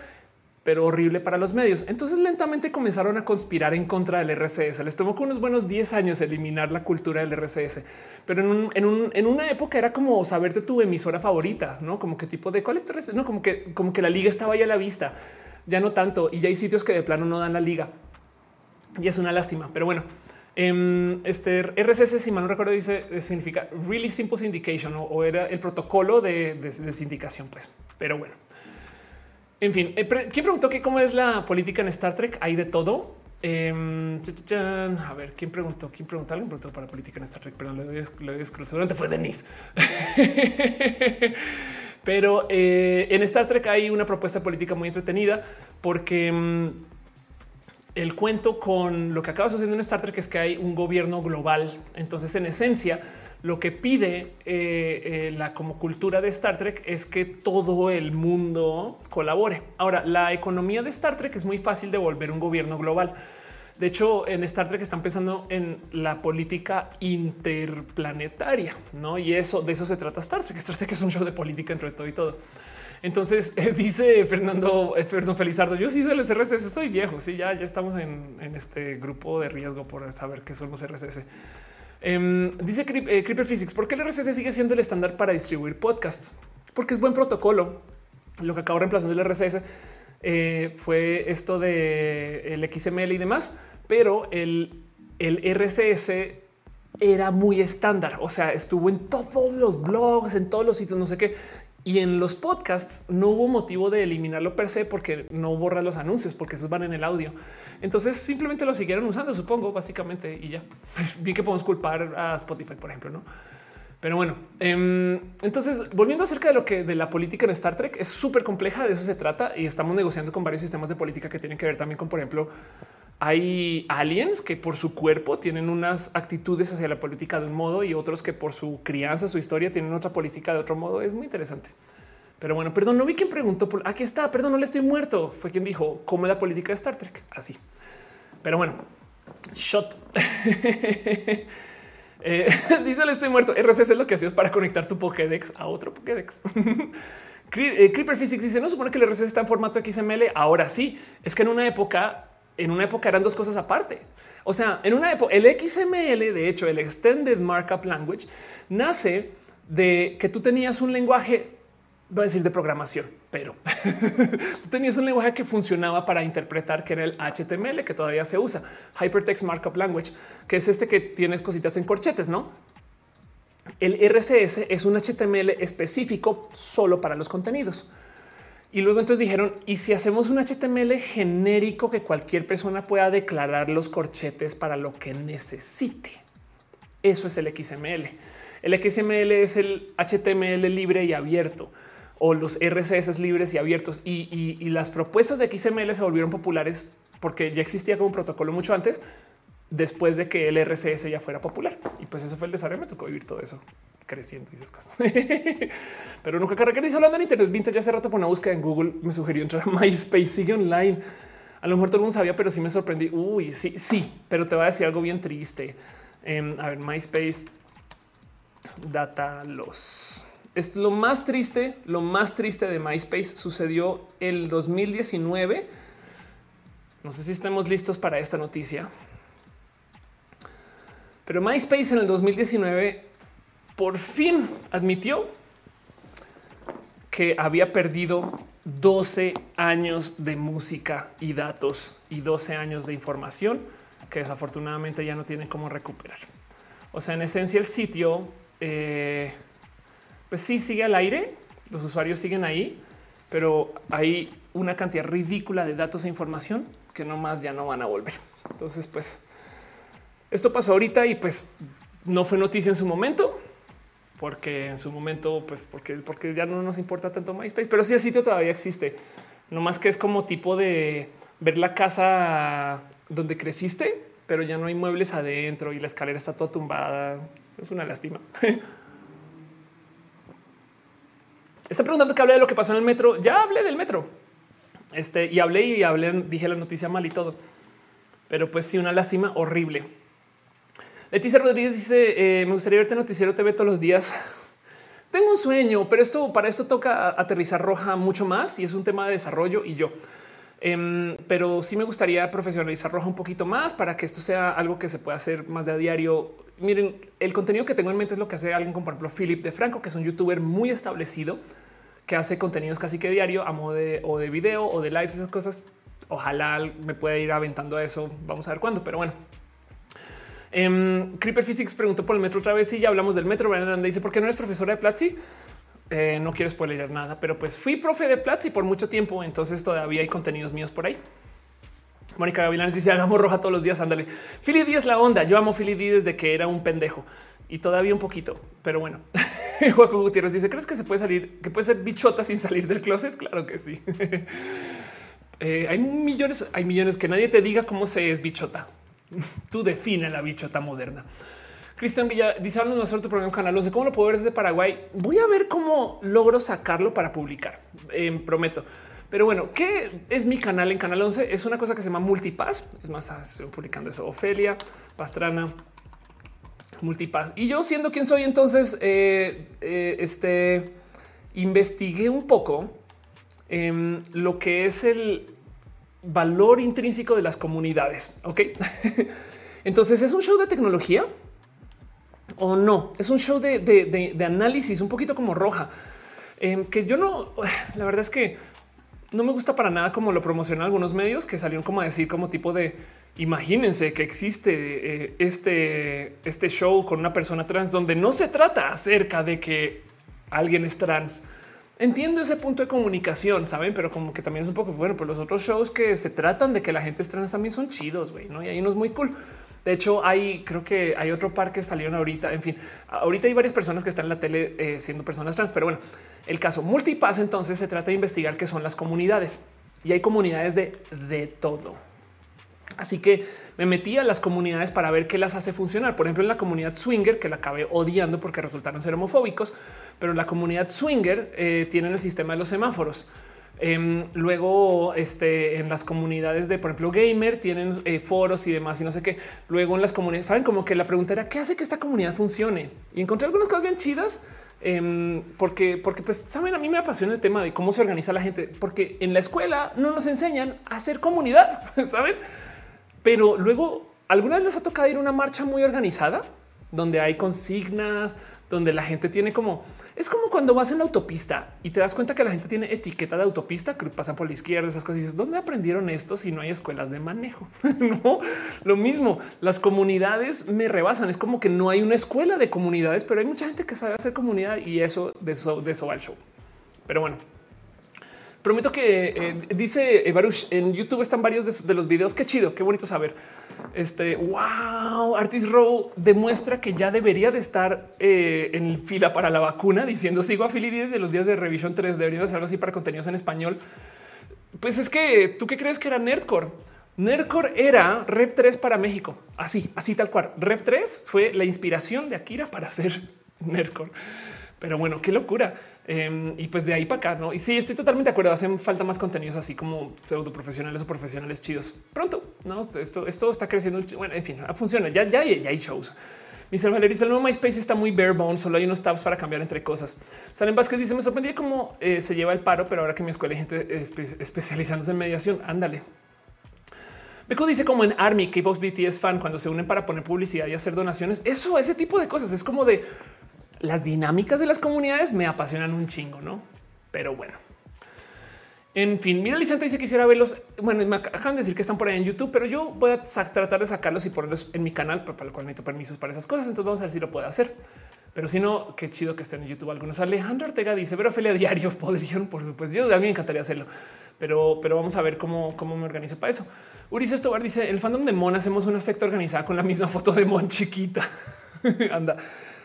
pero horrible para los medios. Entonces lentamente comenzaron a conspirar en contra del RCS. Les tomó unos buenos 10 años eliminar la cultura del RCS, pero en, una época era como saberte tu emisora favorita, no como qué tipo de cuál es RCS, no como que como que la liga estaba ya a la vista, ya no tanto y ya hay sitios que de plano no dan la liga y es una lástima, pero bueno. Em, este RCS, si mal no recuerdo, dice eh, significa Really Simple Syndication o, era el protocolo de, de sindicación, pues. Pero bueno, en fin, eh, ¿quién preguntó que cómo es la política en Star Trek? Hay de todo. Em, a ver, ¿quién preguntó? ¿Quién preguntó? Alguien preguntó para política en Star Trek, pero le doy, le seguramente fue Denise. pero eh, en Star Trek hay una propuesta política muy entretenida porque em, el cuento con lo que acaba sucediendo en Star Trek es que hay un gobierno global. Entonces, en esencia, lo que pide eh, eh, la como cultura de Star Trek es que todo el mundo colabore. Ahora, la economía de Star Trek es muy fácil de volver un gobierno global. De hecho, en Star Trek están pensando en la política interplanetaria, no? Y eso de eso se trata Star Trek. Star Trek es un show de política entre todo y todo. Entonces dice Fernando, eh, Fernando Felizardo, yo sí soy el RSS, soy viejo, sí, ya, ya estamos en, en, este grupo de riesgo por saber qué son los RSS. Em, dice eh, Creeper Physics, ¿por qué el RSS sigue siendo el estándar para distribuir podcasts? Porque es buen protocolo. Lo que acabó reemplazando el RSS eh, fue esto de el XML y demás, pero el, el RSS era muy estándar. O sea, estuvo en todos los blogs, en todos los sitios, no sé qué. Y en los podcasts no hubo motivo de eliminarlo per se porque no borra los anuncios, porque esos van en el audio. Entonces simplemente lo siguieron usando, supongo, básicamente, y ya. Bien que podemos culpar a Spotify, por ejemplo, ¿no? Pero bueno, em, entonces volviendo acerca de lo que de la política en Star Trek es súper compleja, de eso se trata y estamos negociando con varios sistemas de política que tienen que ver también con, por ejemplo, hay aliens que por su cuerpo tienen unas actitudes hacia la política de un modo y otros que por su crianza, su historia tienen otra política de otro modo. Es muy interesante. Pero bueno, perdón, no vi quien preguntó por aquí está. Perdón, no le estoy muerto. Fue quien dijo cómo es la política de Star Trek. Así. Pero bueno, shot. eh, dice le estoy muerto. RCS es lo que hacías para conectar tu Pokédex a otro Pokédex. Eh, Creeper Physics dice no supone que el RCS está en formato XML. Ahora sí, es que en una época, en una época eran dos cosas aparte. O sea, en una época, el XML, de hecho, el Extended Markup Language, nace de que tú tenías un lenguaje voy a decir de programación, pero tenías un lenguaje que funcionaba para interpretar que era el HTML que todavía se usa, Hypertext Markup Language, que es este que tienes cositas en corchetes, no? El RCS es un HTML específico solo para los contenidos. Y luego entonces dijeron, ¿y si hacemos un HTML genérico que cualquier persona pueda declarar los corchetes para lo que necesite? Eso es el XML. El XML es el HTML libre y abierto o los RCS libres y abiertos. Y, las propuestas de XML se volvieron populares porque ya existía como protocolo mucho antes, después de que el RCS ya fuera popular. Y pues eso fue el desarrollo. Me tocó vivir todo eso creciendo y esas cosas. Pero nunca carrera hablando en Internet Vintage hace rato por una búsqueda en Google me sugirió entrar a MySpace, sigue online. A lo mejor todo el mundo sabía, pero sí me sorprendí. Uy, sí, sí, pero te voy a decir algo bien triste. Em, a ver, MySpace data los es lo más triste, lo más triste de MySpace sucedió el 2019. No sé si estamos listos para esta noticia. Pero MySpace en el 2019 por fin admitió que había perdido 12 años de música y datos y 12 años de información que desafortunadamente ya no tienen cómo recuperar. O sea, en esencia el sitio, eh, pues sí sigue al aire, los usuarios siguen ahí, pero hay una cantidad ridícula de datos e información que nomás ya no van a volver. Entonces, pues esto pasó ahorita y pues no fue noticia en su momento, porque en su momento, pues porque, porque ya no nos importa tanto MySpace, pero sí el sitio todavía existe. No más que es como tipo de ver la casa donde creciste, pero ya no hay muebles adentro y la escalera está toda tumbada. Es una lástima. Está preguntando que hable de lo que pasó en el metro. Ya hablé del metro. Este y hablé y hablé, dije la noticia mal y todo. Pero pues sí, una lástima horrible. Leticia Rodríguez dice: eh, Me gustaría verte noticiero TV todos los días. Tengo un sueño, pero esto para esto toca aterrizar roja mucho más y es un tema de desarrollo y yo. Em, pero sí me gustaría profesionalizar roja un poquito más para que esto sea algo que se pueda hacer más de a diario. Miren, el contenido que tengo en mente es lo que hace alguien como por ejemplo Philip de Franco, que es un youtuber muy establecido que hace contenidos casi que diario a modo de de video o de lives, esas cosas. Ojalá me pueda ir aventando a eso. Vamos a ver cuándo, pero bueno. Um, Creeper Physics preguntó por el metro otra vez y ya hablamos del metro. Brandon dice por qué no eres profesora de Platzi. Eh, no quiero spoiler nada, pero pues fui profe de Platzi por mucho tiempo, entonces todavía hay contenidos míos por ahí. Mónica Gavilanes dice hagamos roja todos los días. Ándale. Philly D es la onda. Yo amo Philly D desde que era un pendejo y todavía un poquito, pero bueno. Juaco Gutiérrez dice: ¿Crees que se puede salir, que puede ser bichota sin salir del closet? Claro que sí. Eh, hay millones, hay millones que nadie te diga cómo se es bichota. Tú define la bichota moderna. Cristian Villa dice: Háblanos más sobre tu programa Canal 11. ¿Cómo lo puedo ver desde Paraguay? Voy a ver cómo logro sacarlo para publicar. Eh, prometo. Pero bueno, ¿qué es mi canal en Canal 11? Es una cosa que se llama Multipass. Es más, ah, estoy publicando eso. Ofelia, Pastrana, Multipass. Y yo siendo quien soy, entonces, eh, eh, este, investigué un poco em, lo que es el valor intrínseco de las comunidades. Ok. entonces, ¿es un show de tecnología? o no. Es un show de, análisis un poquito como roja, em, que yo no, la verdad es que no me gusta para nada como lo promocionan algunos medios que salieron como a decir como tipo de imagínense que existe eh, este, este show con una persona trans donde no se trata acerca de que alguien es trans. Entiendo ese punto de comunicación, saben, pero como que también es un poco bueno, pero los otros shows que se tratan de que la gente es trans también son chidos, güey, no? Y hay unos muy cool. De hecho, hay creo que hay otro par que salieron ahorita. En fin, ahorita hay varias personas que están en la tele eh, siendo personas trans, pero bueno, el caso multipass entonces se trata de investigar qué son las comunidades y hay comunidades de, de todo. Así que me metí a las comunidades para ver qué las hace funcionar. Por ejemplo, en la comunidad swinger, que la acabé odiando porque resultaron ser homofóbicos, pero la comunidad swinger eh, tienen el sistema de los semáforos. Em, luego, este, en las comunidades de, por ejemplo, gamer tienen eh, foros y demás y no sé qué. Luego en las comunidades, saben como que la pregunta era qué hace que esta comunidad funcione y encontré algunas cosas bien chidas. Em, porque, porque, pues saben, a mí me apasiona el tema de cómo se organiza la gente, porque en la escuela no nos enseñan a hacer comunidad, saben? Pero luego, alguna vez les ha tocado ir a una marcha muy organizada donde hay consignas, donde la gente tiene como es como cuando vas en la autopista y te das cuenta que la gente tiene etiqueta de autopista que pasan por la izquierda, esas cosas. Y dices, ¿dónde aprendieron esto si no hay escuelas de manejo? no, lo mismo. Las comunidades me rebasan. Es como que no hay una escuela de comunidades, pero hay mucha gente que sabe hacer comunidad y eso de eso, de eso va el show. Pero bueno, prometo que eh, dice Baruch en YouTube están varios de, los videos. Qué chido, qué bonito saber. Este wow, Artis Row demuestra que ya debería de estar eh, en fila para la vacuna, diciendo sigo a Philly desde los días de revisión 3. Debería de algo así para contenidos en español. Pues es que tú qué crees que era Nerdcore? Nerdcore era Rev 3 para México. Así, así tal cual. Rev 3 fue la inspiración de Akira para hacer Nerdcore. Pero bueno, qué locura. Em, y pues de ahí para acá, ¿no? Y sí, estoy totalmente de acuerdo. Hacen falta más contenidos así como pseudo profesionales o profesionales chidos. Pronto, ¿no? Esto, esto está creciendo. Bueno, en fin, funciona. Ya, ya, ya hay shows. Mr. Valery dice el nuevo MySpace está muy bare bones, solo hay unos tabs para cambiar entre cosas. Salen Vázquez dice me sorprendía cómo eh, se lleva el paro, pero ahora que mi escuela hay gente especializándose en mediación, ándale. Beco dice como en Army, K-pop BTS fan, cuando se unen para poner publicidad y hacer donaciones. Eso, ese tipo de cosas es como de las dinámicas de las comunidades me apasionan un chingo, no? Pero bueno. En fin, mira, Lisanta dice que quisiera verlos. Bueno, me acaban de decir que están por ahí en YouTube, pero yo voy a tratar de sacarlos y ponerlos en mi canal, para lo cual necesito permisos para esas cosas. Entonces vamos a ver si lo puedo hacer. Pero si no, qué chido que estén en YouTube algunos. Alejandro Ortega dice, pero Ophelia Diario podrían, por supuesto. Yo a mí me encantaría hacerlo, pero, pero vamos a ver cómo, cómo me organizo para eso. Ulises Tobar dice, el fandom de Mon hacemos una secta organizada con la misma foto de Mon chiquita. Anda.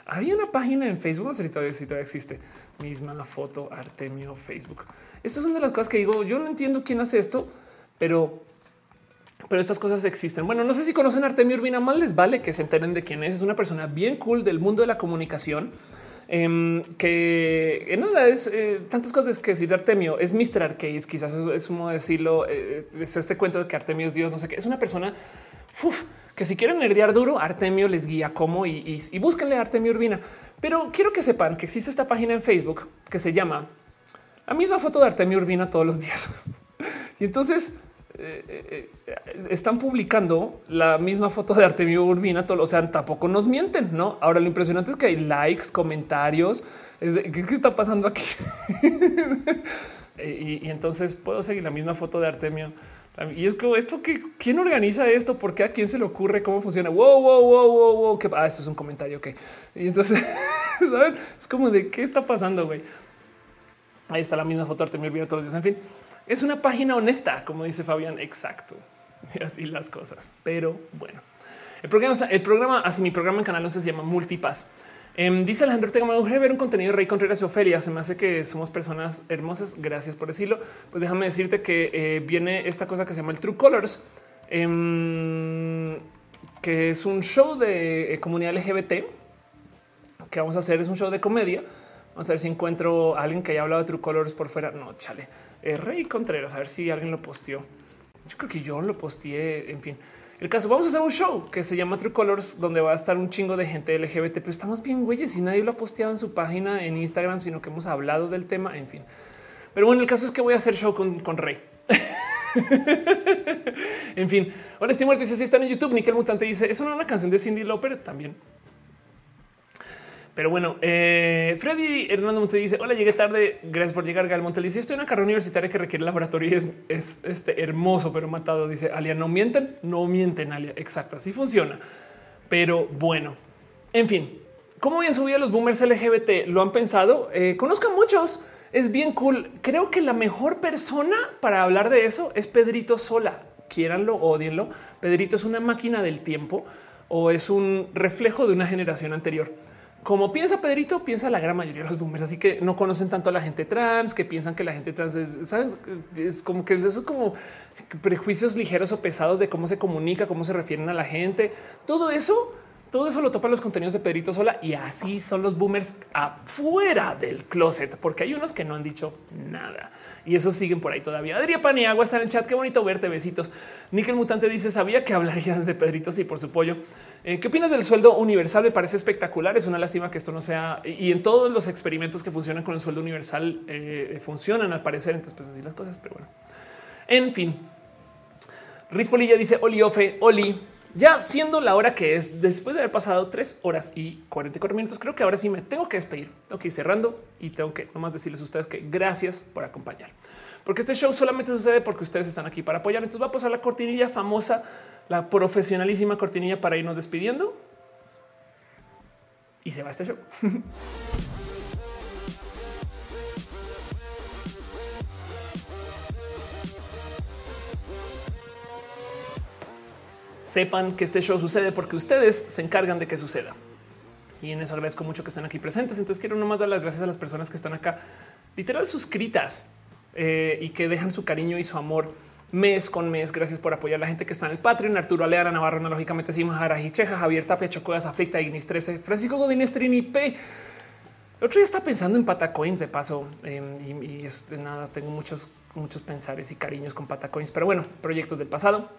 Había una página en Facebook, no sé si todavía, existe, misma foto Artemio Facebook. Estas son de las cosas que digo, yo no entiendo quién hace esto, pero pero estas cosas existen. Bueno, no sé si conocen Artemio Urbina, más les vale que se enteren de quién es. Es una persona bien cool del mundo de la comunicación. Em, que en nada es eh, tantas cosas que decir Artemio es Mr. Arcades, quizás es, es como decirlo, eh, es este cuento de que Artemio es Dios, no sé qué, es una persona que si quieren nerdear duro, Artemio les guía cómo y, y, búsquenle Artemio Urbina. Pero quiero que sepan que existe esta página en Facebook que se llama la misma foto de Artemio Urbina todos los días. y entonces eh, eh, están publicando la misma foto de Artemio Urbina, todo, o sea, tampoco nos mienten, ¿no? Ahora lo impresionante es que hay likes, comentarios, ¿qué, está pasando aquí? y entonces puedo seguir la misma foto de Artemio y es como esto que quién organiza esto, por qué a quién se le ocurre, cómo funciona. Wow, wow, wow, wow, wow. Que ah, esto es un comentario. Ok. Y entonces ¿saben? es como de qué está pasando. güey. Ahí está la misma foto. Te me olvido todos los días. En fin, es una página honesta, como dice Fabián. Exacto. Y así las cosas. Pero bueno, el programa, el programa, así mi programa en canal no se llama Multipass. Em, dice Alejandro Ortega, me gustaría ver un contenido de Rey Contreras y Ofelia. Se me hace que somos personas hermosas. Gracias por decirlo. Pues déjame decirte que eh, viene esta cosa que se llama el True Colors, em, que es un show de eh, comunidad LGBT que vamos a hacer. Es un show de comedia. Vamos a ver si encuentro alguien que haya hablado de True Colors por fuera. No, chale. Eh, Rey Contreras, a ver si alguien lo posteó. Yo creo que yo lo posteé. En fin, el caso, vamos a hacer un show que se llama True Colors, donde va a estar un chingo de gente LGBT, pero estamos bien güeyes y nadie lo ha posteado en su página en Instagram, sino que hemos hablado del tema, en fin. Pero bueno, el caso es que voy a hacer show con, con Rey. en fin, hola, estoy muerto. Dice si están en YouTube. Nickel Mutante dice es una canción de Cindy Lauper también. Pero bueno, eh, Freddy Hernando Monte dice: Hola, llegué tarde. Gracias por llegar. Gal Monte Estoy en una carrera universitaria que requiere laboratorio y es, es este hermoso, pero matado. Dice Alia: No mienten, no mienten, Alia. Exacto, así funciona. Pero bueno, en fin, ¿cómo bien subir a los boomers LGBT? ¿Lo han pensado? Eh, conozco a muchos. Es bien cool. Creo que la mejor persona para hablar de eso es Pedrito Sola. Quieranlo, odienlo. Pedrito es una máquina del tiempo o es un reflejo de una generación anterior como piensa Pedrito, piensa la gran mayoría de los boomers, así que no conocen tanto a la gente trans, que piensan que la gente trans es, ¿saben? es como que eso es como prejuicios ligeros o pesados de cómo se comunica, cómo se refieren a la gente. Todo eso, todo eso lo topan los contenidos de Pedrito sola y así son los boomers afuera del closet, porque hay unos que no han dicho nada y esos siguen por ahí todavía. Adrián Paniagua está en el chat. Qué bonito verte. Besitos. Nickel Mutante dice: Sabía que hablarías de Pedrito. Sí, por su pollo. Eh, ¿Qué opinas del sueldo universal? Me parece espectacular. Es una lástima que esto no sea y en todos los experimentos que funcionan con el sueldo universal eh, funcionan al parecer. Entonces, pues así las cosas, pero bueno, en fin. Rispolilla dice Oli Ofe, Oli. Ya siendo la hora que es, después de haber pasado tres horas y 44 minutos, creo que ahora sí me tengo que despedir. Tengo que ir cerrando y tengo que nomás decirles a ustedes que gracias por acompañar. Porque este show solamente sucede porque ustedes están aquí para apoyar. Entonces va a pasar la cortinilla famosa la profesionalísima cortinilla para irnos despidiendo. Y se va este show. Sepan que este show sucede porque ustedes se encargan de que suceda. Y en eso agradezco mucho que estén aquí presentes. Entonces quiero nomás dar las gracias a las personas que están acá, literal suscritas eh, y que dejan su cariño y su amor mes con mes. Gracias por apoyar a la gente que está en el Patreon. Arturo Aleara, Navarro, lógicamente, Sima Cheja, Javier Tapia, Chocodas, Aflicta, Ignis 13, Francisco Godínez, Trini P. El otro día está pensando en Patacoins de paso em, y, es de nada. Tengo muchos, muchos pensares y cariños con Patacoins, pero bueno, proyectos del pasado.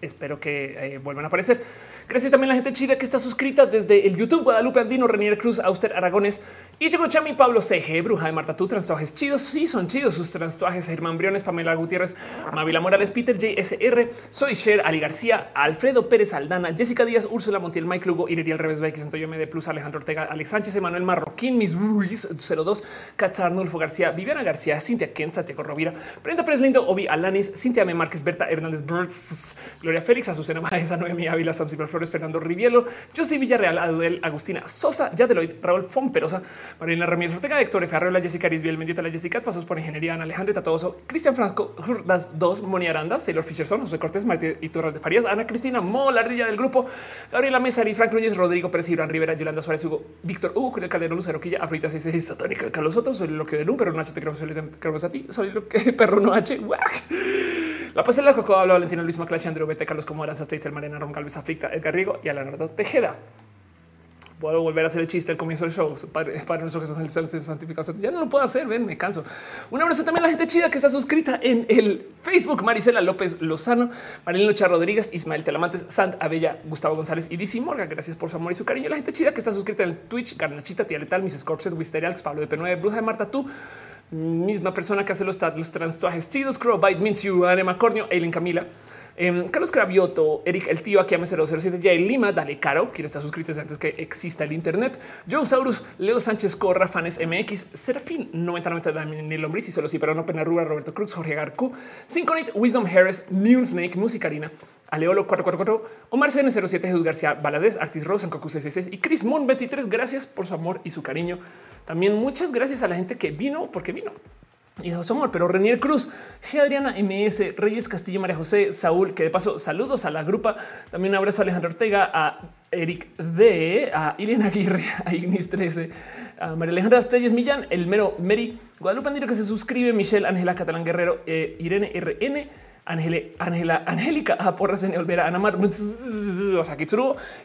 Espero que eh, vuelvan a aparecer. Gracias también a la gente chida que está suscrita desde el YouTube, Guadalupe Andino, Renier Cruz, Auster Aragones y Chico Chami, Pablo CG, Bruja de Marta, tú transtuajes chidos. Sí, son chidos sus transtuajes. Germán Briones, Pamela Gutiérrez, Mavila Morales, Peter JSR, Soy Cher, Ali García, Alfredo Pérez Aldana, Jessica Díaz, Úrsula Montiel, Mike Lugo, Iriel Reves, Becky Santoyo, MD Plus, Alejandro Ortega, Alex Sánchez, Emanuel Marroquín, Mis Ruiz 02, Katz Arnulfo García, Viviana García, Cintia Ken, Santiago Rovira, Brenda Pérez Lindo, Obi Alanis, Cintia M. Márquez, Berta Hernández, Gloria Félix, Azucena Maesa, Noemí Ávila, Samsipra Flores, Fernando Rivielo, José Villarreal, Adel, Agustina Sosa, Yadeloid, Raúl Fomperosa, Marina Ramírez Ortega, Héctor F. Arreola, Jessica Arisbiel, Mendieta, la Jessica, Pasos por Ingeniería, Ana Alejandro Tatoso, Cristian Franco, Jurdas 2, Moni Aranda, Taylor Fisherson, José Cortés, Torres de Farías, Ana Cristina Mo, la ardilla del grupo, Gabriela Mesa, y Frank Núñez, Rodrigo Pérez, Iván Rivera, Yolanda Suárez, Hugo, Víctor Hugo, Julio Calderón, Lucero Quilla, Afrita 66, Satónica, Carlos Soto, soy lo que de Lum, pero no H, te queremos a ti, soy lo que perro no H, La pastel de Coco habla Valentina Luis Maclash, Andrew Bete, Carlos Comoras, Aceite, Marina Ron Galvez, Aflicta, Edgar Riego y Alanardo Tejeda puedo volver a hacer el chiste al comienzo del show. Padre, padre nuestro que estás santificado. Ya no lo puedo hacer. Ven, me canso. Un abrazo también a la gente chida que está suscrita en el Facebook. Marisela López Lozano, Marilyn Lucha Rodríguez, Ismael Telamantes, Sant Abella, Gustavo González y DC Morgan. Gracias por su amor y su cariño. La gente chida que está suscrita en el Twitch, Garnachita, Tía Letal, Miss Scorpset, Wisteria, Pablo de P9, Bruja de Marta, tú misma persona que hace los, los transtuajes chidos, Crow, Bite, Means You, Anema Cornio, Eileen Camila. Em, Carlos Cravioto, Eric, el tío aquí a 007, ya Lima, Dale Caro, quiere estar suscrito antes que exista el Internet. Joe Saurus, Leo Sánchez Corra, Fanes MX, Serafín 9090, Daniel Lombriz y solo sí, pero no Pena Roberto Cruz, Jorge Garcú, Synconite, Wisdom Harris, New Snake, Musicarina, Aleolo 444, Omar CN07, Jesús García Valadez, Artis Rose, en Cocu 66 y Chris Moon 23. Gracias por su amor y su cariño. También muchas gracias a la gente que vino porque vino. Y su amor, pero Renier Cruz, G. Adriana MS, Reyes Castillo, María José, Saúl, que de paso saludos a la grupa. También un abrazo a Alejandro Ortega, a Eric D, a Irene Aguirre, a Ignis 13, a María Alejandra Telles Millán, el mero Mary, Guadalupe Andino que se suscribe, Michelle Ángela Catalán Guerrero, eh, Irene RN. Ángela, Angélica, a Porras en Olvera, Ana Mar,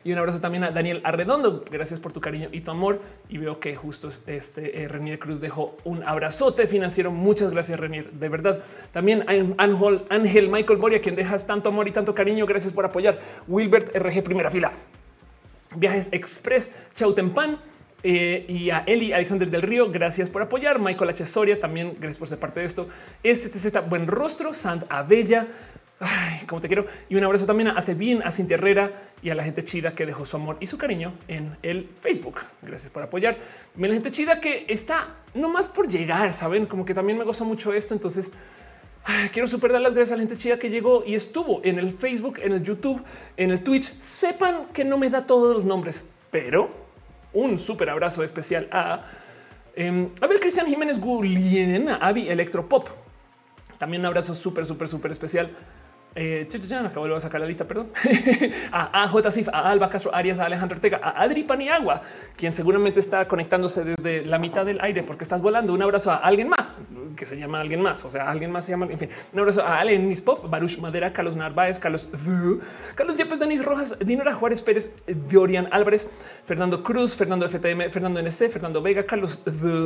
y un abrazo también a Daniel Arredondo. Gracias por tu cariño y tu amor. Y veo que justo este eh, Renier Cruz dejó un abrazote financiero. Muchas gracias, Renier. De verdad. También Ángel, Ángel Michael Moria, quien dejas tanto amor y tanto cariño. Gracias por apoyar. Wilbert RG, primera fila. Viajes Express, Chautempan. Eh, y a Eli Alexander del Río, gracias por apoyar. Michael H. Soria, también gracias por ser parte de esto. Este está buen rostro, Sant Abella, Ay, como te quiero. Y un abrazo también a Tevin, a Cintia Herrera y a la gente chida que dejó su amor y su cariño en el Facebook. Gracias por apoyar. También la gente chida que está no más por llegar, saben, como que también me goza mucho esto. Entonces, quiero super dar las gracias a la gente chida que llegó y estuvo en el Facebook, en el YouTube, en el Twitch. Sepan que no me da todos los nombres, pero un súper abrazo especial a eh, a ver Cristian Jiménez Gulien, a Avi Electropop. También un abrazo súper, súper, súper especial eh, ya acabo de sacar la lista, perdón. a, J. Sif, a Alba Castro Arias, a Alejandro Ortega, a Adri Paniagua, quien seguramente está conectándose desde la mitad del aire porque estás volando. Un abrazo a alguien más que se llama alguien más. O sea, alguien más se llama. En fin, un abrazo a Allen Pop, Baruch Madera, Carlos Narváez, Carlos, Carlos Yepes, Denis Rojas, Dinora Juárez Pérez, Dorian Álvarez, Fernando Cruz, Fernando FTM, Fernando NC, Fernando Vega, Carlos,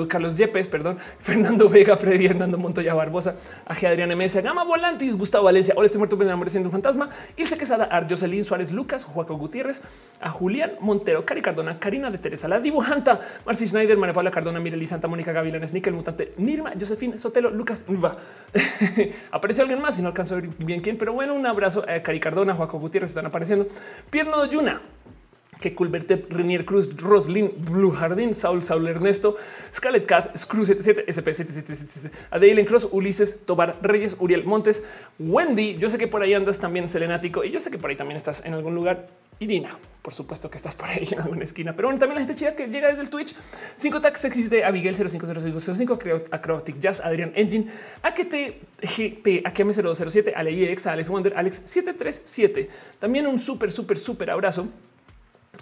Carlos Yepes, perdón, Fernando Vega, Freddy Hernando Montoya Barbosa, a G. Adrián MS, Gama Volantis, Gustavo Valencia. Hola, estoy muerto me siendo un fantasma. Ilse Quesada, a Jocelyn Suárez Lucas, Juaco Gutiérrez, a Julián Montero, Cari Cardona, Karina de Teresa, la dibujanta, Marcy Schneider, María Paula Cardona, Mireli Santa Mónica Gavilanes, Nickel Mutante, Nirma, Josefina Sotelo, Lucas Apareció alguien más y no alcanzó a ver bien quién, pero bueno, un abrazo a Cari Cardona, Juaco Gutiérrez están apareciendo. Pierno Yuna, que Culverte, Renier Cruz, Roslin, Blue Jardín, Saul, Saul Ernesto, Scarlet Cat, Screw 77, SP 7777, Adelen Cross, Ulises, Tobar Reyes, Uriel Montes, Wendy. Yo sé que por ahí andas también selenático y yo sé que por ahí también estás en algún lugar. Y Dina, por supuesto que estás por ahí en alguna esquina, pero bueno, también la gente chida que llega desde el Twitch. 5 tags sexys de Abigail 050505, Acrobatic Jazz, Adrián Engine, AKT GP, AKM 007, Ale Alex Wonder, Alex 737. También un súper, súper, súper abrazo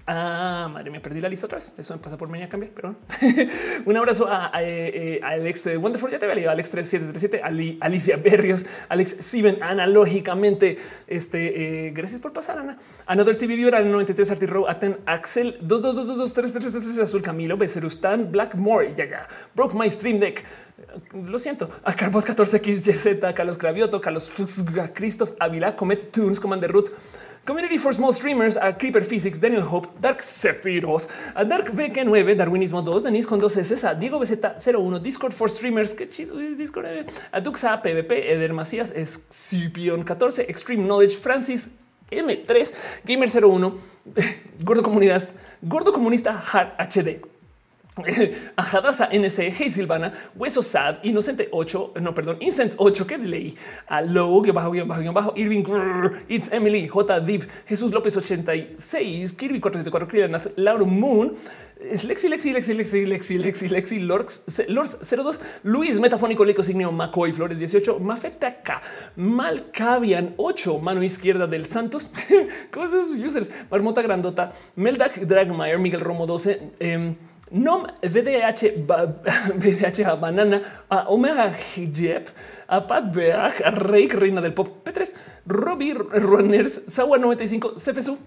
Ah, madre mía, perdí la lista otra vez. Eso me pasa por venir a cambiar, pero un abrazo a, eh, Alex de Wonderful. Ya te había leído Alex 3737, Alicia Berrios, Alex Steven, analógicamente. Este, eh, gracias por pasar, Ana. Another TV Viewer, 93 Arti Row, Aten, Axel 22222333 Azul Camilo, Becerustan, Blackmore, ya ya, Broke My Stream Deck. Lo siento. A Carbot 14XYZ, Carlos Cravioto, Carlos Christoph Avila, Comet Tunes, Commander Root. Community for Small Streamers, a Creeper Physics, Daniel Hope, Dark Sephiroth, a Dark BK9, Darwinismo 2, Denis con dos S, a Diego BZ01, Discord for Streamers, qué chido Discord, eh. a Duxa PvP, Eder Macías, Scipion 14, Extreme Knowledge, Francis M3, Gamer 01, Gordo Comunidad, Gordo Comunista HD. Ajadasa NC, Hey Silvana, Hueso Sad, Inocente 8, no, perdón, Incense 8, que leí a Low, bajo, bajo, bajo, Irving, It's Emily, J. Deep, Jesús López 86, Kirby 474, Krillanath, Lauro Moon, Lexi, Lexi, Lexi, Lexi, Lexi, Lexi, Lexi, Lorx, Lorx 02, Luis, Metafónico, Leco, Signio, McCoy, Flores 18, Mafetaca, Malcavian 8, mano izquierda del Santos, ¿cómo es sus users? Marmota Grandota, Meldak, Dragmeyer, Miguel Romo 12, eh, Nom VDH, VDH Banana, a Omega Jep, a Pat Beach, a Reik, Reina del Pop, P3, Robbie Runners, Sawa 95, CFSU,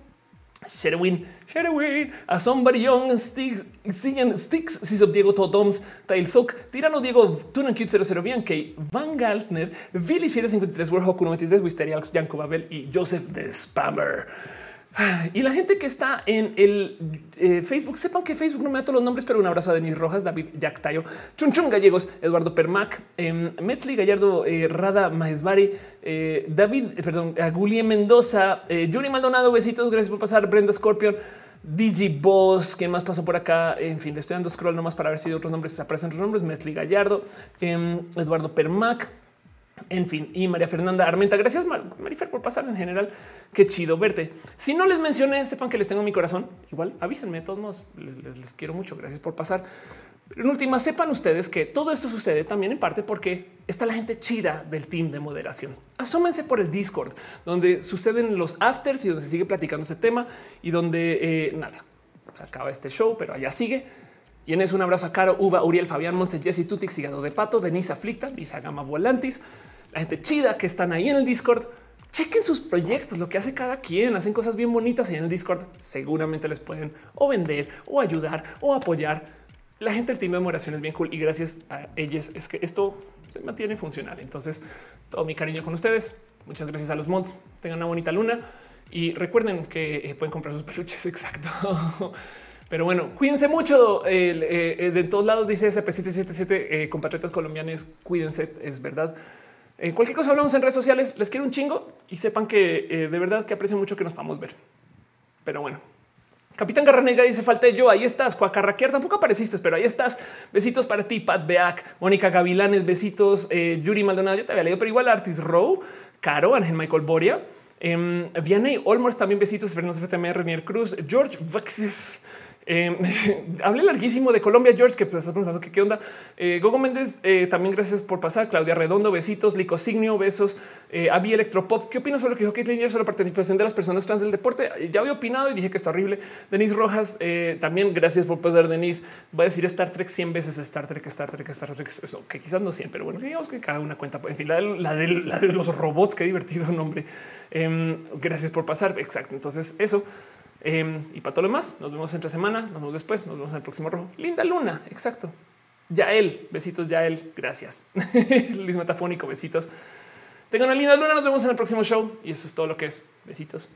Sherwin, Sherwin, a Somebody Young, Sticks, Sticks, Sisop Diego Todoms, Tailthuk, Tirano Diego, Tunan Cute 00 Bianca, Van Galtner, Billy 753, Warhawk 93, Wisterials, Janko Babel y Joseph the Spammer. Y la gente que está en el eh, Facebook, sepan que Facebook no me da todos los nombres, pero un abrazo a Denis Rojas, David Yactayo, Chunchun Gallegos, Eduardo Permac, eh, Metzli Gallardo, eh, Rada Maesbari, eh, David, perdón, Gulie Mendoza, Yuri Maldonado, besitos, gracias por pasar, Brenda Scorpion. Digi Boss, ¿quién más pasó por acá? En fin, le estoy dando scroll nomás para ver si otros nombres aparecen otros nombres. Metzli Gallardo, em, Eduardo Permac, en fin, y María Fernanda Armenta. Gracias, Marifer, por pasar en general. Qué chido verte. Si no les mencioné, sepan que les tengo mi corazón. Igual avísenme, de todos modos, les, quiero mucho. Gracias por pasar. En última, sepan ustedes que todo esto sucede también en parte porque está la gente chida del team de moderación. Asómense por el Discord, donde suceden los afters y donde se sigue platicando ese tema y donde eh, nada, se acaba este show, pero allá sigue. Y en eso un abrazo a Caro, Uva, Uriel, Fabián, Monse, Jesse Tutix, Hígado de Pato, Denise Aflicta, Lisa Gama Volantis, la gente chida que están ahí en el Discord. Chequen sus proyectos, lo que hace cada quien, hacen cosas bien bonitas en el Discord. Seguramente les pueden o vender o ayudar o apoyar. La gente del team de memoración es bien cool y gracias a ellas es que esto se mantiene funcional. Entonces, todo mi cariño con ustedes. Muchas gracias a los mods. Tengan una bonita luna y recuerden que eh, pueden comprar sus peluches. Exacto. Pero bueno, cuídense mucho. Eh, eh, de todos lados dice SP777 compatriotas colombianos. Cuídense, es verdad. Cualquier cosa hablamos en redes sociales. Les quiero un chingo y sepan que eh, de verdad que aprecio mucho que nos podamos ver. Pero bueno, Capitán Garranega dice falta yo. Ahí estás. Cuacarraquear tampoco apareciste, pero ahí estás. Besitos para ti, Pat Beak, Mónica Gavilanes. Besitos, eh, Yuri Maldonado. Yo te había leído, pero igual Artis Row, Caro, Ángel Michael Boria, eh, Vianney Olmors. También besitos. Fernando FTM, Renier Cruz, George Vaxis. Eh, hablé larguísimo de Colombia, George, que pues estás preguntando qué onda. Eh, Gogo Méndez, eh, también gracias por pasar. Claudia Redondo, besitos. Licosignio, besos. Eh, Avi Electropop, ¿qué opinas sobre lo que dijo Caitlyn sobre la participación de las personas trans del deporte? Ya había opinado y dije que está horrible. Denise Rojas, también gracias por pasar, Denise. Voy a decir Star Trek 100 veces Star Trek, Star Trek, Star Trek. Eso que quizás no 100, pero bueno, digamos que cada una cuenta. En fin, la de, la de los robots, qué divertido nombre. Em, gracias por pasar. Exacto. Entonces, eso. Em, y para todo lo demás, nos vemos entre semana, nos vemos después, nos vemos en el próximo rojo. Linda luna, exacto. Ya él, besitos, ya él, gracias. Luis Metafónico, besitos. Tengan una linda luna, nos vemos en el próximo show y eso es todo lo que es. Besitos.